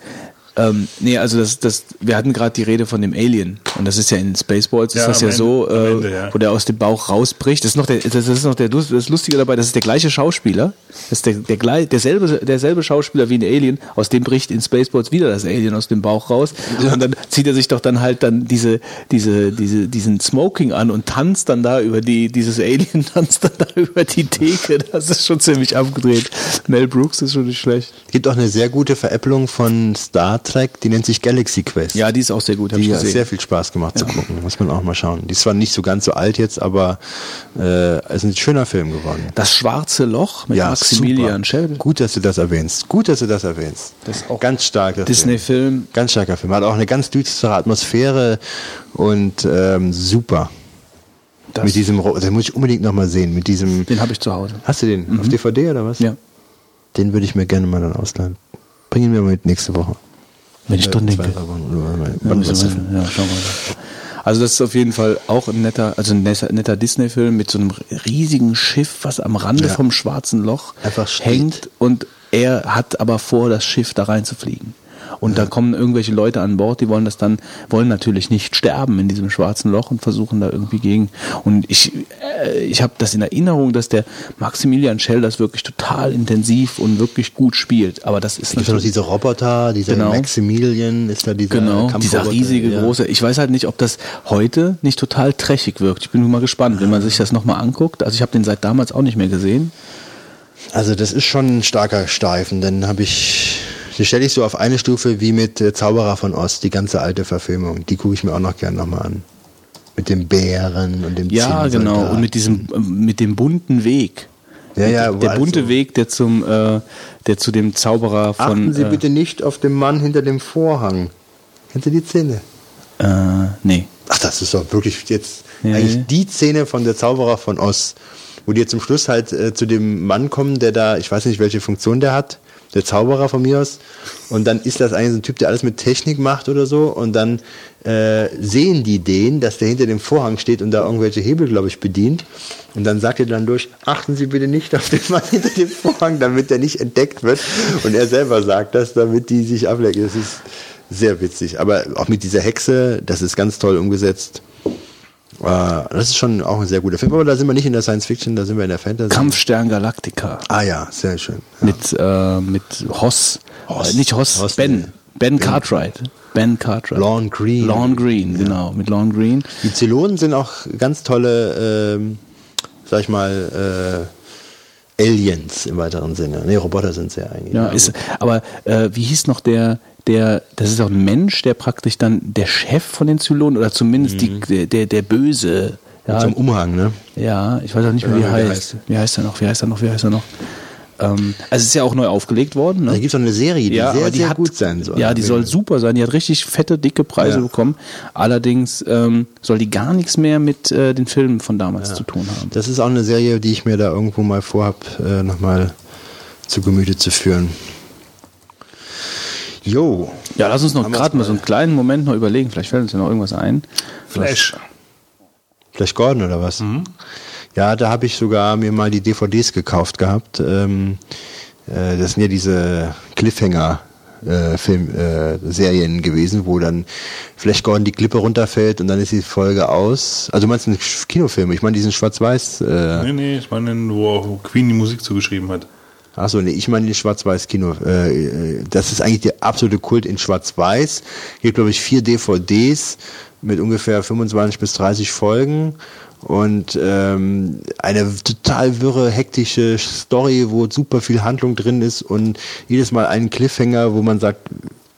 Ähm, nee, also das, das, wir hatten gerade die Rede von dem Alien und das ist ja in Spaceballs ist Ja, das ja so, Ende- am äh, Ende, ja. wo der aus dem Bauch rausbricht. Das ist noch der, das ist noch der das Lustige dabei, das ist der gleiche Schauspieler, das ist der, der gleich, derselbe, derselbe Schauspieler wie in Alien, aus dem bricht in Spaceballs wieder das Alien aus dem Bauch raus und dann zieht er sich doch dann halt dann diese, diese, diese, diesen Smoking an und tanzt dann da über die, dieses Alien tanzt dann da über die Theke. Das ist schon ziemlich abgedreht. Mel Brooks ist schon nicht schlecht. Es gibt auch eine sehr gute Veräpplung von Star Trek, die nennt sich Galaxy Quest. Ja, die ist auch sehr gut, die hat sehr viel Spaß gemacht zu gucken. Muss man auch mal schauen. Die ist zwar nicht so ganz so alt jetzt, aber äh, es ist ein schöner Film geworden. Das schwarze Loch mit Ja, Maximilian. Schell. Gut, dass du das erwähnst. Gut, dass du das erwähnst. Das ist auch ganz starker Disney-Film. Ganz starker Film. Hat auch eine ganz düstere Atmosphäre und ähm, super. Das- mit diesem, den muss ich unbedingt nochmal sehen. Mit diesem. Den habe ich zu Hause. Hast du den auf DVD oder was? Ja. Den würde ich mir gerne mal dann ausleihen. Bring ihn mir mal mit nächste Woche. Wenn ich dran Zwei, denke. mal. Also das ist auf jeden Fall auch ein netter, also ein netter, netter Disney-Film mit so einem riesigen Schiff, was am Rande Ja. vom schwarzen Loch hängt und er hat aber vor, das Schiff da reinzufliegen. Und da kommen irgendwelche Leute an Bord, die wollen das dann, wollen natürlich nicht sterben in diesem schwarzen Loch und versuchen da irgendwie gegen. Und ich, äh, ich habe das in Erinnerung, dass der Maximilian Schell das wirklich total intensiv und wirklich gut spielt. Aber das ist noch natürlich diese Roboter, dieser Genau. Maximilian, ist da dieser Genau, dieser riesige ja. große. Ich weiß halt nicht, ob das heute nicht total trashig wirkt. Ich bin nur mal gespannt, wenn man sich das nochmal anguckt. Also ich habe den seit damals auch nicht mehr gesehen. Also das ist schon ein starker Streifen, dann habe ich, die stelle ich so auf eine Stufe wie mit äh, Zauberer von Ost, die ganze alte Verfilmung. Die gucke ich mir auch noch gerne nochmal an. Mit dem Bären und dem Ja, genau. Und mit diesem, äh, mit dem bunten Weg. Ja, ja, der also- bunte Weg, der zum, äh, der zu dem Zauberer von. Achten Sie äh, bitte nicht auf den Mann hinter dem Vorhang. Kennst du die Szene? Äh, nee. Ach, das ist doch wirklich jetzt Ja, eigentlich die Szene von der Zauberer von Oz, wo die zum Schluss halt äh, zu dem Mann kommen, der da, ich weiß nicht, welche Funktion der hat. Der Zauberer von mir aus. Und dann ist das eigentlich so ein Typ, der alles mit Technik macht oder so. Und dann äh, sehen die den, dass der hinter dem Vorhang steht und da irgendwelche Hebel, glaube ich, bedient. Und dann sagt er dann durch, achten Sie bitte nicht auf den Mann hinter dem Vorhang, damit der nicht entdeckt wird. Und er selber sagt das, damit die sich ablenken. Das ist sehr witzig. Aber auch mit dieser Hexe, das ist ganz toll umgesetzt. Äh, das ist schon auch ein sehr guter Film. Aber da sind wir nicht in der Science Fiction, da sind wir in der Fantasy. Kampfstern Galactica. Ah ja, sehr schön. Ja. Mit, äh, mit Hoss. Hoss. Äh, nicht Hoss, Hoss, ben. nee. Ben Cartwright. Ben Cartwright. Lorne Green. Lorne Green, genau. Mit Lorne Green. Die Zylonen sind auch ganz tolle, ähm, sag ich mal, äh, Aliens im weiteren Sinne. Nee, Roboter sind sie ja eigentlich. Ja, ist, aber äh, wie hieß noch der, der, das ist auch ein Mensch, der praktisch dann der Chef von den Zylonen oder zumindest die, der, der, Böse. Ja, Zum Umhang, ne? ja, ich weiß auch nicht mehr, wie Ja, er der heißt. Wie heißt er noch? Wie heißt er noch? Wie heißt er noch? Ähm, also es ist ja auch neu aufgelegt worden. Da Ne? gibt es auch eine Serie, die ja, sehr, die sehr hat, gut sein soll. Ja, die soll super sein. Die hat richtig fette, dicke Preise Ja. bekommen. Allerdings ähm, soll die gar nichts mehr mit äh, den Filmen von damals zu tun haben. Das ist auch eine Serie, die ich mir da irgendwo mal vorhab, äh, nochmal zu Gemüte zu führen. Jo. Ja, lass uns noch gerade mal so einen kleinen Moment noch überlegen. Vielleicht fällt uns ja noch irgendwas ein. Flash. Flash Gordon oder was? Ja, da habe ich sogar mir mal die DVDs gekauft gehabt. Ähm, äh, das sind ja diese Cliffhanger. Äh, Film, äh, Serien gewesen, wo dann Flash Gordon die Klippe runterfällt und dann ist die Folge aus. Also du meinst einen Kinofilm? Ich meine diesen Schwarz-Weiß. Äh, Nee, nee, ich meine, wo auch Queen die Musik zugeschrieben hat. Achso, nee, ich meine Schwarz-Weiß-Kino. Äh, äh, das ist eigentlich der absolute Kult in Schwarz-Weiß. Gibt, glaube ich, vier DVDs mit ungefähr 25 bis 30 Folgen und ähm, eine total wirre, hektische Story, wo super viel Handlung drin ist und jedes Mal einen Cliffhanger, wo man sagt,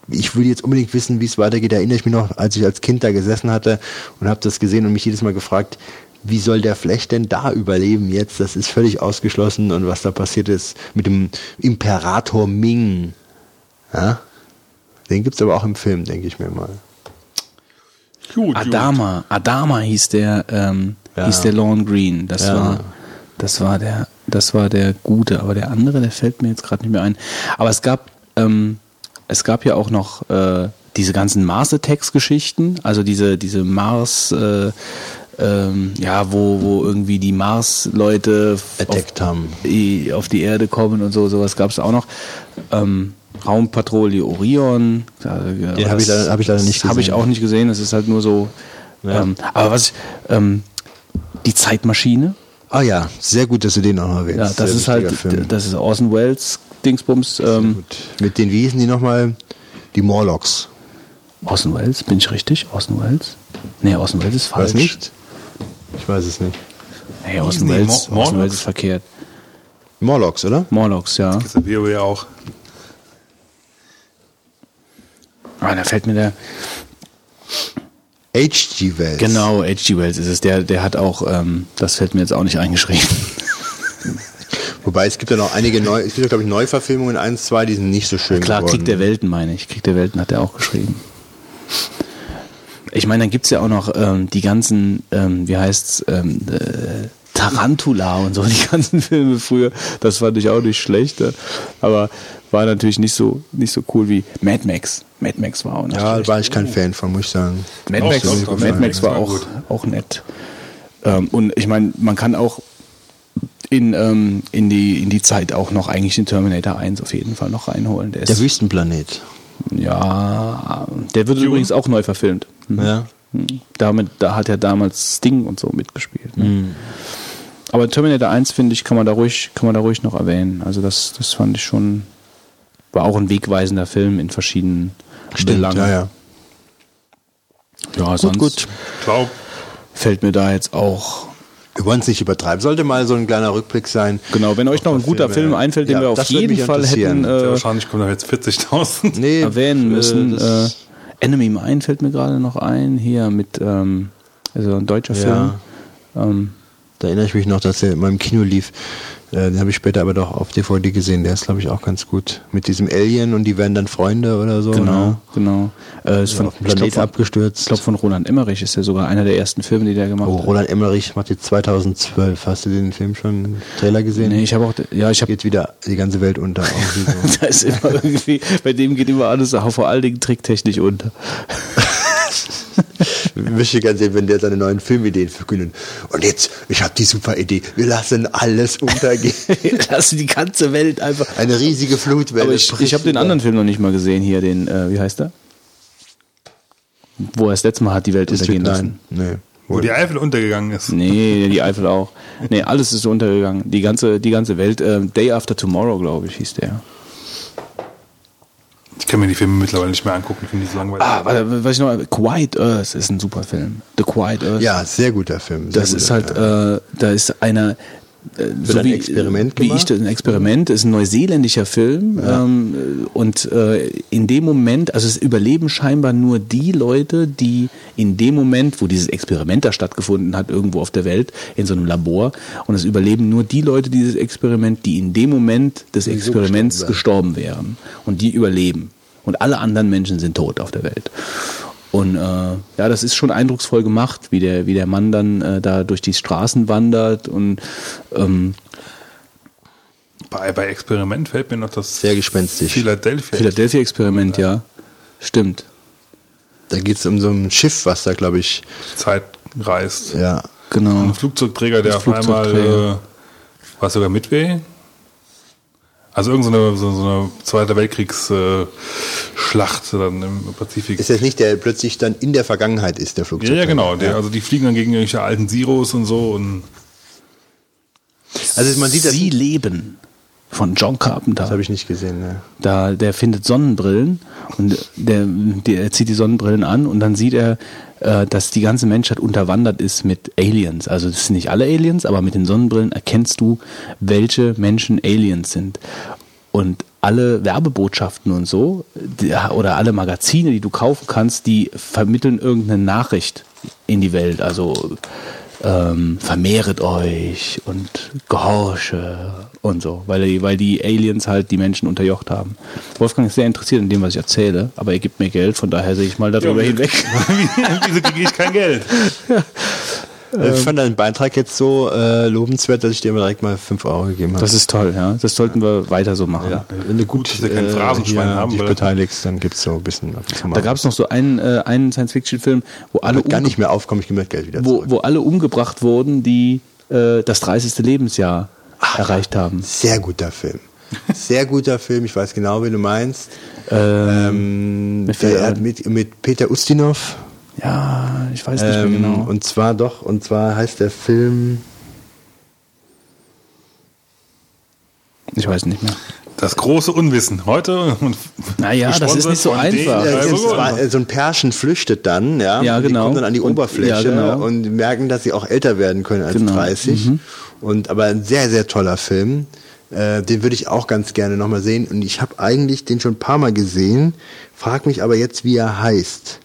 ich will jetzt unbedingt wissen, wie es weitergeht. Da erinnere ich mich noch, als ich als Kind da gesessen hatte und habe das gesehen und mich jedes Mal gefragt, wie soll der Flash denn da überleben jetzt? Das ist völlig ausgeschlossen und was da passiert ist mit dem Imperator Ming. Ja? Den gibt's aber auch im Film, denke ich mir mal. Gut, Adama, Adama hieß der, ähm, Ja. hieß der Lorne Green. Das Ja. war, das war der, das war der Gute. Aber der andere, der fällt mir jetzt gerade nicht mehr ein. Aber es gab, ähm, es gab ja auch noch äh, diese ganzen Mars Attacks Geschichten, also diese, diese Mars, äh, ähm, ja, wo, wo irgendwie die Mars-Leute Attacked haben. die auf die Erde kommen und so, sowas gab es auch noch. Ähm, Raumpatrouille Orion. Den hab ich leider- hab ich leider nicht Habe ich gesehen. auch nicht gesehen. Das ist halt nur so. Ja. Ähm, aber was ich, ähm, die Zeitmaschine. Ah ja, sehr gut, dass du den auch noch erwähnst. Ja, das Sehr ist halt, Film. das ist Orson Welles Dingsbums. Ähm, Gut. Mit den, wie hießen die nochmal? Die Morlocks. Orson Welles, bin ich richtig? Orson Welles? Nee, Orson Welles ist falsch. Weiß nicht? Ich weiß es nicht. Nee, Orson Hießen die Welles, Mo- Orson Welles Morlocks? ist verkehrt. Morlocks, oder? Morlocks, ja. Das ist der WoW ja auch. Ah, da fällt mir der. H.G. Wells. Genau, H.G. Wells ist es. Der, der hat auch, ähm, das fällt mir jetzt auch nicht eingeschrieben. Wobei es gibt ja noch einige neu, es gibt ja glaube ich Neuverfilmungen, eins, zwei, die sind nicht so schön Klar, geworden. Krieg der Welten meine ich. Krieg der Welten hat er auch geschrieben. Ich meine, dann gibt's ja auch noch ähm, die ganzen, ähm, wie heißt's, ähm, äh, Tarantula und so, die ganzen Filme früher. Das fand ich auch nicht schlecht. äh, Aber war natürlich nicht so, nicht so cool wie Mad Max. Mad Max war auch nicht Ja, schlecht. war ich kein Fan von, muss ich sagen. Mad Max, doch, Mad Max war auch, auch nett. Ähm, und ich meine, man kann auch in, ähm, in, die, in die Zeit auch noch eigentlich den Terminator 1 auf jeden Fall noch reinholen. Der ist, Der Wüstenplanet. Ja, der wird übrigens auch neu verfilmt. Mhm. Ja. Mhm. Damit, da hat ja damals Sting und so mitgespielt. Ne? Aber Terminator 1, finde ich, kann man da ruhig, kann man da ruhig noch erwähnen. Also das, das fand ich schon, war auch ein wegweisender Film in verschiedenen Belangen. ja, ja. Ja, sonst gut. Glaub, fällt mir da jetzt auch. Wir wollen es nicht übertreiben. Sollte mal so ein kleiner Rückblick sein. Genau, wenn euch noch ein guter Filme. Film einfällt, den Ja, wir auf jeden Fall hätten äh, wahrscheinlich kommen da jetzt 40.000. Nee, erwähnen müssen. äh, Äh, das- Enemy Mine fällt mir gerade noch ein, hier mit, ähm, also ein deutscher Ja. Film. Ähm, Da erinnere ich mich noch, dass er in meinem Kino lief. Äh, den habe ich später aber doch auf DVD gesehen. Der ist, glaube ich, auch ganz gut. Mit diesem Alien und die werden dann Freunde oder so. Genau, ne? genau. Äh, ist von, auf Planet glaub, von, abgestürzt. ich glaube von Roland Emmerich ist ja sogar einer der ersten Filme, die der gemacht Oh, hat. Roland Emmerich macht jetzt 2012. Hast du den Film schon, den Trailer gesehen? Nee, ich habe auch, ja, ich habe Geht wieder die ganze Welt unter. So. da ist immer irgendwie, bei dem geht immer alles auch vor allen Dingen tricktechnisch unter. Ich möchte gerne sehen, wenn der seine neuen Filmideen verkündet. Und jetzt, ich habe die super Idee. Wir lassen alles untergehen. Lass die ganze Welt einfach. Eine riesige Flutwelle. Aber ich, ich habe den anderen Film noch nicht mal gesehen hier, den, äh, wie heißt der? Wo er das letzte Mal hat die Welt untergehen lassen. Nee. Wo die Eifel untergegangen ist. Nee, die Eifel auch. Nee, alles ist untergegangen. Die ganze, die ganze Welt. Äh, Day After Tomorrow, glaube ich, hieß der. Ich kann mir die Filme mittlerweile nicht mehr angucken, ich finde die so langweilig. Ah, warte, was ich noch. Quiet Earth ist ein super Film. The Quiet Earth. Ja, sehr guter Film. Sehr Das guter ist halt, äh, da ist einer. Äh, so ein wie, Experiment wie ich gemacht? das, ein Experiment ist ein neuseeländischer Film ähm, und äh, in dem Moment, also es überleben scheinbar nur die Leute, die in dem Moment, wo dieses Experiment da stattgefunden hat, irgendwo auf der Welt in so einem Labor und es überleben nur die Leute dieses Experiment, die in dem Moment des Experiments gestorben gestorben wären und die überleben und alle anderen Menschen sind tot auf der Welt. Und äh, ja, das ist schon eindrucksvoll gemacht, wie der, wie der Mann dann äh, da durch die Straßen wandert und ähm, Bei, bei Experiment fällt mir noch das Sehr gespenstisch. Philadelphia. Philadelphia-Experiment, ja. Stimmt. Da geht es um so ein Schiff, was da, glaube ich, Zeit reist. ja. Genau. Ein Flugzeugträger, der Das auf einmal, Flugzeugträger. äh, war sogar Midway? Also irgendeine so, so eine Zweite Weltkriegsschlacht äh, dann im Pazifik. Ist jetzt nicht der plötzlich dann in der Vergangenheit ist, der ja, Flugzeug. ja, genau. Der, Also die fliegen dann gegen irgendwelche alten Zeros und so und Also man sieht das, Sie leben von John Carpenter. das habe ich nicht gesehen. Ne. da der findet Sonnenbrillen und der, der er zieht die Sonnenbrillen an und dann sieht er, äh, dass die ganze Menschheit unterwandert ist mit Aliens. Also das sind nicht alle Aliens, aber mit den Sonnenbrillen erkennst du, welche Menschen Aliens sind. Und alle Werbebotschaften und so oder alle Magazine, die du kaufen kannst, die vermitteln irgendeine Nachricht in die Welt. Also ähm, vermehret euch und gehorche und so, weil, die- weil die Aliens halt die Menschen unterjocht haben. Wolfgang ist sehr interessiert in dem, was ich erzähle, aber er gibt mir Geld, von daher sehe ich mal darüber Ja, hinweg. wieso kriege ich kein Geld? Also ich fand deinen Beitrag jetzt so äh, lobenswert, dass ich dir mal direkt mal 5 Euro gegeben habe. Das ist toll, ja. Das sollten wir weiter so machen. ja. Wenn du gut, dass wir kein äh, Phrasenschwein haben, dich weil- beteiligst, dann gibt's so ein bisschen. Da gab es noch so einen, äh, einen Science-Fiction-Film, wo alle, gar nicht mehr aufkommen, ich gebe mir Geld wieder wo, zurück. wo alle umgebracht wurden, die äh, das 30. Lebensjahr erreicht haben. Sehr guter Film. Sehr guter Film, ich weiß genau, wen du meinst. Ähm, fällt der hat mit, mit Peter Ustinov. Ja, ich weiß nicht Ähm, mehr genau. Und zwar doch, und zwar heißt der Film. Ich weiß nicht mehr. Das große Unwissen. Heute. und Naja, das ist nicht so einfach. den äh, so ein Pärchen flüchtet dann, ja. Ja, und Die genau. kommen dann an die Und- Oberfläche ja, genau. und merken, dass sie auch älter werden können als Genau. 30. Und aber ein sehr, sehr toller Film. Äh, den würde ich auch ganz gerne nochmal sehen. Und ich habe eigentlich den schon ein paar Mal gesehen, frag mich aber jetzt, wie er heißt.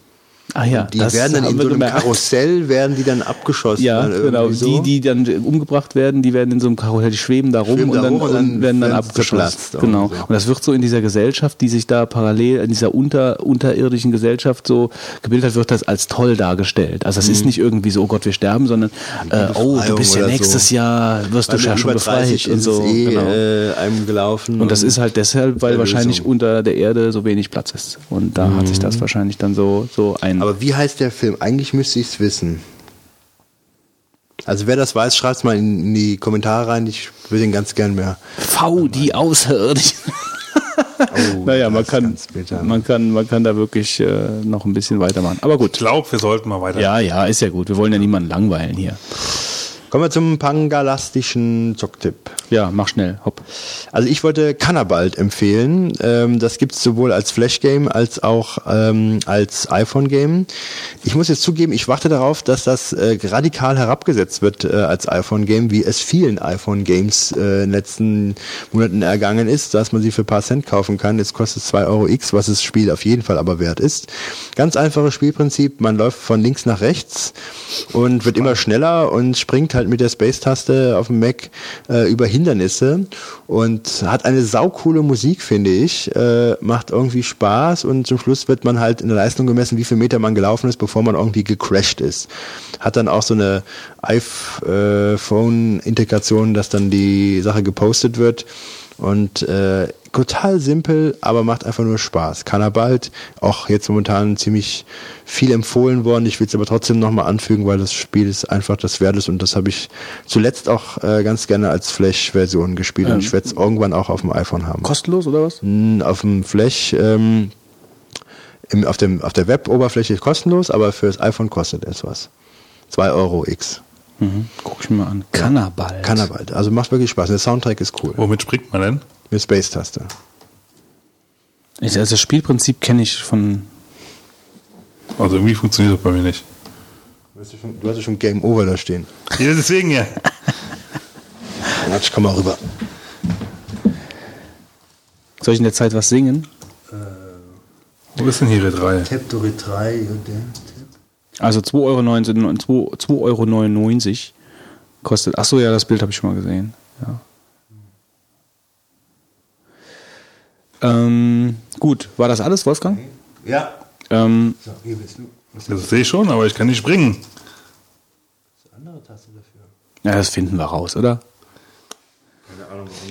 Ah ja, Die das werden dann in so einem gemerkt. Karussell, werden die dann abgeschossen. Ja, genau. so. Die, die dann umgebracht werden, die werden in so einem Karussell, die schweben da rum Schweben und, da dann, und dann werden dann abgeschossen. Genau. und so. Und das wird so in dieser Gesellschaft, die sich da parallel, in dieser unter, unterirdischen Gesellschaft so gebildet hat, wird das als toll dargestellt. Also es ist nicht irgendwie so, oh Gott, wir sterben, sondern äh, oh, du bist ja nächstes so. Jahr, wirst Weil du ja schon über 30 befreit und so. eh, genau. äh, einem gelaufen. Und das ist halt deshalb, weil wahrscheinlich unter der Erde so wenig Platz ist. Und da hat sich das wahrscheinlich dann so, so ein. Aber wie heißt der Film? Eigentlich müsste ich es wissen. Also wer das weiß, schreibt es mal in, in die Kommentare rein. Ich will den ganz gern mehr. V, die Außerirdischen. Oh, naja, man kann, man kann, man kann da wirklich äh, noch ein bisschen weitermachen. Aber Ich gut. glaube, wir sollten mal weiter. Ja, ja, ist ja gut. Wir wollen ja niemanden langweilen hier. Kommen wir zum pangalastischen Zocktipp. Ja, mach schnell. Hopp. Also ich wollte Cannabalt empfehlen. Ähm, das gibt es sowohl als Flash-Game als auch ähm, als iPhone-Game. Ich muss jetzt zugeben, ich warte darauf, dass das äh, radikal herabgesetzt wird äh, als iPhone-Game, wie es vielen iPhone-Games äh, in den letzten Monaten ergangen ist, dass man sie für ein paar Cent kaufen kann. Jetzt kostet es 2 Euro X, was das Spiel auf jeden Fall aber wert ist. Ganz einfaches Spielprinzip, man läuft von links nach rechts und wird immer schneller und springt halt halt mit der Space-Taste auf dem Mac äh, über Hindernisse und hat eine saukoole Musik, finde ich. Äh, macht irgendwie Spaß und zum Schluss wird man halt in der Leistung gemessen, wie viel Meter man gelaufen ist, bevor man irgendwie gecrashed ist. Hat dann auch so eine iPhone-Integration, dass dann die Sache gepostet wird. Und äh, total simpel, aber macht einfach nur Spaß. Kann er bald, auch jetzt momentan ziemlich viel empfohlen worden. Ich will es aber trotzdem nochmal anfügen, weil das Spiel ist einfach das Wert ist und das habe ich zuletzt auch äh, ganz gerne als Flash-Version gespielt ähm, und ich werde es irgendwann auch auf dem iPhone haben. Kostenlos oder was? Auf dem Flash, ähm, im, auf, dem, auf der Web-Oberfläche kostenlos, aber fürs iPhone kostet es was. 2 Euro X. Mhm. Guck ich mir mal an. Kann er bald. Also macht wirklich Spaß. Der Soundtrack ist cool. Womit springt man denn? Mit Space-Taste. Also das Spielprinzip kenne ich von. Also irgendwie funktioniert das bei mir nicht. Du hast ja schon, du hast ja schon Game Over da stehen. Ja, deswegen ja. Natsch, komm mal rüber. Soll ich in der Zeit was singen? Äh, Wo ist denn hier Red 3? Tab to Red 3 und der. Also 2,99 Euro, 2, Euro kostet. Achso, ja, das Bild habe ich schon mal gesehen. Ja. Ähm, gut, war das alles, Wolfgang? Ja. Ähm, so, hier bist du. Das sehe ich schon, aber ich kann nicht springen. Das andere Taste dafür. Ja, das finden wir raus, oder?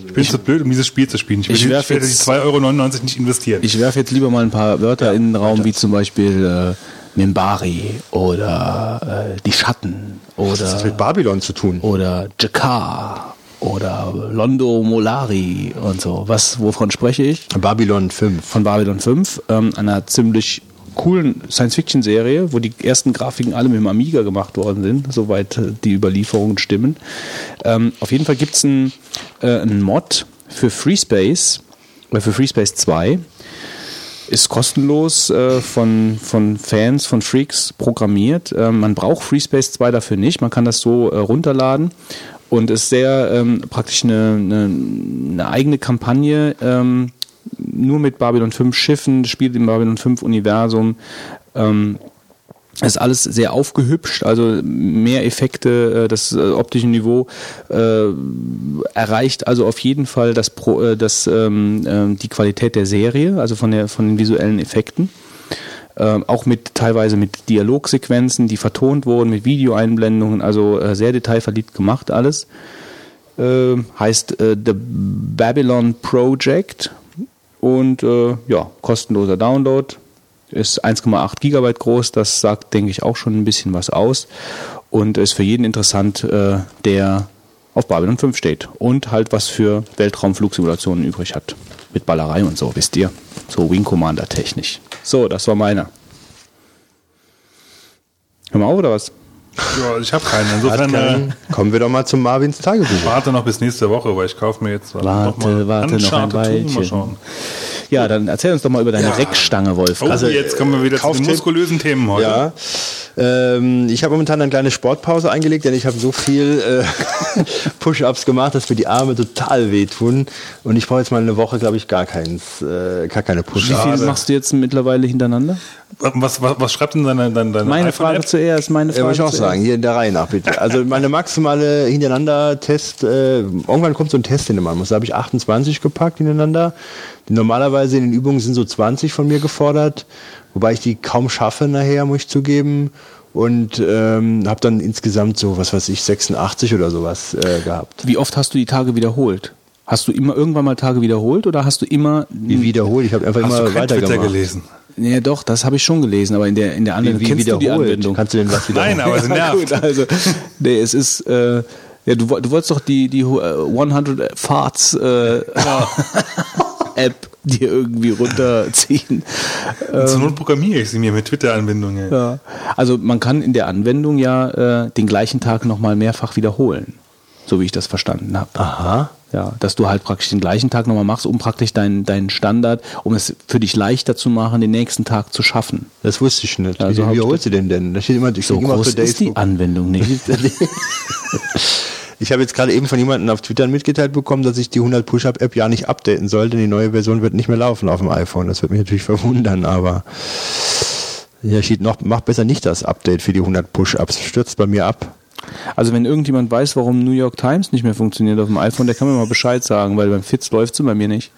Ich bin zu blöd, um dieses Spiel zu spielen. Ich, will, Ich ich, werf werde die jetzt- 2,99 Euro nicht investieren. Ich werfe jetzt lieber mal ein paar Wörter in den Raum, wie zum Beispiel äh, Mimbari oder äh, die Schatten Was hat das mit oder, Babylon zu tun? oder Jakar oder Londo Molari und so. Was, wovon spreche ich? Babylon 5. Von Babylon 5, ähm, einer ziemlich coolen Science-Fiction-Serie, wo die ersten Grafiken alle mit dem Amiga gemacht worden sind, soweit äh, die Überlieferungen stimmen. Ähm, auf jeden Fall gibt es einen äh, Mod für FreeSpace, äh, für FreeSpace 2. Ist kostenlos äh, von, von Fans, von Freaks programmiert. Ähm, man braucht FreeSpace 2 dafür nicht. Man kann das so äh, runterladen und ist sehr ähm, praktisch eine, eine, eine eigene Kampagne, ähm, nur mit Babylon 5 Schiffen, spielt im Babylon 5 Universum. Ähm, ist alles sehr aufgehübscht, also mehr Effekte, äh, das äh, optische Niveau äh, erreicht also auf jeden Fall das, Pro, äh, das, ähm, die Qualität der Serie, also von, der, von den visuellen Effekten. Ähm, auch mit teilweise mit Dialogsequenzen, die vertont wurden, mit Videoeinblendungen, also äh, sehr detailverliebt gemacht alles. Äh, heißt The Babylon Project und äh, ja, kostenloser Download. Ist 1,8 Gigabyte groß, das sagt, denke ich, auch schon ein bisschen was aus und ist für jeden interessant, äh, der auf Babylon 5 steht und halt was für Weltraumflugsimulationen übrig hat. Mit Ballerei und so, wisst ihr. So Wing Commander technisch. So, das war meiner. Hör mal auf, oder was? Ja, ich habe keinen. Insofern äh. Kommen wir doch mal zum Marvins Tagebuch. warte noch bis nächste Woche, weil ich kaufe mir jetzt Warte, mal warte noch ein Uncharted 2. Mal Weilchen. schauen. Ja, dann erzähl uns doch mal über deine Reckstange, Wolf. Oh, jetzt kommen wir wieder zu den muskulösen Themen heute. Ja, ähm, ich habe momentan eine kleine Sportpause eingelegt, denn ich habe so viel äh, Push-ups gemacht, dass mir die Arme total wehtun. Und ich brauche jetzt mal eine Woche, glaube ich, gar keins, äh, gar keine Wie Push-ups. viel machst du jetzt mittlerweile hinterannder? Was, was, was schreibt denn deine, deine, deine Meine? Frage zuerst, meine Frage Ja, ich auch zuerst. Sagen, hier in der Reihe nach bitte. Also meine maximale Hintereinander-Test, äh, irgendwann kommt so ein Test, den du machen musst. Da habe ich 28 gepackt hintereinander. Die normalerweise in den Übungen sind so 20 von mir gefordert, wobei ich die kaum schaffe nachher, muss ich zugeben. Und ähm, habe dann insgesamt so, was weiß ich, 86 oder sowas äh, gehabt. Wie oft hast du die Tage wiederholt? Hast du immer irgendwann mal Tage wiederholt oder hast du immer. Wie wiederholt, ich habe einfach Hast du immer kein Twitter weitergemacht. gelesen? Nee, doch, das habe ich schon gelesen, aber in der, in der Wie, Anwendung wie kennst du die? Anwendung. Kannst du denn was wiederholen? Nein, aber es ja, nervt. gut, also, nee, es ist, äh, ja, du, du wolltest doch die, die äh, 100 Farts äh, App dir irgendwie runterziehen. Zur Not programmiere ich sie mir mit Twitter-Anbindungen. Ja. Also man kann in der Anwendung ja äh, den gleichen Tag nochmal mehrfach wiederholen, so wie ich das verstanden habe. Aha. Ja, dass du halt praktisch den gleichen Tag nochmal machst, um praktisch deinen deinen Standard, um es für dich leichter zu machen, den nächsten Tag zu schaffen. Das wusste ich nicht. Also wie, holst du den denn? Da steht immer, ich So immer groß ist die Anwendung nicht. Ich habe jetzt gerade eben von jemandem auf Twitter mitgeteilt bekommen, dass ich die 100 Push-Up-App ja nicht updaten sollte. Die neue Version wird nicht mehr laufen auf dem iPhone. Das wird mich natürlich verwundern, aber ja, steht noch, mach besser nicht das Update für die 100 Push-Ups. Stürzt bei mir ab. Also wenn irgendjemand weiß, warum New York Times nicht mehr funktioniert auf dem iPhone, der kann mir mal Bescheid sagen, weil beim Fitz läuft es bei mir nicht.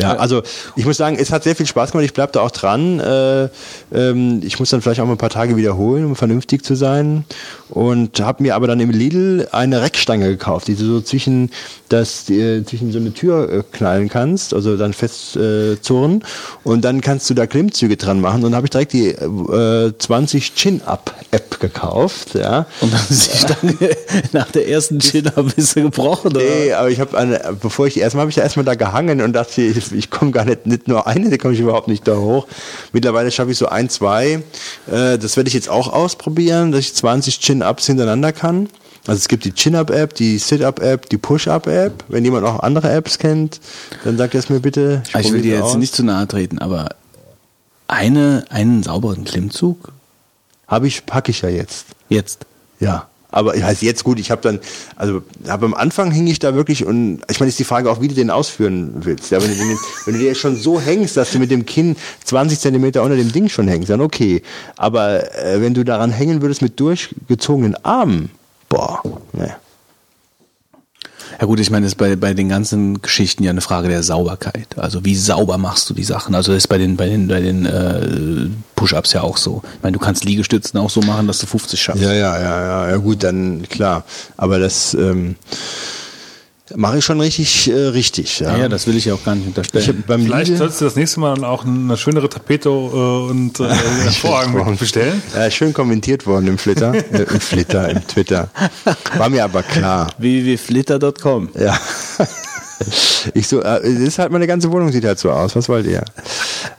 Ja, also ich muss sagen, es hat sehr viel Spaß gemacht. Ich bleib da auch dran. Äh, ähm, ich muss dann vielleicht auch mal ein paar Tage wiederholen, um vernünftig zu sein. Und habe mir aber dann im Lidl eine Reckstange gekauft, die du so zwischen das äh, zwischen so eine Tür äh, knallen kannst, also dann fest äh, zurren. Und dann kannst du da Klimmzüge dran machen. Und habe ich direkt die äh, 20 Chin-Up-App gekauft. Ja. Und dann die Stange nach der ersten Chin-Up bist du gebrochen, oder? Nee, aber ich habe bevor ich die erstmal habe ich da erstmal da gehangen und dachte, ich, ich komme gar nicht, nicht nur eine, da komme ich überhaupt nicht da hoch. Mittlerweile schaffe ich so ein, zwei. Äh, das werde ich jetzt auch ausprobieren, dass ich 20 Chin-Ups hintereinander kann. Also es gibt die Chin-Up-App, die Sit-Up-App, die Push-Up-App. Wenn jemand noch andere Apps kennt, dann sagt es mir bitte. Ich, ich will dir jetzt aus. nicht zu nahe treten, aber eine, einen sauberen Klimmzug? Habe ich, packe ich ja jetzt. Jetzt? Ja. Aber ich heißt jetzt gut, ich habe dann, also aber am Anfang hing ich da wirklich und ich meine, ist die Frage auch, wie du den ausführen willst. Ja, wenn, du den, wenn du dir schon so hängst, dass du mit dem Kinn 20 Zentimeter unter dem Ding schon hängst, dann okay. Aber äh, wenn du daran hängen würdest mit durchgezogenen Armen, boah, ne. Ja gut, ich meine, das ist bei, bei den ganzen Geschichten ja eine Frage der Sauberkeit. Also wie sauber machst du die Sachen? Also das ist bei den, bei den, bei den äh, Push-Ups ja auch so. Ich meine, du kannst Liegestützen auch so machen, dass du 50 schaffst. Ja, ja, ja, ja, ja gut, dann klar. Aber das ähm, mache ich schon richtig, äh, richtig. Ja. ja. das will ich ja auch gar nicht unterstellen. beim Vielleicht Lidl solltest du das nächste Mal auch eine schönere Tapete äh, und äh, Vorhang bestellen. Ja, schön kommentiert worden im Flitter, äh, im Flitter, im Twitter. War mir aber klar. www.flitter.com. Ja. Ich so, äh, das ist halt meine ganze Wohnung sieht halt so aus. Was wollt ihr?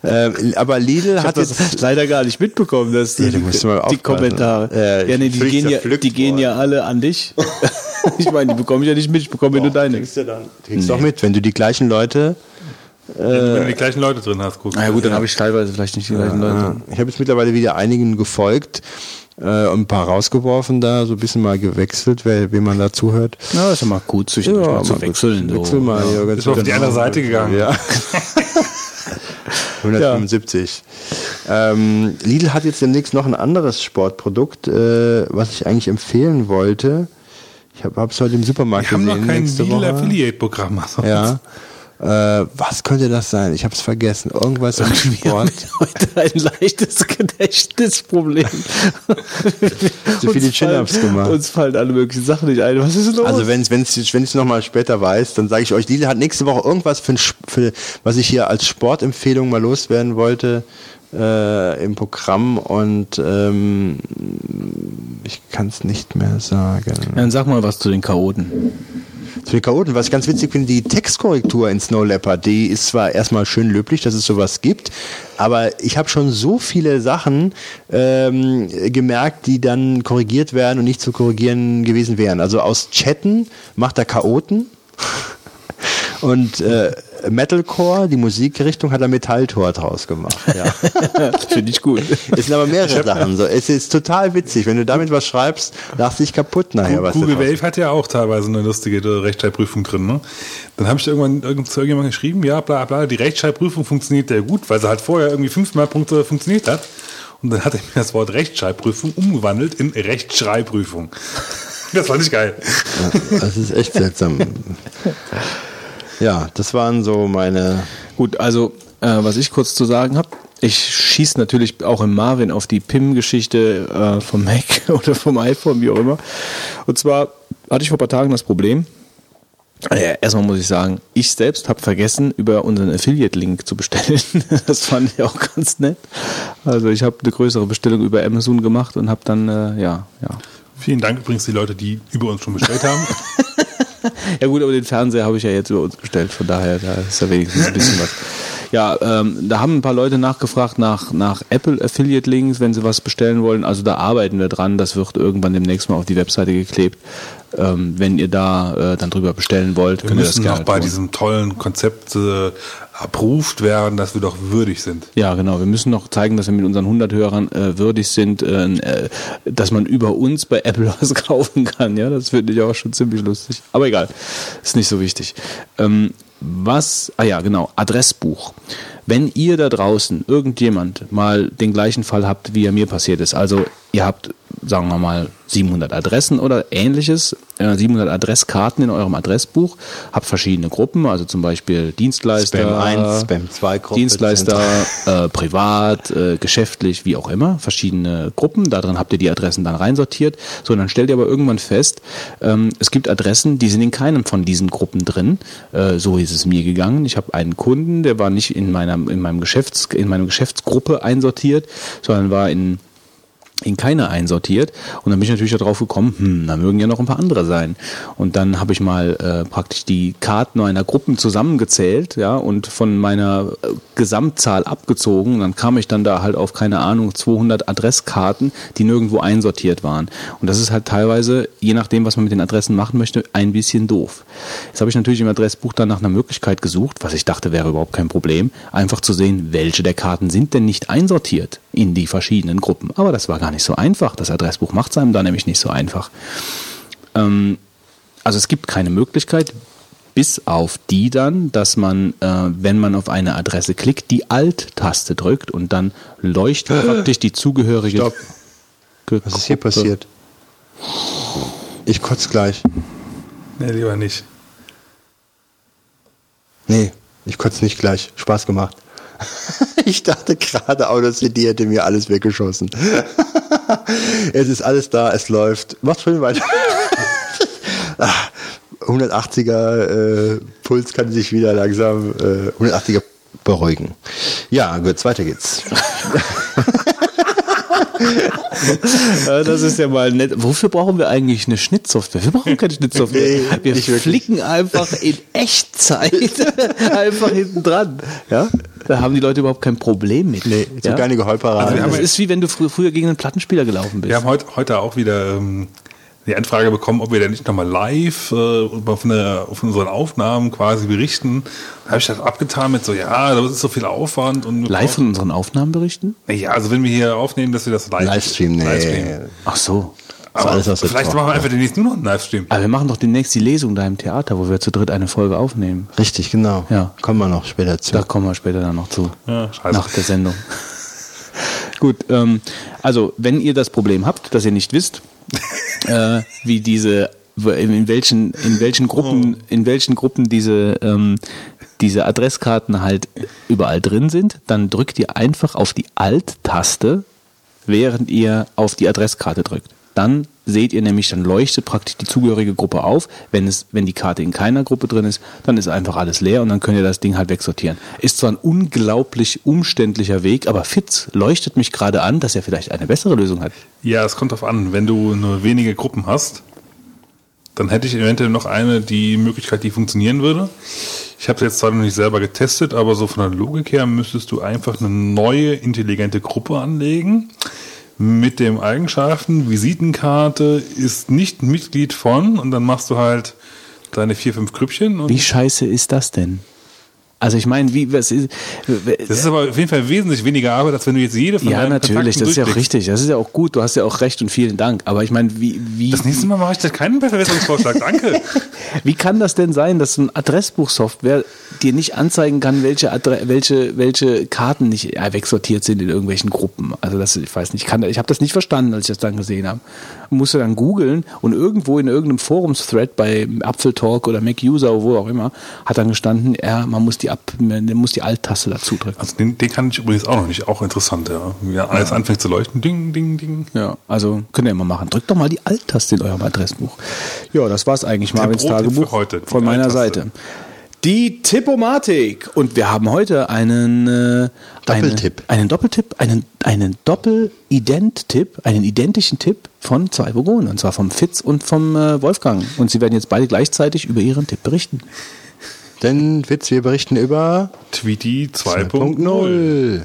Ähm, aber Lidl ich hat das jetzt leider gar nicht mitbekommen, dass ja, die, die Kommentare. Äh, ja, nee, die gehen ja, die gehen ja alle an dich. ich meine, die bekomme ich ja nicht mit, ich bekomme nur deine. Kriegst du dann? Kriegst nee. doch mit, wenn du die gleichen Leute wenn du die gleichen Leute drin hast, guck. Na ja, gut, dann habe ich teilweise vielleicht nicht die gleichen Leute. Ich habe jetzt mittlerweile wieder einigen gefolgt äh, ein paar rausgeworfen da, so ein bisschen mal gewechselt, wer, wem man da zuhört. Ja, ist ja mal gut, sich ja, mal zu wechseln. Wechsel mal, ja. ja, ist auf die andere Seite gegangen. Ja. 175. Ja. Ähm, Lidl hat jetzt demnächst noch ein anderes Sportprodukt, äh, was ich eigentlich empfehlen wollte. Ich habe es heute im Supermarkt Wir gesehen. haben noch kein Lidl Affiliate-Programm. Ja. Äh, was könnte das sein? Ich habe es vergessen. Irgendwas im Sport. heute ein leichtes Gedächtnisproblem. so viele Chin-Ups gemacht. Uns fallen alle möglichen Sachen nicht ein. Was ist los? Also wenn es wenn es nochmal später weiß, dann sage ich euch, Lila hat nächste Woche irgendwas für, für was ich hier als Sportempfehlung mal loswerden wollte äh, im Programm und ähm, ich kann es nicht mehr sagen. Dann sag mal was zu den Chaoten zu den Chaoten. Was ich ganz witzig finde, die Textkorrektur in Snow Leopard, die ist zwar erstmal schön löblich, dass es sowas gibt, aber ich habe schon so viele Sachen ähm, gemerkt, die dann korrigiert werden und nicht zu korrigieren gewesen wären. Also aus Chatten macht er Chaoten. Und äh, Metalcore, die Musikrichtung, hat er Metalltor draus gemacht. Ja. Finde ich gut. Es sind aber mehrere Sachen. So. Es ist total witzig. Wenn du damit was schreibst, lachst du dich kaputt nachher. Was Google Wave hat ja auch teilweise eine lustige Rechtschreibprüfung drin. Ne? Dann habe ich irgendwann irgend zu irgendjemandem geschrieben, ja, bla bla, die Rechtschreibprüfung funktioniert ja gut, weil sie halt vorher irgendwie fünfmal Punkte funktioniert hat. Und dann hat er mir das Wort Rechtschreibprüfung umgewandelt in Rechtschreibprüfung. Das fand ich geil. Das ist echt seltsam. Ja, das waren so meine. Gut, also äh, was ich kurz zu sagen habe, ich schieße natürlich auch im Marvin auf die PIM-Geschichte äh, vom Mac oder vom iPhone, wie auch immer. Und zwar hatte ich vor ein paar Tagen das Problem. Ja, erstmal muss ich sagen, ich selbst habe vergessen, über unseren Affiliate-Link zu bestellen. Das fand ich auch ganz nett. Also ich habe eine größere Bestellung über Amazon gemacht und habe dann, äh, ja, ja. Vielen Dank übrigens die Leute, die über uns schon bestellt haben. ja gut, aber den Fernseher habe ich ja jetzt über uns bestellt, von daher, da ist ja wenigstens ein bisschen was. Ja, ähm, da haben ein paar Leute nachgefragt nach, nach Apple Affiliate Links, wenn sie was bestellen wollen. Also da arbeiten wir dran. Das wird irgendwann demnächst mal auf die Webseite geklebt. Ähm, wenn ihr da äh, dann drüber bestellen wollt, wir könnt ihr das gerne auch bei tun. diesem tollen Konzept äh, approved werden, dass wir doch würdig sind. Ja, genau. Wir müssen noch zeigen, dass wir mit unseren 100 Hörern äh, würdig sind, äh, äh, dass man über uns bei Apple was kaufen kann. Ja, das finde ich auch schon ziemlich lustig. Aber egal, ist nicht so wichtig. Ähm, was, ah ja, genau, Adressbuch. Wenn ihr da draußen, irgendjemand, mal den gleichen Fall habt, wie er mir passiert ist, also ihr habt, sagen wir mal, 700 Adressen oder ähnliches, äh, 700 Adresskarten in eurem Adressbuch, habt verschiedene Gruppen, also zum Beispiel Dienstleister, Spam 1, Spam 2 Gruppe, Dienstleister, äh, privat, äh, geschäftlich, wie auch immer, verschiedene Gruppen, darin habt ihr die Adressen dann reinsortiert, so, dann stellt ihr aber irgendwann fest, ähm, es gibt Adressen, die sind in keinem von diesen Gruppen drin, äh, so ist es mir gegangen, ich habe einen Kunden, der war nicht in meiner in meinem Geschäfts in meiner Geschäftsgruppe einsortiert, sondern war in in keine einsortiert und dann bin ich natürlich darauf gekommen, hm, da mögen ja noch ein paar andere sein. Und dann habe ich mal äh, praktisch die Karten einer Gruppen zusammengezählt, ja, und von meiner äh, Gesamtzahl abgezogen. Und dann kam ich dann da halt auf keine Ahnung 200 Adresskarten, die nirgendwo einsortiert waren. Und das ist halt teilweise, je nachdem, was man mit den Adressen machen möchte, ein bisschen doof. Jetzt habe ich natürlich im Adressbuch dann nach einer Möglichkeit gesucht, was ich dachte wäre überhaupt kein Problem, einfach zu sehen, welche der Karten sind denn nicht einsortiert in die verschiedenen Gruppen. Aber das war gar nicht so einfach. Das Adressbuch macht es einem da nämlich nicht so einfach. Ähm, also es gibt keine Möglichkeit, bis auf die dann, dass man, äh, wenn man auf eine Adresse klickt, die Alt-Taste drückt und dann leuchtet praktisch die zugehörige. Stopp. Was ist hier passiert? Ich kotze gleich. Nee, lieber nicht. Nee, ich kotze nicht gleich. Spaß gemacht. Ich dachte gerade, Audacity hätte mir alles weggeschossen. es ist alles da, es läuft. Macht schön weiter. Ah, 180er äh, Puls kann sich wieder langsam äh, 180er beruhigen. Ja, gut, weiter geht's. Ja, das ist ja mal nett. Wofür brauchen wir eigentlich eine Schnittsoftware? Wir brauchen keine Schnittsoftware. Nee, wir flicken einfach in Echtzeit einfach hinten dran. Ja? Da haben die Leute überhaupt kein Problem mit. Nee, so ja? keine Geheulparade. Also haben Das ist wie wenn du frü früher gegen einen Plattenspieler gelaufen bist. Wir haben heute, heute auch wieder ähm, die Anfrage bekommen, ob wir denn nicht nochmal live äh, auf, eine, auf unseren Aufnahmen quasi berichten. Da habe ich das abgetan mit so, ja, das ist so viel Aufwand. und Live von unseren Aufnahmen berichten? Ja, also wenn wir hier aufnehmen, dass wir das live Livestream, nee. Livestreamen. Ach so. Aber alles der vielleicht machen wir ja. einfach demnächst nur noch einen Livestream. Aber wir machen doch demnächst die Lesung da im Theater, wo wir zu dritt eine Folge aufnehmen. Richtig, genau. Ja. Kommen wir noch später zu. Da kommen wir später dann noch zu. Ja, scheiße. nach der Sendung. Gut, ähm, also wenn ihr das Problem habt, dass ihr nicht wisst, äh, wie diese in welchen in welchen Gruppen in welchen Gruppen diese ähm, diese Adresskarten halt überall drin sind, dann drückt ihr einfach auf die Alt-Taste, während ihr auf die Adresskarte drückt. Dann seht ihr nämlich, dann leuchtet praktisch die zugehörige Gruppe auf. Wenn es, wenn die Karte in keiner Gruppe drin ist, dann ist einfach alles leer und dann könnt ihr das Ding halt wegsortieren. Ist zwar ein unglaublich umständlicher Weg, aber Fitz leuchtet mich gerade an, dass er vielleicht eine bessere Lösung hat. Ja, es kommt drauf an. Wenn du nur wenige Gruppen hast, dann hätte ich eventuell noch eine, die Möglichkeit, die funktionieren würde. Ich habe es jetzt zwar noch nicht selber getestet, aber so von der Logik her müsstest du einfach eine neue intelligente Gruppe anlegen mit dem Eigenschaften Visitenkarte ist nicht Mitglied von und dann machst du halt deine vier, fünf Grüppchen und Wie scheiße ist das denn? Also ich meine, wie was ist, das ist aber auf jeden Fall wesentlich weniger Arbeit, als wenn du jetzt jede von ja deinen natürlich, Kontakten das ist ja auch durchklickst. richtig, das ist ja auch gut, du hast ja auch recht und vielen Dank. Aber ich meine, wie wie Das nächste Mal mache ich da keinen Verbesserungsvorschlag, danke. Wie kann das denn sein, dass so ein Adressbuchsoftware dir nicht anzeigen kann, welche, Adre welche, welche Karten nicht äh, wegsortiert sind in irgendwelchen Gruppen? Also das, ich weiß nicht, ich, kann, ich habe das nicht verstanden, als ich das dann gesehen habe. Musste dann googeln und irgendwo in irgendeinem Forums-Thread bei Apfeltalk oder MacUser oder wo auch immer hat dann gestanden, ja, man muss die, Ab man muss die Alt-Taste dazu drücken. Also den, den kann ich übrigens auch noch nicht, auch interessant, ja. Wie alles anfängt zu leuchten, ding, ding, ding. Ja, also könnt ihr immer machen. Drückt doch mal die Alt-Taste in eurem Adressbuch. Ja, das war's eigentlich Marvins Tagebuch für heute, von meiner. Seite. Die Tippomatik. Und wir haben heute einen äh, Doppeltipp. Einen, einen Doppeltipp, einen, einen Doppel-Ident-Tipp, einen identischen Tipp von zwei Vogonen. Und zwar vom Fitz und vom äh, Wolfgang. Und sie werden jetzt beide gleichzeitig über ihren Tipp berichten. Denn Witz, wir berichten über Tweety 2.0.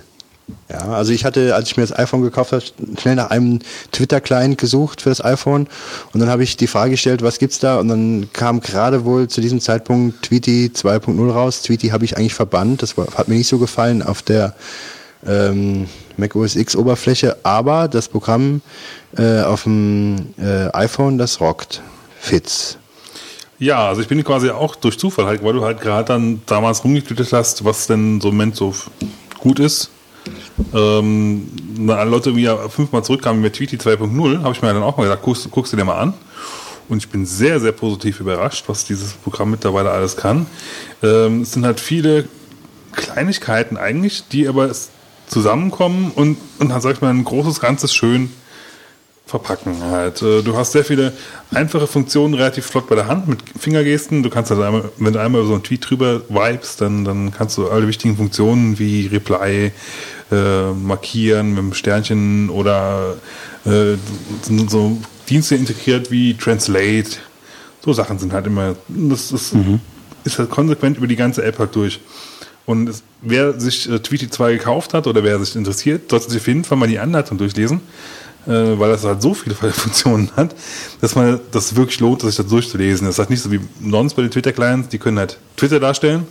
2.0. Ja, also ich hatte, als ich mir das iPhone gekauft habe, schnell nach einem Twitter-Client gesucht für das iPhone und dann habe ich die Frage gestellt, was gibt's da? Und dann kam gerade wohl zu diesem Zeitpunkt Tweety 2.0 raus. Tweety habe ich eigentlich verbannt, das hat mir nicht so gefallen auf der ähm, Mac OS X Oberfläche, aber das Programm äh, auf dem äh, iPhone, das rockt. Fits. Ja, also ich bin quasi auch durch Zufall halt, weil du halt gerade dann damals rumgetwittert hast, was denn so im Moment so gut ist. Ähm, na, Leute irgendwie ja fünfmal zurückkamen mit Tweety 2.0, habe ich mir dann auch mal gesagt, guckst, guckst du dir mal an. Und ich bin sehr, sehr positiv überrascht, was dieses Programm mittlerweile alles kann. Ähm, es sind halt viele Kleinigkeiten eigentlich, die aber zusammenkommen und, und dann sag ich mal, ein großes Ganzes schön verpacken halt. Du hast sehr viele einfache Funktionen relativ flott bei der Hand mit Fingergesten. Du kannst halt einmal, wenn du einmal so einen Tweet drüber vibes, dann, dann kannst du alle wichtigen Funktionen wie Reply äh, markieren mit einem Sternchen oder äh, so Dienste integriert wie Translate. So Sachen sind halt immer, das, das mhm. ist halt konsequent über die ganze App halt durch. Und es, wer sich äh, Tweety 2 gekauft hat oder wer sich interessiert, sollte sich auf jeden Fall mal die Anleitung durchlesen weil das halt so viele Funktionen hat, dass man das wirklich lohnt, sich das durchzulesen. Das ist halt nicht so wie sonst bei den Twitter-Clients, die können halt Twitter darstellen,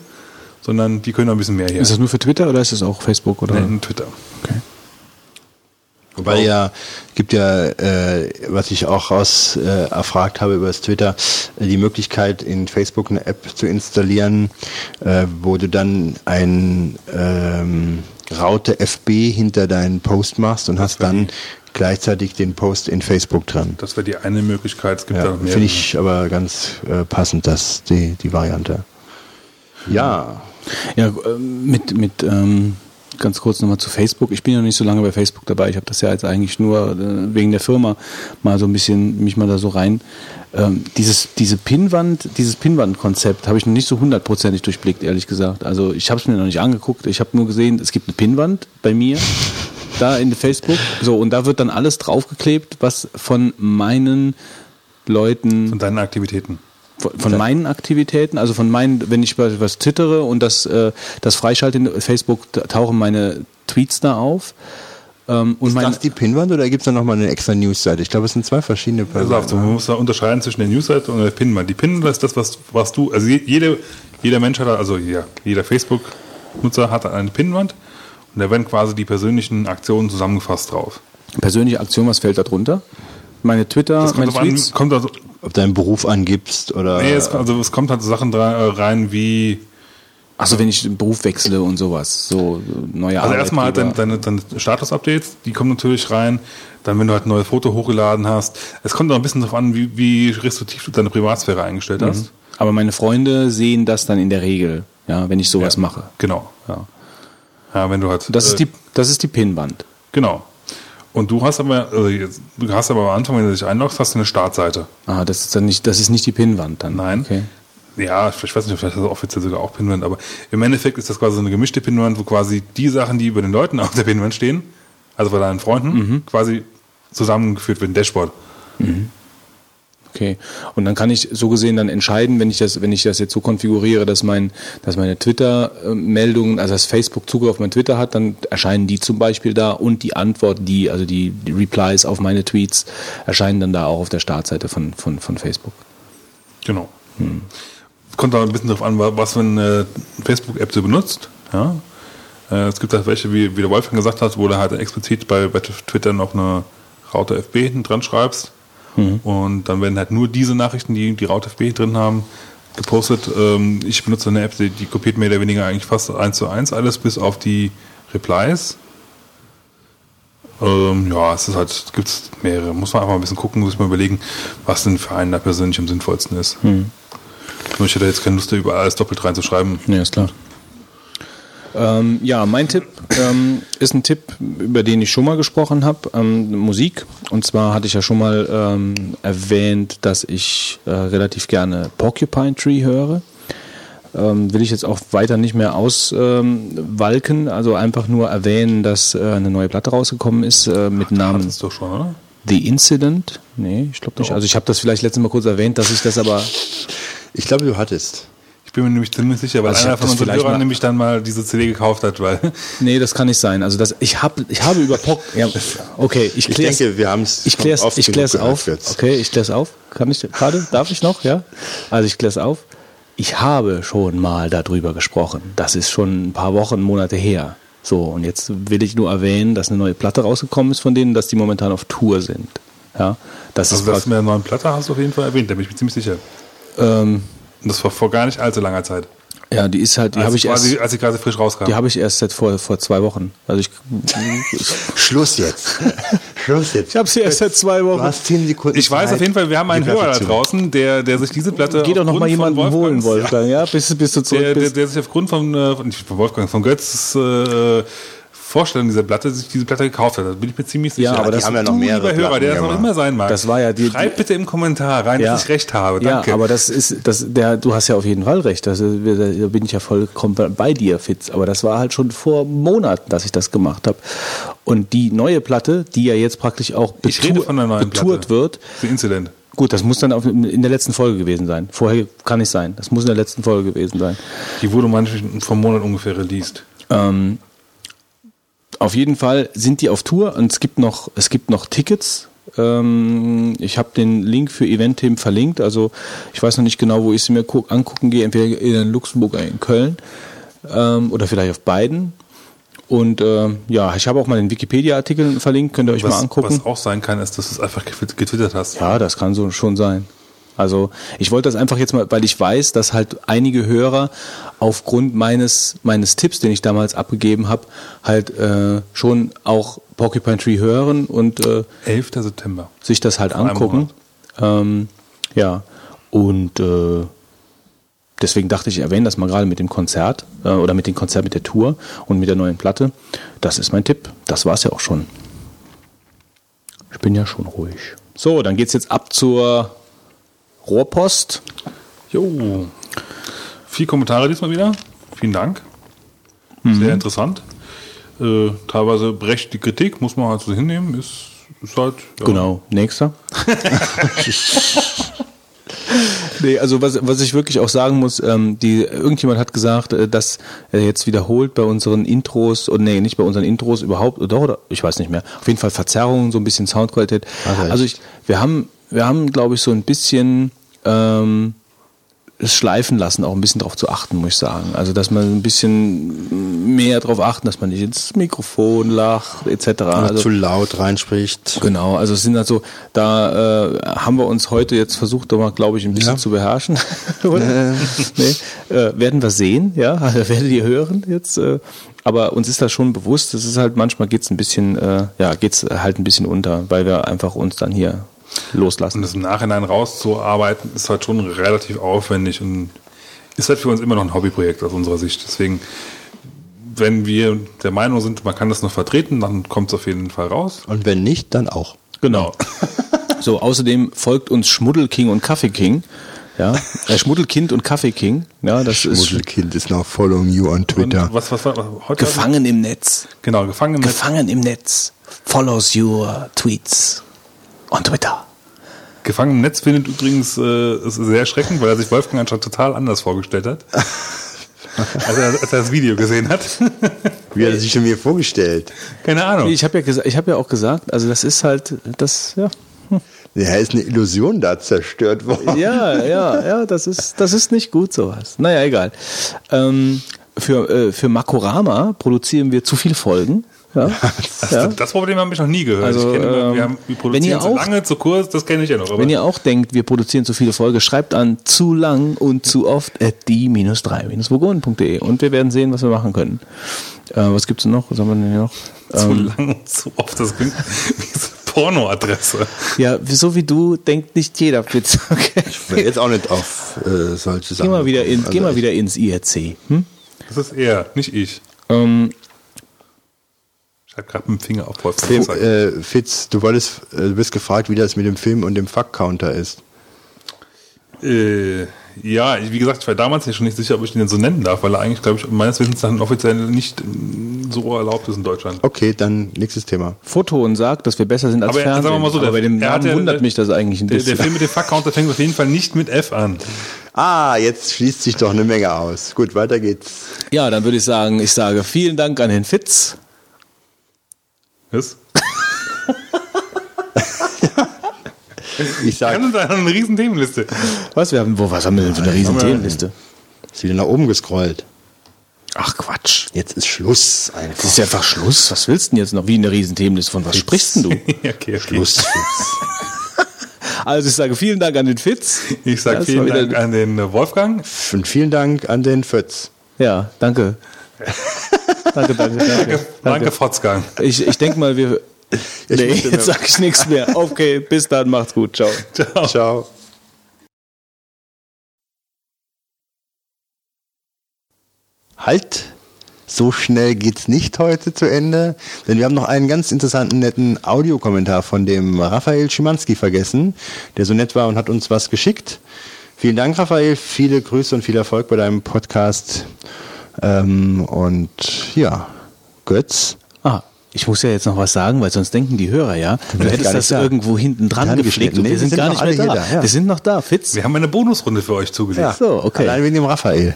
sondern die können auch ein bisschen mehr hier. Ist das nur für Twitter oder ist das auch Facebook oder? Nee, Twitter. Okay. Wobei ja, gibt ja, äh, was ich auch raus äh, erfragt habe über das Twitter, äh, die Möglichkeit in Facebook eine App zu installieren, äh, wo du dann ein ähm, Raute FB hinter deinen Post machst und hast dann gleichzeitig den Post in Facebook dran. Das wäre die eine Möglichkeit. Es gibt ja, Finde ich aber ganz äh, passend, dass die, die Variante. Ja. Ja, äh, mit, mit ähm, ganz kurz nochmal zu Facebook. Ich bin ja nicht so lange bei Facebook dabei. Ich habe das ja jetzt eigentlich nur äh, wegen der Firma mal so ein bisschen mich mal da so rein. Ähm, dieses diese Pinnwand, dieses Pinnwand-Konzept habe ich noch nicht so hundertprozentig durchblickt, ehrlich gesagt. Also ich habe es mir noch nicht angeguckt. Ich habe nur gesehen, es gibt eine Pinnwand bei mir da in Facebook. So, und da wird dann alles draufgeklebt, was von meinen Leuten. Von deinen Aktivitäten. Von, von meinen Aktivitäten, also von meinen, wenn ich was twittere und das, äh, das freischalte in Facebook, tauchen meine Tweets da auf. Ähm, und ist das die Pinwand oder gibt es da nochmal eine extra Newsseite? Ich glaube, es sind zwei verschiedene Personen. Also, man muss da unterscheiden zwischen der Newsseite und der Pinwand. Die Pinwand ist das, was, was du, also jede, jeder Mensch hat, also ja, jeder Facebook-Nutzer hat eine Pinwand und da werden quasi die persönlichen Aktionen zusammengefasst drauf. Persönliche Aktion, was fällt da drunter? Meine Twitter, das meine Tweets? An, kommt also, Ob deinen Beruf angibst oder. Nee, es, also es kommt halt so Sachen rein wie. Achso, wenn ich den Beruf wechsle und sowas, so neue Also erstmal halt deine, deine, deine Status-Updates, die kommen natürlich rein. Dann, wenn du halt ein neues Foto hochgeladen hast. Es kommt auch ein bisschen darauf an, wie, wie restriktiv du deine Privatsphäre eingestellt mhm. hast. Aber meine Freunde sehen das dann in der Regel, ja, wenn ich sowas ja, mache. Genau, ja. Ja, wenn du halt. Das ist äh, die, das ist die Pinwand. Genau. Und du hast aber, also jetzt, du hast aber am Anfang, wenn du dich einloggst, hast du eine Startseite. Ah, das ist dann nicht, das ist nicht die Pinwand dann. Nein. Okay. Ja, ich weiß nicht, vielleicht ist das offiziell sogar auch Pinwand, aber im Endeffekt ist das quasi so eine gemischte Pinwand, wo quasi die Sachen, die über den Leuten auf der Pinwand stehen, also bei deinen Freunden, mhm. quasi zusammengeführt wird, ein Dashboard. Mhm. Okay. Und dann kann ich so gesehen dann entscheiden, wenn ich das, wenn ich das jetzt so konfiguriere, dass mein, dass meine Twitter-Meldungen, also dass Facebook Zugriff auf mein Twitter hat, dann erscheinen die zum Beispiel da und die Antwort, die, also die, die Replies auf meine Tweets erscheinen dann da auch auf der Startseite von, von, von Facebook. Genau. Hm. Kommt auch ein bisschen darauf an, was für eine Facebook-App du benutzt. Ja. Äh, es gibt halt welche, wie, wie der Wolfgang gesagt hat, wo du halt explizit bei, bei Twitter noch eine Raute FB hinten dran schreibst Mhm. Und dann werden halt nur diese Nachrichten, die die RautFB drin haben, gepostet. Ähm, ich benutze eine App, die, die kopiert mehr oder weniger eigentlich fast eins zu eins alles, bis auf die Replies. Ähm, ja, es ist halt, gibt es mehrere. Muss man einfach mal ein bisschen gucken, muss mal überlegen, was denn für einen da persönlich am sinnvollsten ist. Nur ich hätte jetzt keine Lust, da überall alles doppelt reinzuschreiben. Ja, ist klar. Ähm, ja, mein Tipp ähm, ist ein Tipp, über den ich schon mal gesprochen habe, ähm, Musik. Und zwar hatte ich ja schon mal ähm, erwähnt, dass ich äh, relativ gerne Porcupine Tree höre. Ähm, will ich jetzt auch weiter nicht mehr auswalken, also einfach nur erwähnen, dass äh, eine neue Platte rausgekommen ist äh, mit Ach, Namen doch schon, oder? The Incident. Nee, ich glaube nicht. Also ich habe das vielleicht letztes Mal kurz erwähnt, dass ich das aber... Ich glaube, du hattest bin mir nämlich ziemlich sicher, weil Also ich einer von unseren Hörern nämlich dann mal diese CD gekauft hat, weil Nee, das kann nicht sein. Also das, ich, hab, ich habe über Pock. Ja, okay, ich Ich klär's, denke, wir haben es ich klär's, ich klär's auf. Jetzt. Okay, ich klär's auf. Kann ich gerade? Darf ich noch? Ja. Also ich klär's auf. Ich habe schon mal darüber gesprochen. Das ist schon ein paar Wochen, Monate her. So, und jetzt will ich nur erwähnen, dass eine neue Platte rausgekommen ist von denen, dass die momentan auf Tour sind. Ja, das also ist das mit der neuen Platte hast du auf jeden Fall erwähnt, da bin ich mir ziemlich sicher. ähm, Und das war vor gar nicht allzu langer Zeit. ja, die ist halt, die als, habe ich quasi, erst, als sie quasi frisch rauskam. die habe ich erst seit vor vor zwei Wochen. Also ich, Schluss jetzt. Schluss jetzt. ich habe sie erst seit zwei Du Wochen. hast zehn Sekunden. ich weiß Zeit. auf jeden Fall, wir haben einen Hörer da draußen, der, der sich diese Platte. Geh doch noch mal aufgrund von jemanden holen, Wolfgangs- Wolfgang, ja, bis, bis du zurück Der, der, bist. der sich aufgrund von, äh, von, nicht von Wolfgang, von Götz äh, Vorstellung dieser Platte sich diese Platte gekauft hat. Da bin ich mir ziemlich sicher. Ja, aber die das- haben ja noch mehrere Hörer, der das noch immer sein mag. Das war ja die- Schreib bitte im Kommentar rein, Ja. dass ich recht habe. Ja, Danke. aber das ist, das, der, du hast ja auf jeden Fall recht. Das, da bin ich ja vollkommen bei dir, Fitz. Aber das war halt schon vor Monaten, dass ich das gemacht habe. Und die neue Platte, die ja jetzt praktisch auch ich rede von der neuen betourt Platte. wird, The Incident. gut, das muss dann auf, in der letzten Folge gewesen sein. Vorher kann nicht sein. Das muss in der letzten Folge gewesen sein. Die wurde manchmal vom Monat ungefähr released. Ähm, auf jeden Fall sind die auf Tour und es gibt noch, es gibt noch Tickets. Ähm, ich habe den Link für Event-Themen verlinkt. Also ich weiß noch nicht genau, wo ich sie mir guck, angucken gehe. Entweder in Luxemburg oder in Köln ähm, oder vielleicht auf beiden. Und ähm, ja, ich habe auch mal den Wikipedia-Artikel verlinkt. Könnt ihr euch mal Was, angucken. was auch sein kann, ist, dass du es einfach getwi- getwittert hast. Ja, das kann so schon sein. Also ich wollte das einfach jetzt mal, weil ich weiß, dass halt einige Hörer aufgrund meines meines Tipps, den ich damals abgegeben habe, halt äh, schon auch Porcupine Tree hören und äh, 11. September. sich das halt angucken. Ähm, ja und äh, deswegen dachte ich, ich erwähne das mal gerade mit dem Konzert äh, oder mit dem Konzert mit der Tour und mit der neuen Platte. Das ist mein Tipp. Das war's ja auch schon. Ich bin ja schon ruhig. So, dann geht's jetzt ab zur Rohrpost. Jo. Vier Kommentare diesmal wieder. Vielen Dank. Mhm. Sehr interessant. Äh, teilweise die Kritik, muss man halt so hinnehmen. Ist, ist halt. Ja. Genau, nächster. nee, also was, was ich wirklich auch sagen muss, ähm, die, irgendjemand hat gesagt, äh, dass er jetzt wiederholt bei unseren Intros, oder nee, nicht bei unseren Intros überhaupt, oder, oder ich weiß nicht mehr, auf jeden Fall Verzerrungen, so ein bisschen Soundqualität. Echt? also ich, wir haben, wir haben, glaube ich, so ein bisschen ähm, es schleifen lassen, auch ein bisschen darauf zu achten, muss ich sagen. Also, dass man ein bisschen mehr darauf achten, dass man nicht ins Mikrofon lacht, etc. Oder Also, zu laut reinspricht. Genau, also es sind halt so, da äh, haben wir uns heute jetzt versucht, doch mal, glaube ich, ein bisschen Ja. zu beherrschen. Oder? nee, äh, werden wir sehen, ja, also werdet ihr hören jetzt. Äh, aber uns ist das schon bewusst, es ist halt, manchmal geht's ein bisschen, äh, ja, geht's halt ein bisschen unter, weil wir einfach uns dann hier loslassen. Und das im Nachhinein rauszuarbeiten, ist halt schon relativ aufwendig und ist halt für uns immer noch ein Hobbyprojekt aus unserer Sicht. Deswegen, wenn wir der Meinung sind, man kann das noch vertreten, dann kommt es auf jeden Fall raus. Und wenn nicht, dann auch. Genau. So, außerdem folgt uns Schmuddelking und Kaffeeking. Ja, äh, Schmuddelkind und Kaffeeking. Ja, das ist Schmuddelkind ist now following you on Twitter. Was, was was, heute? gefangen im Netz. Genau, gefangen mit. Gefangen im Netz. Follows your tweets on Twitter. Gefangen im Netz findet übrigens äh, ist sehr erschreckend, weil er sich Wolfgang anscheinend total anders vorgestellt hat. als, er, als er das Video gesehen hat. Wie hat er sich schon mir vorgestellt? Keine Ahnung. Ich habe ja, ich hab ja auch gesagt, also das ist halt, das, ja. Ja, ist eine Illusion da zerstört worden. Ja, ja, ja, das ist, das ist nicht gut sowas. Naja, egal. Ähm, für, äh, für Makorama produzieren wir zu viele Folgen. Ja, Das, ja. das Problem habe ich noch nie gehört. Also, ich kenne, immer, ähm, wir, haben, wir wenn produzieren ihr zu auch- lange, zu kurz, das kenne ich ja noch. Aber Wenn ihr auch denkt, wir produzieren zu viele Folgen, schreibt an zu lang und zu oft at die-3-vogonen.de und wir werden sehen, was wir machen können. Äh, was gibt's denn noch? Was haben wir denn hier noch? zu Ähm, lang und zu oft, das klingt wie so eine Pornoadresse. ja, so wie du denkt nicht jeder Witz. Okay. Ich will jetzt auch nicht auf äh, solche Sachen. Geh mal wieder, in, kommen. geh mal Also wieder ins IRC. Hm? Das ist er, nicht ich. Ähm, Ich habe gerade mit dem Finger auf Wolfgang Film, äh, Fitz, du wolltest, äh, du bist gefragt, wie das mit dem Film und dem Fuck-Counter ist. Äh, ja, wie gesagt, ich war damals ja schon nicht sicher, ob ich den so nennen darf, weil er eigentlich, glaube ich, meines Wissens dann offiziell nicht äh, so erlaubt ist in Deutschland. Okay, dann nächstes Thema. Foton sagt, dass wir besser sind als Aber Fernsehen. sagen wir mal so, aber der- bei dem er Namen ja- wundert mich das eigentlich ein Der, bisschen. der Film mit dem Fuck-Counter fängt auf jeden Fall nicht mit F an. Ah, jetzt schließt sich doch eine Menge aus. Gut, weiter geht's. ja, dann würde ich sagen, ich sage vielen Dank an den Fitz. Was? Ich sag, Ganz da eine riesen Themenliste. Was, wir haben, wo, was haben wir denn für eine riesen Themenliste? ist wieder nach oben gescrollt. Ach Quatsch. Jetzt ist Schluss Das einfach. ist ja einfach Schluss. Was willst du denn jetzt noch? Wie eine riesen Themenliste? Von was sprichst denn du? okay, okay. Schluss. Fitz. Also ich sage vielen Dank an den Fitz. Ich sage Das vielen Dank an den Wolfgang. Und vielen Dank an den Fötz. Ja, danke. Danke, danke, danke. Danke, Fotzgang. Ich, ich denke mal, wir. nee, möchte jetzt sage ich nichts mehr. Okay, bis dann, macht's gut. Ciao. Ciao. Ciao. Halt! So schnell geht's nicht heute zu Ende, denn wir haben noch einen ganz interessanten, netten Audiokommentar von dem Raphael Schimanski vergessen, der so nett war und hat uns was geschickt. Vielen Dank, Raphael. Viele Grüße und viel Erfolg bei deinem Podcast. Ähm, und ja, Götz. Ah, ich muss ja jetzt noch was sagen, weil sonst denken die Hörer ja, du hättest das da. irgendwo hinten dran gepflegt geschnitten. und Nee, wir sind sind gar nicht alle mehr da. hier da, ja. Wir sind noch da, Fitz. Wir haben eine Bonusrunde für euch zugelegt. So, okay. Allein wegen dem Raphael.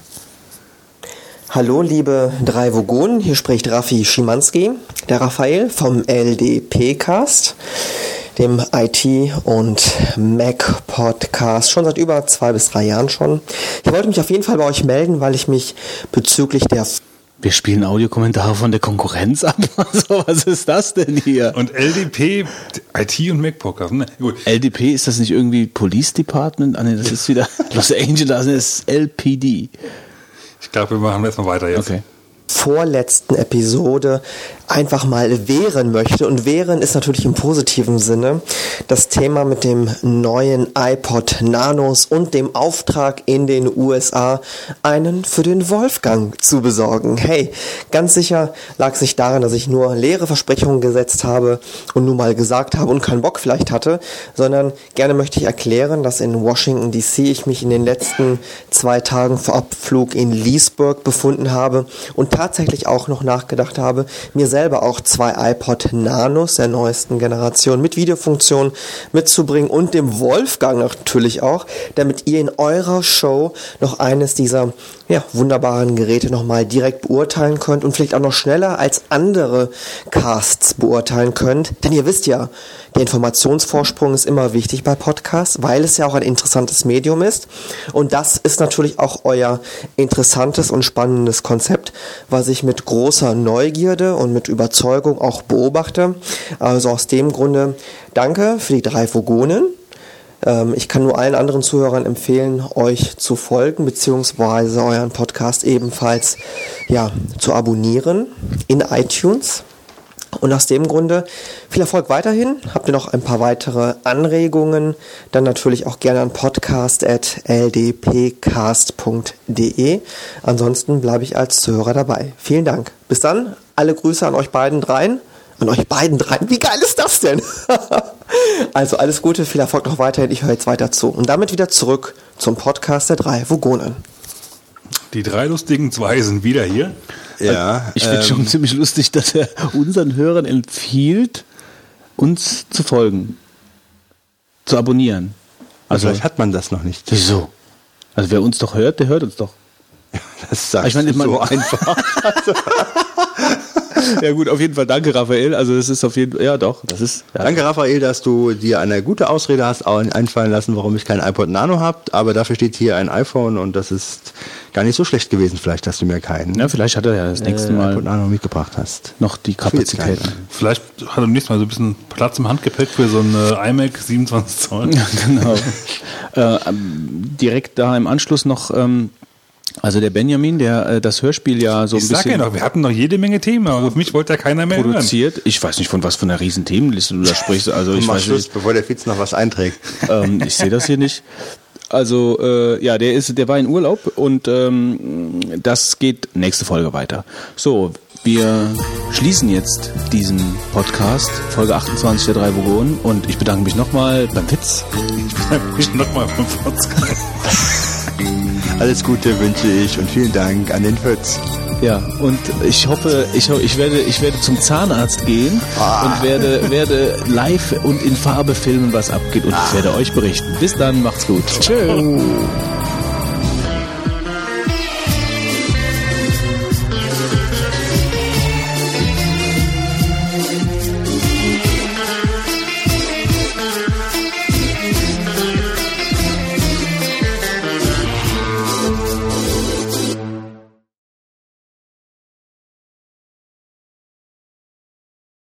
Hallo liebe drei Vogonen, hier spricht Raffi Schimanski, der Raphael vom LDP-Cast, dem IT- und Mac-Podcast, schon seit über zwei bis drei Jahren schon. Ich wollte mich auf jeden Fall bei euch melden, weil ich mich bezüglich der Wir spielen Audiokommentare von der Konkurrenz ab. Also, was ist das denn hier? Und LDP, IT und Mac Podcast. Ne? Gut. LDP, ist das nicht irgendwie Police Department? Ah, nee, das ist wieder Los Angeles, das ist LPD. Ich glaube, wir machen erstmal weiter jetzt. Okay. vorletzten Episode einfach mal wehren möchte. Und wehren ist natürlich im positiven Sinne das Thema mit dem neuen iPod Nanos und dem Auftrag in den USA, einen für den Wolfgang zu besorgen. Hey, ganz sicher lag sich daran, dass ich nur leere Versprechungen gesetzt habe und nur mal gesagt habe und keinen Bock vielleicht hatte, sondern gerne möchte ich erklären, dass in Washington DC ich mich in den letzten zwei Tagen vor Abflug in Leesburg befunden habe und tatsächlich auch noch nachgedacht habe, mir selber auch zwei iPod Nanos der neuesten Generation mit Videofunktion mitzubringen und dem Wolfgang natürlich auch, damit ihr in eurer Show noch eines dieser ja, wunderbaren Geräte nochmal direkt beurteilen könnt und vielleicht auch noch schneller als andere Casts beurteilen könnt. Denn ihr wisst ja, der Informationsvorsprung ist immer wichtig bei Podcasts, weil es ja auch ein interessantes Medium ist. Und das ist natürlich auch euer interessantes und spannendes Konzept, was ich mit großer Neugierde und mit Überzeugung auch beobachte. Also aus dem Grunde danke für die drei Vogonen. Ähm, Ich kann nur allen anderen Zuhörern empfehlen, euch zu folgen, beziehungsweise euren Podcast ebenfalls ja, zu abonnieren in iTunes. Und aus dem Grunde viel Erfolg weiterhin. Habt ihr noch ein paar weitere Anregungen, dann natürlich auch gerne an podcast.ldpcast.de. Ansonsten bleibe ich als Zuhörer dabei. Vielen Dank. Bis dann. Alle Grüße an euch beiden dreien. An euch beiden dreien. Wie geil ist das denn? also alles Gute, viel Erfolg noch weiterhin. Ich höre jetzt weiter zu. Und damit wieder zurück zum Podcast der drei Vogonen. Die drei lustigen zwei sind wieder hier. Ja, Ich finde ähm, schon ziemlich lustig, dass er unseren Hörern empfiehlt, uns zu folgen, zu abonnieren. Also, vielleicht hat man das noch nicht. wieso? Also wer uns doch hört, der hört uns doch. Das sagst Ich meine, du so einfach. Ja gut, auf jeden Fall danke, Raphael. Also das ist auf jeden Fall, ja doch, das ist. Ja. Danke, Raphael, dass du dir eine gute Ausrede hast auch einfallen lassen, warum ich kein iPod Nano habe. Aber dafür steht hier ein iPhone und das ist gar nicht so schlecht gewesen, vielleicht, dass du mir keinen Ja, vielleicht hat er ja das nächste äh, Mal iPod Nano mitgebracht hast. noch die Kapazität. Vielleicht hat er beim nächsten Mal so ein bisschen Platz im Handgepäck für so eine iMac 27 Zoll. Ja, genau. äh, ähm, direkt da im Anschluss noch, ähm, also der Benjamin, der äh, das Hörspiel ja so Ich ein sag ja bisschen noch, wir hatten noch jede Menge Themen, aber auf mich wollte ja keiner mehr hören. produziert. Ich weiß nicht, von was von einer riesen Themenliste du da sprichst. Also ich weiß Schluss, nicht. bevor der Fitz noch was einträgt. ähm, ich sehe das hier nicht. Also äh, ja, der ist, der war in Urlaub und ähm, das geht nächste Folge weiter. So, wir schließen jetzt diesen Podcast, Folge 28 der drei Vogonen und ich bedanke mich nochmal beim Witz. Ich nochmal vom Fotzgang. Alles Gute wünsche ich und vielen Dank an den Fötz. Ja, und ich hoffe, ich, ich, werde, ich werde zum Zahnarzt gehen Ah. und werde, werde live und in Farbe filmen, was abgeht. Und ich werde euch berichten. Bis dann, macht's gut. Tschö.